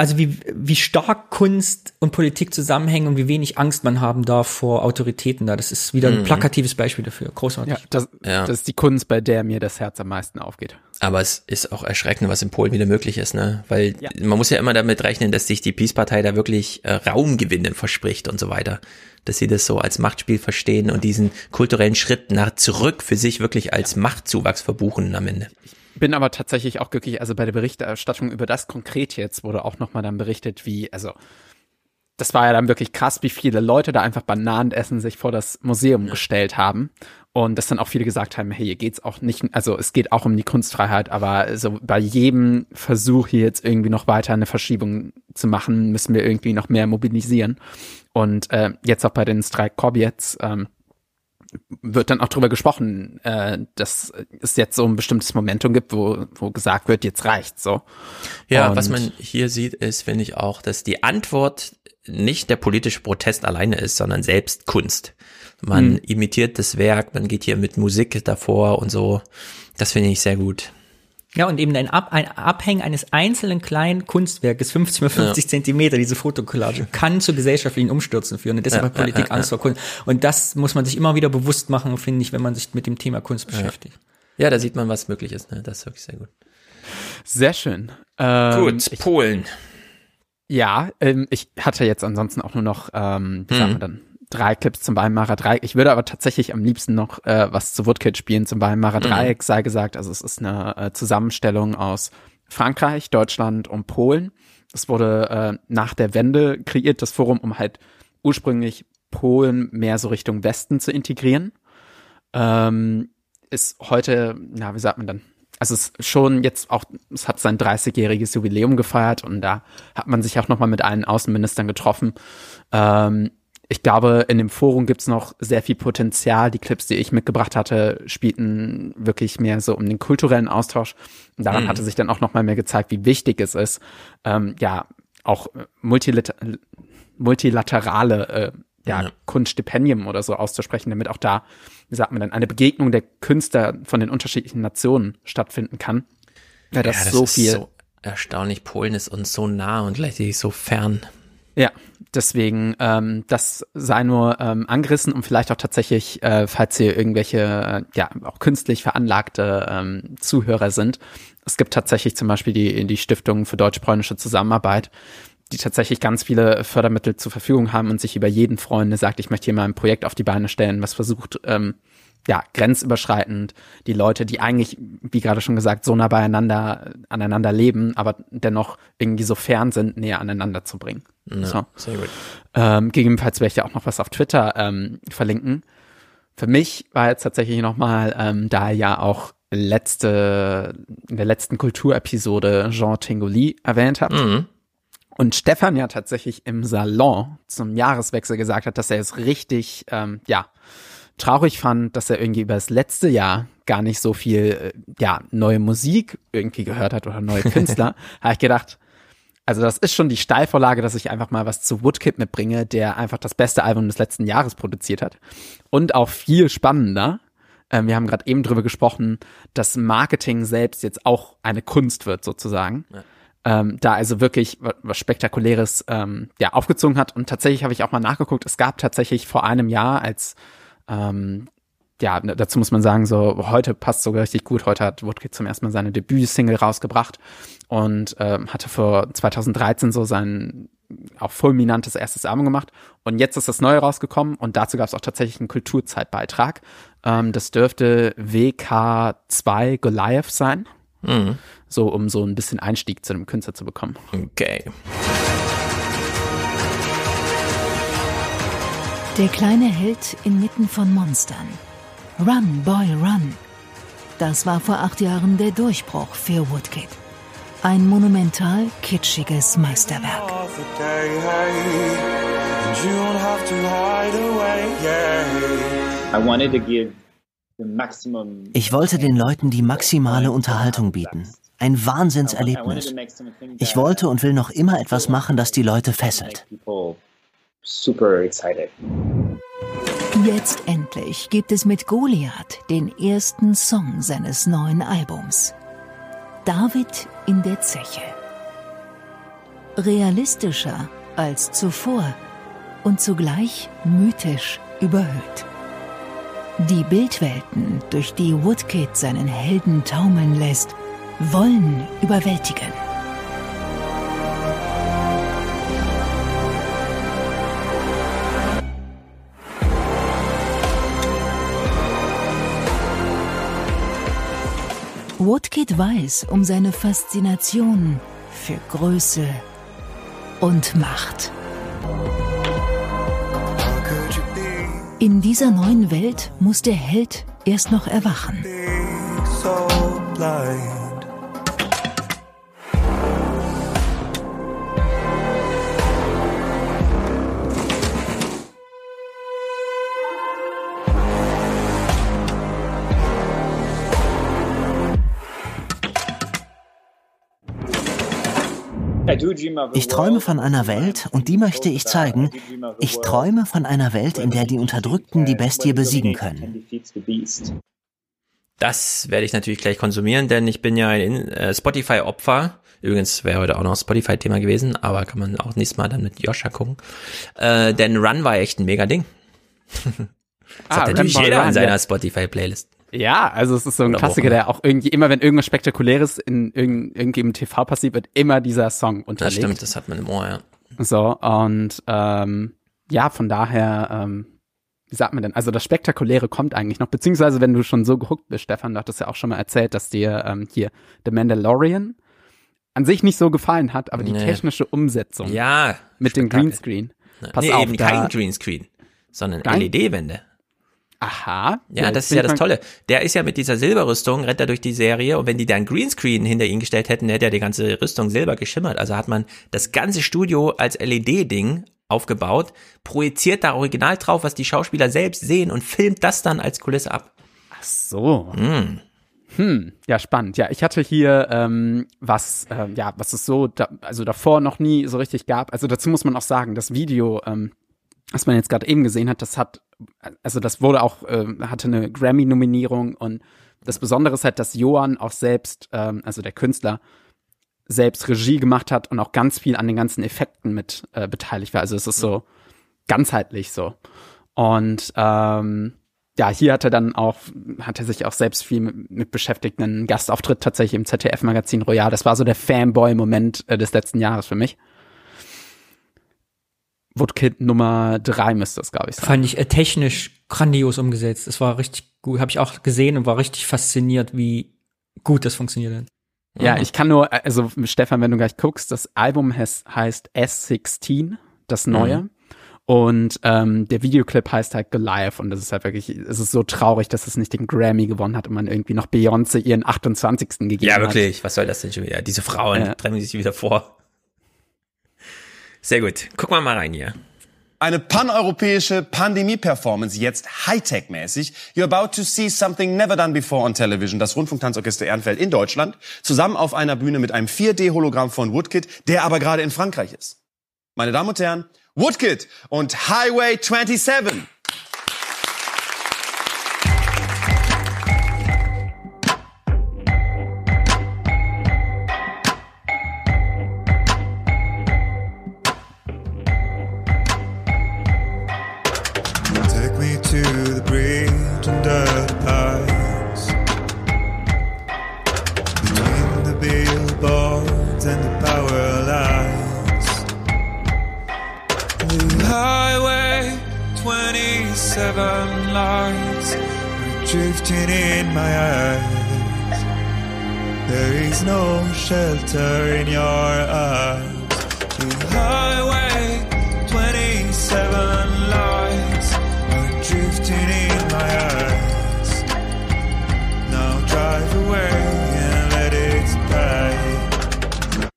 also wie, wie stark Kunst und Politik zusammenhängen und wie wenig Angst man haben darf vor Autoritäten da. Das ist wieder ein mhm. plakatives Beispiel dafür. Großartig. Ja das, ja. das ist die Kunst, bei der mir das Herz am meisten aufgeht. Aber es ist auch erschreckend, was in Polen wieder möglich ist, ne? Weil ja. man muss ja immer damit rechnen, dass sich die Peace-Partei da wirklich äh, Raumgewinne verspricht und so weiter. Dass sie das so als Machtspiel verstehen und diesen kulturellen Schritt nach zurück für sich wirklich als Machtzuwachs verbuchen am Ende bin aber tatsächlich auch glücklich, also bei der Berichterstattung über das konkret jetzt wurde auch nochmal dann berichtet, wie, also das war ja dann wirklich krass, wie viele Leute da einfach Bananenessen sich vor das Museum ja. gestellt haben. Und dass dann auch viele gesagt haben, hey, hier geht's auch nicht, also es geht auch um die Kunstfreiheit, aber so bei jedem Versuch hier jetzt irgendwie noch weiter eine Verschiebung zu machen, müssen wir irgendwie noch mehr mobilisieren. Und äh, jetzt auch bei den Streik Kobiets, ähm, wird dann auch drüber gesprochen, äh, dass es jetzt so ein bestimmtes Momentum gibt, wo, wo gesagt wird, jetzt reicht's so. Ja, Und was man hier sieht, ist, finde ich auch, dass die Antwort nicht der politische Protest alleine ist, sondern selbst Kunst. Man hm. imitiert das Werk, man geht hier mit Musik davor und so. Das finde ich sehr gut. Ja, und eben ein, Ab, ein Abhängen eines einzelnen kleinen Kunstwerkes, 50 mal 50 ja. Zentimeter, diese Fotokollage, kann zu gesellschaftlichen Umstürzen führen. Und deshalb ja, hat Politik ja, Angst vor Kunst. Und das muss man sich immer wieder bewusst machen, finde ich, wenn man sich mit dem Thema Kunst beschäftigt. Ja, da sieht man, was möglich ist. Ne? Das ist wirklich sehr gut. Sehr schön. Ähm, gut, Polen. Ja, ähm, ich hatte jetzt ansonsten auch nur noch, ähm, wie mhm. sagen wir dann, drei Clips zum Weimarer Dreieck. Ich würde aber tatsächlich am liebsten noch äh, was zu Woodkid spielen zum Weimarer mhm. Dreieck, sei gesagt. Also es ist eine äh, Zusammenstellung aus Frankreich, Deutschland und Polen. Es wurde äh, nach der Wende kreiert, das Forum, um halt ursprünglich Polen mehr so Richtung Westen zu integrieren. Ähm, ist heute, na, wie sagt man dann? Also es ist schon jetzt auch, es hat sein 30-jähriges Jubiläum gefeiert und da hat man sich auch nochmal mit allen Außenministern getroffen. Ähm, ich glaube, in dem Forum gibt's noch sehr viel Potenzial. Die Clips, die ich mitgebracht hatte, spielten wirklich mehr so um den kulturellen Austausch. Und daran mhm. hatte sich dann auch noch mal mehr gezeigt, wie wichtig es ist, ähm, ja, auch multilater multilaterale äh, ja, ja. Kunststipendien oder so auszusprechen, damit auch da, wie sagt man dann, eine Begegnung der Künstler von den unterschiedlichen Nationen stattfinden kann. Ja, das, ja, das so ist viel. So erstaunlich. Polen ist uns so nah und gleichzeitig so fern. Ja, deswegen ähm, das sei nur ähm, angerissen und vielleicht auch tatsächlich, äh, falls hier irgendwelche äh, ja auch künstlich veranlagte ähm, Zuhörer sind. Es gibt tatsächlich zum Beispiel die die Stiftung für deutsch-polnische Zusammenarbeit, die tatsächlich ganz viele Fördermittel zur Verfügung haben und sich über jeden Freunde sagt, ich möchte hier mal ein Projekt auf die Beine stellen, was versucht ähm, ja, grenzüberschreitend, die Leute, die eigentlich, wie gerade schon gesagt, so nah beieinander, aneinander leben, aber dennoch irgendwie so fern sind, näher aneinander zu bringen. Ja, so. Sehr gut. Ähm, gegebenenfalls werde ich ja auch noch was auf Twitter ähm, verlinken. Für mich war jetzt tatsächlich nochmal, ähm, da ja auch letzte, in der letzten Kulturepisode Jean Tingoli erwähnt habt. Mhm. Und Stefan ja tatsächlich im Salon zum Jahreswechsel gesagt hat, dass er es richtig, ähm, ja, traurig fand, dass er irgendwie über das letzte Jahr gar nicht so viel, äh, ja, neue Musik irgendwie gehört hat oder neue Künstler, habe ich gedacht, also das ist schon die Steilvorlage, dass ich einfach mal was zu Woodkid mitbringe, der einfach das beste Album des letzten Jahres produziert hat. Und auch viel spannender, äh, wir haben gerade eben drüber gesprochen, dass Marketing selbst jetzt auch eine Kunst wird sozusagen. Ja. Ähm, da also wirklich was Spektakuläres ähm, ja aufgezogen hat. Und tatsächlich habe ich auch mal nachgeguckt, es gab tatsächlich vor einem Jahr, als ähm, ja, dazu muss man sagen, so heute passt sogar richtig gut. Heute hat Woodkid zum ersten Mal seine Debütsingle rausgebracht und ähm, hatte vor 2013 so sein auch fulminantes erstes Album gemacht. Und jetzt ist das Neue rausgekommen und dazu gab es auch tatsächlich einen Kulturzeitbeitrag. Ähm, das dürfte WK2 Goliath sein. Mhm. So, um so ein bisschen Einstieg zu einem Künstler zu bekommen. Okay. Der kleine Held inmitten von Monstern. Run, Boy, Run. Das war vor acht Jahren der Durchbruch für Woodkid. Ein monumental kitschiges Meisterwerk. Ich wollte den Leuten die maximale Unterhaltung bieten. Ein Wahnsinnserlebnis. Ich wollte und will noch immer etwas machen, das die Leute fesselt super excited. Jetzt endlich gibt es mit Goliath den ersten Song seines neuen Albums. David in der Zeche. Realistischer als zuvor und zugleich mythisch überhöht. Die Bildwelten, durch die Woodkid seinen Helden taumeln lässt, wollen überwältigen. Woodkid weiß um seine Faszination für Größe und Macht. In dieser neuen Welt muss der Held erst noch erwachen. Ich träume von einer Welt, und die möchte ich zeigen. Ich träume von einer Welt, in der die Unterdrückten die Bestie besiegen können. Das werde ich natürlich gleich konsumieren, denn ich bin ja ein äh, Spotify-Opfer. Übrigens wäre heute auch noch Spotify-Thema gewesen, aber kann man auch nächstes Mal dann mit Joscha gucken. Äh, denn Run war echt ein mega Ding. das ah, hat natürlich jeder in seiner ja. Spotify-Playlist. Ja, also es ist so ein Oder Klassiker, der auch irgendwie immer, wenn irgendwas Spektakuläres in irgendeinem TV passiert, wird immer dieser Song unterlegt. Das stimmt, das hat man im Ohr, ja. So, und ähm, ja, von daher, ähm, wie sagt man denn, also das Spektakuläre kommt eigentlich noch, beziehungsweise wenn du schon so gehuckt bist, Stefan, du hattest ja auch schon mal erzählt, dass dir ähm, hier The Mandalorian an sich nicht so gefallen hat, aber die nee. technische Umsetzung ja, mit dem Greenscreen. Pass nee, auf, eben kein Greenscreen, sondern LED-Wände. Aha. Ja, ja das ist ja das Tolle. Der ist ja mit dieser Silberrüstung, rennt er durch die Serie und wenn die da ein Greenscreen hinter ihn gestellt hätten, hätte er die ganze Rüstung silber geschimmert. Also hat man das ganze Studio als LED-Ding aufgebaut, projiziert da original drauf, was die Schauspieler selbst sehen und filmt das dann als Kulisse ab. Ach so. Mm. Hm, ja, spannend. Ja, ich hatte hier ähm, was, ähm, ja, was es so, da, also davor noch nie so richtig gab. Also dazu muss man auch sagen, das Video, ähm, was man jetzt gerade eben gesehen hat, das hat, also das wurde auch, äh, hatte eine Grammy-Nominierung und das Besondere ist halt, dass Johann auch selbst, ähm, also der Künstler, selbst Regie gemacht hat und auch ganz viel an den ganzen Effekten mit äh, beteiligt war. Also es ist so ganzheitlich so. Und ähm, ja, hier hat er dann auch, hat er sich auch selbst viel mit, mit beschäftigt, einen Gastauftritt tatsächlich im ZDF-Magazin Royal. Das war so der Fanboy-Moment äh, des letzten Jahres für mich. Woodkid Nummer drei müsste es, glaube ich, sein. Fand ich äh, technisch grandios umgesetzt. Es war richtig gut, habe ich auch gesehen und war richtig fasziniert, wie gut das funktioniert hat. Ja, ich kann nur, also Stefan, wenn du gleich guckst, das Album heißt, heißt S16, das neue. Mhm. Und ähm, der Videoclip heißt halt Goliath und das ist halt wirklich, es ist so traurig, dass es nicht den Grammy gewonnen hat und man irgendwie noch Beyoncé ihren 28. gegeben hat. Ja, wirklich, hat. was soll das denn schon wieder? Diese Frauen ja. drängen sich wieder vor. Sehr gut, gucken wir mal rein hier. Eine paneuropäische Pandemie-Performance, jetzt Hightech-mäßig. You're about to see something never done before on television. Das Rundfunktanzorchester Ehrenfeld in Deutschland. Zusammen auf einer Bühne mit einem 4D-Hologramm von Woodkid, der aber gerade in Frankreich ist. Meine Damen und Herren, Woodkid und Highway 27. drifting in my eyes. There is no shelter in your arms. The highway 27 lights are drifting in my eyes. Now drive away and let it pass.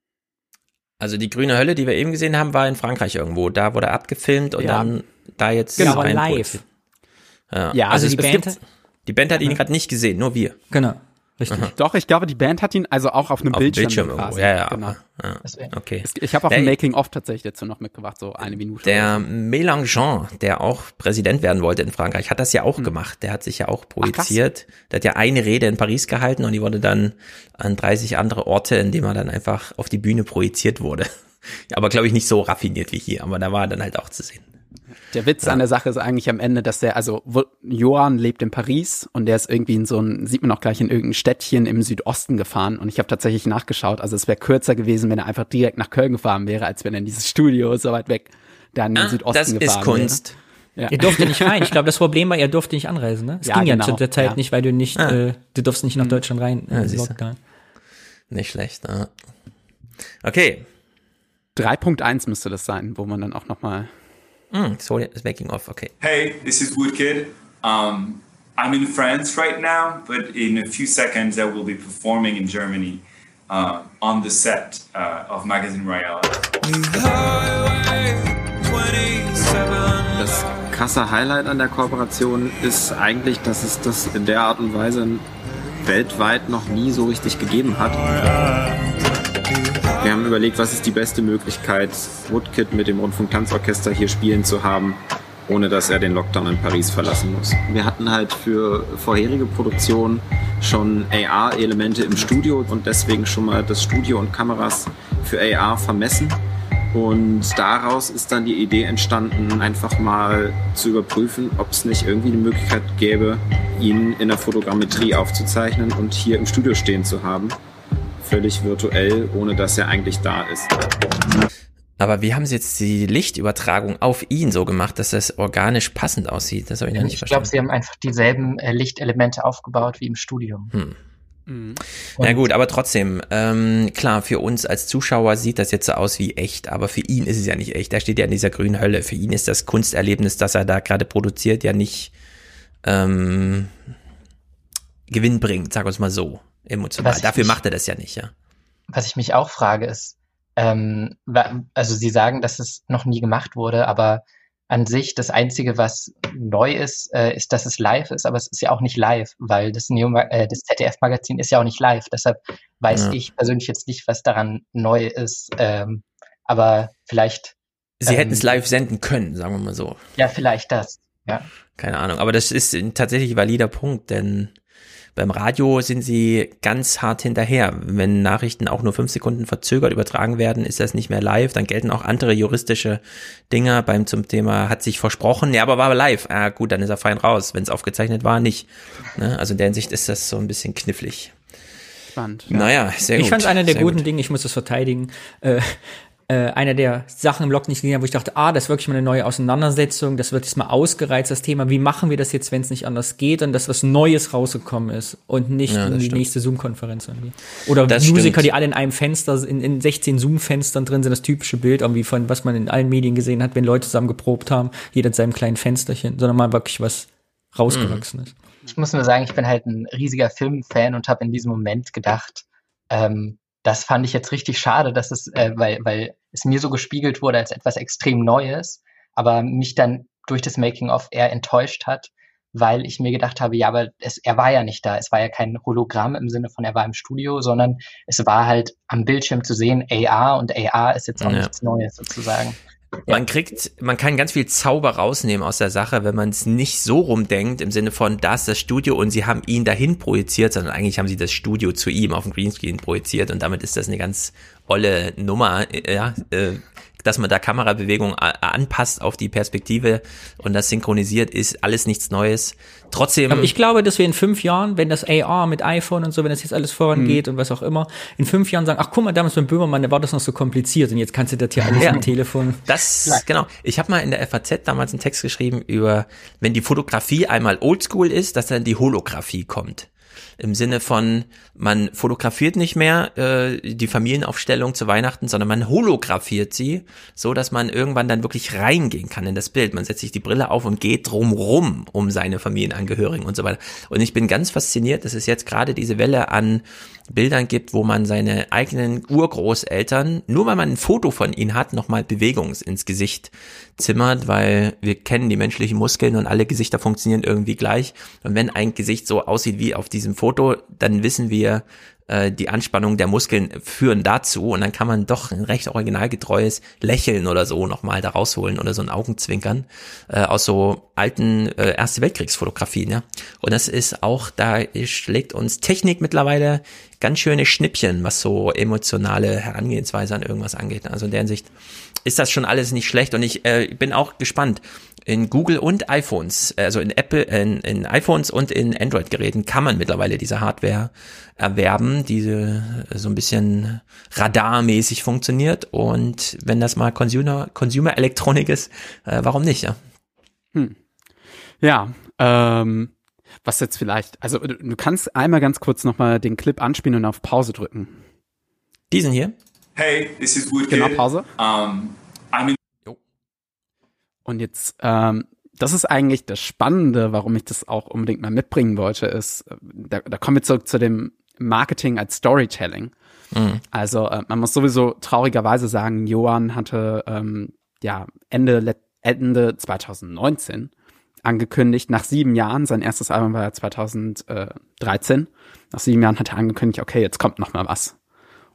Also die grüne Hölle, die wir eben gesehen haben, war in Frankreich irgendwo. Da wurde abgefilmt und ja. dann da jetzt genau, live. Ja, ja also, also die Band die Band hat ihn gerade nicht gesehen, nur wir. Genau. Richtig. Aha. Doch, ich glaube, die Band hat ihn also auch auf einem auf Bildschirm. Bildschirm irgendwo. Ja, ja, genau. Ja. Okay. Ich habe auch ein Making-of tatsächlich dazu noch mitgebracht, so eine Minute. Der Mélenchon, der auch Präsident werden wollte in Frankreich, hat das ja auch hm. gemacht. Der hat sich ja auch projiziert. Ach, der hat ja eine Rede in Paris gehalten und die wurde dann an 30 andere Orte, indem er dann einfach auf die Bühne projiziert wurde. aber glaube ich nicht so raffiniert wie hier, aber da war er dann halt auch zu sehen. Der Witz ja. an der Sache ist eigentlich am Ende, dass der, also Johann lebt in Paris und der ist irgendwie in so ein, sieht man auch gleich in irgendein Städtchen im Südosten gefahren und ich habe tatsächlich nachgeschaut, also es wäre kürzer gewesen, wenn er einfach direkt nach Köln gefahren wäre, als wenn er in dieses Studio so weit weg da in den ah, Südosten das gefahren ist Kunst. wäre. Ja. Ihr durfte nicht rein. Ich glaube, das Problem war, ihr durfte nicht anreisen. Ne? Es ja, ging genau. ja zu der Zeit ja. nicht, weil du nicht, ah. äh, du durfst nicht nach mhm. Deutschland rein. Ja, Lockdown. Nicht schlecht. Ah. Okay. 3.1 müsste das sein, wo man dann auch noch mal Mm, so it's making off. Okay. Hey, this is Woodkid. Um, I'm in France right now, but in a few seconds I will be performing in Germany uh, on the set uh, of Magazine Royale. Das krasse Highlight an der Kooperation ist eigentlich, dass es das in der Art und Weise weltweit noch nie so richtig gegeben hat. Wir haben überlegt, was ist die beste Möglichkeit, Woodkid mit dem Rundfunktanzorchester hier spielen zu haben. ohne dass er den Lockdown in Paris verlassen muss. Wir hatten halt für vorherige Produktionen schon AR-Elemente im Studio und deswegen schon mal das Studio und Kameras für AR vermessen. Und daraus ist dann die Idee entstanden, einfach mal zu überprüfen, ob es nicht irgendwie die Möglichkeit gäbe, ihn in der Fotogrammetrie aufzuzeichnen und hier im Studio stehen zu haben. Völlig virtuell, ohne dass er eigentlich da ist. Aber wie haben sie jetzt die Lichtübertragung auf ihn so gemacht, dass das organisch passend aussieht? Das habe ich noch nicht Ich verstanden. glaube, sie haben einfach dieselben äh, Lichtelemente aufgebaut wie im Studio. Hm. Na gut, aber trotzdem, ähm, klar, für uns als Zuschauer sieht das jetzt so aus wie echt, aber für ihn ist es ja nicht echt. Er steht ja in dieser grünen Hölle. Für ihn ist das Kunsterlebnis, das er da gerade produziert, ja nicht ähm, Gewinn bringt, sagen wir es mal so, emotional. Dafür nicht- macht er das ja nicht, ja. Was ich mich auch frage ist, ähm, also Sie sagen, dass es noch nie gemacht wurde, aber an sich das Einzige, was neu ist, äh, ist, dass es live ist, aber es ist ja auch nicht live, weil das, Neo äh, das ZDF-Magazin ist ja auch nicht live. Deshalb weiß Ja. ich persönlich jetzt nicht, was daran neu ist. Ähm, aber vielleicht. Sie ähm, hätten es live senden können, sagen wir mal so. Ja, vielleicht das. Ja. Keine Ahnung. Aber das ist ein tatsächlich valider Punkt, denn beim Radio sind sie ganz hart hinterher. Wenn Nachrichten auch nur fünf Sekunden verzögert übertragen werden, ist das nicht mehr live. Dann gelten auch andere juristische Dinger beim zum Thema hat sich versprochen. Ja, aber war live. Ah, gut, dann ist er fein raus. Wenn es aufgezeichnet war, nicht. Ne? Also in der Hinsicht ist das so ein bisschen knifflig. Spannend. Naja, sehr gut. Ich fand es einer der guten gut. Dinge, ich muss das verteidigen. Äh, äh, einer der Sachen im Blog nicht gesehen habe, wo ich dachte, ah, das ist wirklich mal eine neue Auseinandersetzung, das wird jetzt mal ausgereizt, das Thema, wie machen wir das jetzt, wenn es nicht anders geht und dass was Neues rausgekommen ist und nicht Ja, in die stimmt. nächste Zoom-Konferenz irgendwie. Oder Das Musiker, stimmt. die alle in einem Fenster, in, in 16 Zoom-Fenstern drin sind, das typische Bild irgendwie von, was man in allen Medien gesehen hat, wenn Leute zusammen geprobt haben, jeder in seinem kleinen Fensterchen, sondern mal wirklich was rausgewachsen ist. Ich muss nur sagen, ich bin halt ein riesiger Filmfan und habe in diesem Moment gedacht, ähm, das fand ich jetzt richtig schade, dass es, äh, weil, weil es mir so gespiegelt wurde als etwas extrem Neues, aber mich dann durch das Making-of eher enttäuscht hat, weil ich mir gedacht habe, ja, aber es, er war ja nicht da. Es war ja kein Hologramm im Sinne von, er war im Studio, sondern es war halt am Bildschirm zu sehen, AR und AR ist jetzt auch Ja. nichts Neues sozusagen. Man kriegt, man kann ganz viel Zauber rausnehmen aus der Sache, wenn man es nicht so rumdenkt, im Sinne von, da ist das Studio und sie haben ihn dahin projiziert, sondern eigentlich haben sie das Studio zu ihm auf dem Greenscreen projiziert und damit ist das eine ganz olle Nummer, äh, ja, äh, dass man da Kamerabewegung a- anpasst auf die Perspektive und das synchronisiert, ist alles nichts Neues. Trotzdem. Aber ich glaube, dass wir in fünf Jahren, wenn das AR mit iPhone und so, wenn das jetzt alles vorangeht Mhm. und was auch immer, in fünf Jahren sagen, ach guck mal, damals beim Böhmermann, da war das noch so kompliziert und jetzt kannst du das hier alles Ja. am Telefon. Das, genau. Ich habe mal in der FAZ damals einen Text geschrieben über, wenn die Fotografie einmal oldschool ist, dass dann die Holographie kommt. Im Sinne von, man fotografiert nicht mehr äh, die Familienaufstellung zu Weihnachten, sondern man holographiert sie, so dass man irgendwann dann wirklich reingehen kann in das Bild. Man setzt sich die Brille auf und geht drumrum um seine Familienangehörigen und so weiter. Und ich bin ganz fasziniert, dass es jetzt gerade diese Welle an Bildern gibt, wo man seine eigenen Urgroßeltern, nur weil man ein Foto von ihnen hat, nochmal Bewegung ins Gesicht zimmert, weil wir kennen die menschlichen Muskeln und alle Gesichter funktionieren irgendwie gleich. Und wenn ein Gesicht so aussieht wie auf diesem Foto, dann wissen wir, äh, die Anspannung der Muskeln führen dazu und dann kann man doch ein recht originalgetreues Lächeln oder so nochmal da rausholen oder so ein Augenzwinkern äh, aus so alten äh, Erste Weltkriegsfotografien, ja. Und das ist auch, da schlägt uns Technik mittlerweile ganz schöne Schnippchen, was so emotionale Herangehensweise an irgendwas angeht. Also in der Hinsicht ist das schon alles nicht schlecht und ich äh, bin auch gespannt. In Google und iPhones, also in Apple, in, in iPhones und in Android-Geräten kann man mittlerweile diese Hardware erwerben, die äh, so ein bisschen radarmäßig funktioniert. Und wenn das mal Consumer, Consumer Elektronik ist, äh, warum nicht, ja? Hm. Ja, ähm, was jetzt vielleicht, also du, du kannst einmal ganz kurz nochmal den Clip anspielen und auf Pause drücken. Diesen hier? Hey, this is Woodkid. Genau, Pause. Um, I'm in Und jetzt, ähm, das ist eigentlich das Spannende, warum ich das auch unbedingt mal mitbringen wollte, ist, äh, da, da kommen wir zurück zu dem Marketing als Storytelling. Mhm. Also äh, man muss sowieso traurigerweise sagen, Johann hatte ähm, ja Ende, let- Ende 2019 angekündigt, nach sieben Jahren, sein erstes Album war ja 2013, nach sieben Jahren hat er angekündigt, okay, jetzt kommt noch mal was.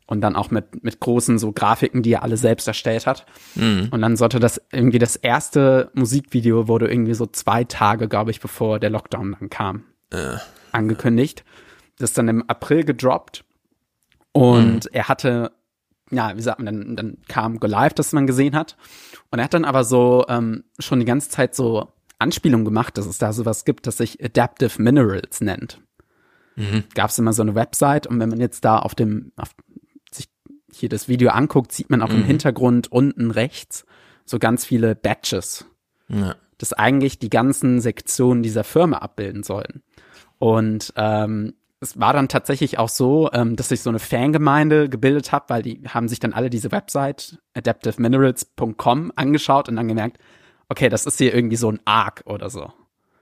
und dann auch mit, mit großen so Grafiken, die er alle selbst erstellt hat. Mhm. Und dann sollte das irgendwie das erste Musikvideo wurde irgendwie so zwei Tage, glaube ich, bevor der Lockdown dann kam, äh. angekündigt. Das ist dann im April gedroppt und mhm. er hatte, ja, wie sagt man, dann, dann kam Go Live, das man gesehen hat. Und er hat dann aber so ähm, schon die ganze Zeit so Anspielungen gemacht, dass es da sowas gibt, das sich Adaptive Minerals nennt. Mhm. Gab es immer so eine Website und wenn man jetzt da auf dem, auf sich hier das Video anguckt, sieht man auch Mhm. im Hintergrund unten rechts so ganz viele Badges, Ja. das eigentlich die ganzen Sektionen dieser Firma abbilden sollen. Und ähm, es war dann tatsächlich auch so, ähm, dass sich so eine Fangemeinde gebildet hat, weil die haben sich dann alle diese Website adaptiveminerals.com angeschaut und dann gemerkt, okay, das ist hier irgendwie so ein Arc oder so.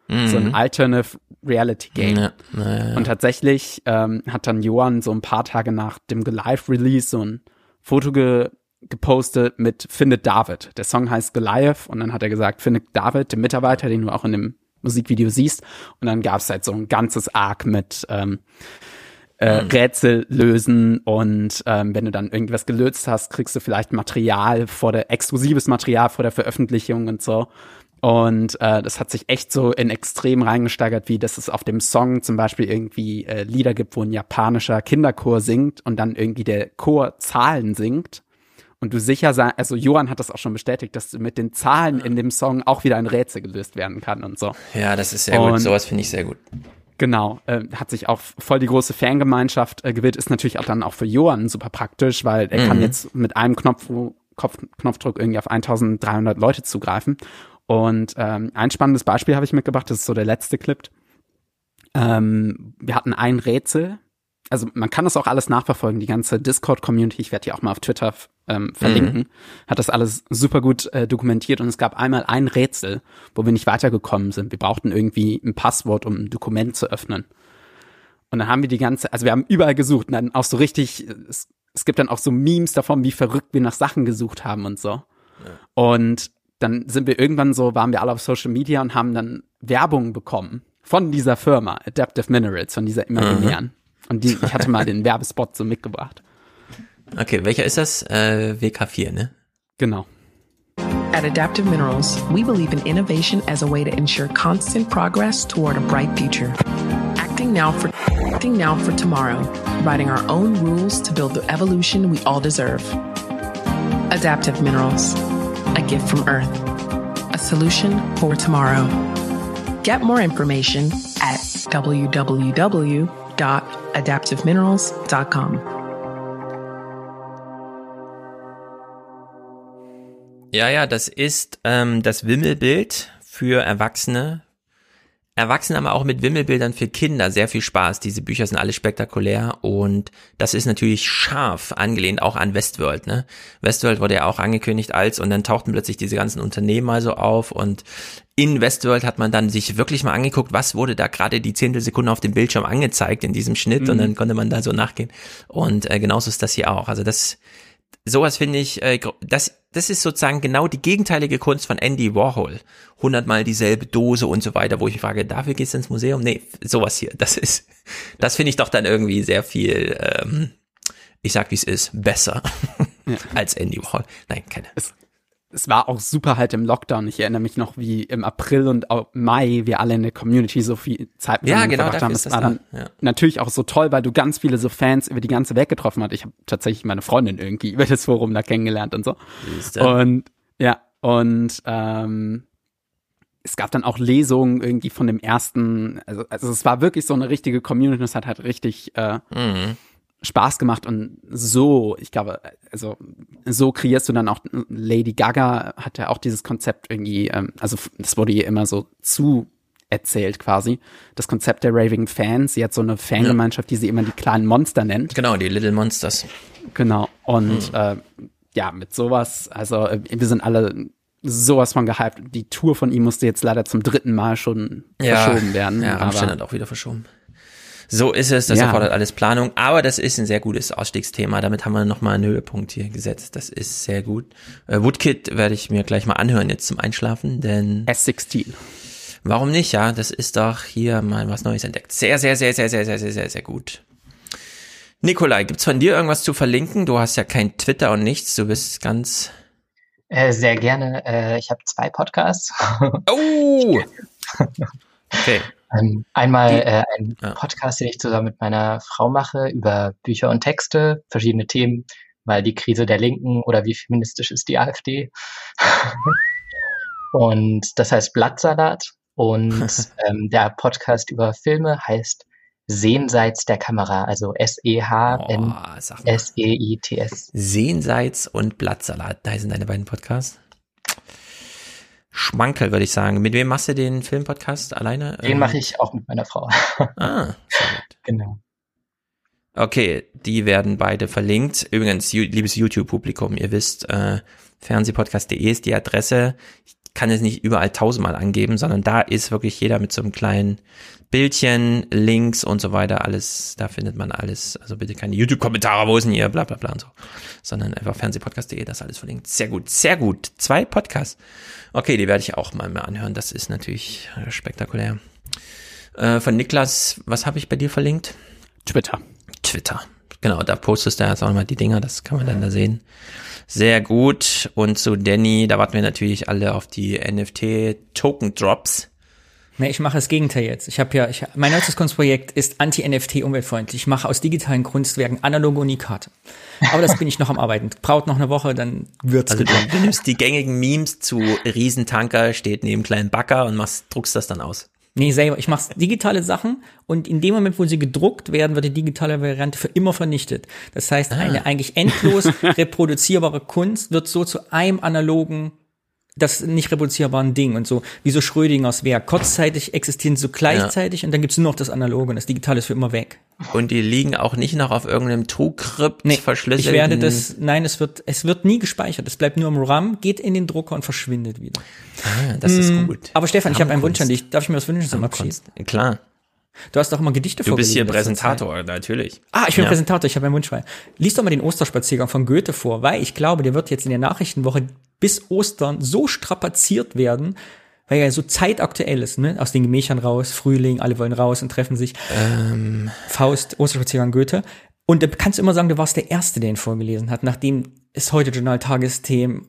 Mhm. So ein Alternative Reality Game. Ja, ja. Und tatsächlich ähm, hat dann Johann so ein paar Tage nach dem Live-Release so ein Foto ge gepostet mit Findet David. Der Song heißt Goliath und dann hat er gesagt, findet David, den Mitarbeiter, den du auch in dem Musikvideo siehst. Und dann gab es halt so ein ganzes Arc mit ähm, äh, Rätsel lösen und ähm, wenn du dann irgendwas gelöst hast, kriegst du vielleicht Material vor der, exklusives Material vor der Veröffentlichung und so. Und äh, das hat sich echt so in Extrem reingesteigert, wie dass es auf dem Song zum Beispiel irgendwie äh, Lieder gibt, wo ein japanischer Kinderchor singt und dann irgendwie der Chor Zahlen singt. Und du sicher sein, also Johann hat das auch schon bestätigt, dass mit den Zahlen in dem Song auch wieder ein Rätsel gelöst werden kann und so. Ja, das ist sehr Und- gut. Sowas finde ich sehr gut. Genau, äh, hat sich auch voll die große Fangemeinschaft äh, gewählt, ist natürlich auch dann auch für Johann super praktisch, weil er kann Mhm. jetzt mit einem Knopf, Kopf, Knopfdruck irgendwie auf 1300 Leute zugreifen. Und ähm, ein spannendes Beispiel habe ich mitgebracht, das ist so der letzte Clip. Ähm, wir hatten ein Rätsel, also man kann das auch alles nachverfolgen, die ganze Discord-Community, ich werde die auch mal auf Twitter ähm, verlinken, Mhm. hat das alles super gut äh, dokumentiert und es gab einmal ein Rätsel, wo wir nicht weitergekommen sind. Wir brauchten irgendwie ein Passwort, um ein Dokument zu öffnen. Und dann haben wir die ganze, also wir haben überall gesucht und dann auch so richtig, es, es gibt dann auch so Memes davon, wie verrückt wir nach Sachen gesucht haben und so. Und dann sind wir irgendwann so, waren wir alle auf Social Media und haben dann Werbung bekommen von dieser Firma, Adaptive Minerals, von dieser imaginären. Und die, ich hatte mal den Werbespot so mitgebracht. Okay, welcher ist das? Äh, WK4, ne? Genau. At Adaptive Minerals, we believe in innovation as a way to ensure constant progress toward a bright future. Acting now for acting now for tomorrow, writing our own rules to build the evolution we all deserve. Adaptive Minerals, a gift from Earth, a solution for tomorrow. Get more information at www.adaptiveminerals.com. Ja, ja, das ist ähm, das Wimmelbild für Erwachsene. Erwachsene haben auch mit Wimmelbildern für Kinder sehr viel Spaß. Diese Bücher sind alle spektakulär und das ist natürlich scharf angelehnt auch an Westworld. Ne? Westworld wurde ja auch angekündigt als und dann tauchten plötzlich diese ganzen Unternehmen mal so auf und in Westworld hat man dann sich wirklich mal angeguckt, was wurde da gerade die Zehntelsekunde auf dem Bildschirm angezeigt in diesem Schnitt und Mhm. dann konnte man da so nachgehen. Und äh, genauso ist das hier auch. Also das sowas finde ich, äh, das, das ist sozusagen genau die gegenteilige Kunst von Andy Warhol. Hundertmal dieselbe Dose und so weiter, wo ich frage, dafür gehst du ins Museum? Nee, sowas hier, das ist, das finde ich doch dann irgendwie sehr viel, ähm, ich sag wie es ist, besser als Andy Warhol. Nein, keine. Es war auch super halt im Lockdown. Ich erinnere mich noch, wie im April und Mai wir alle in der Community so viel Zeit Ja, miteinander genau, verbracht haben. ist Es das war dann da, ja. natürlich auch so toll, weil du ganz viele so Fans über die ganze Welt getroffen hast. Ich habe tatsächlich meine Freundin irgendwie über das Forum da kennengelernt und so. Und ja, und ähm, es gab dann auch Lesungen irgendwie von dem ersten, also, also es war wirklich so eine richtige Community, es hat halt richtig äh, Mhm. Spaß gemacht und so, ich glaube, also so kreierst du dann auch, Lady Gaga hat ja auch dieses Konzept irgendwie, ähm, also das wurde ihr immer so zu erzählt quasi, das Konzept der Raving Fans, sie hat so eine Fangemeinschaft, die sie immer die kleinen Monster nennt. Genau, die Little Monsters. Genau, und äh, ja, mit sowas, also äh, wir sind alle sowas von gehypt. Die Tour von ihm musste jetzt leider zum dritten Mal schon verschoben werden. Ja, aber- hat auch wieder verschoben. So ist es, das Ja. erfordert alles Planung, aber das ist ein sehr gutes Ausstiegsthema. Damit haben wir nochmal einen Höhepunkt hier gesetzt. Das ist sehr gut. Äh, Woodkid werde ich mir gleich mal anhören jetzt zum Einschlafen, denn S16. Warum nicht? Ja, das ist doch hier mal was Neues entdeckt. Sehr, sehr, sehr, sehr, sehr, sehr, sehr, sehr, sehr gut. Nikolai, gibt's von dir irgendwas zu verlinken? Du hast ja kein Twitter und nichts, du bist ganz. Äh, sehr gerne. Äh, ich habe zwei Podcasts. Oh! okay. Ähm, einmal äh, ein Podcast, den ich zusammen mit meiner Frau mache über Bücher und Texte, verschiedene Themen, weil die Krise der Linken oder wie feministisch ist die AfD. und das heißt Blattsalat. Und ähm, der Podcast über Filme heißt Sehenseits der Kamera, also S-E-H-N-S-E-I-T-S. Sehenseits und Blattsalat, da sind deine beiden Podcasts. Schmankel, würde ich sagen. Mit wem machst du den Filmpodcast alleine? Den ähm, mache ich auch mit meiner Frau. Ah. Genau. Okay, die werden beide verlinkt. Übrigens, liebes YouTube-Publikum, ihr wisst, äh, fernsehpodcast.de ist die Adresse. Ich kann es nicht überall tausendmal angeben, sondern da ist wirklich jeder mit so einem kleinen Bildchen, Links und so weiter, alles, da findet man alles. Also bitte keine YouTube-Kommentare, wo ist denn ihr, bla bla bla und so. Sondern einfach fernsehpodcast.de, das alles verlinkt. Sehr gut, sehr gut. Zwei Podcasts. Okay, die werde ich auch mal mehr anhören. Das ist natürlich spektakulär. Äh, von Niklas, was habe ich bei dir verlinkt? Twitter. Twitter. Genau, da postest du jetzt auch mal die Dinger, das kann man dann da sehen. Sehr gut. Und zu Danny, da warten wir natürlich alle auf die NFT-Token-Drops. Nee, ich mache das Gegenteil jetzt. Ich habe ja, ich, mein neuestes Kunstprojekt ist anti-NFT umweltfreundlich. Ich mache aus digitalen Kunstwerken analoge Unikate. Aber das bin ich noch am Arbeiten. Braucht noch eine Woche, dann wird's Also du, du nimmst die gängigen Memes zu Riesentanker, steht neben kleinen Backer und machst, druckst das dann aus. Nee, selber. Ich mache digitale Sachen und in dem Moment, wo sie gedruckt werden, wird die digitale Variante für immer vernichtet. Das heißt, Ah. eine eigentlich endlos reproduzierbare Kunst wird so zu einem analogen das nicht reproduzierbaren Ding und so, wie so Schrödingers Werk. Kurzzeitig existieren sie so gleichzeitig und dann gibt's nur noch das Analoge und das Digitale ist für immer weg. Und die liegen auch nicht noch auf irgendeinem TrueCrypt Nee, verschlüsselten. ich werde das, nein, es wird, es wird nie gespeichert. Es bleibt nur im RAM, geht in den Drucker und verschwindet wieder. Ah, das ist Mm, gut. Aber Stefan, ich habe einen Wunsch an dich. Darf ich mir was wünschen zum Abschied? Klar. Du hast doch immer Gedichte Du bist hier vorgelesen in letzter Zeit. Präsentator, natürlich. Ah, ich bin Ja. Präsentator, ich habe einen Wunsch frei. Lies doch mal den Osterspaziergang von Goethe vor, weil ich glaube, der wird jetzt in der Nachrichtenwoche bis Ostern so strapaziert werden, weil er so zeitaktuell ist, ne? Aus den Gemächern raus, Frühling, alle wollen raus und treffen sich. Ähm. Faust, Osterspaziergang Goethe. Und da kannst du immer sagen, du warst der Erste, der ihn vorgelesen hat, nachdem es heute Journal, Tagesthemen,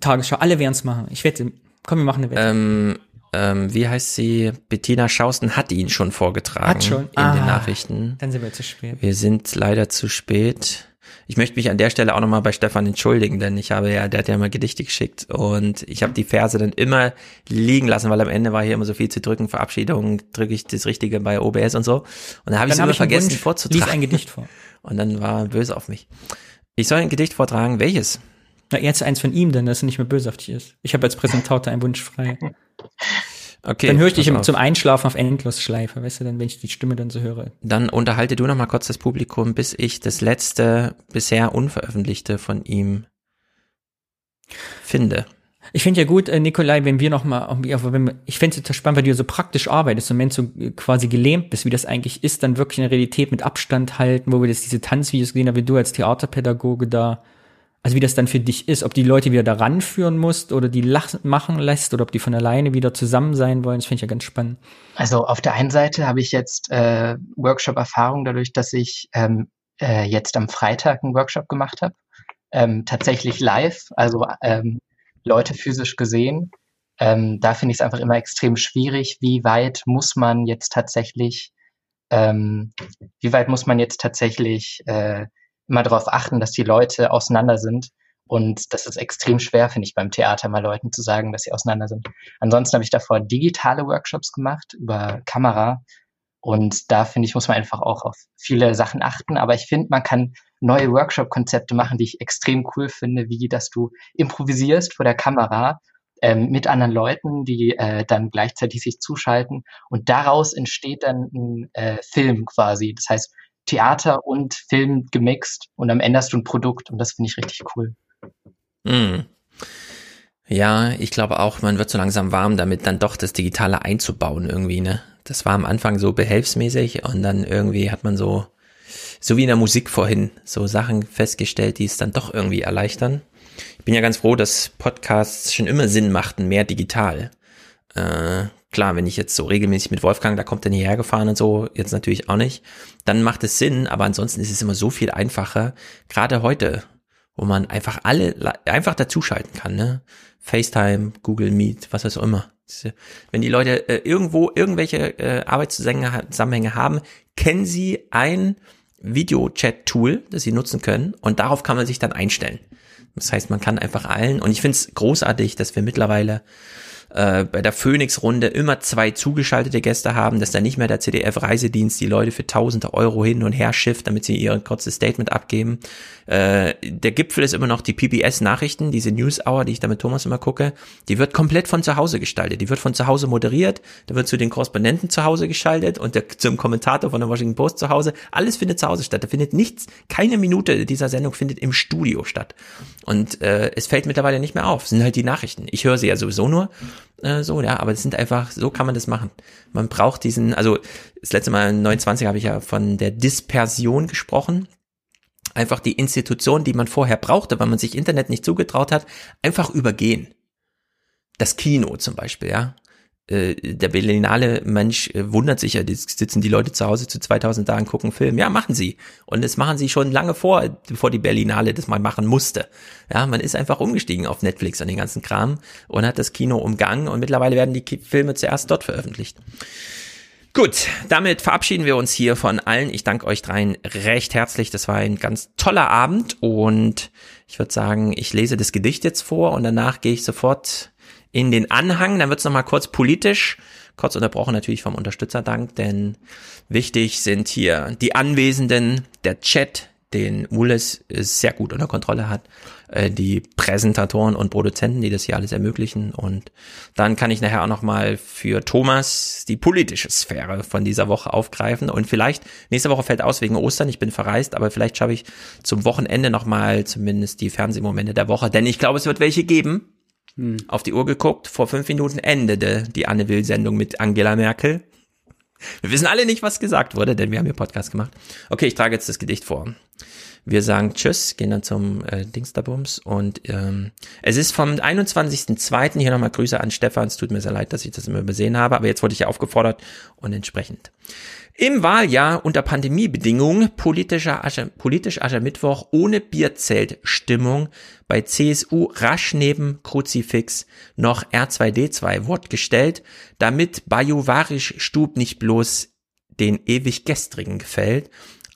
Tagesschau, alle werden es machen. Ich wette, komm, wir machen eine Wette. Ähm, ähm, wie heißt sie? Bettina Schausten hat ihn schon vorgetragen. Hat schon? In Ah, den Nachrichten. Dann sind wir zu spät. Wir sind leider zu spät. Ich möchte mich an der Stelle auch nochmal bei Stefan entschuldigen, denn ich habe ja, der hat ja mal Gedichte geschickt und ich habe die Verse dann immer liegen lassen, weil am Ende war hier immer so viel zu drücken. Verabschiedung drücke ich das Richtige bei OBS und so. Und dann habe ich es hab immer ich vergessen Wunsch. vorzutragen. Lies ein Gedicht vor. Und dann war er böse auf mich. Ich soll ein Gedicht vortragen. Welches? Na, jetzt eins von ihm, denn dass er nicht mehr bösartig ist. Ich habe als Präsentator einen Wunsch frei. Okay. dann höre ich dich auf. zum Einschlafen auf Endlosschleife, weißt du, dann, wenn ich die Stimme dann so höre. Dann unterhalte du noch mal kurz das Publikum, bis ich das letzte, bisher unveröffentlichte von ihm finde. Ich finde ja gut, äh, Nikolai, wenn wir noch mal, irgendwie auf- wenn wir- ich finde es total spannend, weil du ja so praktisch arbeitest und wenn du so äh, quasi gelähmt bist, wie das eigentlich ist, dann wirklich in der Realität mit Abstand halten, wo wir jetzt diese Tanzvideos gesehen haben, wie du als Theaterpädagoge da, also wie das dann für dich ist, ob die Leute wieder da ranführen musst oder die lach, machen lässt oder ob die von alleine wieder zusammen sein wollen, das finde ich ja ganz spannend. Also auf der einen Seite habe ich jetzt äh, Workshop-Erfahrung dadurch, dass ich ähm, äh, jetzt am Freitag einen Workshop gemacht habe. Ähm, tatsächlich live, also ähm, Leute physisch gesehen. Ähm, da finde ich es einfach immer extrem schwierig, wie weit muss man jetzt tatsächlich, ähm, wie weit muss man jetzt tatsächlich äh, immer darauf achten, dass die Leute auseinander sind. Und das ist extrem schwer, finde ich, beim Theater mal Leuten zu sagen, dass sie auseinander sind. Ansonsten habe ich davor digitale Workshops gemacht über Kamera. Und da finde ich, muss man einfach auch auf viele Sachen achten. Aber ich finde, man kann neue Workshop-Konzepte machen, die ich extrem cool finde, wie dass du improvisierst vor der Kamera ähm, mit anderen Leuten, die äh, dann gleichzeitig sich zuschalten. Und daraus entsteht dann ein äh, Film quasi. Das heißt, Theater und Film gemixt und am Ende hast du ein Produkt und das finde ich richtig cool. Hm. Ja, ich glaube auch, man wird so langsam warm damit, dann doch das Digitale einzubauen irgendwie, ne? Das war am Anfang so behelfsmäßig und dann irgendwie hat man so, so wie in der Musik vorhin, so Sachen festgestellt, die es dann doch irgendwie erleichtern. Ich bin ja ganz froh, dass Podcasts schon immer Sinn machten, mehr digital. Äh, Klar, wenn ich jetzt so regelmäßig mit Wolfgang, da kommt er hierher gefahren und so, jetzt natürlich auch nicht, dann macht es Sinn, aber ansonsten ist es immer so viel einfacher, gerade heute, wo man einfach alle einfach dazuschalten kann, ne? FaceTime, Google Meet, was weiß auch immer. Wenn die Leute äh, irgendwo irgendwelche äh, Arbeitszusammenhänge haben, kennen sie ein Video-Chat-Tool, das sie nutzen können und darauf kann man sich dann einstellen. Das heißt, man kann einfach allen, und ich finde es großartig, dass wir mittlerweile äh, bei der Phoenix-Runde immer zwei zugeschaltete Gäste haben, dass da nicht mehr der CDF-Reisedienst die Leute für tausende Euro hin und her schifft, damit sie ihr kurzes Statement abgeben. Äh, der Gipfel ist immer noch die PBS-Nachrichten, diese News Hour, die ich da mit Thomas immer gucke. Die wird komplett von zu Hause gestaltet. Die wird von zu Hause moderiert, da wird zu den Korrespondenten zu Hause geschaltet und der, zum Kommentator von der Washington Post zu Hause. Alles findet zu Hause statt. Da findet nichts, keine Minute dieser Sendung findet im Studio statt. Und äh, es fällt mittlerweile nicht mehr auf. Es sind halt die Nachrichten. Ich höre sie ja sowieso nur äh, so, ja, aber es sind einfach, so kann man das machen. Man braucht diesen, also das letzte Mal in 29 habe ich ja von der Dispersion gesprochen. Einfach die Institution, die man vorher brauchte, weil man sich Internet nicht zugetraut hat, einfach übergehen. Das Kino zum Beispiel, ja. Äh, der Berlinale Mensch äh, wundert sich ja, die sitzen die Leute zu Hause zu 2000 Tagen, gucken Film. Ja, machen sie. Und das machen sie schon lange vor, bevor die Berlinale das mal machen musste. Ja, man ist einfach umgestiegen auf Netflix und den ganzen Kram und hat das Kino umgangen und mittlerweile werden die Filme zuerst dort veröffentlicht. Gut, damit verabschieden wir uns hier von allen. Ich danke euch dreien recht herzlich. Das war ein ganz toller Abend und ich würde sagen, ich lese das Gedicht jetzt vor und danach gehe ich sofort in den Anhang. Dann wird es nochmal kurz politisch, kurz unterbrochen natürlich vom Unterstützerdank, denn wichtig sind hier die Anwesenden, der Chat, den Mules sehr gut unter Kontrolle hat, äh, die Präsentatoren und Produzenten, die das hier alles ermöglichen. Und dann kann ich nachher auch nochmal für Thomas die politische Sphäre von dieser Woche aufgreifen. Und vielleicht, nächste Woche fällt aus wegen Ostern, ich bin verreist, aber vielleicht schaffe ich zum Wochenende nochmal zumindest die Fernsehmomente der Woche. Denn ich glaube, es wird welche geben. Hm. Auf die Uhr geguckt, vor fünf Minuten endete die Anne Will-Sendung mit Angela Merkel. Wir wissen alle nicht, was gesagt wurde, denn wir haben hier Podcast gemacht. Okay, ich trage jetzt das Gedicht vor. Wir sagen Tschüss, gehen dann zum äh, Dingsterbums und ähm, es ist vom 21.02. Hier nochmal Grüße an Stefan. Es tut mir sehr leid, dass ich das immer übersehen habe, aber jetzt wurde ich ja aufgefordert und entsprechend. Im Wahljahr unter Pandemiebedingungen politischer Ascher, politisch Aschermittwoch ohne Bierzeltstimmung bei CSU rasch neben Kruzifix noch R2D2 Wort gestellt, damit Bajovarisch Stub nicht bloß den ewig Gestrigen gefällt,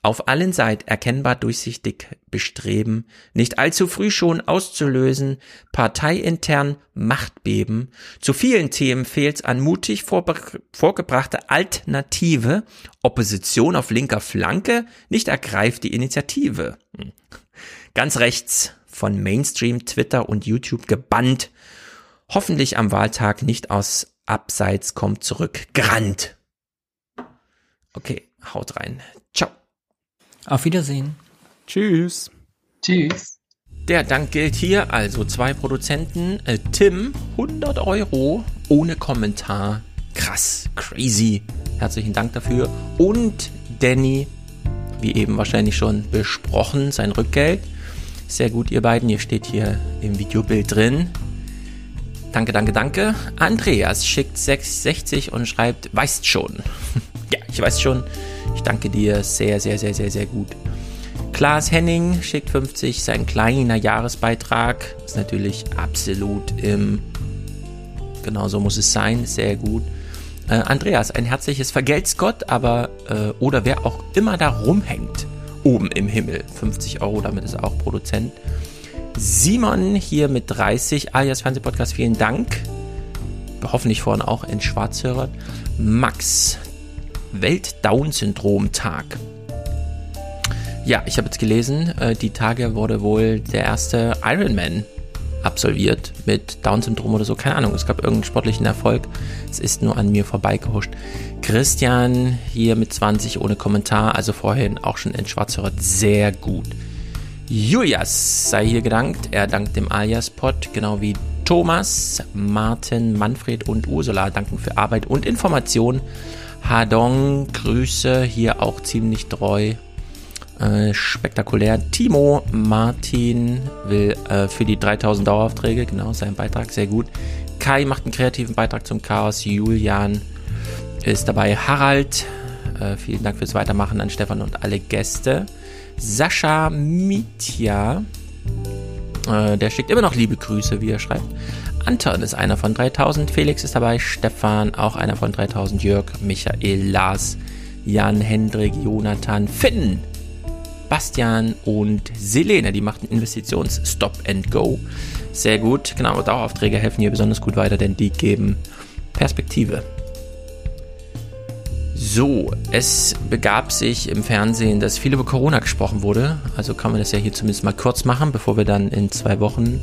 auf allen Seiten erkennbar durchsichtig bestreben, nicht allzu früh schon auszulösen, parteiintern Machtbeben. Zu vielen Themen fehlt's an mutig vorgebrachte Alternative. Opposition auf linker Flanke nicht ergreift die Initiative. Hm. Ganz rechts von Mainstream, Twitter und YouTube gebannt. Hoffentlich am Wahltag nicht aus Abseits kommt zurück. Grant. Okay, haut rein. Auf Wiedersehen. Tschüss. Tschüss. Der Dank gilt hier also zwei Produzenten. Äh, Tim, 100 Euro ohne Kommentar. Krass, crazy. Herzlichen Dank dafür. Und Danny, wie eben wahrscheinlich schon besprochen, sein Rückgeld. Sehr gut, ihr beiden. Ihr steht hier im Videobild drin. Danke, danke, danke. Andreas schickt 660 und schreibt, weißt schon. ja, ich weiß schon. Ich danke dir sehr, sehr, sehr, sehr, sehr gut. Klaas Henning schickt 50, sein kleiner Jahresbeitrag. Ist natürlich absolut im. Genau so muss es sein, sehr gut. Äh, Andreas, ein herzliches Vergelt's Gott, aber äh, oder wer auch immer da rumhängt, oben im Himmel. 50 Euro, damit ist er auch Produzent. Simon hier mit 30, alias Fernsehpodcast, vielen Dank. Hoffentlich vorhin auch in Schwarzhörer. Max, Welt-Down-Syndrom-Tag. Ja, ich habe jetzt gelesen, äh, die Tage wurde wohl der erste Ironman absolviert mit Down-Syndrom oder so. Keine Ahnung, es gab irgendeinen sportlichen Erfolg. Es ist nur an mir vorbeigehuscht. Christian hier mit 20 ohne Kommentar, also vorhin auch schon in Schwarzhörer. Sehr gut. Julias sei hier gedankt. Er dankt dem Alias-Pod, genau wie Thomas, Martin, Manfred und Ursula danken für Arbeit und Information Hadong, Grüße, hier auch ziemlich treu. Äh, spektakulär. Timo Martin will äh, für die 3000 Daueraufträge, genau, sein Beitrag, sehr gut. Kai macht einen kreativen Beitrag zum Chaos. Julian ist dabei. Harald, äh, vielen Dank fürs Weitermachen an Stefan und alle Gäste. Sascha Mitya, äh, der schickt immer noch liebe Grüße, wie er schreibt. Anton ist einer von 3000, Felix ist dabei, Stefan auch einer von 3000, Jörg, Michael, Lars, Jan, Hendrik, Jonathan, Finn, Bastian und Selene. Die machten Investitions-Stop and Go. Sehr gut. Genau, Daueraufträge helfen hier besonders gut weiter, denn die geben Perspektive. So, es begab sich im Fernsehen, dass viel über Corona gesprochen wurde. Also kann man das ja hier zumindest mal kurz machen, bevor wir dann in zwei Wochen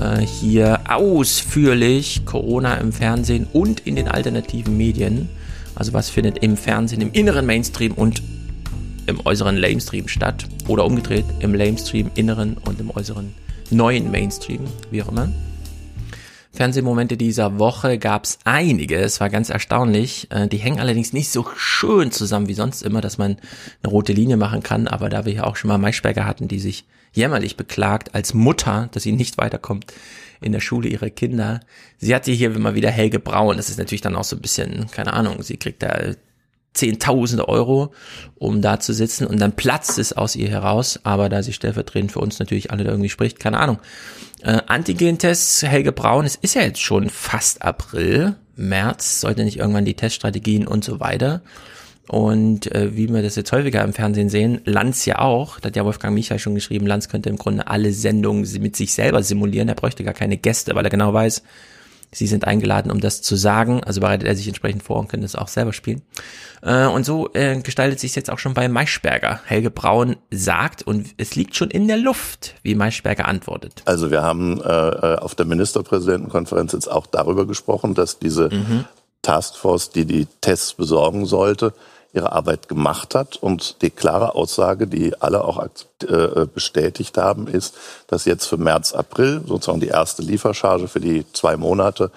äh, hier ausführlich Corona im Fernsehen und in den alternativen Medien. Also was findet im Fernsehen, im inneren Mainstream und im äußeren Lamestream statt. Oder umgedreht, im Lamestream inneren und im äußeren neuen Mainstream, wie auch immer. Fernsehmomente dieser Woche gab es einige. Es war ganz erstaunlich. Äh, die hängen allerdings nicht so schön zusammen wie sonst immer, dass man eine rote Linie machen kann. Aber da wir ja auch schon mal Maischberger hatten, die sich jämmerlich beklagt als Mutter, dass sie nicht weiterkommt in der Schule ihrer Kinder. Sie hatte hier immer wieder Helge Braun. Das ist natürlich dann auch so ein bisschen, keine Ahnung, sie kriegt da Zehntausende Euro, um da zu sitzen. Und dann platzt es aus ihr heraus, aber da sie stellvertretend für uns natürlich alle da irgendwie spricht, keine Ahnung. Äh, Antigen-Tests, Helge Braun, es ist ja jetzt schon fast April, März, sollte nicht irgendwann die Teststrategien und so weiter. Und äh, wie wir das jetzt häufiger im Fernsehen sehen, Lanz ja auch, da hat ja Wolfgang Michael schon geschrieben, Lanz könnte im Grunde alle Sendungen mit sich selber simulieren, er bräuchte gar keine Gäste, weil er genau weiß, Sie sind eingeladen, um das zu sagen, also bereitet er sich entsprechend vor und könnte es auch selber spielen. Äh, und so äh, gestaltet sich jetzt auch schon bei Maischberger. Helge Braun sagt, und es liegt schon in der Luft, wie Maischberger antwortet. Also wir haben äh, auf der Ministerpräsidentenkonferenz jetzt auch darüber gesprochen, dass diese mhm. Taskforce, die die Tests besorgen sollte, ihre Arbeit gemacht hat. Und die klare Aussage, die alle auch äh, bestätigt haben, ist, dass jetzt für März, April sozusagen die erste Liefercharge für die zwei Monate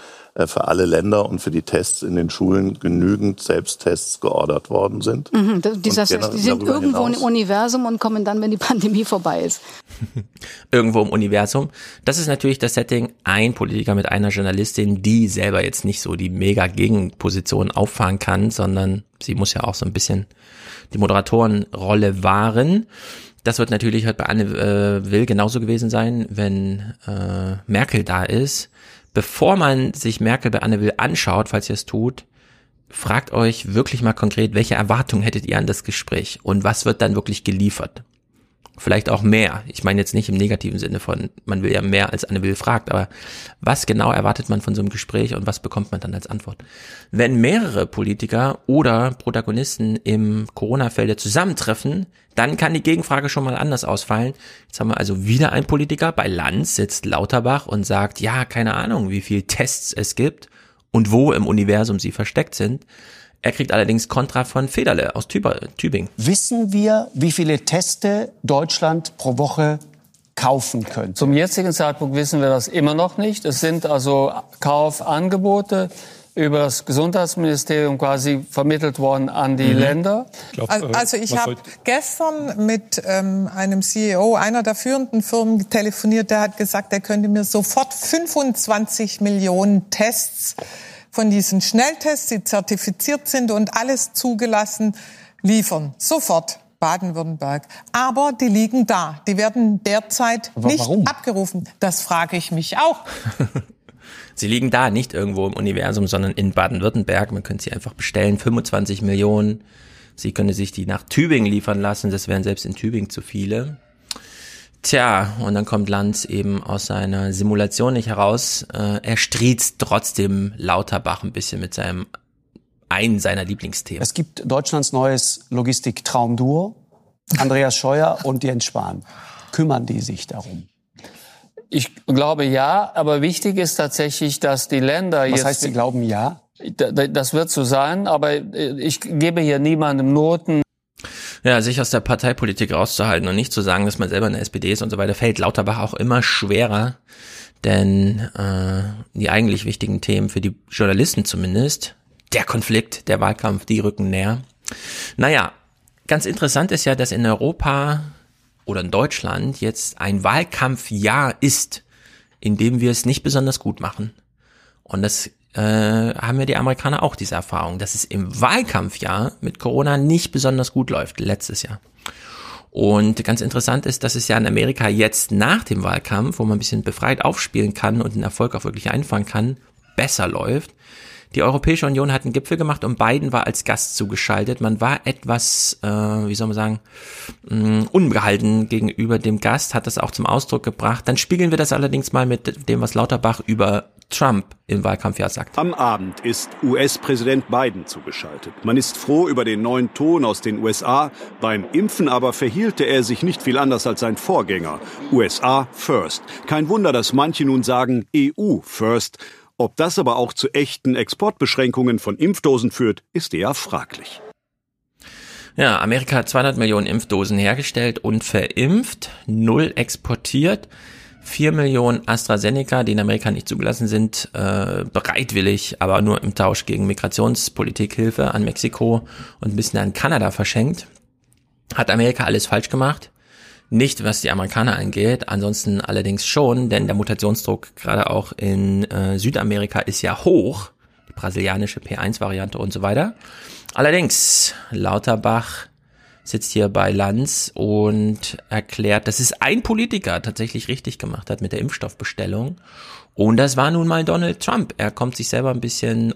für alle Länder und für die Tests in den Schulen genügend Selbsttests geordert worden sind. Mhm, heißt, die sind irgendwo hinaus. im Universum und kommen dann, wenn die Pandemie vorbei ist. irgendwo im Universum. Das ist natürlich das Setting, ein Politiker mit einer Journalistin, die selber jetzt nicht so die mega Gegenposition auffahren kann, sondern sie muss ja auch so ein bisschen die Moderatorenrolle wahren. Das wird natürlich halt bei Anne äh, Will genauso gewesen sein, wenn äh, Merkel da ist bevor man sich Merkel bei Anne Will anschaut, falls ihr es tut, fragt euch wirklich mal konkret, welche Erwartungen hättet ihr an das Gespräch und was wird dann wirklich geliefert? Vielleicht auch mehr. Ich meine jetzt nicht im negativen Sinne von, man will ja mehr als Anne Will fragt, aber was genau erwartet man von so einem Gespräch und was bekommt man dann als Antwort? Wenn mehrere Politiker oder Protagonisten im Corona-Felde zusammentreffen, dann kann die Gegenfrage schon mal anders ausfallen. Jetzt haben wir also wieder einen Politiker. Bei Lanz sitzt Lauterbach und sagt, ja, keine Ahnung, wie viel Tests es gibt und wo im Universum sie versteckt sind. Er kriegt allerdings Kontra von Federle aus Tübingen. Wissen wir, wie viele Teste Deutschland pro Woche kaufen könnte? Zum jetzigen Zeitpunkt wissen wir das immer noch nicht. Es sind also Kaufangebote über das Gesundheitsministerium quasi vermittelt worden an die mhm. Länder. Glaub, äh, also ich habe gestern mit ähm, einem CEO einer der führenden Firmen telefoniert, der hat gesagt, er könnte mir sofort 25 Millionen Tests von diesen Schnelltests, die zertifiziert sind und alles zugelassen, liefern. Sofort. Baden-Württemberg. Aber die liegen da. Die werden derzeit Aber nicht warum? abgerufen. Das frage ich mich auch. sie liegen da, nicht irgendwo im Universum, sondern in Baden-Württemberg. Man könnte sie einfach bestellen. 25 Millionen. Sie können sich die nach Tübingen liefern lassen. Das wären selbst in Tübingen zu viele. Tja, und dann kommt Lanz eben aus seiner Simulation nicht heraus. Äh, er striezt trotzdem Lauterbach ein bisschen mit seinem einen seiner Lieblingsthemen. Es gibt Deutschlands neues Logistik-Traumduo, Andreas Scheuer und Jens Spahn. Kümmern die sich darum? Ich glaube ja, aber wichtig ist tatsächlich, dass die Länder Was jetzt. Was heißt, Sie glauben ja? Das wird so sein, aber ich gebe hier niemandem Noten ja, sich aus der Parteipolitik rauszuhalten und nicht zu sagen, dass man selber in der SPD ist und so weiter, fällt Lauterbach auch immer schwerer. Denn äh, die eigentlich wichtigen Themen für die Journalisten zumindest, der Konflikt, der Wahlkampf, die rücken näher. Naja, ganz interessant ist ja, dass in Europa oder in Deutschland jetzt ein Wahlkampfjahr ist, in dem wir es nicht besonders gut machen. Und das äh, haben ja die Amerikaner auch diese Erfahrung, dass es im Wahlkampfjahr mit Corona nicht besonders gut läuft, letztes Jahr. Und ganz interessant ist, dass es ja in Amerika jetzt nach dem Wahlkampf, wo man ein bisschen befreit aufspielen kann und den Erfolg auch wirklich einfangen kann, besser läuft. Die Europäische Union hat einen Gipfel gemacht und Biden war als Gast zugeschaltet. Man war etwas, äh, wie soll man sagen, mh, mm, ungehalten gegenüber dem Gast, hat das auch zum Ausdruck gebracht. Dann spiegeln wir das allerdings mal mit dem, was Lauterbach über Trump im Wahlkampfjahr sagt. Am Abend ist US-Präsident Biden zugeschaltet. Man ist froh über den neuen Ton aus den USA. Beim Impfen aber verhielte er sich nicht viel anders als sein Vorgänger. USA first. Kein Wunder, dass manche nun sagen EU first. Ob das aber auch zu echten Exportbeschränkungen von Impfdosen führt, ist eher fraglich. Ja, Amerika hat 200 Millionen Impfdosen hergestellt und verimpft, null exportiert. 4 Millionen AstraZeneca, die in Amerika nicht zugelassen sind, äh, bereitwillig, aber nur im Tausch gegen Migrationspolitikhilfe an Mexiko und ein bisschen an Kanada verschenkt. Hat Amerika alles falsch gemacht? Nicht, was die Amerikaner angeht, ansonsten allerdings schon, denn der Mutationsdruck gerade auch in äh, Südamerika ist ja hoch, die brasilianische P1-Variante und so weiter. Allerdings, Lauterbach sitzt hier bei Lanz und erklärt, dass es ein Politiker tatsächlich richtig gemacht hat mit der Impfstoffbestellung. Und das war nun mal Donald Trump. Er kommt sich selber ein bisschen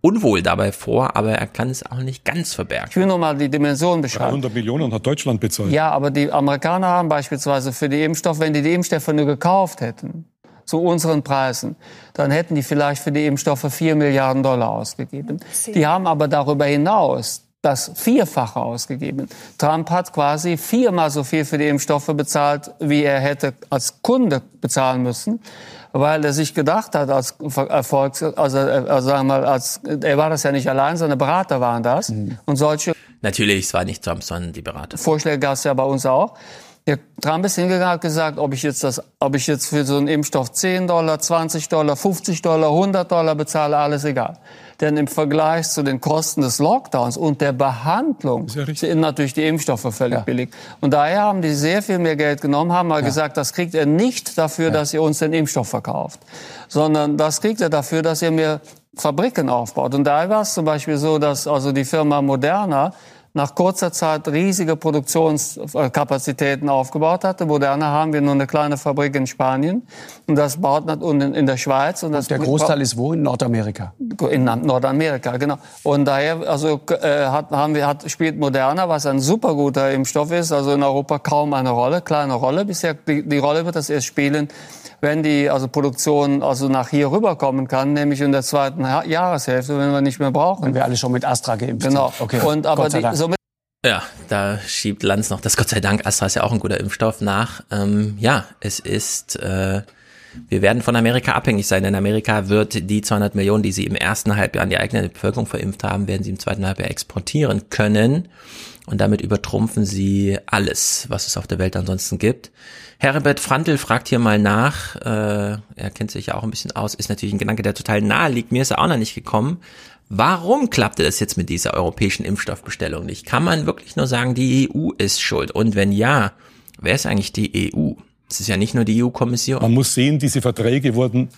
unwohl dabei vor, aber er kann es auch nicht ganz verbergen. Ich will nur mal die Dimension beschreiben. 300 Millionen hat Deutschland bezahlt. Ja, aber die Amerikaner haben beispielsweise für die Impfstoffe, wenn die die Impfstoffe nur gekauft hätten, zu unseren Preisen, dann hätten die vielleicht für die Impfstoffe 4 Milliarden Dollar ausgegeben. Die haben aber darüber hinaus das Vierfache ausgegeben. Trump hat quasi viermal so viel für die Impfstoffe bezahlt, wie er hätte als Kunde bezahlen müssen weil er sich gedacht hat als Erfolgs, also, also sagen wir mal, als er war das ja nicht allein, seine Berater waren das mhm. und solche. Natürlich, es war nicht Trump, sondern die Berater. Vorschläge gab es ja bei uns auch. Der Trump ist hingegangen und gesagt, ob ich jetzt das, ob ich jetzt für so einen Impfstoff 10 Dollar, 20 Dollar, 50 Dollar, 100 Dollar bezahle, alles egal. Denn im Vergleich zu den Kosten des Lockdowns und der Behandlung ja sind natürlich die Impfstoffe völlig ja. billig. Und daher haben die sehr viel mehr Geld genommen, haben mal ja. gesagt, das kriegt ihr nicht dafür, dass ihr uns den Impfstoff verkauft, sondern das kriegt ihr dafür, dass ihr mir Fabriken aufbaut. Und da war es zum Beispiel so, dass also die Firma Moderna nach kurzer Zeit riesige Produktionskapazitäten aufgebaut hatte. Moderna haben wir nur eine kleine Fabrik in Spanien und das baut man in der Schweiz. Und, und der Großteil ist wo? In Nordamerika? In Nordamerika, genau. Und daher also, äh, hat, haben wir, hat, spielt Moderna, was ein super guter Impfstoff ist, also in Europa kaum eine Rolle, kleine Rolle. Bisher die, die Rolle wird das erst spielen, wenn die also Produktion also nach hier rüberkommen kann, nämlich in der zweiten Jahreshälfte, wenn wir nicht mehr brauchen. Wenn wir alle schon mit Astra geimpft genau. sind. Okay. Und aber die, somit ja, da schiebt Lanz noch das Gott sei Dank, Astra ist ja auch ein guter Impfstoff nach. Ähm, ja, es ist, äh, wir werden von Amerika abhängig sein, denn Amerika wird die 200 Millionen, die sie im ersten Halbjahr an die eigene Bevölkerung verimpft haben, werden sie im zweiten Halbjahr exportieren können. Und damit übertrumpfen sie alles, was es auf der Welt ansonsten gibt. Herbert Frantl fragt hier mal nach, äh, er kennt sich ja auch ein bisschen aus, ist natürlich ein Gedanke, der total nahe liegt, mir ist er auch noch nicht gekommen. Warum klappte das jetzt mit dieser europäischen Impfstoffbestellung nicht? Kann man wirklich nur sagen, die EU ist schuld? Und wenn ja, wer ist eigentlich die EU? Es ist ja nicht nur die EU-Kommission. Man muss sehen, diese Verträge wurden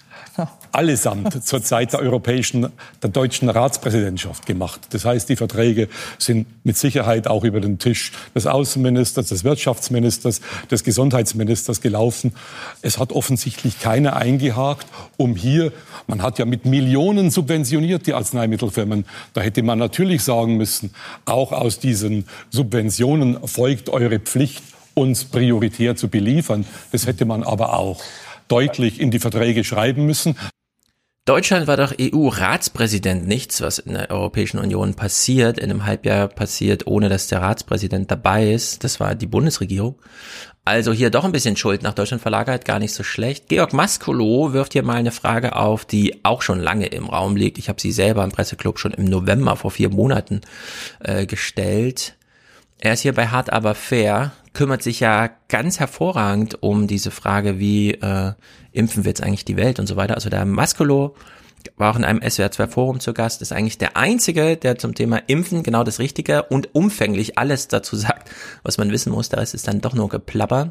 allesamt zur Zeit der europäischen, der deutschen Ratspräsidentschaft gemacht. Das heißt, die Verträge sind mit Sicherheit auch über den Tisch des Außenministers, des Wirtschaftsministers, des Gesundheitsministers gelaufen. Es hat offensichtlich keiner eingehakt, um hier, man hat ja mit Millionen subventioniert die Arzneimittelfirmen. Da hätte man natürlich sagen müssen, auch aus diesen Subventionen folgt eure Pflicht, uns prioritär zu beliefern. Das hätte man aber auch deutlich in die Verträge schreiben müssen. Deutschland war doch EU-Ratspräsident. Nichts, was in der Europäischen Union passiert, in einem Halbjahr passiert, ohne dass der Ratspräsident dabei ist. Das war die Bundesregierung. Also hier doch ein bisschen Schuld nach Deutschland verlagert, gar nicht so schlecht. Georg Maskolo wirft hier mal eine Frage auf, die auch schon lange im Raum liegt. Ich habe sie selber im Presseclub schon im November vor vier Monaten äh, gestellt. Er ist hier bei Hart aber fair, kümmert sich ja ganz hervorragend um diese Frage, wie äh, impfen wir jetzt eigentlich die Welt und so weiter. Also der Mascolo war auch in einem SWR 2 Forum zu Gast, ist eigentlich der einzige, der zum Thema Impfen genau das Richtige und umfänglich alles dazu sagt, was man wissen muss. Da ist es dann doch nur Geplapper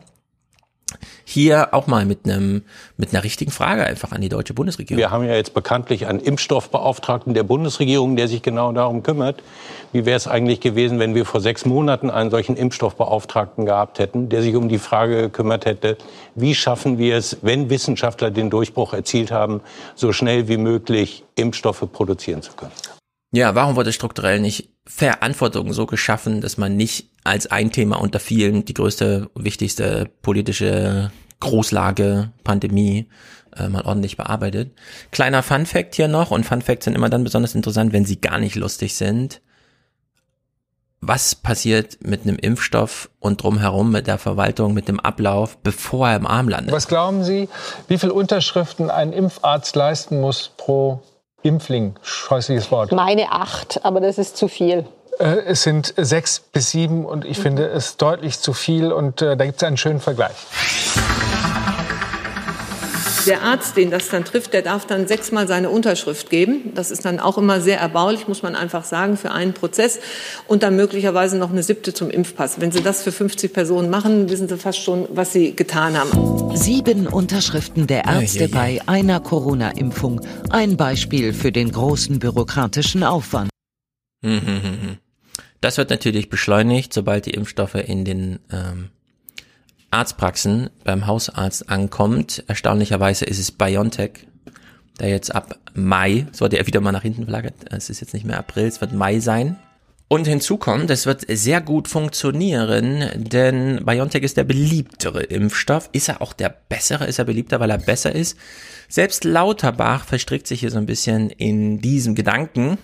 hier auch mal mit einem mit einer richtigen Frage einfach an die deutsche Bundesregierung. Wir haben ja jetzt bekanntlich einen Impfstoffbeauftragten der Bundesregierung, der sich genau darum kümmert. Wie wäre es eigentlich gewesen, wenn wir vor sechs Monaten einen solchen Impfstoffbeauftragten gehabt hätten, der sich um die Frage gekümmert hätte, wie schaffen wir es, wenn Wissenschaftler den Durchbruch erzielt haben, so schnell wie möglich Impfstoffe produzieren zu können? Ja, warum wurde strukturell nicht Verantwortung so geschaffen, dass man nicht als ein Thema unter vielen die größte, wichtigste politische Großlage, Pandemie äh, mal ordentlich bearbeitet. Kleiner Fun Fact hier noch und Fun Facts sind immer dann besonders interessant, wenn sie gar nicht lustig sind. Was passiert mit einem Impfstoff und drumherum mit der Verwaltung, mit dem Ablauf, bevor er im Arm landet? Was glauben Sie, wie viele Unterschriften ein Impfarzt leisten muss pro Impfling, scheußliches Wort. Meine acht, aber das ist zu viel. Äh, es sind sechs bis sieben und ich mhm. finde es deutlich zu viel und äh, da gibt es einen schönen Vergleich der Arzt, den das dann trifft, der darf dann sechsmal seine Unterschrift geben. Das ist dann auch immer sehr erbaulich, muss man einfach sagen, für einen Prozess. Und dann möglicherweise noch eine siebte zum Impfpass. Wenn Sie das für 50 Personen machen, wissen Sie fast schon, was Sie getan haben. Sieben Unterschriften der Ärzte bei einer Corona-Impfung. Ein Beispiel für den großen bürokratischen Aufwand. Das wird natürlich beschleunigt, sobald die Impfstoffe in den ähm, Arztpraxen beim Hausarzt ankommt. Erstaunlicherweise ist es BioNTech, der jetzt ab Mai, so wurde er wieder mal nach hinten verlagert, es ist jetzt nicht mehr April, es wird Mai sein. Und hinzu kommt, es wird sehr gut funktionieren, denn BioNTech ist der beliebtere Impfstoff. Ist er auch der bessere? Ist er beliebter, weil er besser ist? Selbst Lauterbach verstrickt sich hier so ein bisschen in diesem Gedanken.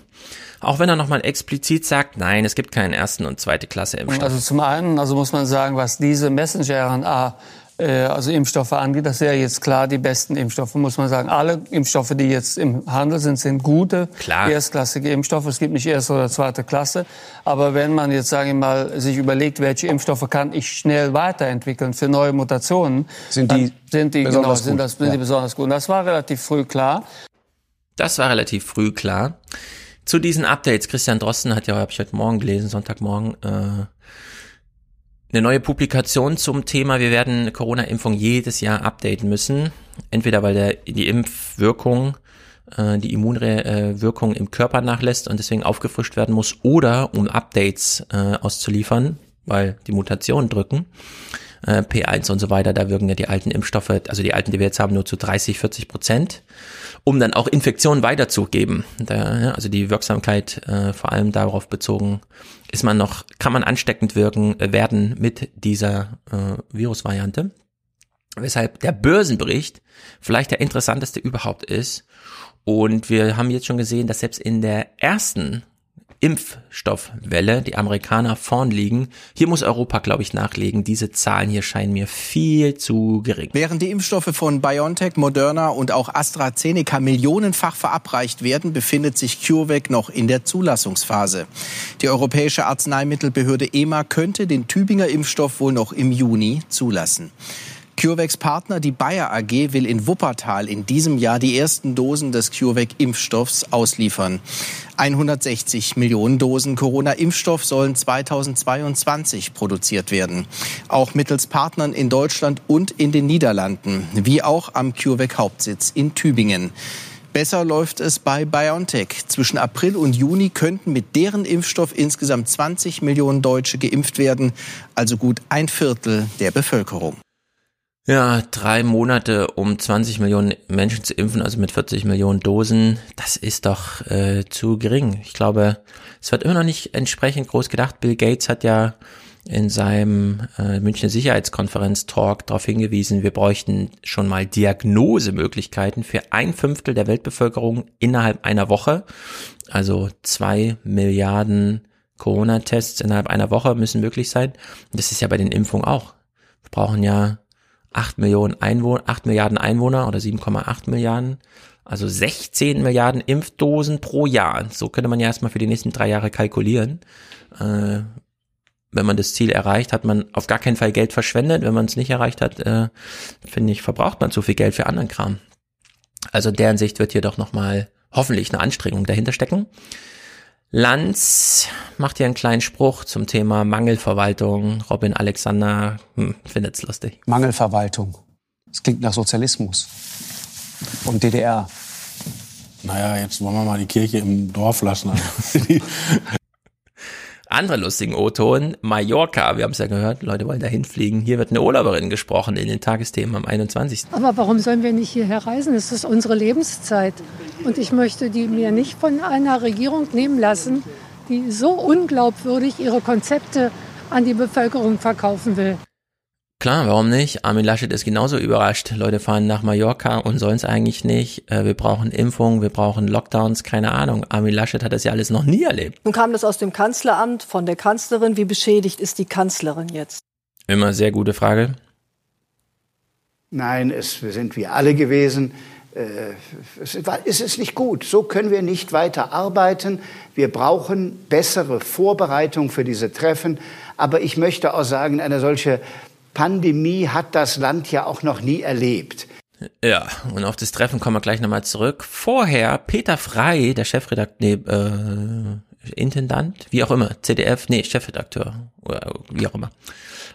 Auch wenn er nochmal explizit sagt, nein, es gibt keinen ersten und zweite Klasse Impfstoff. Also zum einen, also muss man sagen, was diese Messenger-RNA äh, also Impfstoffe angeht, das wäre jetzt klar die besten Impfstoffe, muss man sagen. Alle Impfstoffe, die jetzt im Handel sind, sind gute, klar. erstklassige Impfstoffe. Es gibt nicht erste oder zweite Klasse. Aber wenn man jetzt, sage ich mal, sich überlegt, welche Impfstoffe kann ich schnell weiterentwickeln für neue Mutationen, sind die, sind die, genau, sind das, sind ja. die besonders gut. Und das war relativ früh klar. Das war relativ früh klar. Zu diesen Updates, Christian Drosten hat ja, habe ich heute Morgen gelesen, Sonntagmorgen, äh, eine neue Publikation zum Thema, wir werden Corona-Impfung jedes Jahr updaten müssen. Entweder weil der, die Impfwirkung, äh, die Immunwirkung im Körper nachlässt und deswegen aufgefrischt werden muss, oder um Updates äh, auszuliefern, weil die Mutationen drücken. Äh, P1 und so weiter, da wirken ja die alten Impfstoffe, also die alten, die wir jetzt haben, nur zu 30, 40 Prozent um dann auch Infektionen weiterzugeben. Da, also die Wirksamkeit äh, vor allem darauf bezogen, ist man noch, kann man ansteckend wirken äh, werden mit dieser äh, Virusvariante. Weshalb der Börsenbericht vielleicht der interessanteste überhaupt ist. Und wir haben jetzt schon gesehen, dass selbst in der ersten Impfstoffwelle, die Amerikaner vorn liegen. Hier muss Europa, glaube ich, nachlegen. Diese Zahlen hier scheinen mir viel zu gering. Während die Impfstoffe von BioNTech, Moderna und auch AstraZeneca millionenfach verabreicht werden, befindet sich CureVac noch in der Zulassungsphase. Die Europäische Arzneimittelbehörde EMA könnte den Tübinger Impfstoff wohl noch im Juni zulassen. CureVacs Partner, die Bayer AG, will in Wuppertal in diesem Jahr die ersten Dosen des CureVac-Impfstoffs ausliefern. 160 Millionen Dosen Corona-Impfstoff sollen 2022 produziert werden. Auch mittels Partnern in Deutschland und in den Niederlanden, wie auch am CureVac-Hauptsitz in Tübingen. Besser läuft es bei BioNTech. Zwischen April und Juni könnten mit deren Impfstoff insgesamt 20 Millionen Deutsche geimpft werden, also gut ein Viertel der Bevölkerung. Ja, drei Monate, um 20 Millionen Menschen zu impfen, also mit 40 Millionen Dosen, das ist doch äh, zu gering. Ich glaube, es wird immer noch nicht entsprechend groß gedacht. Bill Gates hat ja in seinem äh, Münchner Sicherheitskonferenz-Talk darauf hingewiesen, wir bräuchten schon mal Diagnosemöglichkeiten für ein Fünftel der Weltbevölkerung innerhalb einer Woche. Also zwei Milliarden Corona-Tests innerhalb einer Woche müssen möglich sein. das ist ja bei den Impfungen auch. Wir brauchen ja 8 Millionen Einwohner, 8 Milliarden Einwohner oder 7,8 Milliarden. Also 16 Milliarden Impfdosen pro Jahr. So könnte man ja erstmal für die nächsten drei Jahre kalkulieren. Äh, wenn man das Ziel erreicht, hat man auf gar keinen Fall Geld verschwendet. Wenn man es nicht erreicht hat, äh, finde ich, verbraucht man zu viel Geld für anderen Kram. Also deren Sicht wird hier doch nochmal hoffentlich eine Anstrengung dahinter stecken. Lanz macht hier einen kleinen Spruch zum Thema Mangelverwaltung. Robin Alexander hm, findet es lustig. Mangelverwaltung. Das klingt nach Sozialismus und DDR. Naja, jetzt wollen wir mal die Kirche im Dorf lassen. Andere lustigen O-Ton, Mallorca, wir haben es ja gehört, Leute wollen da hinfliegen. Hier wird eine Urlauberin gesprochen in den Tagesthemen am 21. Aber warum sollen wir nicht hierher reisen? Es ist unsere Lebenszeit. Und ich möchte die mir nicht von einer Regierung nehmen lassen, die so unglaubwürdig ihre Konzepte an die Bevölkerung verkaufen will. Klar, warum nicht? Armin Laschet ist genauso überrascht. Leute fahren nach Mallorca und sollen es eigentlich nicht. Äh, wir brauchen Impfungen, wir brauchen Lockdowns, keine Ahnung. Armin Laschet hat das ja alles noch nie erlebt. Nun kam das aus dem Kanzleramt von der Kanzlerin. Wie beschädigt ist die Kanzlerin jetzt? Immer sehr gute Frage. Nein, es sind wir alle gewesen. Äh, es ist nicht gut. So können wir nicht weiter arbeiten. Wir brauchen bessere Vorbereitung für diese Treffen. Aber ich möchte auch sagen, eine solche Pandemie hat das Land ja auch noch nie erlebt. Ja, und auf das Treffen kommen wir gleich nochmal zurück. Vorher Peter Frei, der Chefredakteur, nee, äh, Intendant, wie auch immer, ZDF, nee, Chefredakteur, oder wie auch immer,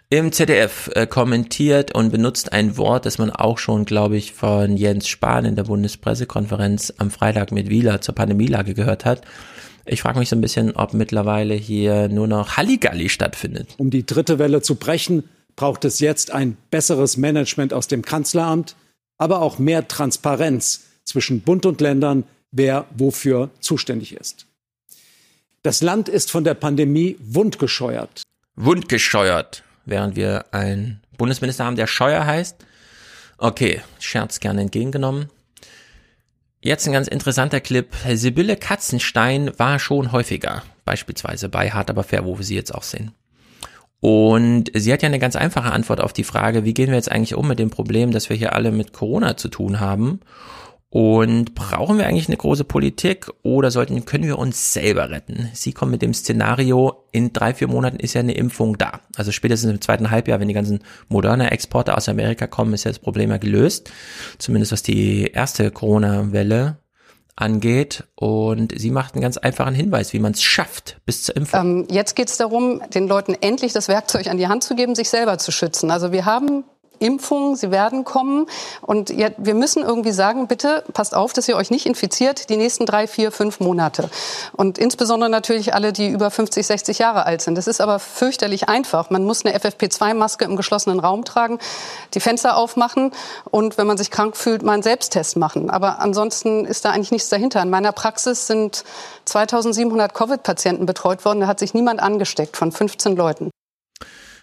im ZDF äh, kommentiert und benutzt ein Wort, das man auch schon, glaube ich, von Jens Spahn in der Bundespressekonferenz am Freitag mit Wieler zur Pandemielage gehört hat. Ich frage mich so ein bisschen, ob mittlerweile hier nur noch Halligalli stattfindet. Um die dritte Welle zu brechen, braucht es jetzt ein besseres Management aus dem Kanzleramt, aber auch mehr Transparenz zwischen Bund und Ländern, wer wofür zuständig ist. Das Land ist von der Pandemie wundgescheuert. Wundgescheuert, während wir einen Bundesminister haben, der Scheuer heißt. Okay, Scherz gerne entgegengenommen. Jetzt ein ganz interessanter Clip. Sibylle Katzenstein war schon häufiger, beispielsweise bei Hart aber fair, wo wir sie jetzt auch sehen. Und sie hat ja eine ganz einfache Antwort auf die Frage, wie gehen wir jetzt eigentlich um mit dem Problem, dass wir hier alle mit Corona zu tun haben? Und brauchen wir eigentlich eine große Politik oder sollten, können wir uns selber retten? Sie kommt mit dem Szenario, in drei, vier Monaten ist ja eine Impfung da. Also spätestens im zweiten Halbjahr, wenn die ganzen moderne Exporte aus Amerika kommen, ist ja das Problem ja gelöst. Zumindest was die erste Corona-Welle angeht. Und sie macht einen ganz einfachen Hinweis, wie man es schafft bis zur Impfung. Ähm, jetzt geht es darum, den Leuten endlich das Werkzeug an die Hand zu geben, sich selber zu schützen. Also wir haben Impfungen, sie werden kommen. Und ja, wir müssen irgendwie sagen, bitte passt auf, dass ihr euch nicht infiziert die nächsten drei, vier, fünf Monate. Und insbesondere natürlich alle, die über 50, 60 Jahre alt sind. Das ist aber fürchterlich einfach. Man muss eine FFP2-Maske im geschlossenen Raum tragen, die Fenster aufmachen und wenn man sich krank fühlt, mal einen Selbsttest machen. Aber ansonsten ist da eigentlich nichts dahinter. In meiner Praxis sind 2700 Covid-Patienten betreut worden. Da hat sich niemand angesteckt von 15 Leuten.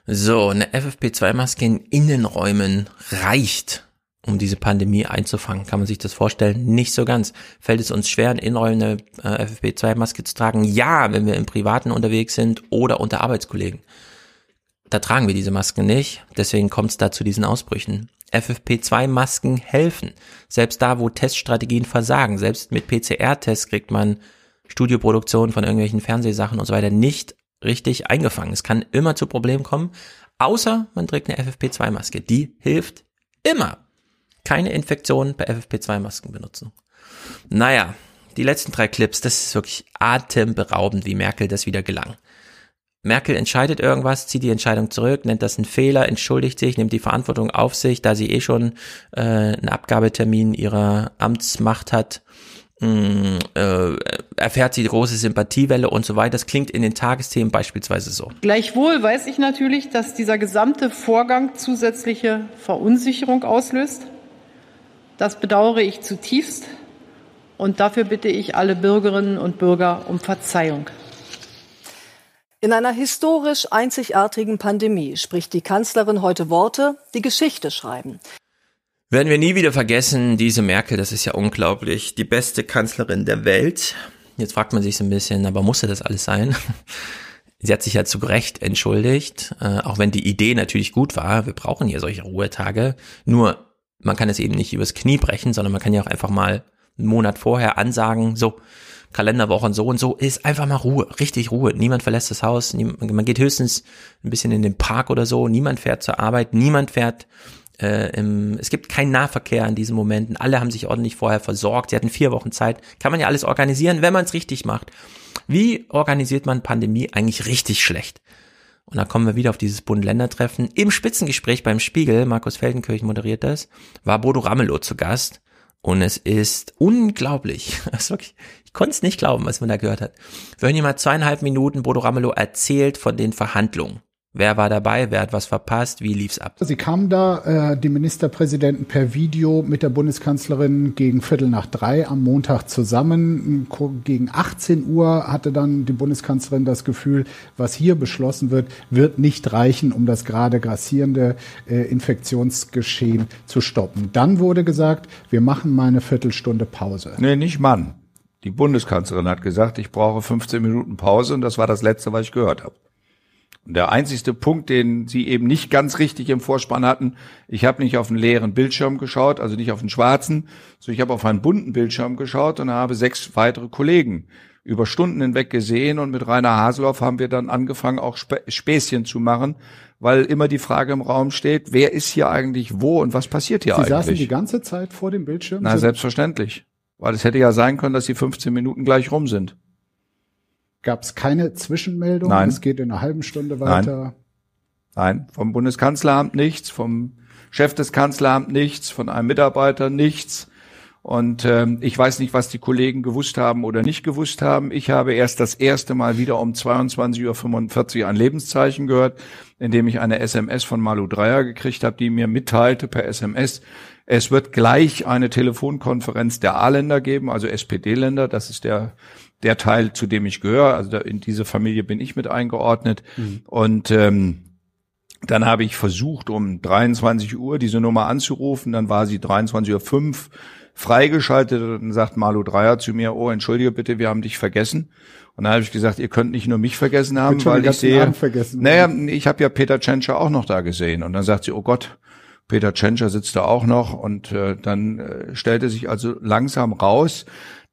So, eine FFP2-Maske in Innenräumen reicht, um diese Pandemie einzufangen. Kann man sich das vorstellen? Nicht so ganz. Fällt es uns schwer, in Innenräumen eine äh, FFP2-Maske zu tragen? Ja, wenn wir im Privaten unterwegs sind oder unter Arbeitskollegen. Da tragen wir diese Masken nicht, deswegen kommt es da zu diesen Ausbrüchen. FFP2-Masken helfen. Selbst da, wo Teststrategien versagen, selbst mit PCR-Tests kriegt man Studioproduktion von irgendwelchen Fernsehsachen und so weiter nicht richtig eingefangen. Es kann immer zu Problemen kommen, außer man trägt eine FFP2-Maske. Die hilft immer. Keine Infektion bei FFP2-Masken benutzen. Naja, die letzten drei Clips, das ist wirklich atemberaubend, wie Merkel das wieder gelang. Merkel entscheidet irgendwas, zieht die Entscheidung zurück, nennt das einen Fehler, entschuldigt sich, nimmt die Verantwortung auf sich, da sie eh schon äh, einen Abgabetermin ihrer Amtsmacht hat mh, äh, erfährt sie große Sympathiewelle und so weiter. Das klingt in den Tagesthemen beispielsweise so. Gleichwohl weiß ich natürlich, dass dieser gesamte Vorgang zusätzliche Verunsicherung auslöst. Das bedauere ich zutiefst und dafür bitte ich alle Bürgerinnen und Bürger um Verzeihung. In einer historisch einzigartigen Pandemie spricht die Kanzlerin heute Worte, die Geschichte schreiben. Werden wir nie wieder vergessen, diese Merkel, das ist ja unglaublich, die beste Kanzlerin der Welt. Jetzt fragt man sich so ein bisschen, aber musste das alles sein? Sie hat sich ja zu Recht entschuldigt, äh, auch wenn die Idee natürlich gut war. Wir brauchen hier solche Ruhetage. Nur, man kann es eben nicht übers Knie brechen, sondern man kann ja auch einfach mal einen Monat vorher ansagen, so, Kalenderwochen so und so, ist einfach mal Ruhe, richtig Ruhe. Niemand verlässt das Haus, man geht höchstens ein bisschen in den Park oder so, niemand fährt zur Arbeit, niemand fährt Äh, im, es gibt keinen Nahverkehr an diesen Momenten. Alle haben sich ordentlich vorher versorgt. Sie hatten vier Wochen Zeit. Kann man ja alles organisieren, wenn man es richtig macht. Wie organisiert man Pandemie eigentlich richtig schlecht? Und da kommen wir wieder auf dieses Bund-Länder-Treffen. Im Spitzengespräch beim Spiegel, Markus Feldenkirchen moderiert das, war Bodo Ramelow zu Gast. Und es ist unglaublich. Also wirklich, ich konnte es nicht glauben, was man da gehört hat. Wir hören hier mal zweieinhalb Minuten Bodo Ramelow erzählt von den Verhandlungen. Wer war dabei? Wer hat was verpasst? Wie lief's ab? Sie kamen da, äh, die Ministerpräsidenten, per Video mit der Bundeskanzlerin gegen Viertel nach drei am Montag zusammen. Gegen 18 Uhr hatte dann die Bundeskanzlerin das Gefühl, was hier beschlossen wird, wird nicht reichen, um das gerade grassierende äh, Infektionsgeschehen zu stoppen. Dann wurde gesagt, wir machen mal eine Viertelstunde Pause. Nee, nicht Mann. Die Bundeskanzlerin hat gesagt, ich brauche 15 Minuten Pause und das war das Letzte, was ich gehört habe. Und der einzigste Punkt, den Sie eben nicht ganz richtig im Vorspann hatten, ich habe nicht auf einen leeren Bildschirm geschaut, also nicht auf einen schwarzen, sondern ich habe auf einen bunten Bildschirm geschaut und habe sechs weitere Kollegen über Stunden hinweg gesehen und mit Rainer Haseloff haben wir dann angefangen, auch Späßchen zu machen, weil immer die Frage im Raum steht, wer ist hier eigentlich wo und was passiert hier Sie eigentlich? Sie saßen die ganze Zeit vor dem Bildschirm? Na, selbstverständlich. Weil es hätte ja sein können, dass die 15 Minuten gleich rum sind. Gab es keine Zwischenmeldung? Nein. Es geht in einer halben Stunde weiter. Nein. Nein, vom Bundeskanzleramt nichts, vom Chef des Kanzleramts nichts, von einem Mitarbeiter nichts. Und ähm, ich weiß nicht, was die Kollegen gewusst haben oder nicht gewusst haben. Ich habe erst das erste Mal wieder um 22.45 Uhr ein Lebenszeichen gehört, indem ich eine SMS von Malu Dreyer gekriegt habe, die mir mitteilte per SMS, es wird gleich eine Telefonkonferenz der A-Länder geben, also SPD-Länder. Das ist der der Teil, zu dem ich gehöre. Also da, in diese Familie bin ich mit eingeordnet. Mhm. Und ähm, dann habe ich versucht, um 23 Uhr diese Nummer anzurufen. Dann war sie 23.05 Uhr freigeschaltet. Und dann sagt Malu Dreier zu mir, oh, entschuldige bitte, wir haben dich vergessen. Und dann habe ich gesagt, ihr könnt nicht nur mich vergessen haben, weil ich sehe, naja, ich habe ja Peter Tschentscher auch noch da gesehen. Und dann sagt sie, oh Gott, Peter Tschentscher sitzt da auch noch. Und äh, dann äh, stellte sich also langsam raus,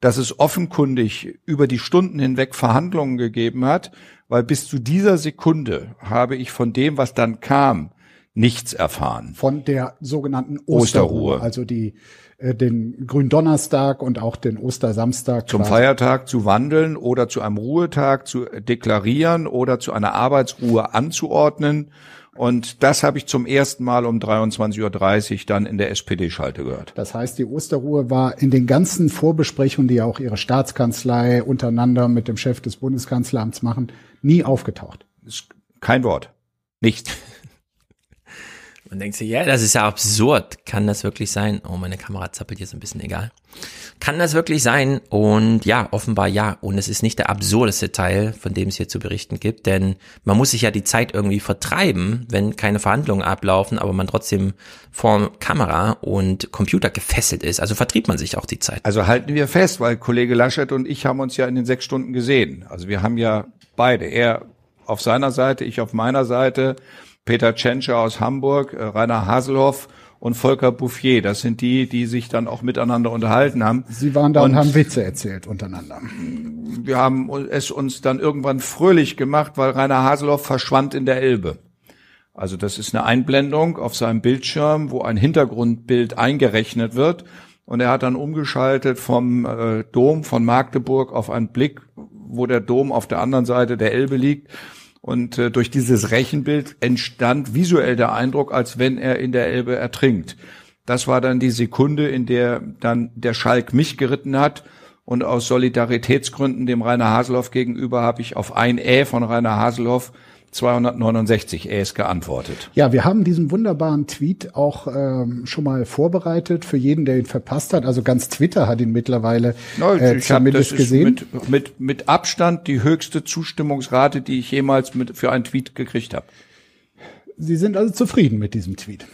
dass es offenkundig über die Stunden hinweg Verhandlungen gegeben hat, weil bis zu dieser Sekunde habe ich von dem, was dann kam, nichts erfahren. Von der sogenannten Osterruhe, Osterruhe. also die äh, den Gründonnerstag und auch den Ostersamstag. Zum quasi. Feiertag zu wandeln oder zu einem Ruhetag zu deklarieren oder zu einer Arbeitsruhe anzuordnen und das habe ich zum ersten Mal um 23.30 Uhr dann in der SPD-Schalte gehört. Das heißt, die Osterruhe war in den ganzen Vorbesprechungen, die ja auch Ihre Staatskanzlei untereinander mit dem Chef des Bundeskanzleramts machen, nie aufgetaucht. Kein Wort. Nichts. Man denkt sich, ja, das ist ja absurd. Kann das wirklich sein? Oh, meine Kamera zappelt so ein bisschen, egal. Kann das wirklich sein? Und ja, offenbar ja. Und es ist nicht der absurdeste Teil, von dem es hier zu berichten gibt, denn man muss sich ja die Zeit irgendwie vertreiben, wenn keine Verhandlungen ablaufen, aber man trotzdem vor Kamera und Computer gefesselt ist. Also vertrieb man sich auch die Zeit. Also halten wir fest, weil Kollege Laschet und ich haben uns ja in den sechs Stunden gesehen. Also wir haben ja beide, er auf seiner Seite, ich auf meiner Seite, Peter Tschentscher aus Hamburg, äh, Rainer Haselhoff und Volker Bouffier. Das sind die, die sich dann auch miteinander unterhalten haben. Sie waren da und, und haben Witze erzählt untereinander. Wir haben es uns dann irgendwann fröhlich gemacht, weil Rainer Haselhoff verschwand in der Elbe. Also das ist eine Einblendung auf seinem Bildschirm, wo ein Hintergrundbild eingerechnet wird. Und er hat dann umgeschaltet vom äh, Dom von Magdeburg auf einen Blick, wo der Dom auf der anderen Seite der Elbe liegt. Und äh, durch dieses Rechenbild entstand visuell der Eindruck, als wenn er in der Elbe ertrinkt. Das war dann die Sekunde, in der dann der Schalk mich geritten hat. Und aus Solidaritätsgründen dem Rainer Haselhoff gegenüber habe ich auf ein Ä von Rainer Haselhoff 269 Äs geantwortet. Ja, wir haben diesen wunderbaren Tweet auch ähm, schon mal vorbereitet für jeden, der ihn verpasst hat. Also ganz Twitter hat ihn mittlerweile äh, ich zumindest das gesehen. Mit, mit, mit Abstand die höchste Zustimmungsrate, die ich jemals mit, für einen Tweet gekriegt habe. Sie sind also zufrieden mit diesem Tweet.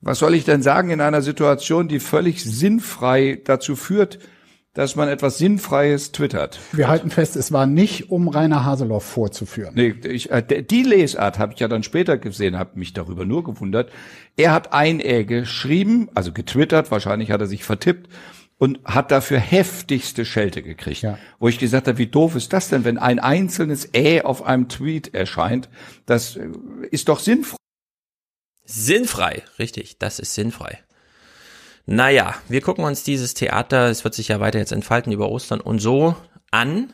Was soll ich denn sagen in einer Situation, die völlig sinnfrei dazu führt, dass man etwas Sinnfreies twittert. Wir halten fest, es war nicht, um Rainer Haseloff vorzuführen. Nee, ich, äh, die Lesart habe ich ja dann später gesehen, habe mich darüber nur gewundert. Er hat ein Ä geschrieben, also getwittert, wahrscheinlich hat er sich vertippt und hat dafür heftigste Schelte gekriegt. Ja. Wo ich gesagt habe, wie doof ist das denn, wenn ein einzelnes Ä auf einem Tweet erscheint? Das äh, ist doch sinnfrei. Sinnfrei, richtig, das ist sinnfrei. Naja, wir gucken uns dieses Theater, es wird sich ja weiter jetzt entfalten über Ostern und so an.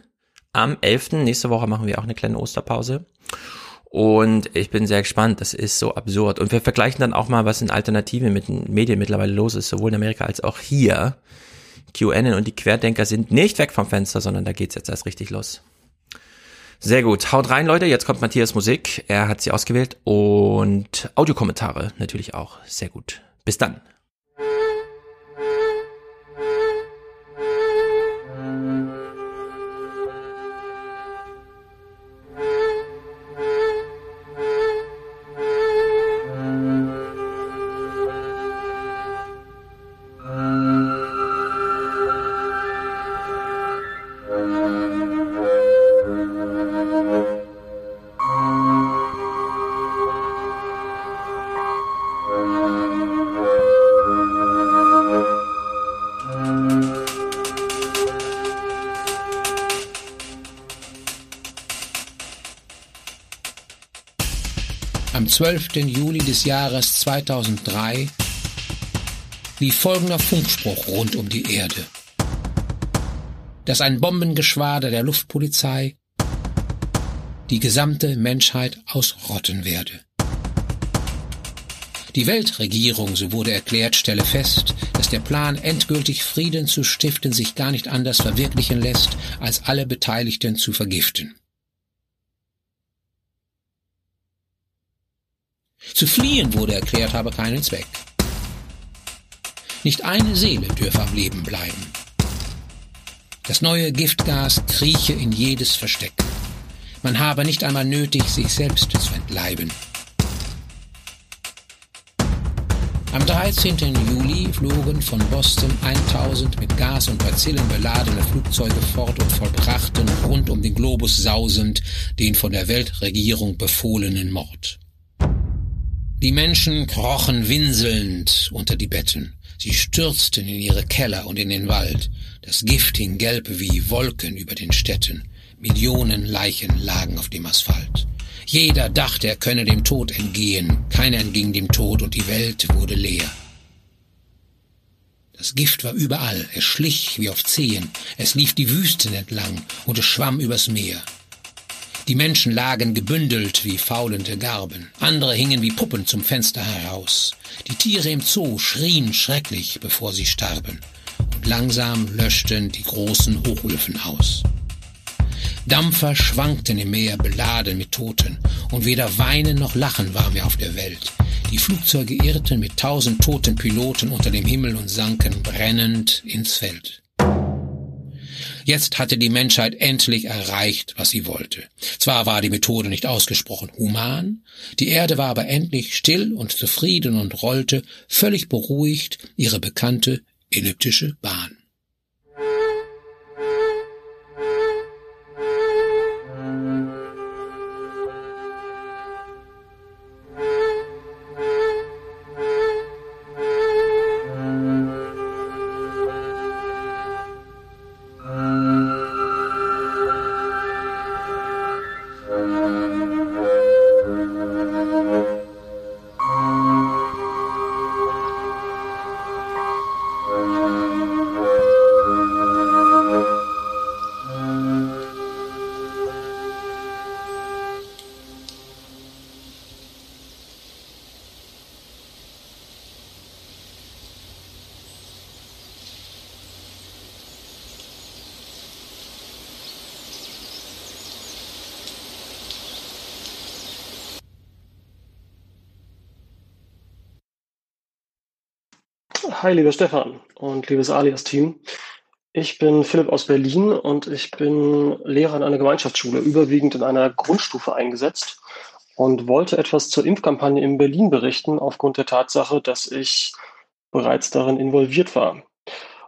Am 11. Nächste Woche machen wir auch eine kleine Osterpause. Und ich bin sehr gespannt, das ist so absurd. Und wir vergleichen dann auch mal, was in Alternativen mit den Medien mittlerweile los ist, sowohl in Amerika als auch hier. QAnon und die Querdenker sind nicht weg vom Fenster, sondern da geht's jetzt erst richtig los. Sehr gut. Haut rein, Leute. Jetzt kommt Matthias Musik. Er hat sie ausgewählt und Audiokommentare natürlich auch. Sehr gut. Bis dann. 12. Juli des Jahres 2003 lief folgender Funkspruch rund um die Erde. Dass ein Bombengeschwader der Luftpolizei die gesamte Menschheit ausrotten werde. Die Weltregierung, so wurde erklärt, stelle fest, dass der Plan, endgültig Frieden zu stiften, sich gar nicht anders verwirklichen lässt, als alle Beteiligten zu vergiften. Zu fliehen, wurde erklärt, habe keinen Zweck. Nicht eine Seele dürfe am Leben bleiben. Das neue Giftgas krieche in jedes Versteck. Man habe nicht einmal nötig, sich selbst zu entleiben. Am 13. Juli flogen von Boston 1000 mit Gas und Bazillen beladene Flugzeuge fort und vollbrachten rund um den Globus sausend den von der Weltregierung befohlenen Mord. Die Menschen krochen winselnd unter die Betten. Sie stürzten in ihre Keller und in den Wald. Das Gift hing gelb wie Wolken über den Städten. Millionen Leichen lagen auf dem Asphalt. Jeder dachte, er könne dem Tod entgehen. Keiner entging dem Tod und die Welt wurde leer. Das Gift war überall. Es schlich wie auf Zehen. Es lief die Wüsten entlang und es schwamm übers Meer. Die Menschen lagen gebündelt wie faulende Garben. Andere hingen wie Puppen zum Fenster heraus. Die Tiere im Zoo schrien schrecklich, bevor sie starben. Und langsam löschten die großen Hochöfen aus. Dampfer schwankten im Meer beladen mit Toten, und weder Weinen noch Lachen war mehr auf der Welt. Die Flugzeuge irrten mit tausend toten Piloten unter dem Himmel und sanken brennend ins Feld. Jetzt hatte die Menschheit endlich erreicht, was sie wollte. Zwar war die Methode nicht ausgesprochen human, die Erde war aber endlich still und zufrieden und rollte, völlig beruhigt, ihre bekannte elliptische Bahn. Lieber Stefan und liebes Alias-Team. Ich bin Philipp aus Berlin und ich bin Lehrer in einer Gemeinschaftsschule, überwiegend in einer Grundstufe eingesetzt und wollte etwas zur Impfkampagne in Berlin berichten, aufgrund der Tatsache, dass ich bereits darin involviert war.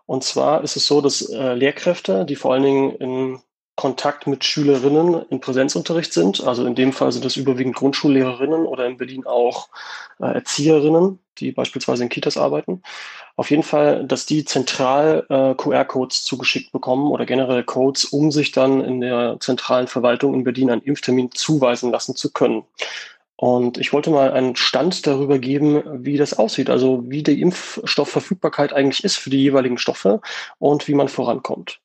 Und zwar ist es so, dass äh, Lehrkräfte, die vor allen Dingen in Kontakt mit Schülerinnen in Präsenzunterricht sind, also in dem Fall sind das überwiegend Grundschullehrerinnen oder in Berlin auch äh, Erzieherinnen, die beispielsweise in Kitas arbeiten. Auf jeden Fall, dass die zentral äh, QR-Codes zugeschickt bekommen oder generell Codes, um sich dann in der zentralen Verwaltung in Berlin einen Impftermin zuweisen lassen zu können. Und ich wollte mal einen Stand darüber geben, wie das aussieht, also wie die Impfstoffverfügbarkeit eigentlich ist für die jeweiligen Stoffe und wie man vorankommt.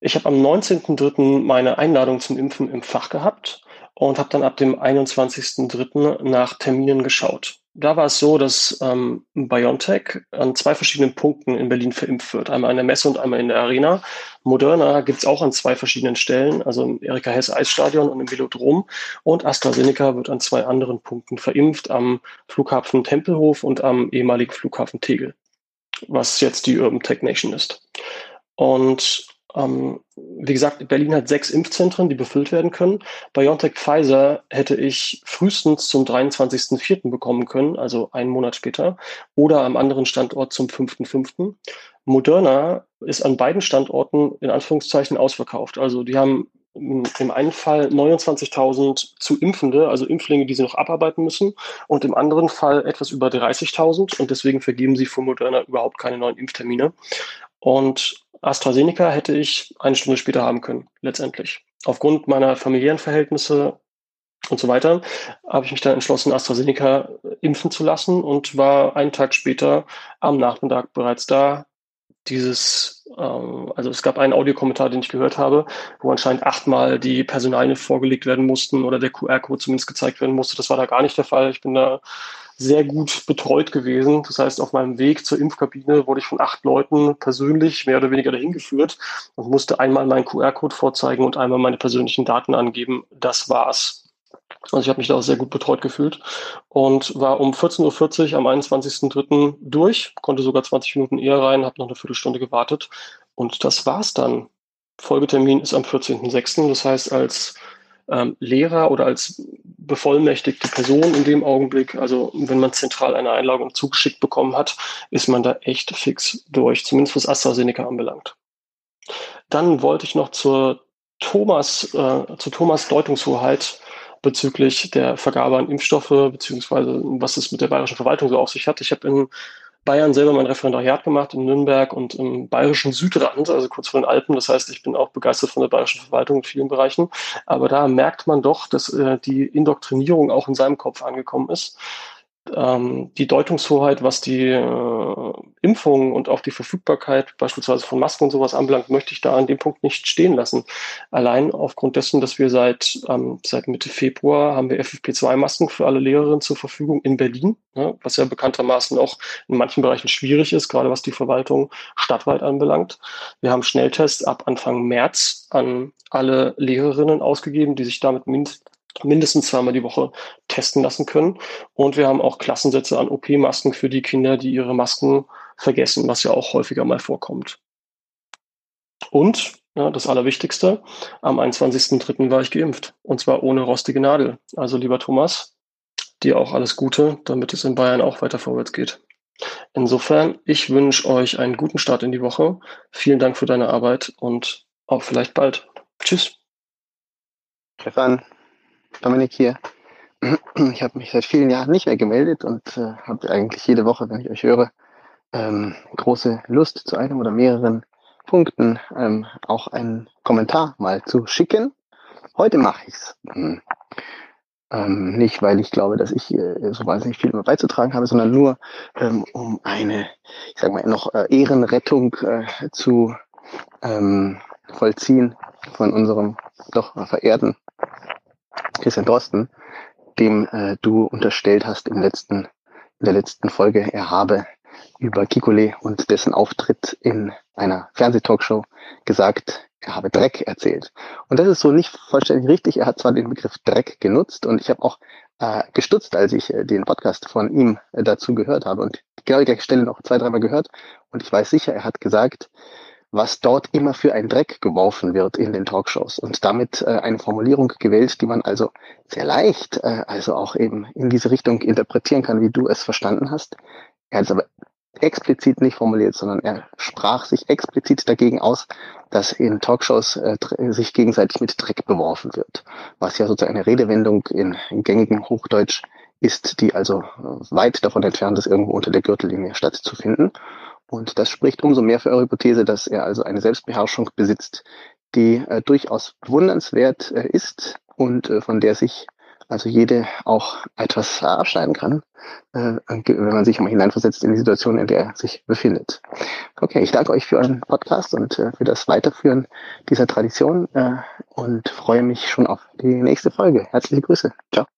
Ich habe am 19.03. meine Einladung zum Impfen im Fach gehabt und habe dann ab dem 21.03. nach Terminen geschaut. Da war es so, dass ähm, BioNTech an zwei verschiedenen Punkten in Berlin verimpft wird. Einmal in der Messe und einmal in der Arena. Moderna gibt es auch an zwei verschiedenen Stellen, also im Erika Hesse Eisstadion und im Velodrom. Und AstraZeneca wird an zwei anderen Punkten verimpft, am Flughafen Tempelhof und am ehemaligen Flughafen Tegel, was jetzt die Urban Tech Nation ist. Und ähm, wie gesagt, Berlin hat sechs Impfzentren, die befüllt werden können. BioNTech Pfizer hätte ich frühestens zum 23.04. bekommen können, also einen Monat später, oder am anderen Standort zum 5.05. Moderna ist an beiden Standorten in Anführungszeichen ausverkauft. Also die haben im einen Fall 29.000 zu Impfende, also Impflinge, die sie noch abarbeiten müssen, und im anderen Fall etwas über 30.000 und deswegen vergeben sie für Moderna überhaupt keine neuen Impftermine. Und AstraZeneca hätte ich eine Stunde später haben können, letztendlich. Aufgrund meiner familiären Verhältnisse und so weiter habe ich mich dann entschlossen, AstraZeneca impfen zu lassen und war einen Tag später am Nachmittag bereits da. Dieses, ähm, also es gab einen Audiokommentar, den ich gehört habe, wo anscheinend achtmal die Personalien vorgelegt werden mussten oder der QR-Code zumindest gezeigt werden musste. Das war da gar nicht der Fall. Ich bin da sehr gut betreut gewesen. Das heißt, auf meinem Weg zur Impfkabine wurde ich von acht Leuten persönlich mehr oder weniger dahin geführt und musste einmal meinen QR-Code vorzeigen und einmal meine persönlichen Daten angeben. Das war's. Also ich habe mich da auch sehr gut betreut gefühlt und war um 14.40 Uhr am 21.03. durch, konnte sogar 20 Minuten eher rein, habe noch eine Viertelstunde gewartet und das war's dann. Folgetermin ist am 14.06. Das heißt, als ähm, Lehrer oder als bevollmächtigte Person in dem Augenblick, also wenn man zentral eine Einladung zugeschickt bekommen hat, ist man da echt fix durch, zumindest was AstraZeneca anbelangt. Dann wollte ich noch zur Thomas, äh, zu Thomas Deutungshoheit bezüglich der Vergabe an Impfstoffe, beziehungsweise was es mit der bayerischen Verwaltung so auf sich hat. Ich habe in Bayern selber mein Referendariat gemacht in Nürnberg und im bayerischen Südrand, also kurz vor den Alpen. Das heißt, ich bin auch begeistert von der bayerischen Verwaltung in vielen Bereichen. Aber da merkt man doch, dass äh, die Indoktrinierung auch in seinem Kopf angekommen ist ähm, die Deutungshoheit, was die äh, Impfung und auch die Verfügbarkeit beispielsweise von Masken und sowas anbelangt, möchte ich da an dem Punkt nicht stehen lassen. Allein aufgrund dessen, dass wir seit, ähm, seit Mitte Februar haben wir FFP2-Masken für alle Lehrerinnen zur Verfügung in Berlin, ne, was ja bekanntermaßen auch in manchen Bereichen schwierig ist, gerade was die Verwaltung stadtweit anbelangt. Wir haben Schnelltests ab Anfang März an alle Lehrerinnen ausgegeben, die sich damit mindestens mindestens zweimal die Woche testen lassen können. Und wir haben auch Klassensätze an OP-Masken für die Kinder, die ihre Masken vergessen, was ja auch häufiger mal vorkommt. Und ja, das Allerwichtigste, am 21.03. war ich geimpft. Und zwar ohne rostige Nadel. Also lieber Thomas, dir auch alles Gute, damit es in Bayern auch weiter vorwärts geht. Insofern, ich wünsche euch einen guten Start in die Woche. Vielen Dank für deine Arbeit und auch vielleicht bald. Tschüss. Stefan, Dominik hier. Ich habe mich seit vielen Jahren nicht mehr gemeldet und äh, habe eigentlich jede Woche, wenn ich euch höre, ähm, große Lust zu einem oder mehreren Punkten ähm, auch einen Kommentar mal zu schicken. Heute mache ich's. Hm. Ähm, nicht, weil ich glaube, dass ich äh, so wahnsinnig viel immer beizutragen habe, sondern nur ähm, um eine, ich sag mal, noch äh, Ehrenrettung äh, zu ähm, vollziehen von unserem doch verehrten Christian Drosten, dem äh, du unterstellt hast im letzten, in der letzten Folge, er habe über Kikole und dessen Auftritt in einer Fernsehtalkshow gesagt, er habe Dreck erzählt. Und das ist so nicht vollständig richtig. Er hat zwar den Begriff Dreck genutzt und ich habe auch äh, gestutzt, als ich äh, den Podcast von ihm äh, dazu gehört habe und genau die gleiche Stelle noch zwei, dreimal gehört. Und ich weiß sicher, er hat gesagt, was dort immer für ein Dreck geworfen wird in den Talkshows und damit äh, eine Formulierung gewählt, die man also sehr leicht, äh, also auch eben in diese Richtung interpretieren kann, wie du es verstanden hast. Er hat es aber explizit nicht formuliert, sondern er sprach sich explizit dagegen aus, dass in Talkshows äh, sich gegenseitig mit Dreck beworfen wird, was ja sozusagen eine Redewendung in, in gängigem Hochdeutsch ist, die also äh, weit davon entfernt ist, irgendwo unter der Gürtellinie stattzufinden. Und das spricht umso mehr für eure Hypothese, dass er also eine Selbstbeherrschung besitzt, die äh, durchaus bewundernswert äh, ist und äh, von der sich also jede auch etwas abschneiden kann, äh, wenn man sich mal hineinversetzt in die Situation, in der er sich befindet. Okay, ich danke euch für euren Podcast und äh, für das Weiterführen dieser Tradition äh, und freue mich schon auf die nächste Folge. Herzliche Grüße. Ciao.